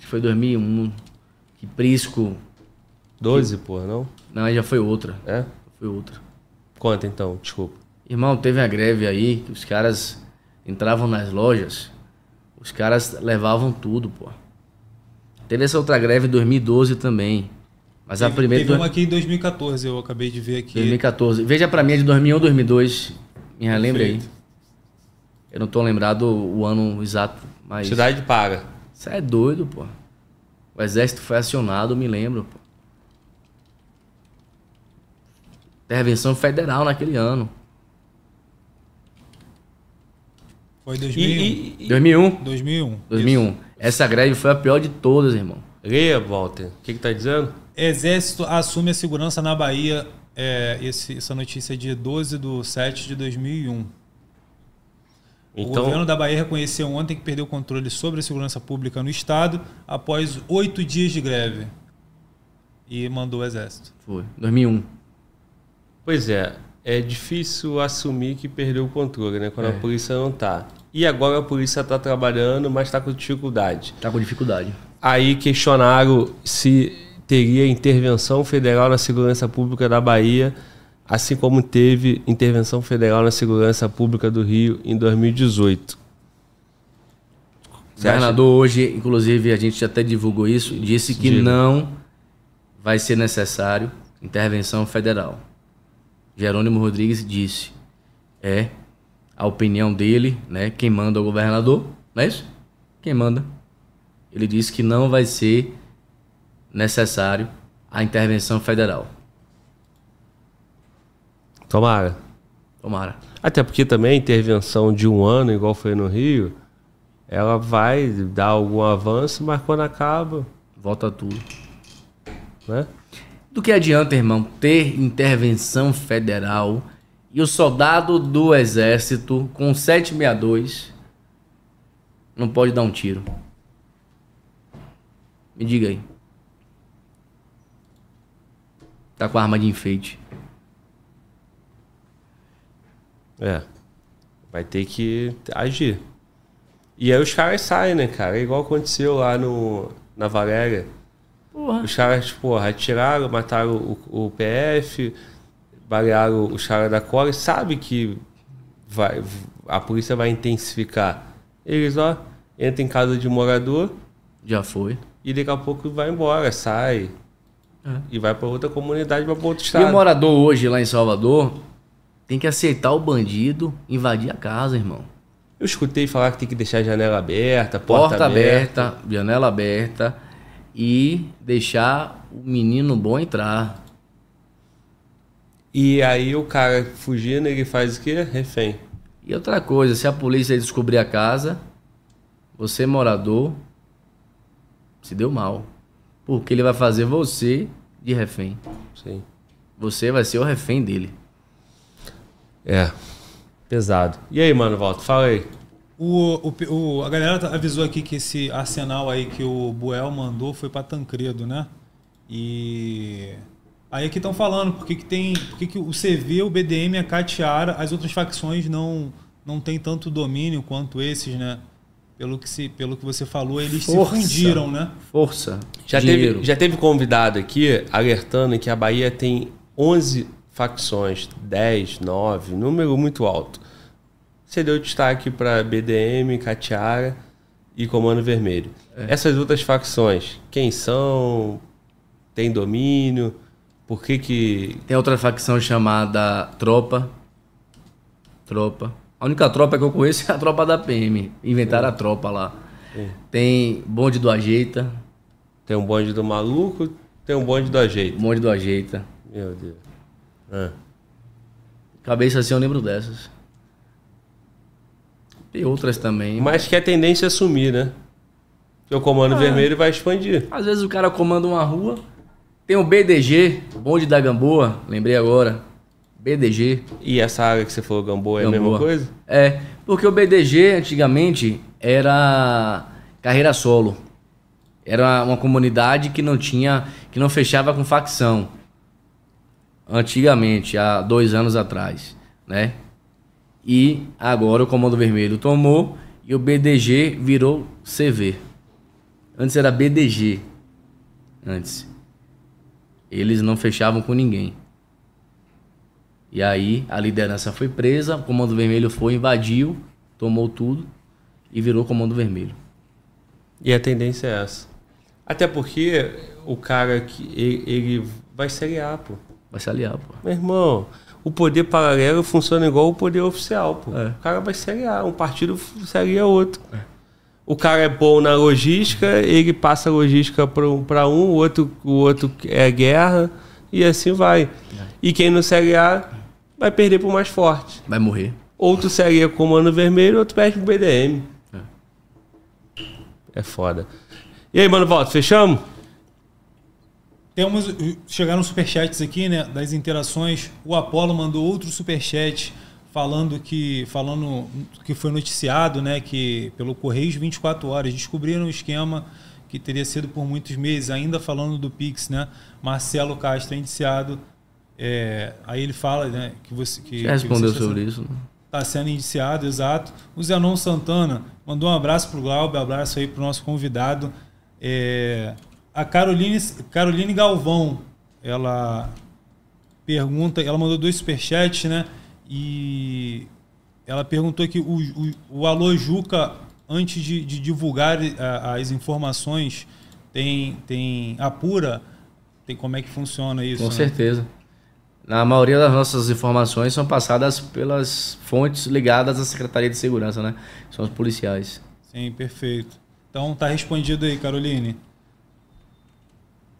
Speaker 2: que foi 2001. Que Prisco...
Speaker 1: 12, porra, não?
Speaker 2: Não, aí já foi outra.
Speaker 1: É?
Speaker 2: Foi outra.
Speaker 1: Conta então, desculpa.
Speaker 2: Irmão, teve uma greve aí, que os caras entravam nas lojas, os caras levavam tudo, pô. Teve essa outra greve em 2012 também. Mas a
Speaker 3: Teve-
Speaker 2: primeira...
Speaker 3: Teve uma aqui em 2014, eu acabei de ver aqui.
Speaker 2: 2014. Veja pra mim, é de 2001 ou 2002. Me relembre aí. Eu não tô lembrado o ano exato, mas...
Speaker 1: Cidade paga.
Speaker 2: Você é doido, pô. O exército foi acionado, me lembro, pô. Intervenção federal naquele ano.
Speaker 3: Foi
Speaker 1: E,
Speaker 3: 2001.
Speaker 1: e, e
Speaker 2: 2001.
Speaker 3: 2001.
Speaker 2: 2001. Essa greve foi a pior de todas, irmão.
Speaker 1: leia, Walter. O que, que tá dizendo?
Speaker 3: Exército assume a segurança na Bahia. É, esse- essa notícia é de 12 de 7 de 2001. O governo
Speaker 1: Então,
Speaker 3: da Bahia reconheceu ontem que perdeu o controle sobre a segurança pública no estado após oito dias de greve. E mandou o exército.
Speaker 2: Foi. 2001.
Speaker 1: pois é, é difícil assumir que perdeu o controle, né? Quando
Speaker 2: É.
Speaker 1: a polícia não tá. E agora a polícia tá trabalhando, mas tá com dificuldade.
Speaker 2: Tá com dificuldade.
Speaker 1: Aí questionaram se teria intervenção federal na segurança pública da Bahia, assim como teve intervenção federal na segurança pública do Rio em 2018.
Speaker 2: O
Speaker 1: acha-
Speaker 2: governador hoje, inclusive, a gente até divulgou isso, disse que não vai ser necessário intervenção federal. Jerônimo Rodrigues disse. É a opinião dele, né? Quem manda é o governador, não é isso? Quem manda. Ele disse que não vai ser necessário a intervenção federal.
Speaker 1: Tomara.
Speaker 2: Tomara.
Speaker 1: Até porque também a intervenção de um ano, igual foi no Rio, ela vai dar algum avanço, mas quando acaba,
Speaker 2: Volta tudo.
Speaker 1: né?
Speaker 2: Do que adianta, irmão, ter intervenção federal e o soldado do exército com 762 não pode dar um tiro? Me diga aí. Tá com arma de enfeite.
Speaker 1: É. Vai ter que agir. E aí os caras saem, né, cara? É igual aconteceu lá no, na Valéria.
Speaker 2: Porra.
Speaker 1: Os caras, porra, atiraram, mataram o, o PF, balearam os caras da Core, sabe que vai, a polícia vai intensificar. Eles, ó, entram em casa de morador
Speaker 2: Já foi.
Speaker 1: e daqui a pouco vai embora, sai. E vai pra outra comunidade, vai pra outro
Speaker 2: E o
Speaker 1: estado.
Speaker 2: morador hoje lá em Salvador tem que aceitar o bandido invadir a casa, irmão.
Speaker 1: Eu escutei falar que tem que deixar a janela aberta, porta,
Speaker 2: Porta,
Speaker 1: aberta.
Speaker 2: aberta, janela aberta e deixar o menino bom entrar.
Speaker 1: E aí o cara fugindo, ele faz o quê? Refém.
Speaker 2: E outra coisa, se a polícia descobrir a casa, você morador se deu mal. Porque ele vai fazer você de refém.
Speaker 1: Sim.
Speaker 2: Você vai ser o refém dele.
Speaker 1: É. Pesado. E aí, mano, Walter, fala aí.
Speaker 3: O, o, o- a galera tá- avisou aqui que esse arsenal aí que o Buel mandou foi para Tancredo, né? E aí aqui estão falando porque que tem, porque que o CV, o BDM, a Catiara, as outras facções não não tem tanto domínio quanto esses, né? Pelo que se, pelo que você falou, eles
Speaker 2: Força.
Speaker 3: se fundiram, né?
Speaker 2: Força.
Speaker 1: Já
Speaker 2: dinheiro.
Speaker 1: teve, já teve convidado aqui alertando que a Bahia tem 11 facções, 10, 9, número muito alto. Você deu destaque para BDM, Catiara e Comando Vermelho. Essas outras facções, quem são? Tem domínio? Por que que...
Speaker 2: Tem outra facção chamada Tropa. Tropa. A única tropa que eu conheço é a tropa da PM. Inventaram a tropa lá. Tem bonde do Ajeita.
Speaker 1: Tem um bonde do maluco, tem um bonde do ajeito.
Speaker 2: Bonde do Ajeita.
Speaker 1: Meu Deus. Ah.
Speaker 2: Cabeça assim eu lembro dessas. Tem outras também.
Speaker 1: Mas que a tendência é sumir, né? Porque o Comando Vermelho vai expandir.
Speaker 2: Às vezes o cara comanda uma rua. Tem o BDG, bonde da Gamboa. Lembrei agora. BDG.
Speaker 1: E essa área que você falou, Gamboa, é a mesma
Speaker 2: Gamboa.
Speaker 1: coisa?
Speaker 2: É, porque o BDG antigamente era carreira solo. Era uma comunidade que não tinha, que não fechava com facção. Antigamente, há dois anos atrás, né? E agora o Comando Vermelho tomou e o BDG virou CV. Antes era BDG. Antes. Eles não fechavam com ninguém. E aí a liderança foi presa, o Comando Vermelho foi, invadiu, tomou tudo e virou Comando Vermelho.
Speaker 1: E a tendência é essa. Até porque o cara que ele, ele vai se aliar, pô.
Speaker 2: Vai se aliar, pô.
Speaker 1: Meu irmão, o poder paralelo funciona igual o poder oficial, pô.
Speaker 2: É.
Speaker 1: O cara vai se aliar, um partido se alia outro. O cara é bom na logística, ele passa a logística para um, pra um, o outro, o outro é guerra, E assim vai. E quem não Série A vai perder pro mais forte.
Speaker 2: Vai morrer.
Speaker 1: Outro Série A com o Mano Vermelho, outro perde pro BDM. É foda. E aí, Mano Volta, fechamos?
Speaker 3: Temos, chegaram superchats aqui, né, das interações. O Apolo mandou outro superchat falando que falando que foi noticiado, né, que pelo Correios 24 horas descobriram um esquema que teria sido por muitos meses, ainda falando do Pix, né? Marcelo Castro é indiciado. É, aí ele fala, né, que você que
Speaker 2: Já respondeu
Speaker 3: que você
Speaker 2: sobre isso. né?
Speaker 3: Está sendo indiciado, exato. O Zenon Santana mandou um abraço para o Glauber, um abraço aí para o nosso convidado. É, a Caroline, Caroline Galvão, ela pergunta, ela mandou dois superchats, né? E ela perguntou que o, o, o Alô Juca, antes de, de divulgar a- as informações, tem, tem apura, tem como é que funciona isso?
Speaker 2: Com
Speaker 3: né?
Speaker 2: certeza. Na maioria das nossas informações são passadas pelas fontes ligadas à Secretaria de Segurança, né? São os policiais.
Speaker 3: Sim, perfeito. Então tá respondido aí, Caroline.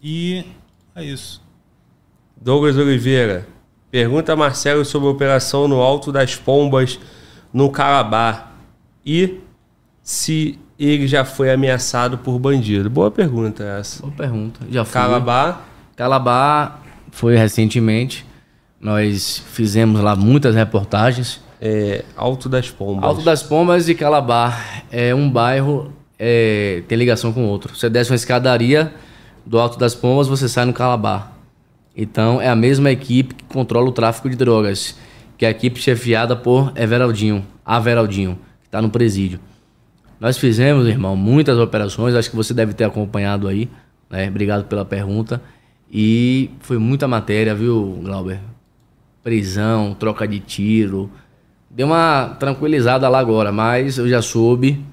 Speaker 3: E é isso.
Speaker 1: Douglas Oliveira. Pergunta a Marcelo sobre a operação no Alto das Pombas, no Calabar. E se ele já foi ameaçado por bandido. Boa pergunta essa.
Speaker 2: Boa pergunta. Já fui.
Speaker 1: Calabar,
Speaker 2: Calabar foi recentemente. Nós fizemos lá muitas reportagens.
Speaker 1: é, Alto das Pombas.
Speaker 2: Alto das Pombas e Calabar é um bairro, é, tem ligação com o outro. Você desce uma escadaria do Alto das Pombas, você sai no Calabar. Então é a mesma equipe que controla o tráfico de drogas, que é a equipe chefiada por Everaldinho, Averaldinho, que está no presídio. Nós fizemos, irmão, muitas operações, acho que você deve ter acompanhado aí, né? Obrigado pela pergunta. E foi muita matéria, viu, Glauber? Prisão, troca de tiro. Deu uma tranquilizada lá agora, mas eu já soube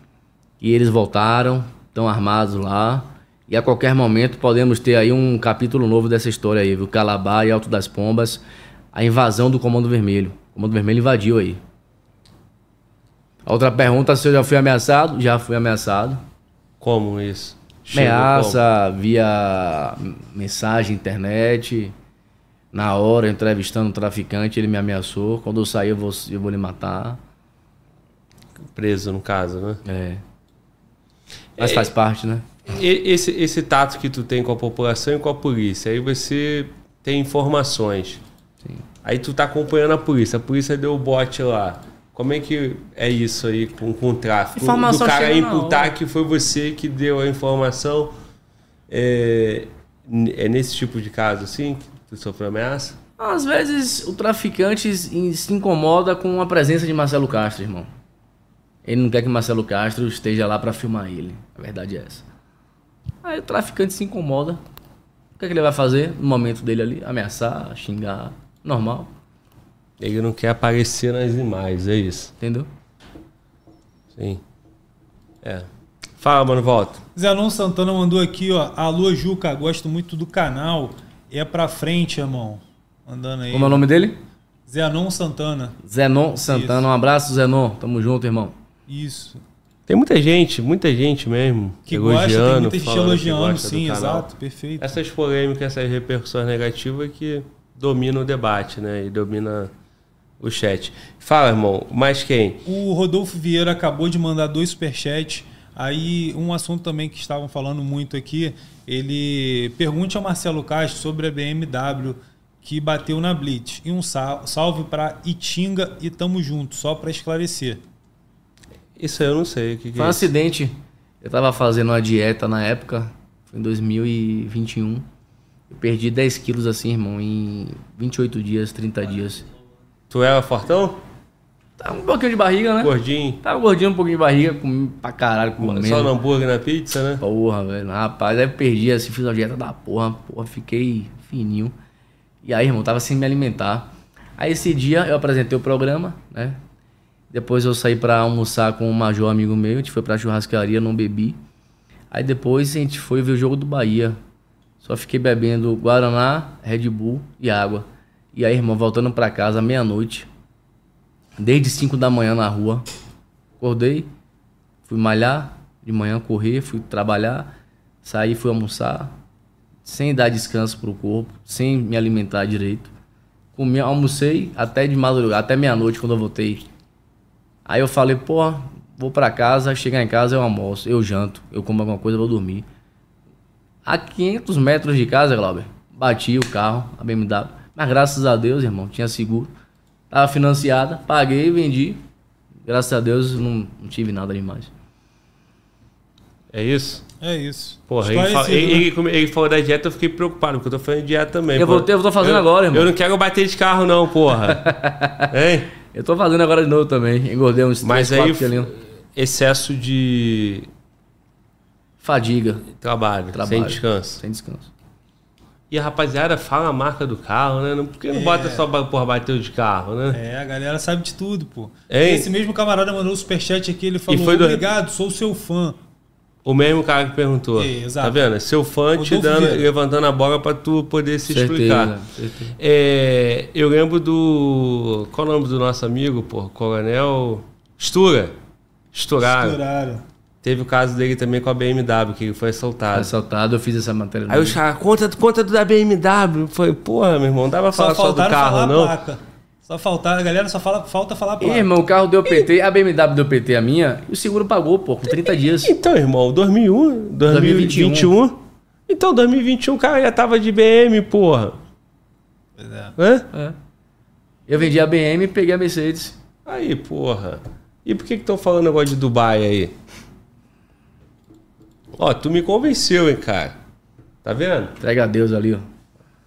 Speaker 2: que eles voltaram, estão armados lá. E a qualquer momento podemos ter aí um capítulo novo dessa história aí, viu? Calabar e Alto das Pombas, a invasão do Comando Vermelho. O Comando Vermelho invadiu aí. A outra pergunta, se eu já fui ameaçado? Já fui ameaçado.
Speaker 1: Como isso? Chegou
Speaker 2: Ameaça via mensagem, internet. Na hora, entrevistando um traficante, ele me ameaçou. Quando eu sair, eu vou, eu vou lhe matar.
Speaker 1: como? Preso, no caso, né?
Speaker 2: É. Mas faz parte, né?
Speaker 1: Esse, esse tato que tu tem com a população e com a polícia, aí você tem informações.
Speaker 2: Sim.
Speaker 1: Aí tu tá acompanhando a polícia, a polícia deu o bote lá. Como é que é isso aí com, com o tráfico?
Speaker 2: Informação
Speaker 1: Do cara imputar que foi você que deu a informação. É, é nesse tipo de caso assim que tu sofreu ameaça?
Speaker 2: Às vezes o traficante se se incomoda com a presença de Marcelo Castro, irmão. Ele não quer que Marcelo Castro esteja lá pra filmar ele. A verdade é essa. Aí o traficante se incomoda. O que, é que ele vai fazer no momento dele ali? Ameaçar, xingar. Normal,
Speaker 1: Ele não quer aparecer nas imagens, é isso.
Speaker 2: entendeu?
Speaker 1: Sim. É. Fala, mano, volta.
Speaker 3: Zenon Santana mandou aqui, ó. Alô, Juca, gosto muito do canal. É pra frente, irmão. Mandando aí.
Speaker 2: Como é o nome dele?
Speaker 3: Zenon Santana.
Speaker 2: Zenon Santana. Um abraço, Zenon. Tamo junto, irmão.
Speaker 3: Isso.
Speaker 1: Tem muita gente, muita gente mesmo.
Speaker 3: Que gosta, tem
Speaker 1: elogiando,
Speaker 3: muita gente elogiando, sim, exato, perfeito.
Speaker 1: Essas polêmicas, essas repercussões negativas que dominam o debate, né? E domina o chat. Fala, irmão, mais quem?
Speaker 3: O Rodolfo Vieira acabou de mandar dois superchats. Aí, um assunto também que estavam falando muito aqui, ele pergunte ao Marcelo Castro sobre a BMW que bateu na Blitz. E um sal- salve para Itinga e tamo junto, só para esclarecer.
Speaker 1: Isso aí eu não sei. O que, que
Speaker 2: Foi um
Speaker 1: é
Speaker 2: acidente. Eu tava fazendo uma dieta na época, foi em 2021. Eu perdi 10 quilos assim, irmão, em 28 dias, 30 dias.
Speaker 1: Tu era fortão?
Speaker 2: Tava um pouquinho de barriga, né?
Speaker 1: Gordinho?
Speaker 2: Tava gordinho, um pouquinho de barriga, comi pra caralho, comendo.
Speaker 1: Só no hambúrguer na pizza, né?
Speaker 2: Porra, velho. Rapaz, aí eu perdi assim, fiz uma dieta da porra, porra, fiquei fininho. E aí, irmão, tava sem me alimentar. Aí esse dia eu apresentei o programa, né? Depois eu saí pra almoçar com um major amigo meu, a gente foi pra churrascaria, não bebi. Aí depois a gente foi ver o jogo do Bahia. Só fiquei bebendo Guaraná, Red Bull e água. E aí, irmão, voltando pra casa meia-noite, desde 5 da manhã na rua, acordei, fui malhar de manhã, correr, fui trabalhar, saí, fui almoçar, sem dar descanso pro corpo, sem me alimentar direito. Comi, almocei até de madrugada, até meia-noite quando eu voltei. Aí eu falei, pô, vou pra casa, chegar em casa eu almoço, eu janto, eu como alguma coisa, eu vou dormir. A 500 metros de casa, Glauber, bati o carro, a BMW. Mas graças a Deus, irmão, tinha seguro. Tava financiada, paguei, vendi. Graças a Deus não, não tive nada demais.
Speaker 1: É isso?
Speaker 3: É isso.
Speaker 1: Porra, ele, fala- ele,
Speaker 3: né?
Speaker 1: ele ele falou da dieta, eu fiquei preocupado, porque eu tô fazendo dieta também.
Speaker 2: Eu vou ter- eu tô fazendo agora, irmão.
Speaker 1: Eu não quero bater de carro, não, porra. hein?
Speaker 2: Eu tô fazendo agora de novo também. Engordei uns 3,
Speaker 1: Mas
Speaker 2: 4
Speaker 1: aí,
Speaker 2: quilinhos.
Speaker 1: excesso de
Speaker 2: Fadiga,
Speaker 1: trabalho,
Speaker 2: trabalho.
Speaker 1: sem descanso.
Speaker 2: Sem descanso.
Speaker 1: E a rapaziada fala a marca do carro, né? Não- Por que não bota só pra porra, bater de carro, né?
Speaker 3: É, a galera sabe de tudo, pô.
Speaker 1: Hein?
Speaker 3: Esse mesmo camarada mandou o superchat aqui, ele falou,
Speaker 1: foi do-
Speaker 3: obrigado, sou seu fã.
Speaker 1: O mesmo cara que perguntou.
Speaker 3: É, exato.
Speaker 1: Tá vendo? Seu fã te dando,
Speaker 3: Vieira.
Speaker 1: levantando a bola pra tu poder se explicar.
Speaker 2: certeza.
Speaker 1: É, eu lembro do. Qual é o nome do nosso amigo, pô? Coronel Stura. Esturaram.
Speaker 3: Estouraram.
Speaker 1: Teve o caso dele também com a BMW, que ele foi assaltado.
Speaker 2: Assaltado, eu fiz essa matéria.
Speaker 1: Aí os caras, conta, conta do da BMW. Foi, porra, meu irmão, não dava pra
Speaker 3: Só
Speaker 1: falar só do carro,
Speaker 3: falar
Speaker 1: não.
Speaker 3: a placa. Só faltar, a galera só fala, falta falar a
Speaker 2: Ih,
Speaker 3: placa.
Speaker 2: irmão, o carro deu PT, a BMW deu PT a minha, e o seguro pagou, pô, com 30 dias.
Speaker 1: Então, irmão, 2001, 2021. Então, 2021 o cara já tava de BM, porra.
Speaker 3: Pois é.
Speaker 1: Hã?
Speaker 2: É. Eu vendi a BM e peguei a Mercedes.
Speaker 1: Aí, porra. E por que que estão falando negócio de Dubai aí? Ó, tu me convenceu, hein, cara. Tá vendo?
Speaker 2: Entrega a Deus ali, ó.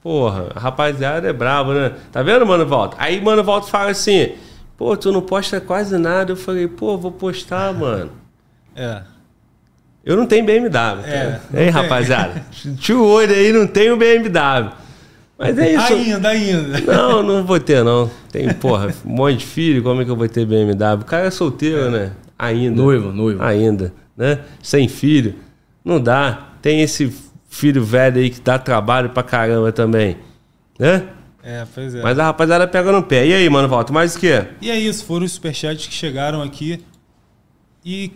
Speaker 1: Porra, a rapaziada é brabo, né? Tá vendo, mano, Volta? Aí, mano, Volta fala assim: pô, tu não posta quase nada. Eu falei, pô, vou postar, mano.
Speaker 3: É.
Speaker 1: Eu não tenho BMW. Tá?
Speaker 3: É, tem.
Speaker 1: rapaziada? Tio olho aí, não tenho BMW. Mas é isso.
Speaker 3: Ainda, ainda.
Speaker 1: Não, não vou ter, não. Tem, porra, um monte de filho, como é que eu vou ter BMW? O cara é solteiro, né? Ainda.
Speaker 2: Noivo, noivo.
Speaker 1: Ainda, né? Sem filho. Não dá. Tem esse filho velho aí que dá trabalho pra caramba também. Né?
Speaker 3: É, pois é.
Speaker 1: Mas a rapaziada pega no pé. E aí, mano, volta mais o quê?
Speaker 3: E é isso, foram os superchats que chegaram aqui. E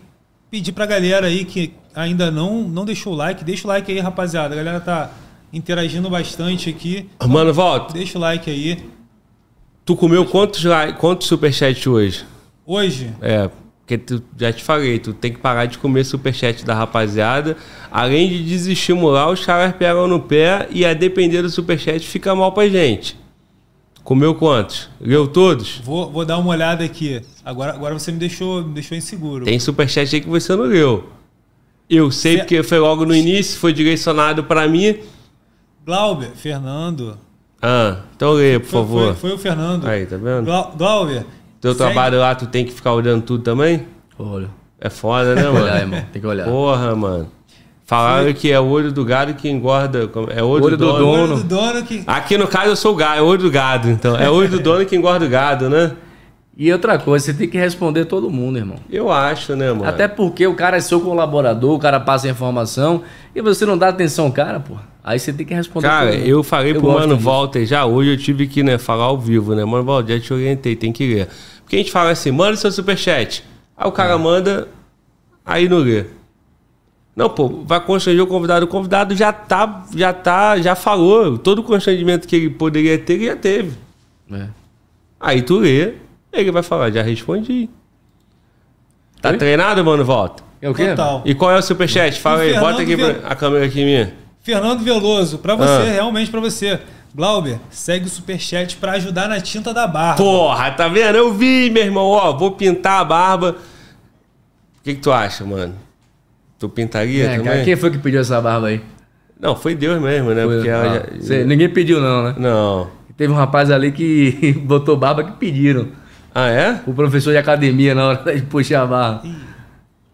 Speaker 3: pedir pra galera aí que ainda não, não deixou o like, deixa o like aí, rapaziada. A galera tá interagindo bastante aqui.
Speaker 1: Mano, volta.
Speaker 3: Deixa o like aí.
Speaker 1: Tu comeu quantos, like- quantos superchat hoje?
Speaker 3: Hoje,
Speaker 1: É, porque tu, já te falei, tu tem que parar de comer superchat da rapaziada. Além de desestimular, os caras pegam no pé e a depender do superchat fica mal pra gente. Comeu quantos? Leu todos?
Speaker 3: vou, vou dar uma olhada aqui. Agora, agora você me deixou, me deixou inseguro.
Speaker 1: Tem superchat aí que você não leu. Eu sei porque foi logo no início, foi direcionado pra mim.
Speaker 3: Glauber, Fernando.
Speaker 1: Ah, então lê, por
Speaker 3: Foi,
Speaker 1: favor.
Speaker 3: foi, foi o Fernando.
Speaker 1: Aí, tá vendo?
Speaker 3: Glau- Glauber.
Speaker 1: Teu trabalho lá, tu tem que ficar olhando tudo também?
Speaker 2: Olha.
Speaker 1: É foda, né,
Speaker 2: Tem que
Speaker 1: mano?
Speaker 2: olhar, irmão. Tem que olhar.
Speaker 1: Porra, mano. Falaram que é o olho do gado que engorda. É olho,
Speaker 2: Olho
Speaker 1: do,
Speaker 2: do
Speaker 1: dono.
Speaker 3: Olho
Speaker 2: dono.
Speaker 3: do dono que.
Speaker 1: Aqui no caso eu sou o gado, é olho do gado, então. É olho do dono que engorda o gado, né?
Speaker 2: E outra coisa, você tem que responder todo mundo, irmão.
Speaker 1: Eu acho, né, mano?
Speaker 2: Até porque o cara é seu colaborador, o cara passa a informação e você não dá atenção ao cara, pô. Aí você tem que responder
Speaker 1: Cara,
Speaker 2: todo mundo.
Speaker 1: eu falei pro
Speaker 2: gosto
Speaker 1: Mano. Walter já, hoje eu tive que né, falar ao vivo, né? Mano Walter, já te orientei, tem que ler. Porque a gente fala assim, manda seu superchat. Aí o cara manda, aí não lê. Não, pô, vai constranger o convidado. O convidado já tá, já tá, já falou. Todo o constrangimento que ele poderia ter, ele já teve.
Speaker 2: É.
Speaker 1: Aí tu lê, ele vai falar, já respondi. Tá
Speaker 2: Oi?
Speaker 1: treinado, Mano Walter?
Speaker 2: É o quê?
Speaker 3: Total.
Speaker 1: E qual é o superchat? Fala
Speaker 3: O
Speaker 1: aí,
Speaker 3: Fernando
Speaker 1: bota aqui
Speaker 3: Ve-
Speaker 1: a câmera aqui minha.
Speaker 3: Fernando Veloso, pra você,
Speaker 1: Ah.
Speaker 3: realmente pra você. Glauber, segue o superchat pra ajudar na tinta da barba.
Speaker 1: Porra, tá vendo? Eu vi, meu irmão. Ó, vou pintar a barba. O que, que tu acha, mano? Tu pintaria
Speaker 2: É,
Speaker 1: também?
Speaker 2: cara, quem foi que pediu essa barba aí?
Speaker 1: Não, foi Deus mesmo, né?
Speaker 2: Foi-
Speaker 1: Porque ela
Speaker 2: ah,
Speaker 1: já-
Speaker 2: cê- ninguém pediu não, né?
Speaker 1: Não.
Speaker 2: Teve um rapaz ali que botou barba que pediram.
Speaker 1: Ah, é?
Speaker 2: O professor de academia na hora de puxar a barra.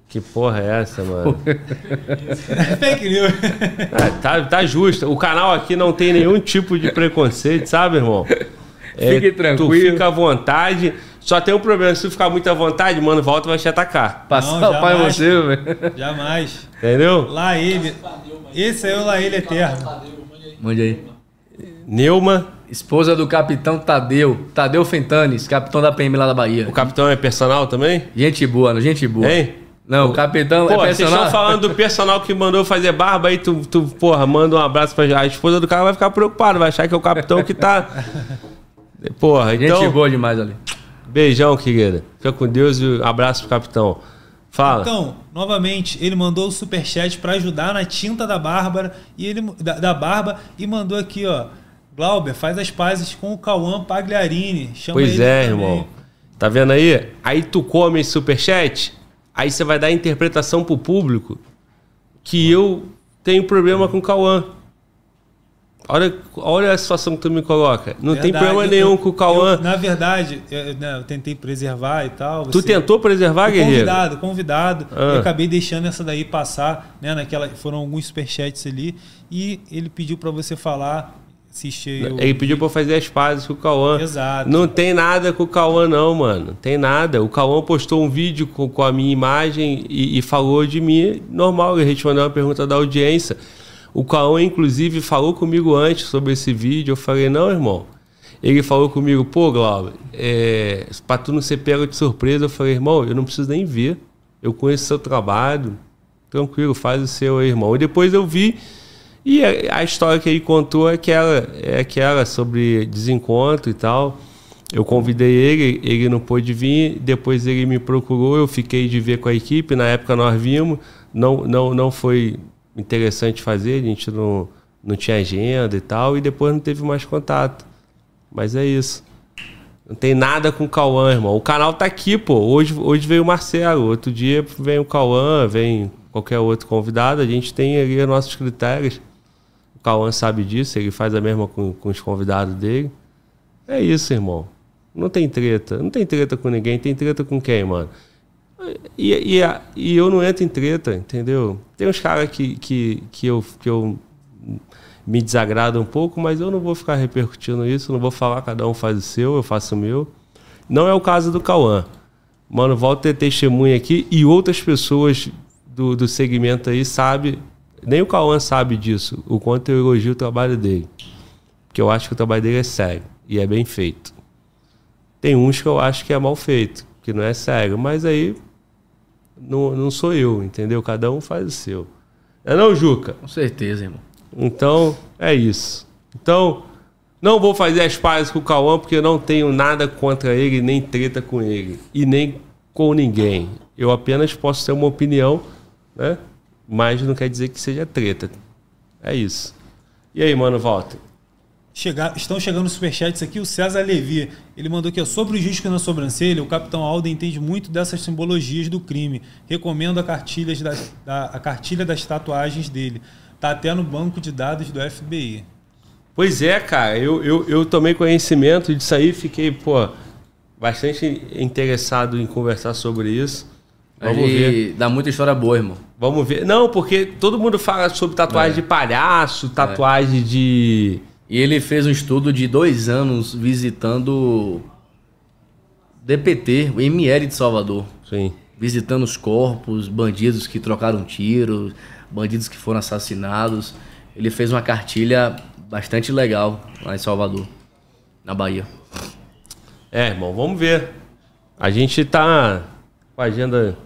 Speaker 1: Que porra é essa, mano?
Speaker 3: Fake news.
Speaker 1: Ah, tá, tá justo. O canal aqui não tem nenhum tipo de preconceito, sabe, irmão? É,
Speaker 2: Fique tranquilo.
Speaker 1: Tu fica à vontade. Só tem um problema, se tu ficar muito à vontade, mano, volta e vai te atacar.
Speaker 2: Passar
Speaker 3: Não,
Speaker 2: o pai você, velho.
Speaker 3: Jamais.
Speaker 1: Entendeu?
Speaker 3: Lá ele. Esse é o Lá ele eterno.
Speaker 2: Mande aí.
Speaker 1: Neuma.
Speaker 2: Esposa do capitão Tadeu. Tadeu Fentanes, capitão da PM lá da Bahia.
Speaker 1: O capitão é personal também?
Speaker 2: Gente boa, né? gente boa.
Speaker 1: Hein?
Speaker 2: Não, o capitão
Speaker 1: Pô,
Speaker 2: é
Speaker 1: vocês
Speaker 2: personal.
Speaker 1: estão falando do personal que mandou fazer barba, aí tu, tu, porra, manda um abraço pra a esposa do cara, vai ficar preocupado, vai achar que é o capitão que tá. Porra,
Speaker 2: Gente
Speaker 1: então.
Speaker 2: boa demais ali.
Speaker 1: Beijão, querida. Fica com Deus e um abraço pro capitão. Fala.
Speaker 3: Então, novamente, ele mandou o superchat para ajudar na tinta da Bárbara e ele da, da barba e mandou aqui, ó. Glauber, faz as pazes com o Cauã Pagliarini. Chama
Speaker 1: Pois
Speaker 3: ele
Speaker 1: é,
Speaker 3: também.
Speaker 1: irmão. Tá vendo aí? Aí tu come esse superchat, aí você vai dar interpretação pro público que eu tenho problema com o Cauã. Olha, olha a situação que tu me coloca. Não tem
Speaker 3: Verdade,
Speaker 1: problema
Speaker 3: eu-
Speaker 1: nenhum com o Cauã.
Speaker 3: eu, na verdade, eu, né, eu tentei preservar e tal.
Speaker 1: Tu
Speaker 3: você-
Speaker 1: tentou preservar, guerreiro?
Speaker 3: Convidado, convidado.
Speaker 1: Ah.
Speaker 3: Eu acabei deixando essa daí passar, né? Naquela, foram alguns superchats ali. E ele pediu para você falar, assistir.
Speaker 1: Ele pediu pra eu fazer as pazes com o Cauã.
Speaker 3: Exato.
Speaker 1: Não tem nada com o Cauã, não, mano. Tem nada. O Cauã postou um vídeo com, com a minha imagem e, e falou de mim. Normal, ele respondeu uma pergunta da audiência. O Cauã, inclusive, falou comigo antes sobre esse vídeo. Eu falei, não, irmão. Ele falou comigo, pô, Glauber, é, pra tu não ser pego de surpresa, eu falei, irmão, eu não preciso nem ver. Eu conheço seu trabalho. Tranquilo, faz o seu aí, irmão. E depois eu vi e a, história que ele contou é aquela, é aquela sobre desencontro e tal. Eu convidei ele, ele não pôde vir, depois ele me procurou, eu fiquei de ver com a equipe, na época nós vimos, não, não, não foi interessante fazer, a gente não, não tinha agenda e tal, e depois não teve mais contato. Mas é isso. Não tem nada com o Cauã, irmão. O canal tá aqui, pô. Hoje, hoje veio o Marcelo, outro dia vem o Cauã, vem qualquer outro convidado. A gente tem ali os nossos critérios. O Cauã sabe disso, ele faz a mesma com, com os convidados dele. É isso, irmão. Não tem treta. Não tem treta com ninguém. Tem treta com quem, mano? E, e, e eu não entro em treta, entendeu? Tem uns caras que, que, que, eu, que eu me desagrada um pouco, mas eu não vou ficar repercutindo isso, não vou falar, cada um faz o seu, eu faço o meu. Não é o caso do Cauã. Mano, volta ter testemunha aqui e outras pessoas do, do segmento aí sabe, nem o Cauã sabe disso, o quanto eu elogio o trabalho dele. Porque eu acho que o trabalho dele é sério e é bem feito. Tem uns que eu acho que é mal feito, que não é sério, mas aí não, não sou eu, entendeu? Cada um faz o seu. É não, Juca?
Speaker 2: Com certeza, irmão.
Speaker 1: Então, é isso. Então, não vou fazer as pazes com o Cauã porque eu não tenho nada contra ele, nem treta com ele. E nem com ninguém. Eu apenas posso ter uma opinião, né? Mas não quer dizer que seja treta. É isso. E aí, mano, volta.
Speaker 3: Chegar, estão chegando os superchats aqui. O César Levi, ele mandou aqui, ó, sobre o disco na sobrancelha, o Capitão Alden entende muito dessas simbologias do crime. Recomendo a cartilha, das, da, a cartilha das tatuagens dele. Tá até no banco de dados do FBI.
Speaker 1: Pois é, cara, eu, eu, eu tomei conhecimento disso aí, fiquei, pô, bastante interessado em conversar sobre isso. Vamos
Speaker 2: Aí
Speaker 1: ver.
Speaker 2: Dá muita história boa, irmão.
Speaker 1: Vamos ver. Não, porque todo mundo fala sobre tatuagem
Speaker 2: É.
Speaker 1: de palhaço, tatuagem de.
Speaker 2: E ele fez um estudo de dois anos visitando DPT, o ML de Salvador.
Speaker 1: Sim.
Speaker 2: Visitando os corpos, bandidos que trocaram tiros, bandidos que foram assassinados. Ele fez uma cartilha bastante legal lá em Salvador, na Bahia.
Speaker 1: É, irmão, vamos ver. A gente tá com a agenda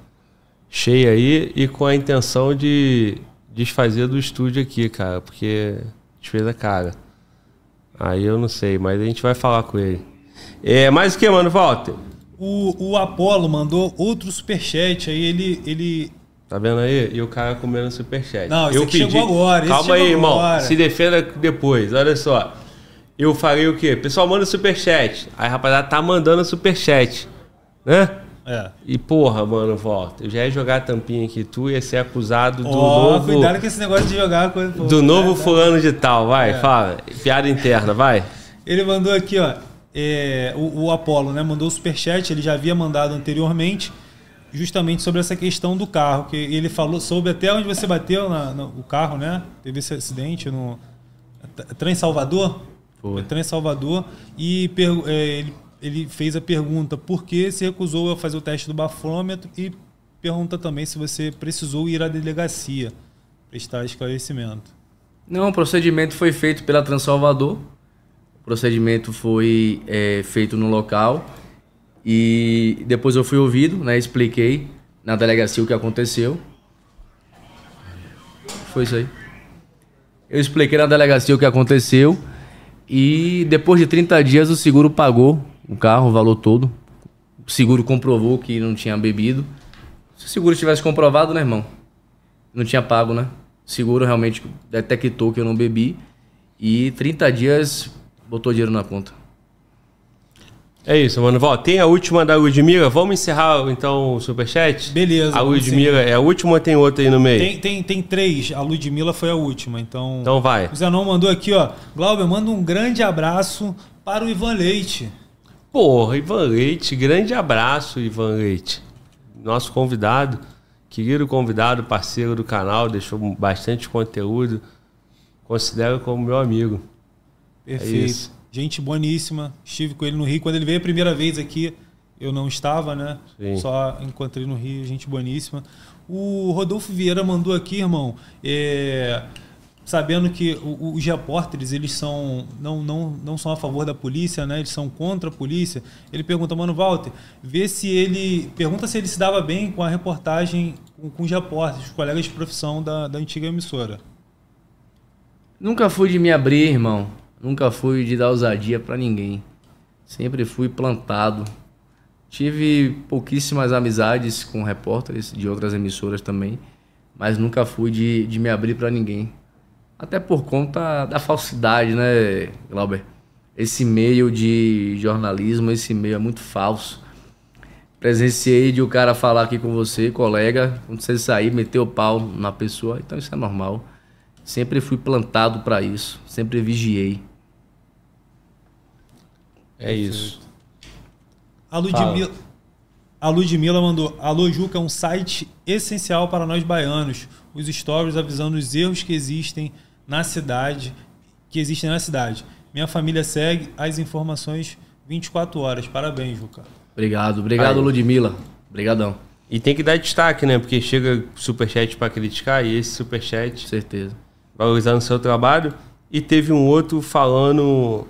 Speaker 1: cheia aí e com a intenção de desfazer do estúdio aqui, cara, porque despesa cara. Aí eu não sei, mas a gente vai falar com ele. É, mais o que, mano, Walter?
Speaker 3: O, o Apolo mandou outro superchat. Aí ele, ele
Speaker 1: Tá vendo aí? E o cara comendo superchat.
Speaker 3: Não, esse aqui chegou agora, esse
Speaker 1: Calma aí, irmão.
Speaker 3: agora.
Speaker 1: Se defenda depois. Olha só. Eu falei o quê? Pessoal, manda superchat. Aí, rapaziada, tá mandando superchat. Né?
Speaker 3: É.
Speaker 1: E porra, mano, volta. Eu já ia jogar a tampinha aqui, tu ia ser acusado do
Speaker 3: Ó,
Speaker 1: novo.
Speaker 3: cuidado com esse negócio de jogar coisa. pô.
Speaker 1: Do novo
Speaker 3: É,
Speaker 1: fulano de tal, vai, fala. Piada interna, vai.
Speaker 3: Ele mandou aqui, ó. é, o, o Apolo, né? Mandou o superchat, ele já havia mandado anteriormente, justamente sobre essa questão do carro. Que ele falou sobre até onde você bateu na, no o carro, né? Teve esse acidente no. Trem Salvador?
Speaker 2: Foi.
Speaker 3: É Trem Salvador. E per- é, ele, ele fez a pergunta por que se recusou a fazer o teste do bafômetro e pergunta também se você precisou ir à delegacia prestar esclarecimento.
Speaker 2: Não, o procedimento foi feito pela Transalvador. O procedimento foi é, feito no local. E depois eu fui ouvido, né? Expliquei na delegacia o que aconteceu. Foi isso aí. Eu expliquei na delegacia o que aconteceu. E depois de 30 dias o seguro pagou o carro, o valor todo. O seguro comprovou que não tinha bebido. Se o seguro tivesse comprovado, né, irmão? Não tinha pago, né? O seguro realmente detectou que eu não bebi. E 30 dias botou dinheiro na conta.
Speaker 1: É isso, mano. Val, tem a última da Ludmilla. Vamos encerrar então o superchat?
Speaker 3: Beleza,
Speaker 1: A Ludmilla é a última ou tem outra aí no meio?
Speaker 3: Tem, tem, tem três. A Ludmilla foi a última, então.
Speaker 1: Então vai.
Speaker 3: O Zenon mandou aqui, ó. Glauber, manda um grande abraço para o Ivan Leite.
Speaker 1: Porra, Ivan Leite, grande abraço, Ivan Leite. Nosso convidado, querido convidado, parceiro do canal, deixou bastante conteúdo. Considero como meu amigo.
Speaker 3: Perfeito.
Speaker 1: É.
Speaker 3: Gente boníssima. Estive com ele no Rio. Quando ele veio a primeira vez aqui, eu não estava, né?
Speaker 1: Sim.
Speaker 3: Só encontrei no Rio, gente boníssima. O Rodolfo Vieira mandou aqui, irmão, é, sabendo que os repórteres, eles são não, não, não são a favor da polícia, né? Eles são contra a polícia. Ele pergunta, mano, Walter, vê se ele... Pergunta se ele se dava bem com a reportagem com, com os repórteres, os colegas de profissão da, da antiga emissora.
Speaker 2: Nunca fui de me abrir, irmão. Nunca fui de dar ousadia pra ninguém. Sempre fui plantado. Tive pouquíssimas amizades com repórteres de outras emissoras também, mas nunca fui de, de me abrir pra ninguém. Até por conta da falsidade, né, Glauber? Esse meio de jornalismo, esse meio é muito falso. Presenciei de o cara falar aqui com você, colega, quando você sair, meter o pau na pessoa, então isso é normal. Sempre fui plantado pra isso, sempre vigiei.
Speaker 1: É isso.
Speaker 3: A Ludmilla, a Ludmilla mandou: Alô Juca é um site essencial para nós baianos. Os stories avisando os erros que existem na cidade, que existem na cidade. Minha família segue as informações 24 horas. Parabéns, Juca.
Speaker 2: Obrigado, obrigado,
Speaker 1: Aí.
Speaker 2: Ludmilla. Obrigadão,
Speaker 1: E tem que dar destaque, né? Porque chega superchat pra criticar e esse superchat
Speaker 2: com certeza.
Speaker 1: valorizando o seu trabalho. E teve um outro falando.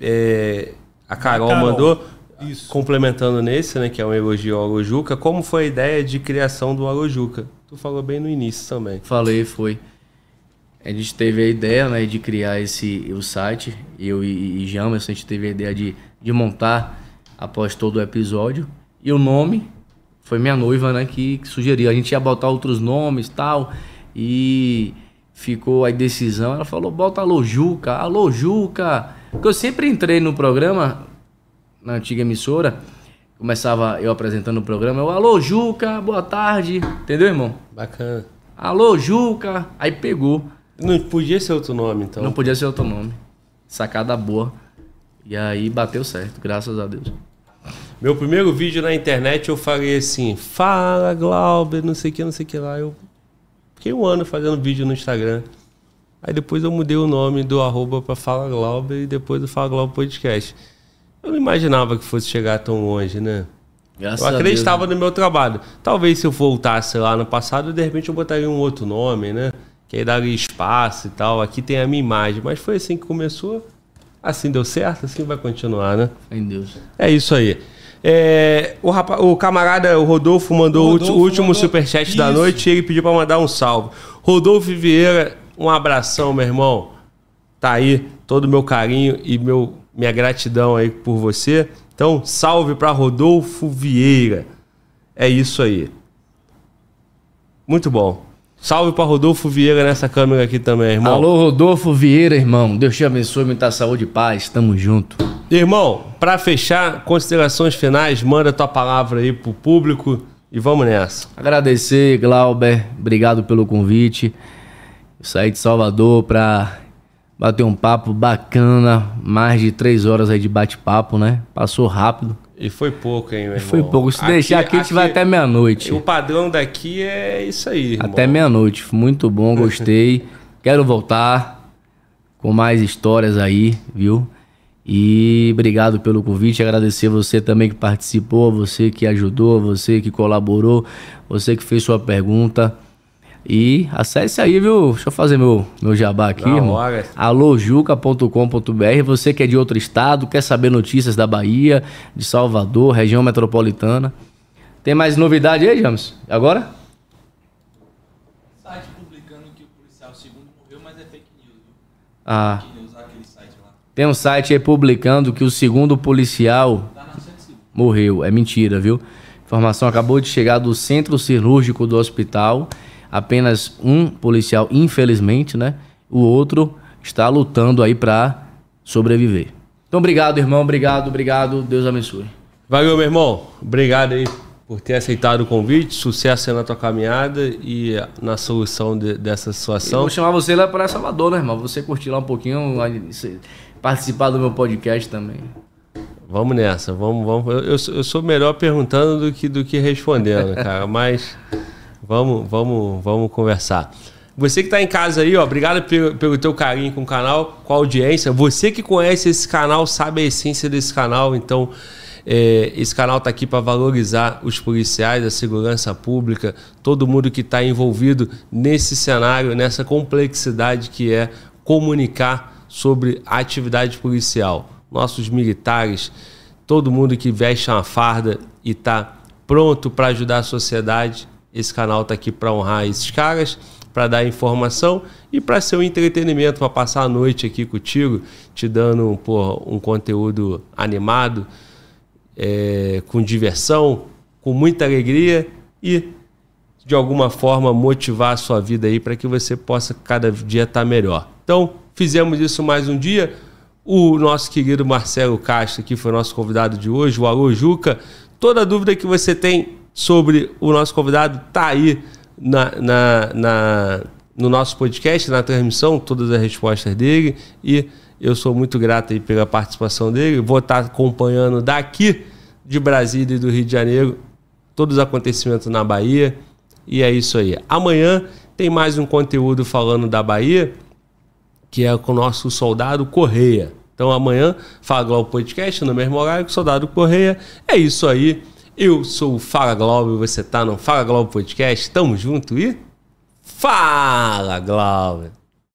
Speaker 1: é, a Carol,
Speaker 3: Carol.
Speaker 1: mandou,
Speaker 3: Isso.
Speaker 1: complementando nesse, né? Que é um elogio ao Alojuca. Como foi a ideia de criação do Alojuca? Tu falou bem no início também.
Speaker 2: Falei, foi. A gente teve a ideia né, de criar esse o site, eu e, e Jamerson, a gente teve a ideia de, de montar após todo o episódio. E o nome foi minha noiva, né, que, que sugeriu. A gente ia botar outros nomes tal. E ficou a decisão. Ela falou: bota Alô Juca, Alô Juca. Porque eu sempre entrei no programa, na antiga emissora, começava eu apresentando o programa, eu, Alô Juca, boa tarde. Entendeu, irmão?
Speaker 1: Bacana.
Speaker 2: Alô, Juca. Aí pegou.
Speaker 1: Não podia ser outro nome, então.
Speaker 2: Não podia ser outro nome. Sacada boa. E aí bateu certo, graças a Deus.
Speaker 1: Meu primeiro vídeo na internet eu falei assim: Fala Glauber, não sei o que, não sei o que lá. Eu fiquei um ano fazendo vídeo no Instagram. Aí depois eu mudei o nome do arroba pra Fala Glauber e depois do Fala Glauber Podcast. Eu não imaginava que fosse chegar tão longe, né?
Speaker 2: Graças
Speaker 1: eu
Speaker 2: a Deus.
Speaker 1: acreditava no meu trabalho. Talvez se eu voltasse lá no passado, de repente eu botaria um outro nome, né? Que aí espaço e tal. Aqui tem a minha imagem. Mas foi assim que começou. Assim deu certo, assim vai continuar, né?
Speaker 2: Em Deus.
Speaker 1: É isso aí. É, o, o camarada, o Rodolfo, mandou
Speaker 3: O Rodolfo
Speaker 1: o último
Speaker 3: mandou-
Speaker 1: superchat da
Speaker 3: Isso.
Speaker 1: noite e ele pediu pra mandar um salve. Rodolfo Vieira, um abração, meu irmão. Tá aí todo o meu carinho e meu, minha gratidão aí por você. Então, salve pra Rodolfo Vieira. É isso aí. Muito bom. Salve pra Rodolfo Vieira nessa câmera aqui também, irmão.
Speaker 2: Alô, Rodolfo Vieira, irmão. Deus te abençoe, muita saúde e paz. Tamo junto.
Speaker 1: Irmão, pra fechar, considerações finais, manda tua palavra aí pro público e vamos nessa.
Speaker 2: Agradecer, Glauber. Obrigado pelo convite. Eu saí de Salvador pra bater um papo bacana. Mais de três horas aí de bate-papo, né? Passou rápido.
Speaker 1: E foi pouco, hein, meu irmão?
Speaker 2: Foi pouco. Se deixar aqui, a gente vai até meia-noite.
Speaker 1: O padrão daqui é isso aí, irmão.
Speaker 2: Até meia-noite. Muito bom, gostei. Quero voltar com mais histórias aí, viu? E obrigado pelo convite. Agradecer você também que participou, você que ajudou, você que colaborou, você que fez sua pergunta. E acesse aí, viu? Deixa eu fazer meu, meu jabá aqui,
Speaker 1: Na
Speaker 2: irmão. alojuca.com.br. Você que é de outro estado, quer saber notícias da Bahia, de Salvador, região metropolitana. Tem mais novidade aí, James? Agora?
Speaker 4: Site publicando que o policial segundo morreu, mas é fake news, viu?
Speaker 2: Ah,
Speaker 4: Fake news, aquele site lá.
Speaker 2: tem um site aí publicando que o segundo policial
Speaker 4: Tá na 105.
Speaker 2: morreu. É mentira, viu? Informação acabou de chegar do centro cirúrgico do hospital. Apenas um policial, infelizmente, né? O outro está lutando aí pra sobreviver. Então, obrigado, irmão. Obrigado, obrigado. Deus abençoe.
Speaker 1: Valeu, meu irmão. Obrigado aí por ter aceitado o convite. Sucesso aí na tua caminhada e na solução de- dessa
Speaker 2: Eu
Speaker 1: situação.
Speaker 2: vou chamar você lá para Salvador, né, irmão? Você curtir lá um pouquinho, participar do meu podcast também.
Speaker 1: Vamos nessa, vamos, vamos. Eu, eu sou- eu sou melhor perguntando do que, do que respondendo, cara. Mas vamos, vamos, vamos conversar. Você que está em casa aí, ó, obrigado pelo, pelo teu carinho com o canal, com a audiência. Você que conhece esse canal sabe a essência desse canal, então é, esse canal está aqui para valorizar os policiais, a segurança pública, todo mundo que está envolvido nesse cenário, nessa complexidade que é comunicar sobre a atividade policial. Nossos militares, todo mundo que veste uma farda e está pronto para ajudar a sociedade, esse canal está aqui para honrar esses caras, para dar informação e para ser um entretenimento, para passar a noite aqui contigo, te dando pô, um conteúdo animado, é, com diversão, com muita alegria e de alguma forma motivar a sua vida aí para que você possa cada dia estar melhor. Então, fizemos isso mais um dia. O nosso querido Marcelo Castro aqui foi nosso convidado de hoje, o Alô Juca. Toda dúvida que você tem sobre o nosso convidado tá aí na, na, na- no nosso podcast, na transmissão, todas as respostas dele. E eu sou muito grato aí pela participação dele. Vou estar acompanhando daqui de Brasília e do Rio de Janeiro todos os acontecimentos na Bahia. E é isso aí. Amanhã tem mais um conteúdo falando da Bahia, que é com o nosso soldado Correia. Então amanhã, Fala Globo Podcast, no mesmo horário que o soldado Correia. É isso aí. Eu sou o Fala Globo e você tá no Fala Globo Podcast. Tamo junto e. Fala Globo!